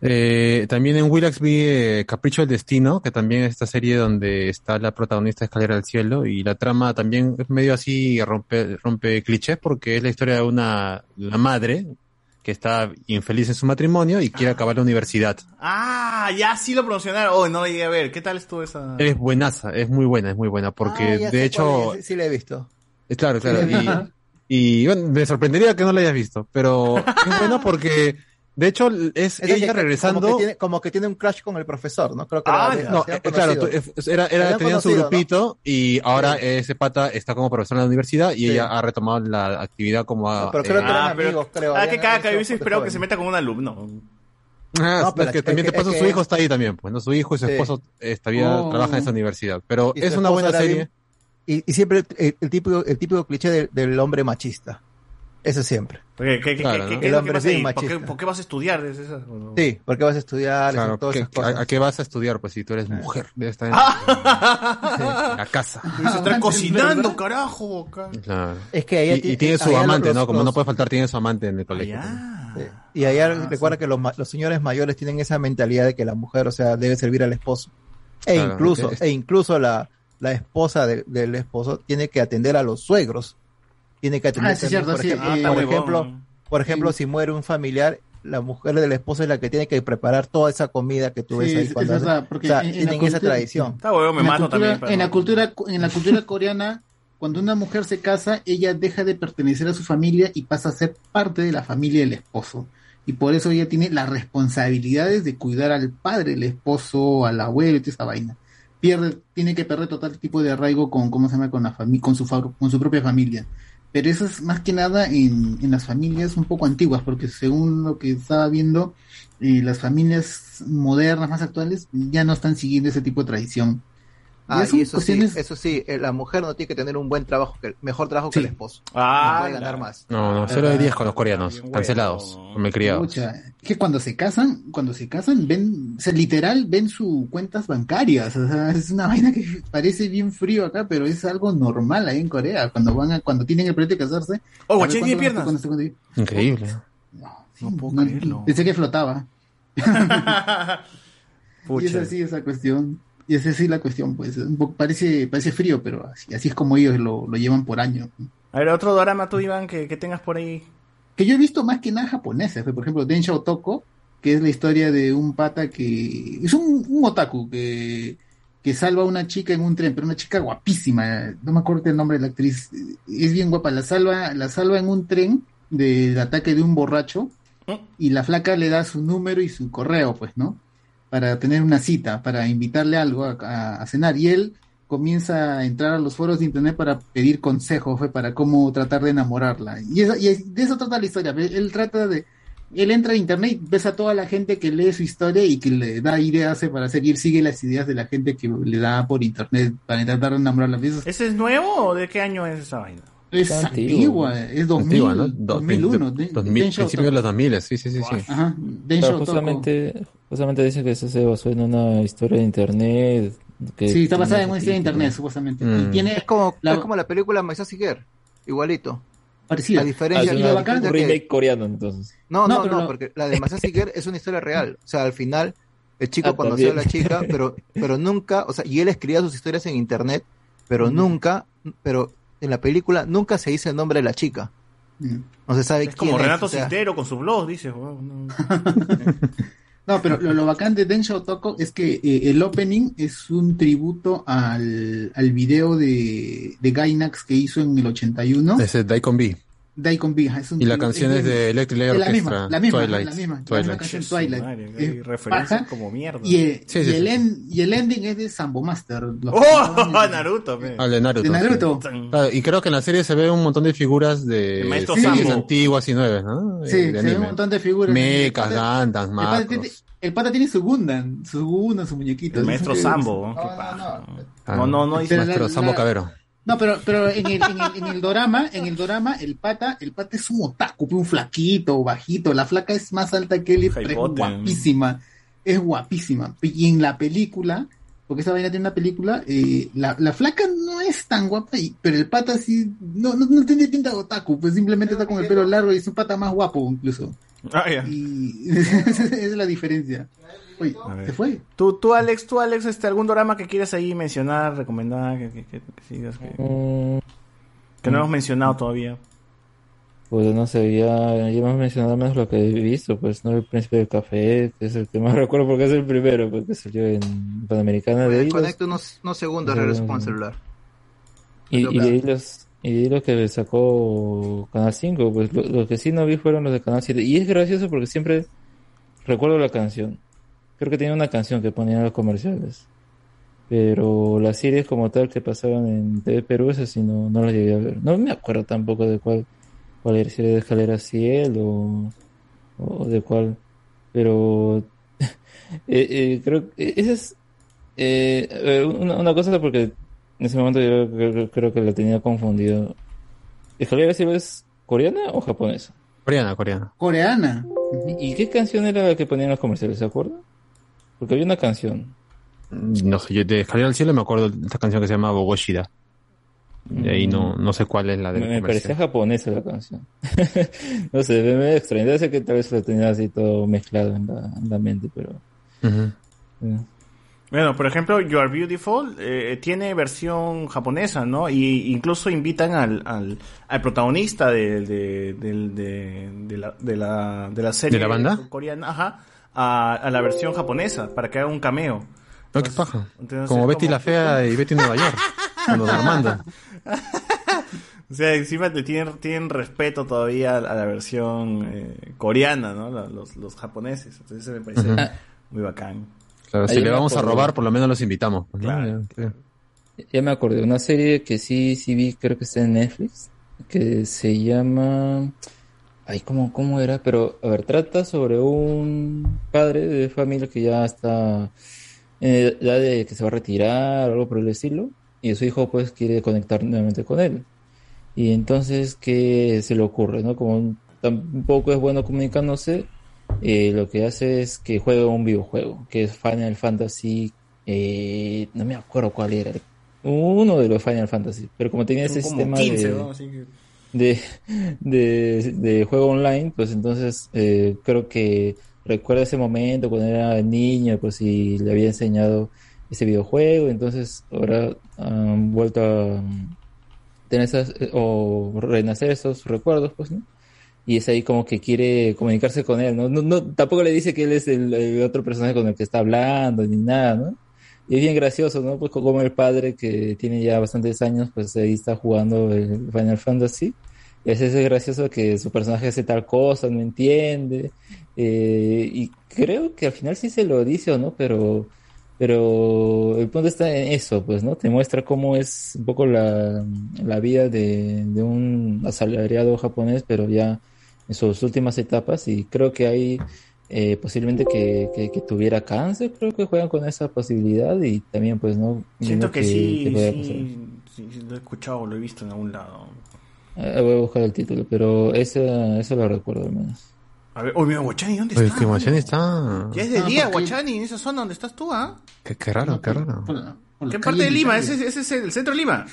Eh, también en Willax vi eh, Capricho del Destino, que también es esta serie donde está la protagonista de Escalera al Cielo y la trama también es medio así rompe, rompe clichés porque es la historia de una la madre que está infeliz en su matrimonio y quiere acabar la universidad. Ah, ya sí lo promocionaron. Oh, no lo llegué a ver. ¿Qué tal estuvo esa? Es buenaza, es muy buena, es muy buena porque Ah, de hecho es, sí, sí la he visto. Eh, Claro, claro. Sí. Y, y, bueno, me sorprendería que no la hayas visto, pero es bueno porque de hecho es, Es ella que- regresando. Como que, tiene, como que tiene un crush con el profesor, ¿no? Creo que Ah, era- no, eh, claro, tú- eh, era, era, tenían su conocido, ¿no? grupito y ahora ese pata está como profesor en la universidad y Sí. ella ha retomado la actividad como a, pero creo que eran Ah, pero- amigos, creo. Ah, que cada que hubiese esperado que se meta con un alumno. Ah, No, es pero que es también que- de paso es su hijo está ahí también, pues, ¿no? Su hijo y su Sí. esposo eh, todavía Oh. trabajan en esa universidad. Pero es una buena serie. bien- y, y siempre el, el típico, el típico cliché del, del hombre machista. Eso siempre. ¿Qué, qué, qué- Claro, qué- ¿no? qué es El hombre bien ahí? ¿Por qué, machista. por qué vas a estudiar? ¿Es eso? ¿O no? Sí, porque vas a estudiar, Claro, hacer todas ¿qué- esas qué- cosas. ¿a, a qué vas a estudiar? Pues si tú eres mujer, debes estar en Ah. la casa. Debes estar cocinando, carajo. acá. Claro. Es que ella y, y tiene su allá amante, los- ¿no? Como los- no puede faltar, tiene su amante en el colegio. Ah, Sí. Y allá recuerda que los, los señores mayores tienen esa mentalidad de que la mujer, o sea, debe servir al esposo. E Claro, incluso, es- e incluso la, la esposa de- del esposo tiene que atender a los suegros. Tiene que atender Ah, sí, también, cierto, por sí. ejemplo, Ah, por ejemplo, bueno. por ejemplo, si muere un familiar, la mujer del esposo es la que tiene que preparar toda esa comida que tú ves Sí, ahí es- es cuando hace- verdad, porque o sea, en- tienen esa cultura- tradición. Está huevo, me en la mato cultura, también. en la cultura en la cultura coreana cuando una mujer se casa ella deja de pertenecer a su familia y pasa a ser parte de la familia del esposo y por eso ella tiene las responsabilidades de cuidar al padre del esposo al abuelo y toda esa vaina pierde tiene que perder total tipo de arraigo con cómo se llama con la su con su propia familia. Pero eso es más que nada en, en las familias un poco antiguas porque según lo que estaba viendo eh, las familias modernas más actuales ya no están siguiendo ese tipo de tradición Ah, Y eso sí, eso sí, eh, la mujer no tiene que tener un buen trabajo, que, mejor trabajo que el esposo. Ah, no puede ganar más. No, no, 0 de 10 con los coreanos, cancelados, malcriados. Pucha, es que cuando se casan, cuando se casan, ven, o sea, literal, ven sus cuentas bancarias. O sea, es una vaina que parece bien frío acá, pero es algo normal ahí en Corea. Cuando van a, cuando tienen el proyecto de casarse. Oh, guachín a- piernas. cuándo- Increíble. sí, No puedo no, creerlo. Pensé que flotaba. y es así esa cuestión. Y es así la cuestión, pues. Un poco, parece, parece frío, pero así, así es como ellos lo, lo llevan por año. A ver, otro drama tú, Iván, que, que tengas por ahí. que yo he visto más que nada japoneses, por ejemplo, Densha Otoko, que es la historia de un pata que es un, un otaku que, que salva a una chica en un tren, pero una chica guapísima, no me acuerdo el nombre de la actriz, es bien guapa, la salva, la salva en un tren del ataque de un borracho y la flaca le da su número y su correo, pues, ¿no? Para tener una cita, para invitarle algo a, a- a cenar. Y él comienza a entrar a los foros de internet para pedir consejos fue para cómo tratar de enamorarla. Y, eso- y de eso trata la historia. Él trata de... Él entra a internet y ves a toda la gente que lee su historia y que le da ideas eh, para seguir, sigue las ideas de la gente que le da por internet para de enamorarla. ¿Ese es nuevo o de qué año es esa vaina? Es Está antigua, antiguo. es 2000, Antigua, ¿no? 2001. de- 2000, Den Show principio de los 2000, sí, sí, sí. sí. Ajá, Pero justamente, justamente dice que eso se basó en una historia de internet. Que Sí, está basada en una historia de internet, supuestamente. Mm. Y tiene Es como la- es como la película Maisa Singer, igualito. parecida. La diferencia Ah, es una- bacán un es que- remake coreano, entonces. No, No, no, pero no, lo- porque la de Maisa Singer es una historia real. O sea, al final el chico Ah, conoció a también. la chica, pero pero nunca, o sea, y él escribía sus historias en internet, pero Mm. nunca, pero en la película nunca se dice el nombre de la chica. No se sabe Es quién como es. Renato o sea, Cistero con su blog, dice. weón, no. No, pero lo, lo bacán de Densho Toko es que eh, el opening es un tributo al, al video de, de Gainax que hizo en el 81. Ese es Daikon B. Daikon B. es un Y la canción es de Electric Light es la Orchestra. misma, la misma, Twilight. la misma, la Twilight. misma canción Twilight. hay referencias paja. como mierda. Y, eh, Sí, y sí, el sí. en- y el ending es de Sambo Master. los- ¡Oh! Naruto, pe. Ah, de Naruto. de Naruto. Claro, y creo que en la serie se ve un montón de figuras de El maestro series antiguas y nuevas, ¿no? Sí, De se ve un montón de figuras. Mechas, El el tiene- Macros. El pata tiene su Gundam, su Gundam, su muñequito. El maestro Es- Sambo. No, qué no, paja. Ah, No, no, no dice Pero Maestro la- Sambo la- Cabero. No, pero, pero en el, en el, en el dorama, en el dorama, el pata, el pata es un otaku, un flaquito, bajito, la flaca es más alta que él, pero es guapísima, es guapísima. Y en la película, porque esa vaina tiene una película, eh, la, la flaca no es tan guapa, y- pero el pata sí, no, no, no tiene pinta de otaku, pues simplemente está con el pelo largo y es un pata más guapo incluso. Ah, ya. Y esa es la diferencia. Oye, A ver. se fue. Tú, tú, Alex, tú, Alex, este, algún drama que quieras ahí mencionar, recomendar, que, que, que- que sigas, que, Mm, que no hemos mencionado todavía. Pues no sé, ya, ya hemos mencionado menos lo que he visto, pues no el príncipe del café, que es el que más recuerdo porque es el primero, porque salió en Panamericana de Conecto unos, unos segundos, regreso con el celular. y, y que- de ahí los y de ahí lo que sacó Canal 5, pues lo, lo que sí no vi fueron los de Canal 7. Y es gracioso porque siempre recuerdo la canción. Creo que tenía una canción que ponían en los comerciales. Pero las series como tal que pasaban en TV Perú, esas sí no, no las llegué a ver. No me acuerdo tampoco de cuál, cuál era, si era de Escalera Ciel o, o de cuál. Pero eh, eh, creo que esa es eh, eh, una, una cosa porque en ese momento yo creo, creo que la tenía confundido. ¿Escalera Ciel es coreana o japonesa? Coreana, coreana. Coreana. ¿Y qué canción era la que ponían en los comerciales? ¿Se acuerdan? Porque había una canción. Mm, No sé, yo de Escalera al Cielo me acuerdo de esta canción que se llama Bogoshida. De ahí no, no sé cuál es la de Me, me parecía japonesa la canción. no sé, me, me. Debe ser que tal vez lo tenía así todo mezclado en la, en la mente, pero. eh. Bueno, por ejemplo, You Are Beautiful eh, tiene versión japonesa, ¿no? Y incluso invitan al, al, al protagonista de, de, de, de la, de, la, de la serie ¿De la banda? coreana, ajá, a, a la versión japonesa para que haga un cameo. No, qué paja. entonces Como Betty como- la Fea y Betty Nueva York. Con los Armando. O sea, encima le tienen, tienen respeto todavía a la versión eh, coreana, ¿no? Los, los japoneses. Entonces eso me parece muy bacán. Claro, si Ahí le vamos a robar, por lo menos los invitamos. Claro. Ya, Ya me acordé, una serie que sí, sí vi, creo que está en Netflix, que se llama... Ay, ¿cómo, cómo era? Pero, a ver, trata sobre un padre de familia que ya está en edad de que se va a retirar o algo por el estilo, y su hijo pues quiere conectar nuevamente con él. Y entonces, ¿qué se le ocurre, no? Como tampoco es bueno comunicándose, eh, lo que hace es que juega un videojuego, que es Final Fantasy, eh, no me acuerdo cuál era, uno de los Final Fantasy, pero como tenía ese como sistema 15, de, ¿no? Así que- de, de, de juego online, pues entonces eh, creo que recuerda ese momento cuando era niño, pues si le había enseñado ese videojuego, entonces ahora han vuelto a um, tener esas, eh, o renacer esos recuerdos, pues. Y es ahí como que quiere comunicarse con él, ¿no? No, no, tampoco le dice que él es el, el otro personaje con el que está hablando, ni nada, ¿no? Y es bien gracioso, ¿no? Pues como el padre que tiene ya bastantes años, pues ahí está jugando el Final Fantasy. Y veces es gracioso que su personaje hace tal cosa, no entiende. eh, y creo que al final sí se lo dice o no, pero, pero el punto está en eso, pues, ¿no? Te muestra cómo es un poco la, la vida de, de un asalariado japonés, pero ya en sus últimas etapas, y creo que hay eh, posiblemente que, que, que tuviera cáncer, creo que juegan con esa posibilidad y también, pues, ¿no? Siento que, sí, que sí, sí, sí, lo he escuchado, lo he visto en algún lado. Eh, voy a buscar el título, pero ese, eso lo recuerdo al menos. A ver, oye, Guachani, ¿dónde Oye, está? que Guachani está... Ya es de día, Guachani, en esa zona donde estás tú, ¿ah? Qué, qué raro, qué raro. ¿Qué parte de Lima? Ese, ese es el centro de Lima.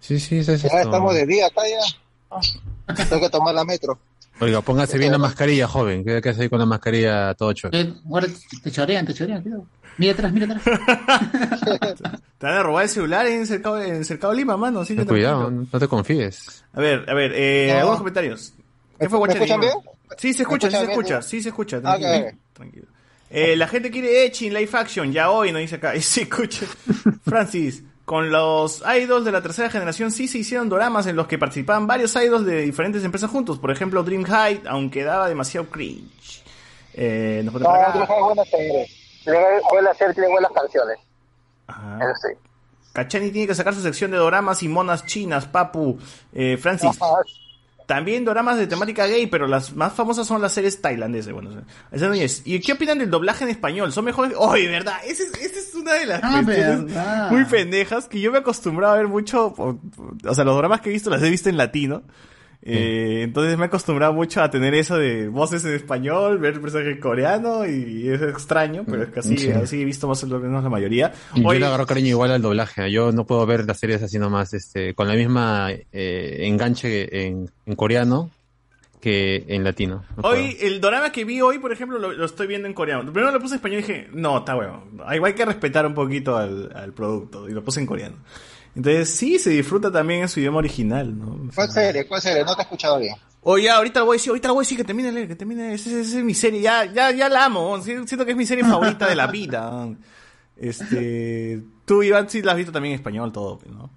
Sí, sí, ese es Ya esto. estamos de día acá ya. Tengo que tomar la metro. Oiga, póngase bien la mascarilla, joven. ¿Qué hace ahí con la mascarilla todo chueco? Eh, guarda, te chorean, te chorean, cuidado. Mira atrás, mira atrás. Te van a robar el celular en Cercado, en Cercado Lima, mano. Sí, cuidado, no te confíes. A ver, a ver, eh, No. algunos comentarios. ¿Qué fue ¿Me escuchan bien? Sí, se escucha, ¿Me sí se escucha, bien? sí se escucha. Tranquilo. ok. tranquilo. Eh, la gente quiere Echin Live Action, ya hoy, nos dice acá. Y sí, escucha. Francis, con los idols de la tercera generación sí se hicieron doramas en los que participaban varios idols de diferentes empresas juntos. Por ejemplo, Dream High, aunque daba demasiado cringe. Eh, nos No. Dream High es buena serie. Buena serie, tiene buenas canciones. Eso sí. Cachani tiene que sacar su sección de doramas y monas chinas, papu. Eh, Francis. También doramas de temática gay, pero las más famosas son las series tailandesas. Bueno, es. ¿Y qué opinan del doblaje en español? ¿Son mejores? ¡Oye, verdad! Esa es, esa es una de las Ah, cuestiones muy pendejas que yo me he acostumbrado a ver mucho. O, o sea, los doramas que he visto las he visto en latino. Eh, entonces me he acostumbrado mucho a tener eso de voces en español, ver personaje coreano y es extraño, pero es que así, Sí. así he visto más o menos la mayoría. Yo Hoy- le agarro cariño igual al doblaje. Yo no puedo ver las series así nomás, este, con la misma eh, enganche en, en coreano que en latino. No puedo. Hoy, el drama que vi hoy, por ejemplo, lo, lo estoy viendo en coreano. Primero lo puse en español y dije, no, está bueno. Hay, hay que respetar un poquito al, al producto. Y lo puse en coreano. Entonces, sí, se disfruta también en su idioma original, ¿no? ¿Cuál serie? ¿Cuál serie? No te he escuchado bien. Oye, ahorita lo voy a decir, ahorita lo voy a decir que termine leer, que termine. Esa, es mi serie, ya, ya, ya la amo. Si- Siento que es mi serie favorita de la vida. Este, tú, Iván, sí la has visto también en español todo, ¿no?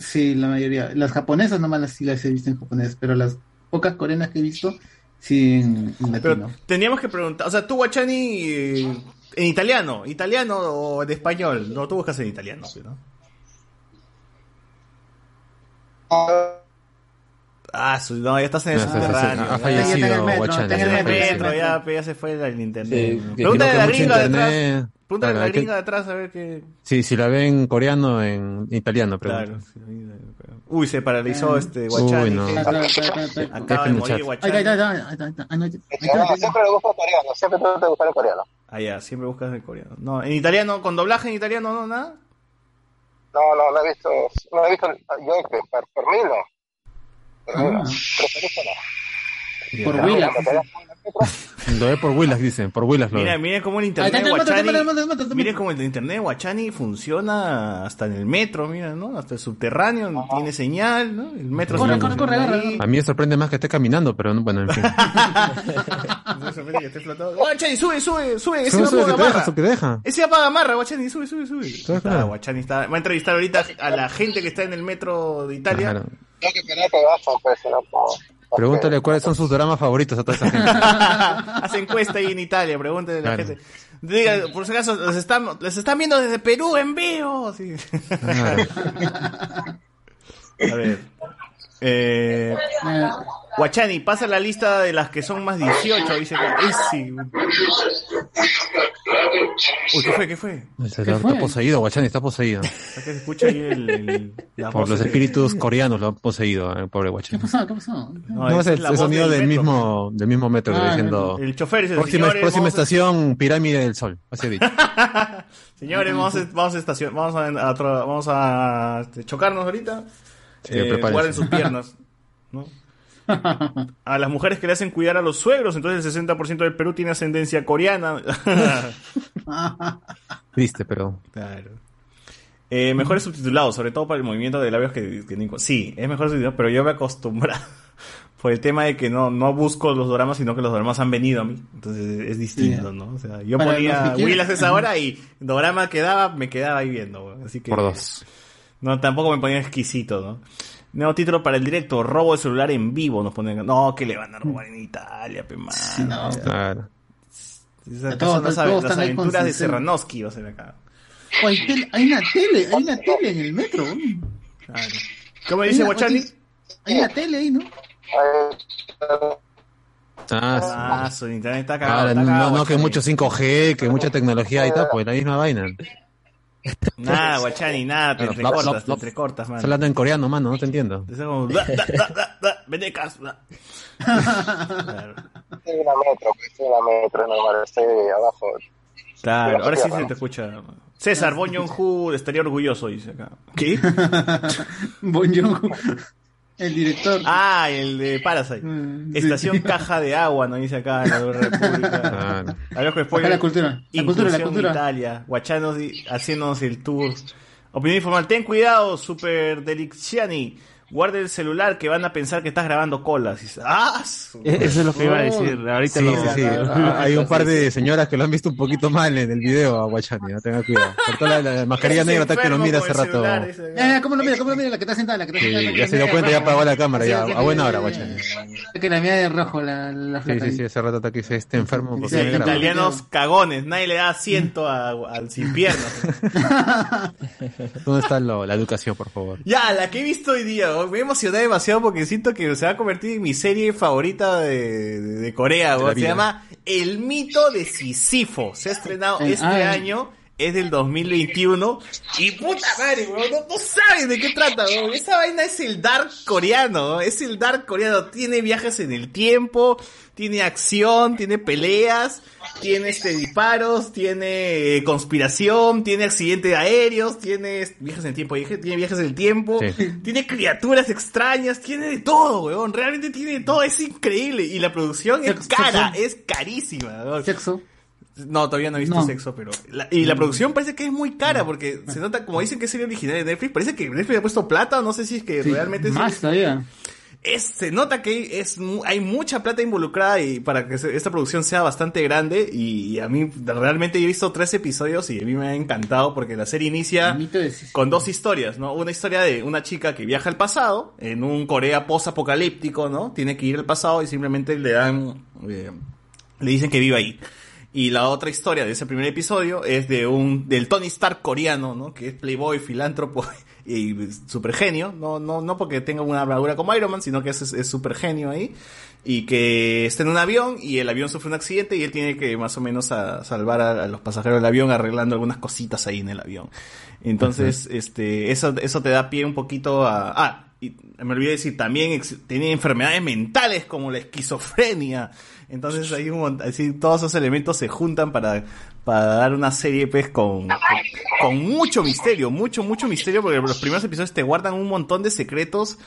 Sí, la mayoría. Las japonesas nomás las, sí las he visto en japonés, pero las pocas coreanas que he visto, sí en, en Pero latino. teníamos que preguntar, o sea, tú, Guachani, eh, en italiano, italiano o en español. No, tú buscas en italiano, ¿no? Ah, su- no, ya estás en el ya, subterráneo. ha fallecido Ya está en el metro, Guachani, está en el metro, ya, ya se fue el internet. Sí, que Pregúntale a creo la gringa mucho de atrás. internet- Pregúntale a la gringa de atrás a ver qué. Sí, si la ven en coreano, en italiano, pero. Claro. Uy, se paralizó Ah. este Guachani. Uy, no. Acaba de morir. Guachani. Ahí. No, siempre le gusta el coreano, siempre te gusta buscar el coreano. Ah, ya, siempre buscas el coreano. No, en italiano, con doblaje en italiano, no, nada. No, no, no he visto, no he visto, yo per, per mí no. Per mí no. Ah. No. Por Pero Willa. cuando te das- Lo ve por Willas, dicen, por Willas lo Mira, ve. miren cómo el internet de Guachani. Miren cómo el internet de Guachani funciona hasta en el metro, mira, ¿no? Hasta el subterráneo, tiene señal, ¿no? El metro Corre, corre, corre, ahí. A mí me sorprende más que esté caminando, pero no- bueno, en fin. No se sorprende que esté flotando. Guachani, sube, sube, sube. Ese Sube, apaga te deja. Ese apaga amarra, Guachani, sube, sube, sube. Ah. Guachani está, va a entrevistar ahorita a la gente que está en el metro de Italia. Claro. Tengo que esperar pues, si no, Pregúntale cuáles son sus dramas favoritos a toda esa gente. Hace encuesta ahí en Italia, pregúntale a la Claro. gente. Diga, por si acaso, les están, les están viendo desde Perú en vivo. Sí. A ver. Eh, Guachani, pasa la lista de las que son más 18, dice que sí. Uy, ¿qué fue? ¿Qué fue? Está, está poseído, Guachani, está poseído. Que se escucha ahí el, el- la Por voz los de- espíritus coreanos lo han poseído, el pobre ¿Qué Guachani. pasó? ¿Qué pasó? No, No, es es el, sonido del del mismo, del mismo metro que Ah, diciendo. El chofer dice, Próxima, señores, próxima vamos estación, Pirámide del Sol. Así dicho. Señores, vamos a, vamos a estación, vamos a, a vamos a este, chocarnos ahorita. Sí, Eh, guarden sus piernas. ¿no? A las mujeres que le hacen cuidar a los suegros, entonces el 60% del Perú tiene ascendencia coreana. Triste, pero. claro. Eh, mejores subtitulados, sobre todo para el movimiento de labios que, que Nico- Sí, es mejor subtitulado, pero yo me acostumbro por el tema de que no, no busco los dramas, sino que los dramas han venido a mí. Entonces es distinto, Sí. ¿no? O sea, yo Para ponía a esa hora y drama quedaba, me quedaba ahí viendo. Así que, Por dos. No, tampoco me ponía exquisito, ¿no? Nuevo título para el directo, robo de celular en vivo, nos ponen. No, que le van a robar en Italia, pe madre. no. Claro. Esas Todos- son las, todos las aventuras de Serranovsky, va a ser acá. Oh, hay, tele- hay una tele, hay una tele en el metro. ¿Cómo Hay dice Guachani? Hay una tele ahí, ¿no? Ah, su internet está cagado. Ahora, está no, cagado, no, que Guachani. mucho 5G, que mucha tecnología y tal, pues la misma vaina. Nada, Guachani, nada, te entrecortas, te entrecortas, man. Estás hablando en coreano, mano, no te entiendo. Es como, da, da, da, da, da, venecas, da. Estoy en la metro, estoy en la metro, normal, estoy abajo. Claro, ahora sí se te escucha. César, Bon Joon-ho estaría orgulloso, dice acá. ¿Qué? Bon Joon-ho, el director. Ah, el de Parasite. Estación Caja de Agua, nos dice acá en la República. Hablamos con spoiler. Acá la cultura, la cultura, la Inclusión cultura. Italia. Guachanos haciéndonos el tour. Opinión informal. Ten cuidado, Super Delixiani. Guarda el celular que van a pensar que estás grabando colas. Y ¡Ah! su- Eso es lo que iba a decir. Ahorita sí, sí, sí. Ah, Hay un par de señoras que lo han visto un poquito mal en el video a Guachani, no tenga cuidado. Por toda la, la mascarilla negra tal que lo mira hace rato. celular, Ya, ya, ¿cómo lo mira? ¿Cómo lo mira? La que está sentada, la que está Sí, sentada. ya se dio cuenta, ya apagó la cámara, ya. A buena hora, Guachani. Que la mira de rojo, la, la Sí, sí, sí, hace rato está que dice este enfermo. italianos cagones, nadie le da asiento a- al sin piernas. ¿Dónde está lo- la educación, por favor? Ya, la que he visto hoy día, me emocioné demasiado porque siento que se va a convertir en mi serie favorita de, de- de Corea, De se vida. llama El mito de Sisifo. Se ha estrenado Eh, este ah, año, es del 2021 y puta madre, weón, no, no sabes de qué trata, weón. Esa vaina es el dark coreano, es el dark coreano, tiene viajes en el tiempo, tiene acción, tiene peleas, tiene este disparos, tiene eh, conspiración, tiene accidentes aéreos, tiene viajes en el tiempo, dije, tiene viajes en el tiempo, tiene criaturas extrañas, tiene de todo, weón, realmente tiene de todo, es increíble y la producción es cara, es carísima. weón. Sexo. No, todavía no he visto No. sexo, pero... la- y la producción parece que es muy cara, porque se nota, como dicen que es serie original de Netflix, parece que Netflix ha puesto plata, o no sé si es que Sí, realmente... es- Más todavía. es, se nota que es, hay mucha plata involucrada y para que se- esta producción sea bastante grande y, a mí realmente yo he visto tres episodios y a mí me ha encantado porque la serie inicia con dos historias, ¿no? Una historia de una chica que viaja al pasado en un Corea post-apocalíptico, ¿no? Tiene que ir al pasado y simplemente le dan, eh, le dicen que vive ahí. Y la otra historia de ese primer episodio es de un del Tony Stark coreano, ¿no? Que es playboy, filántropo y super genio, no no no porque tenga una armadura como Iron Man, sino que es es super genio ahí y que está en un avión y el avión sufre un accidente y él tiene que más o menos a salvar a, a los pasajeros del avión arreglando algunas cositas ahí en el avión. Entonces, este eso eso te da pie un poquito a ah y me olvidé decir, también tiene enfermedades mentales como la esquizofrenia. Entonces hay un así, todos esos elementos se juntan para, para dar una serie pues con, con, con mucho misterio, mucho, mucho misterio, porque los primeros episodios te guardan un montón de secretos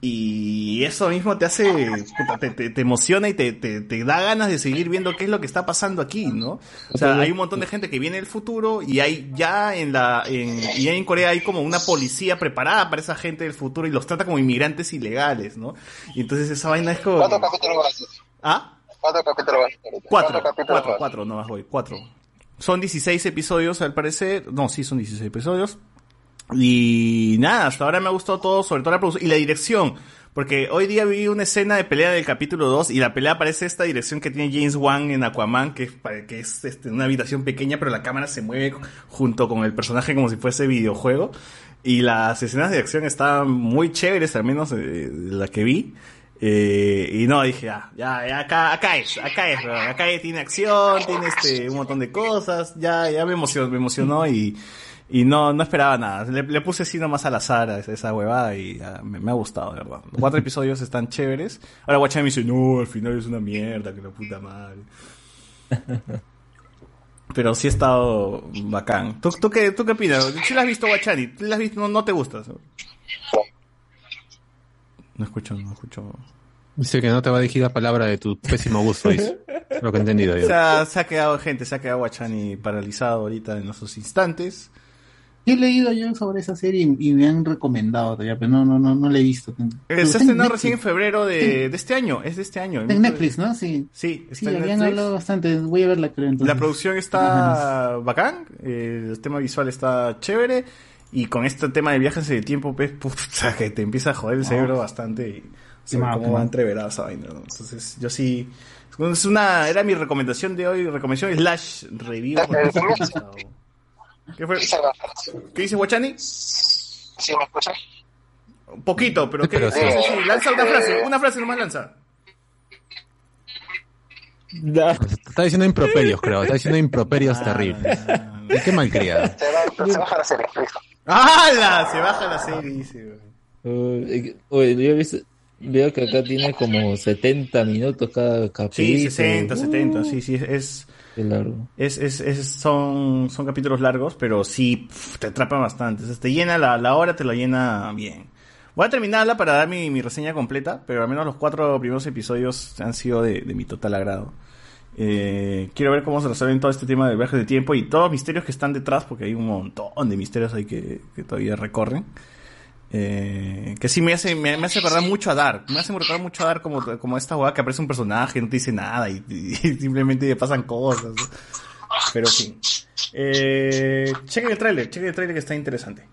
y eso mismo te hace, te, te- te emociona y te, te, te da ganas de seguir viendo qué es lo que está pasando aquí, ¿no? O sea, hay un montón de gente que viene del futuro y hay ya en la, en, y en Corea hay como una policía preparada para esa gente del futuro y los trata como inmigrantes ilegales, ¿no? Y entonces esa vaina es como... ¿Cuántos capítulos vas? ¿Ah? ¿Cuántos capítulos vas? Cuatro, ¿Cuántos capítulos cuatro, cuatro, no más voy, cuatro. Son 16 episodios al parecer, no, sí son 16 episodios. Y nada, hasta ahora me ha gustado todo, sobre todo la producción y la dirección. Porque hoy día vi una escena de pelea del capítulo 2 y la pelea parece esta dirección que tiene James Wan en Aquaman, que que es este, una habitación pequeña, pero la cámara se mueve junto con el personaje como si fuese videojuego. Y las escenas de acción estaban muy chéveres, al menos eh, la que vi. Eh, y no, dije, ah, ya, ya, acá, acá es, acá es, acá tiene acción, tiene este, un montón de cosas, ya, ya me emocionó, me emocionó y, y no, no esperaba nada. Le, puse así nomás al azar a esa, huevada y ah, me, ha gustado, de verdad. Los cuatro episodios están chéveres. Ahora Guachani me dice, no, al final es una mierda, que la puta madre. Pero sí ha estado bacán. ¿Tú, tú, qué, tú qué opinas? ¿Sí la has visto, Guachani? ¿Tú la has visto? No, no te gusta. No escucho, no escucho. Dice que no te va a dirigir la palabra de tu pésimo gusto, dice. Lo que he entendido yo. Se ha, se ha quedado gente, se ha quedado Guachani paralizado ahorita en esos instantes. Yo he leído yo sobre esa serie y, y me han recomendado todavía, pero no, no, no, no la he visto. Se estrenado Netflix. recién en febrero de, Sí. de este año, es de este año. En Netflix, ¿no? Sí. Sí, Sí, está en habían Netflix. hablado bastante. Voy a verla, creo. Entonces. La producción está bacán, eh, el tema visual está chévere y con este tema de viajes en el tiempo, pues, puta, que te empieza a joder el cerebro bastante y cómo quemado. va a entreverar esa vaina. ¿no? Entonces, yo sí, Es una, era mi recomendación de hoy, recomendación slash review. Eh, ¿Qué fue? Dice la- ¿Qué dice Guachani? ¿Sí me escuchas? Un poquito, pero ¿qué? Pero sí, sí. sí, lanza una frase, una frase nomás lanza. Está diciendo improperios, creo. Está diciendo improperios terribles. Y qué malcriado. Se va, se baja la serie, listo. ¡Hala! Se baja la serie, dice. Uy, uy, yo he visto, veo que acá tiene como 70 minutos cada capítulo. Sí, 60, Uh, 70, sí, sí, es... Qué largo. Es, es, es- son, son capítulos largos, pero sí pf, te atrapan bastante. O sea, te llena la, la hora, te lo llena bien. Voy a terminarla para dar mi, mi reseña completa, pero al menos los cuatro primeros episodios han sido de, de mi total agrado. Eh, quiero ver cómo se resuelven todo este tema del viaje de tiempo y todos los misterios que están detrás, porque hay un montón de misterios ahí que, que todavía recorren. Eh, que sí me hace, me, me hace recordar mucho a Dark. Me hace recordar mucho a Dark como, como esta hueá que aparece un personaje, no te dice nada y, y simplemente le pasan cosas. Pero fin. Eh, chequen el tráiler, chequen el tráiler que está interesante.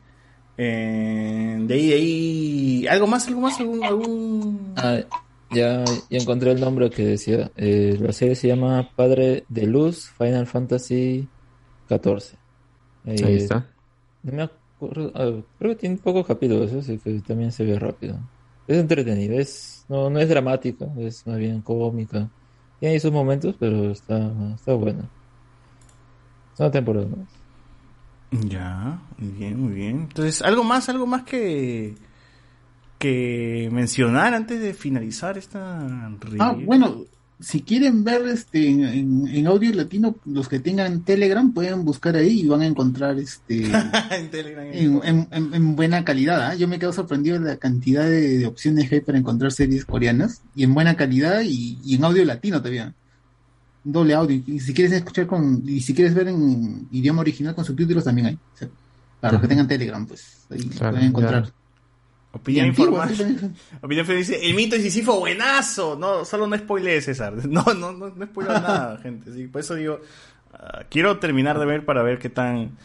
Eh, de ahí, de ahí. ¿Algo más? ¿Algo más? ¿Algún, algún... Ah, ya, ya encontré el nombre que decía. Eh, la serie se llama Padre de Luz Final Fantasy XIV. Eh, Ahí está. No me acuerdo. ah, creo que tiene pocos capítulos, así que también se ve rápido. Es entretenido, es, no, no es dramática, es más bien cómica. Tiene ahí sus momentos, pero está, está buena. Es una temporada más. Ya, muy bien, muy bien. Entonces, ¿algo más, algo más que, que mencionar antes de finalizar esta Ah, review? bueno, si quieren ver este en, en- en audio latino, los que tengan Telegram pueden buscar ahí y van a encontrar este en Telegram. en, en- en- en buena calidad. ¿ah? Yo me quedo sorprendido de la cantidad de, de opciones que hay para encontrar series coreanas y en buena calidad y, y en audio latino todavía. Doble audio. Y si quieres escuchar con, y si quieres ver en idioma original con subtítulos también hay. O sea, para los que tengan Telegram, pues ahí Claro, pueden encontrar. ya. Opinión también. Opinión dice, el mito de Sísifo, buenazo. No, solo no spoilees, César. No, no, no, no spoilees nada, gente. Sí, por eso digo, ah, quiero terminar de ver para ver qué tan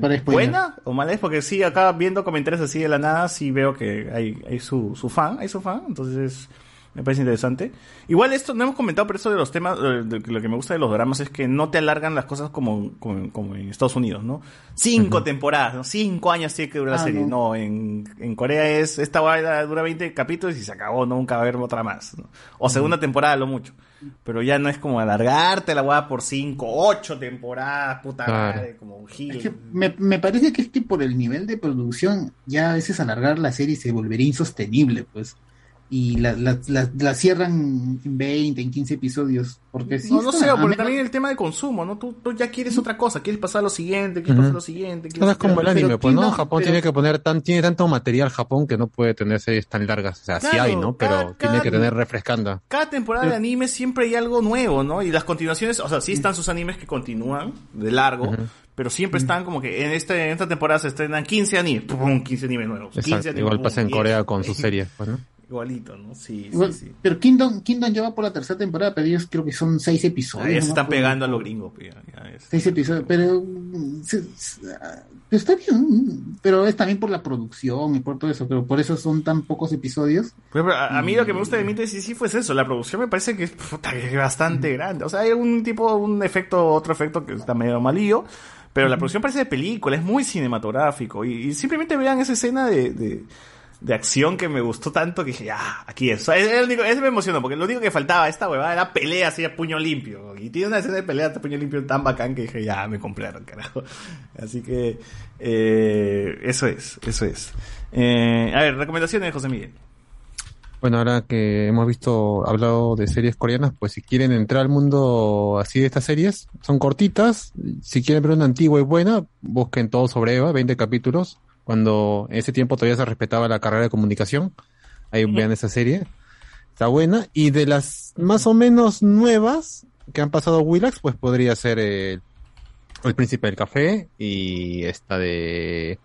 para buena o mala es, porque sí, acá viendo comentarios así de la nada, sí veo que hay, hay su, su fan, hay su fan, entonces me parece interesante. Igual esto, no hemos comentado, pero eso de los temas, eh, de- de lo que me gusta de los dramas es que no te alargan las cosas como, como, como en Estados Unidos, ¿no? Cinco temporadas, ¿no? Cinco años tiene que durar la Ah, serie. no. No, en, en Corea es, esta vaina dura 20 capítulos y se acabó, no nunca va a haber otra más, ¿no? O segunda temporada, lo mucho. Pero ya no es como alargarte la guada por cinco, ocho temporadas, puta Claro. madre, como un gil. Es que me, me parece que es que por el nivel de producción, ya a veces alargar la serie se volvería insostenible, pues. Y la, la, la, la cierran en 20, en 15 episodios. Porque sí no, no sé, porque menos- también el tema de consumo, ¿no? Tú, tú ya quieres otra cosa, quieres pasar a lo siguiente, quieres Ujú. pasar a lo siguiente. Claro, es como el anime, pues, ¿no? Japón pero- tiene que poner tan, tiene tanto material Japón que no puede tener series tan largas. O sea, sí Claro, hay, ¿no? Pero cada- tiene que tener refrescando. Cada temporada de anime siempre hay algo nuevo, ¿no? Y las continuaciones, o sea, sí están sus animes que continúan de largo, Ujú. pero siempre están como que en, este, en esta temporada se estrenan 15 animes, pum, 15 animes nuevos. 15 Exacto. animes, Igual pasa en 10. Corea con sus series, pues, ¿no? Igualito, ¿no? Sí, Igual- sí, sí. Pero Kingdom, Kingdom ya va por la tercera temporada, pero ellos creo que son seis episodios. Ah, ya se están pegando a lo gringo, pues, ya, ya es. Seis episodios, pero mm, se- se- ah, está bien, pero es también por la producción y por todo eso, pero por eso son tan pocos episodios. A, a mí lo que me gusta de Mito sí sí fue eso, la producción me parece que es, puta, que es bastante grande. O sea, hay un tipo, un efecto, otro efecto que está medio malillo, pero la producción parece de película, es muy cinematográfico. Y, y simplemente vean esa escena de, de, de acción que me gustó tanto que dije, ya, aquí es. O sea, me emocionó, porque lo único que faltaba esta huevada era pelea así a puño limpio. Y tiene una escena de pelea a puño limpio tan bacán que dije, ya, me compraron, carajo. Así que, eh, eso es, eso es. Eh, a ver, recomendaciones, José Miguel. Bueno, ahora que hemos visto, hablado de series coreanas, pues si quieren entrar al mundo así de estas series, son cortitas. Si quieren ver una antigua y buena, busquen todo sobre Eva, 20 capítulos. Cuando en ese tiempo todavía se respetaba la carrera de comunicación. Ahí vean esa serie. Está buena. Y de las más o menos nuevas que han pasado Willax, pues podría ser eh, El Príncipe del Café y esta de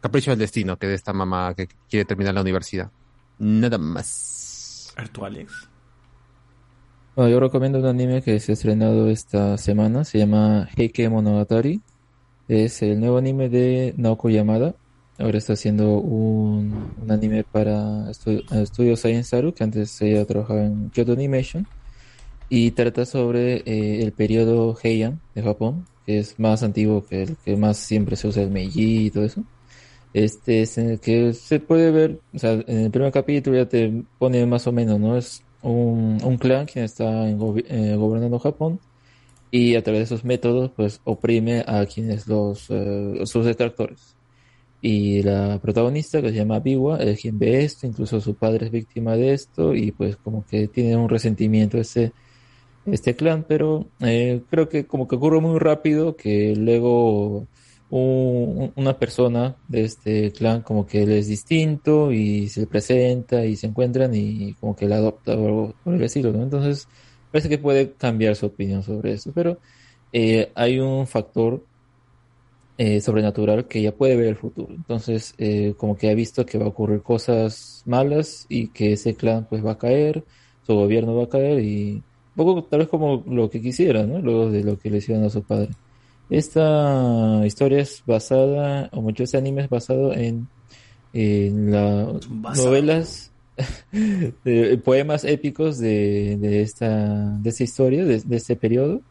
Capricho del Destino, que es de esta mamá que quiere terminar la universidad. Nada más. Artu Alex. Bueno, yo recomiendo un anime que se ha estrenado esta semana, se llama Heike Monogatari. Es el nuevo anime de Naoko Yamada. Ahora está haciendo un, anime para estu- Studio Science Saru, que antes ella trabajaba en Kyoto Animation. y trata sobre eh, el periodo Heian de Japón, que es más antiguo que el que más siempre se usa el Meiji y todo eso. Este es en el que se puede ver, o sea, en el primer capítulo ya te pone más o menos, ¿no? Es un, clan quien está eh, gobernando Japón y a través de esos métodos pues oprime a quienes los eh, sus detractores. Y la protagonista que se llama Biwa es quien ve esto, incluso su padre es víctima de esto y pues como que tiene un resentimiento ese este clan, pero eh, creo que como que ocurre muy rápido que luego un- una persona de este clan como que él es distinto y se presenta y se encuentran y como que la adopta o algo por el estilo, ¿no? Entonces parece que puede cambiar su opinión sobre eso, pero eh, hay un factor eh, sobrenatural que ya puede ver el futuro. Entonces, eh, como que ha visto que va a ocurrir cosas malas y que ese clan pues va a caer, su gobierno va a caer y un poco tal vez como lo que quisiera, ¿no? Luego de lo que le hicieron a su padre. Esta historia es basada, o mucho este anime es basado en, en las novelas, de- poemas épicos de, de esta, de esta historia, de, de este periodo.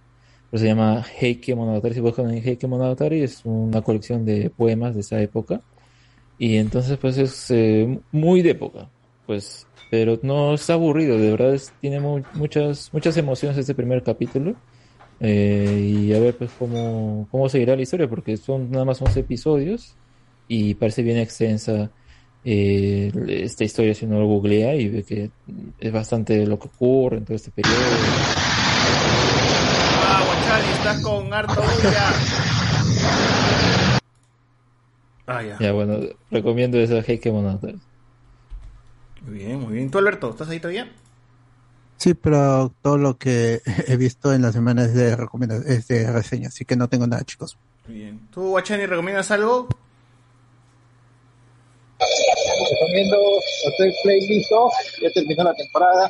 Pues se llama Heike Monogatari. Si buscan en Heike Monogatari, es una colección de poemas de esa época. Y entonces, pues es eh, muy de época. Pues, pero no es aburrido, de verdad es- tiene mu- muchas, muchas emociones este primer capítulo. Eh, y a ver, pues, cómo, cómo seguirá la historia, porque son nada más 11 episodios y parece bien extensa eh, esta historia si uno lo googlea y ve que es bastante lo que ocurre en todo este periodo. Estás con harto bulla. Ah, ya. Ya, bueno, recomiendo esa Heike Monogatari. Muy bien, muy bien. ¿Tú, Alberto, estás ahí todavía? Sí, pero todo lo que he visto en la semana es de es de reseña, así que no tengo nada, chicos. Muy bien. ¿Tú, Guachani, recomiendas algo? recomiendo Hotel Playlist 2, ya terminó la temporada.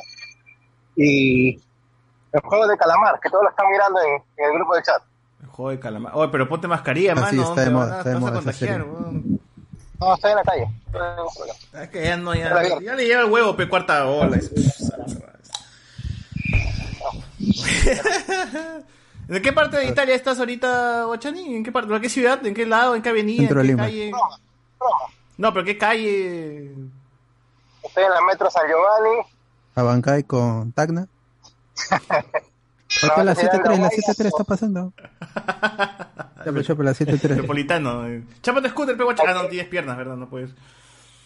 Y el juego de calamar, que todos lo están mirando en, en el grupo de chat. El juego de calamar. Oye, pero ponte mascarilla, Ah, sí, mano. está de te moda, está de moda. No, estoy en la calle. No hay ningún problema. Es que ya no, ya, ya le lleva el huevo, pe cuarta ola. ¿De qué parte de Italia estás ahorita, Guachani? ¿En qué parte? ¿En qué ciudad? ¿En qué lado? ¿En qué avenida? Centro ¿En de qué Lima. calle? No, pero ¿qué calle? Estoy en la metro San Giovanni. Abancay con Tacna. Acá la 7-3, la 7-3 está pasando. Chapo, chapo, la 7-3. Metropolitano. eh. Chápate scooter, pe Guachani. Ah, no tienes piernas, ¿verdad? No puedes.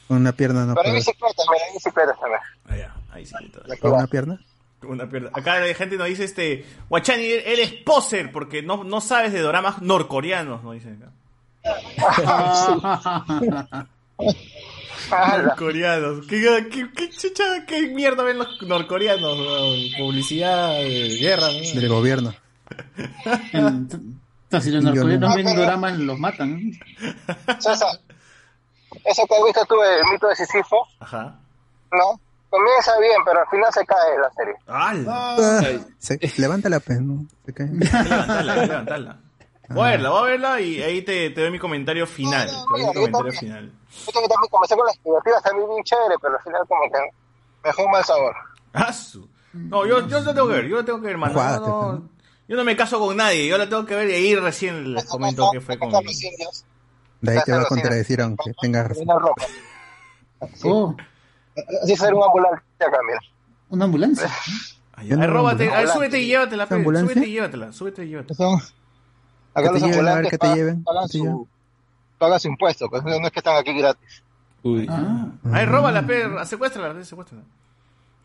Una pierna no Pero hay puedo. bicicletas, hay bicicletas también. Ah, ya. Ahí sí. todo. ¿Con una pierna? Una pierna. Acá la gente nos dice, este, Guachani, eres poser porque no, no sabes de doramas norcoreanos, nos dicen acá. Norcoreanos. ¿Qué, qué, qué chucha, qué mierda ven los norcoreanos? weón? Publicidad, eh, guerra. ¿no? Del gobierno. Entonces, si los norcoreanos no. ven doramas, los matan. César, eso que has visto tú, el mito de Sísifo, Ajá. ¿no? Comienza bien, pero al final se cae la serie. Ah, se, levanta la pena, ¿no? Se cae. Levantarla, levantarla. Voy a verla, voy a verla y ahí te, te doy mi comentario final. Te doy mi comentario final. Yo también comencé con las expectativas también bien chévere, pero al final como que me dejó un mal sabor. Ah, su- No, yo, yo la tengo que ver, yo la tengo que ver, mano. Juégate, No, no, yo no me caso con nadie, yo la tengo que ver y ahí recién les comento qué fue con... De ahí te va a contradecir aunque tengas razón. Una ropa. Oh, Así ser un ambulante acá, mira. una ambulancia. Ay, ay, róbate, ay, súbete y llévatela, súbete y llévatela, súbete y llévatela. Acá Que te los lleven, a ver ambulantes que te pagan, lleven, pagan que te lleven. su, pagan su impuesto, pues no es que están aquí gratis. Uy. Ah, Ay, róbala, pe, secuéstrala, secuéstrala.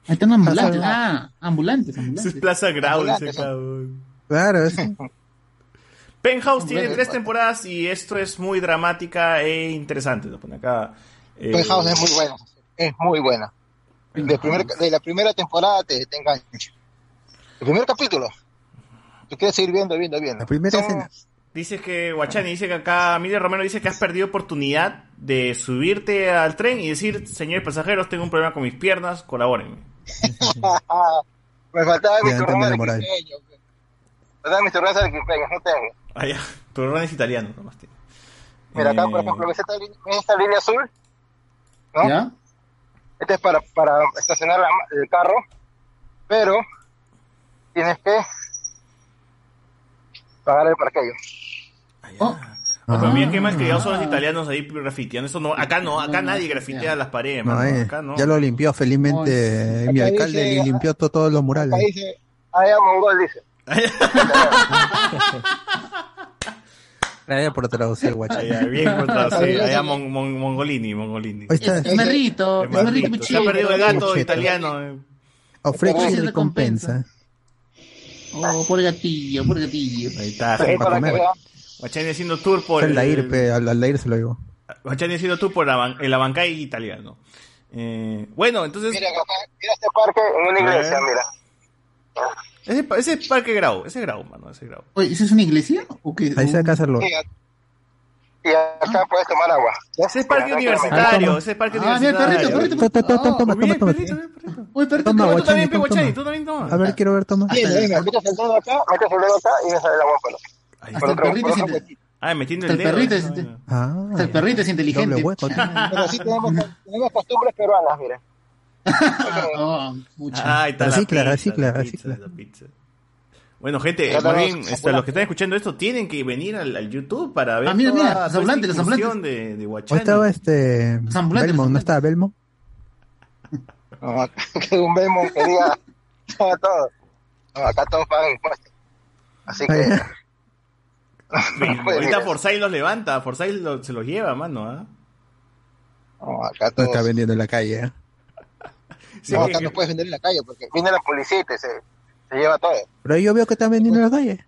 ahí están ambulantes. Ah, ambulantes, Es. Plaza Grau, ese Ambulantes, cabrón. Claro, eso. Penthouse tiene tres temporadas y esto es muy dramática e interesante. Lo pone acá. Eh, Penthouse es muy buena, es muy buena. De, primer- de la primera temporada te, te engancha. El primer capítulo. Tú quieres seguir viendo, viendo, viendo. La primera Son- escena. Dice que Guachani dice que acá Miriam Romero dice que has perdido oportunidad de subirte al tren y decir, señores pasajeros, tengo un problema con mis piernas, colabórenme. Me faltaba mi la de moral. quimpeño. Me faltaba mi turno de quimpeño, no tengo. Ah, ya. Tu ron es italiano, nomás tiene. Mira, acá, por Eh, ejemplo, ¿ves esta, línea- ves esta línea azul? ¿No? ¿Ya? Este es para, para estacionar la- el carro, pero tienes que pagar el parqueo. Oh, pero mira que más criados son los italianos ahí grafiteando. Eso no, acá no, acá nadie grafitea las paredes, No, eh, Acá no. Ya lo limpió felizmente mi Acá alcalde dice- y limpió to- todos los murales. Ahí dice, allá mongol dice. Gracias por traducir, guacho. Bien por traducir. Allá Mon- Mon- Mongolini, Mongolini. Ahí está. Esmerrito, Esmerrito. esmerrito, Se ha perdido el gato Muchito. italiano. eh. Ofrece recompensa. Oh, por gatillo, por gatillo. Ahí está. Para comer. Guachani haciendo tour por El el, Aldair, pe, al Aldair se lo digo. Guachani haciendo tour por la ban- el Abancay italiano. Eh, bueno, entonces. Mira, acá, mira este parque en una iglesia, mira. Ese, ese es Parque Grau, ese es Grau, mano, ese es Grau. Oye, ¿eso es una iglesia? ¿O qué? Ahí se acá hacerlo. Y, y acá puedes tomar agua. Ese es parque universitario, ese es parque Ah, mira, el universitario. perrito, perrito, Toma, toma, toma, toma, toma. Oye, perrito, Toma, Tú también, pe, toma, Guachani, toma. tú también toma. A ver, quiero ver, toma. Venga, venga, metes el dedo acá, metes el dedo acá y me sale el agua Ahí Hasta el perrito es inte-. Ah, metiendo hasta el dedo. perrito es inte- Ah, hasta el perrito es inteligente. hueco. Pero sí tenemos, tenemos costumbres peruanas, mira. Oh. Ah, está. Bueno, gente, más bien, este, ambulantes. los que están escuchando esto tienen que venir al, al YouTube para ver Ah, mira, toda, mira, toda los esta ambulantes, los incursión ambulantes. de, de ¿O Guachani. estaba este. Belmont? ¿No estaba Belmont? No, acá que un Bemo que diga todo, todo. No, acá todos pagan impuestos. Así que. No Ahorita. Forsyth los levanta, Forsyth lo- se los lleva, mano, ¿ah? No, acá No todos. está vendiendo en la calle. ¿eh? Sí, no, que- acá no puedes vender en la calle porque viene la policía y te se, se lleva todo. Pero yo veo que están vendiendo en la calle.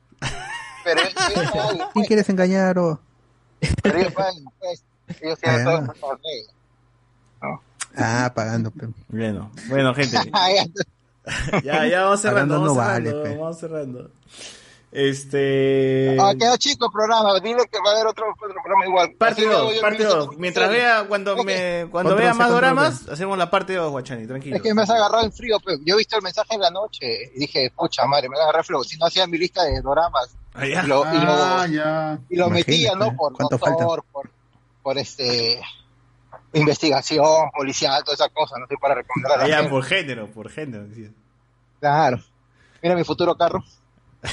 Pero ellos pagan ¿Quién quieres engañar o.? Pero ellos pagan impuestos. Ellos tienen Ah. todo por regla. Ah, pagando. Bueno, bueno, gente. Ya, ya vamos cerrando, Pagando no vamos vale, cerrando, pe. vamos cerrando. Este... Ah, queda chico el programa. Dile que va a haber otro, otro programa igual. Parte Así luego 2, yo parte empiezo 2. con Mientras serie. vea, cuando me, cuando Control vea más doramas, hacemos la parte 2, Guachani, tranquilo. Es que me has agarrado el frío, pues. Yo he visto el mensaje en la noche y dije, pucha madre, me agarré frío. Si no hacía mi lista de doramas Ah, ya. y lo, y lo, Ah, ya. y lo metía, ¿no? Por ¿cuánto doctor, por, por este investigación policial, toda esa cosa, no estoy para recomendar a la Allá gente. por género, por género. Claro. Mira mi futuro carro. Que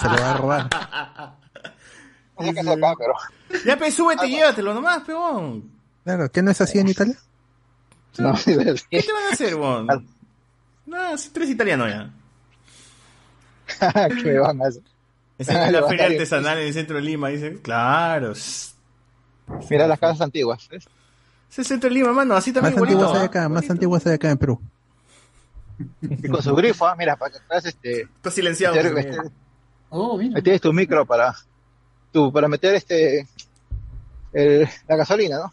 se lo va a robar. Acá, pero. Ya, pe, súbete y llévatelo nomás, peón. Claro, ¿qué no es así en Italia? No, ¿Qué te van a hacer, weón? No, si tú eres italiano ya. ¿Qué me van a hacer? Esa es la feria artesanal en el centro de Lima, dice. Claro. Mira las casas antiguas. ¿ves? Es el centro de Lima, mano, así también Más antiguas igualito. hay ¿ah? acá, más antiguas hay acá en Perú. Y con su grifo, ah, mira, para que puedas este, Está silenciado. meter, meter- Oh, mira. tienes tu micro para tu, para meter este el- la gasolina, ¿no?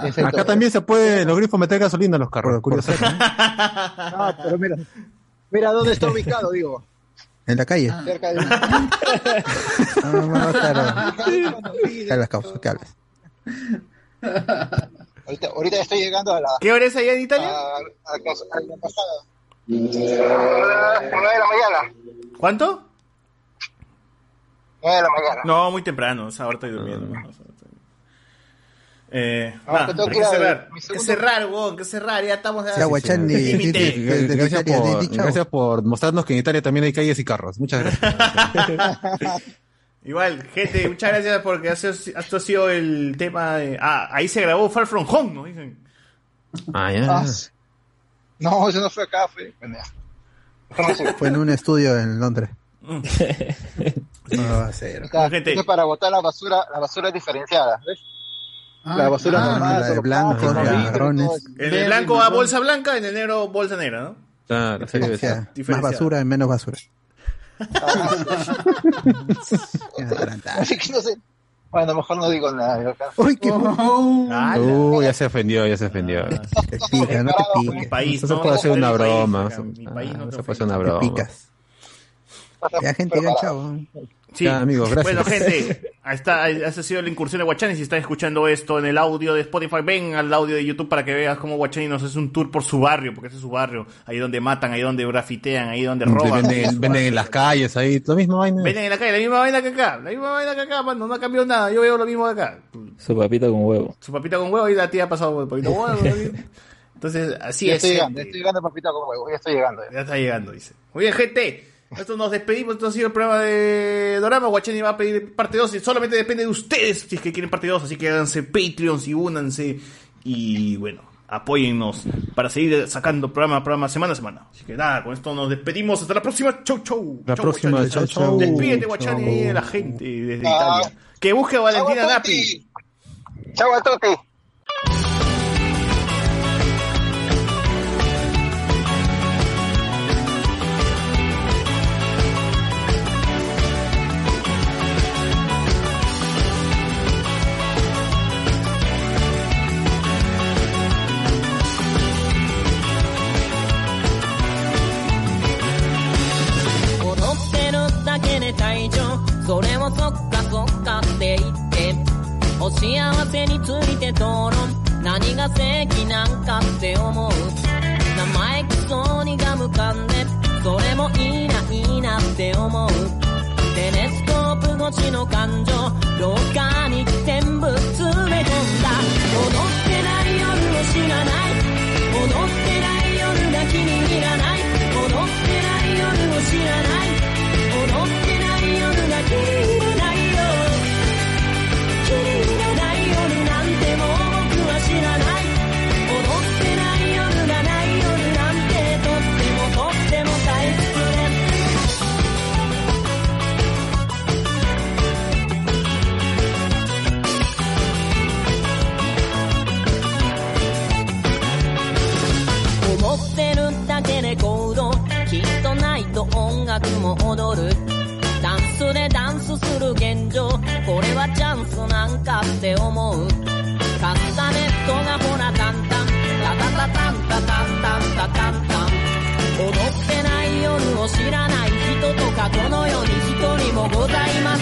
Tienes ahí Acá todo. también se puede los grifos meter gasolina en los carros, curioso. No, pero mira, mira dónde está ubicado, digo, En la calle. cerca de Ah, no, claro. ¿Qué hablas, causa? ¿Qué hablas? ahorita, ahorita estoy llegando a la ¿Qué hora es allá en a, Italia? a, a la embajada. Nueve de la mañana. ¿Cuánto? Nueve de la mañana. No, muy temprano, o sea, ahora estoy durmiendo. o sea, estoy- Eh, No, nada, que tengo que a- cerrar. que cerrar, weón, que cerrar, ya estamos... Ya, gracias por mostrarnos que en Italia también hay calles y carros. Muchas gracias. Igual, gente, muchas gracias porque esto ha sido el tema de... Ah, ahí se grabó Far From Home, ¿no? Dicen. Ah, Ah, no, eso no fue acá, fue. bueno, ya. Fue en un estudio en Londres. Mm. No va a ser. Está- Gente. eso es para botar la basura, la basura diferenciada, ¿ves? Ah, la basura ah, normal, la de blancos, marrones. En el blanco va bolsa blanca, en el negro bolsa negra, ¿no? Claro, sí, más basura y menos basura. Así que no sé. Bueno, mejor no digo nada. Uy, qué Oh, Ah, Uh, ya se ofendió, ya se ofendió. te pica, no te Mi piques. país, Eso no, puede ser no, una broma. mi país no Ah, te Eso puede ser una Te broma. picas. Ya, gente, ya, chao. Sí. Ya, amigos, gracias. Bueno, gente, esa ha sido la incursión de Guachani. Si están escuchando esto en el audio de Spotify, ven al audio de YouTube para que veas cómo Guachani nos hace un tour por su barrio, porque ese es su barrio. Ahí donde matan, ahí donde grafitean, ahí donde roban. Venden, venden en las calles ahí, lo mismo vaina. Venden en la calle, la misma vaina que acá, la misma vaina que acá, mano, no ha cambiado nada. Yo veo lo mismo de acá. Su papita con huevo. Su papita con huevo y la tía ha pasado por el huevo. Entonces, así ya es. estoy llegando, estoy llegando, papito, con huevo, ya estoy llegando. Ya está llegando, dice. Muy bien, gente. Esto nos despedimos. Esto ha sido el programa de Dorama. Guachani va a pedir parte 2 y solamente depende de ustedes si es que quieren parte 2. Así que háganse Patreons y únanse. Y bueno, apóyennos para seguir sacando programa a programa semana a semana. Así que nada, con esto nos despedimos. Hasta la próxima. Chau, chau. La Chau, próxima, Guachani. chau, chau. Despídete, Guachani, ahí de la gente desde Ah. Italia. Que busque a Valentina Chau a Napi. Chau a tutti. こなんかって思う。カスタネットがほらタンタン。タタタタンタタンタンタタンタン。踊ってない夜を知らない人とかこの世に一人もございません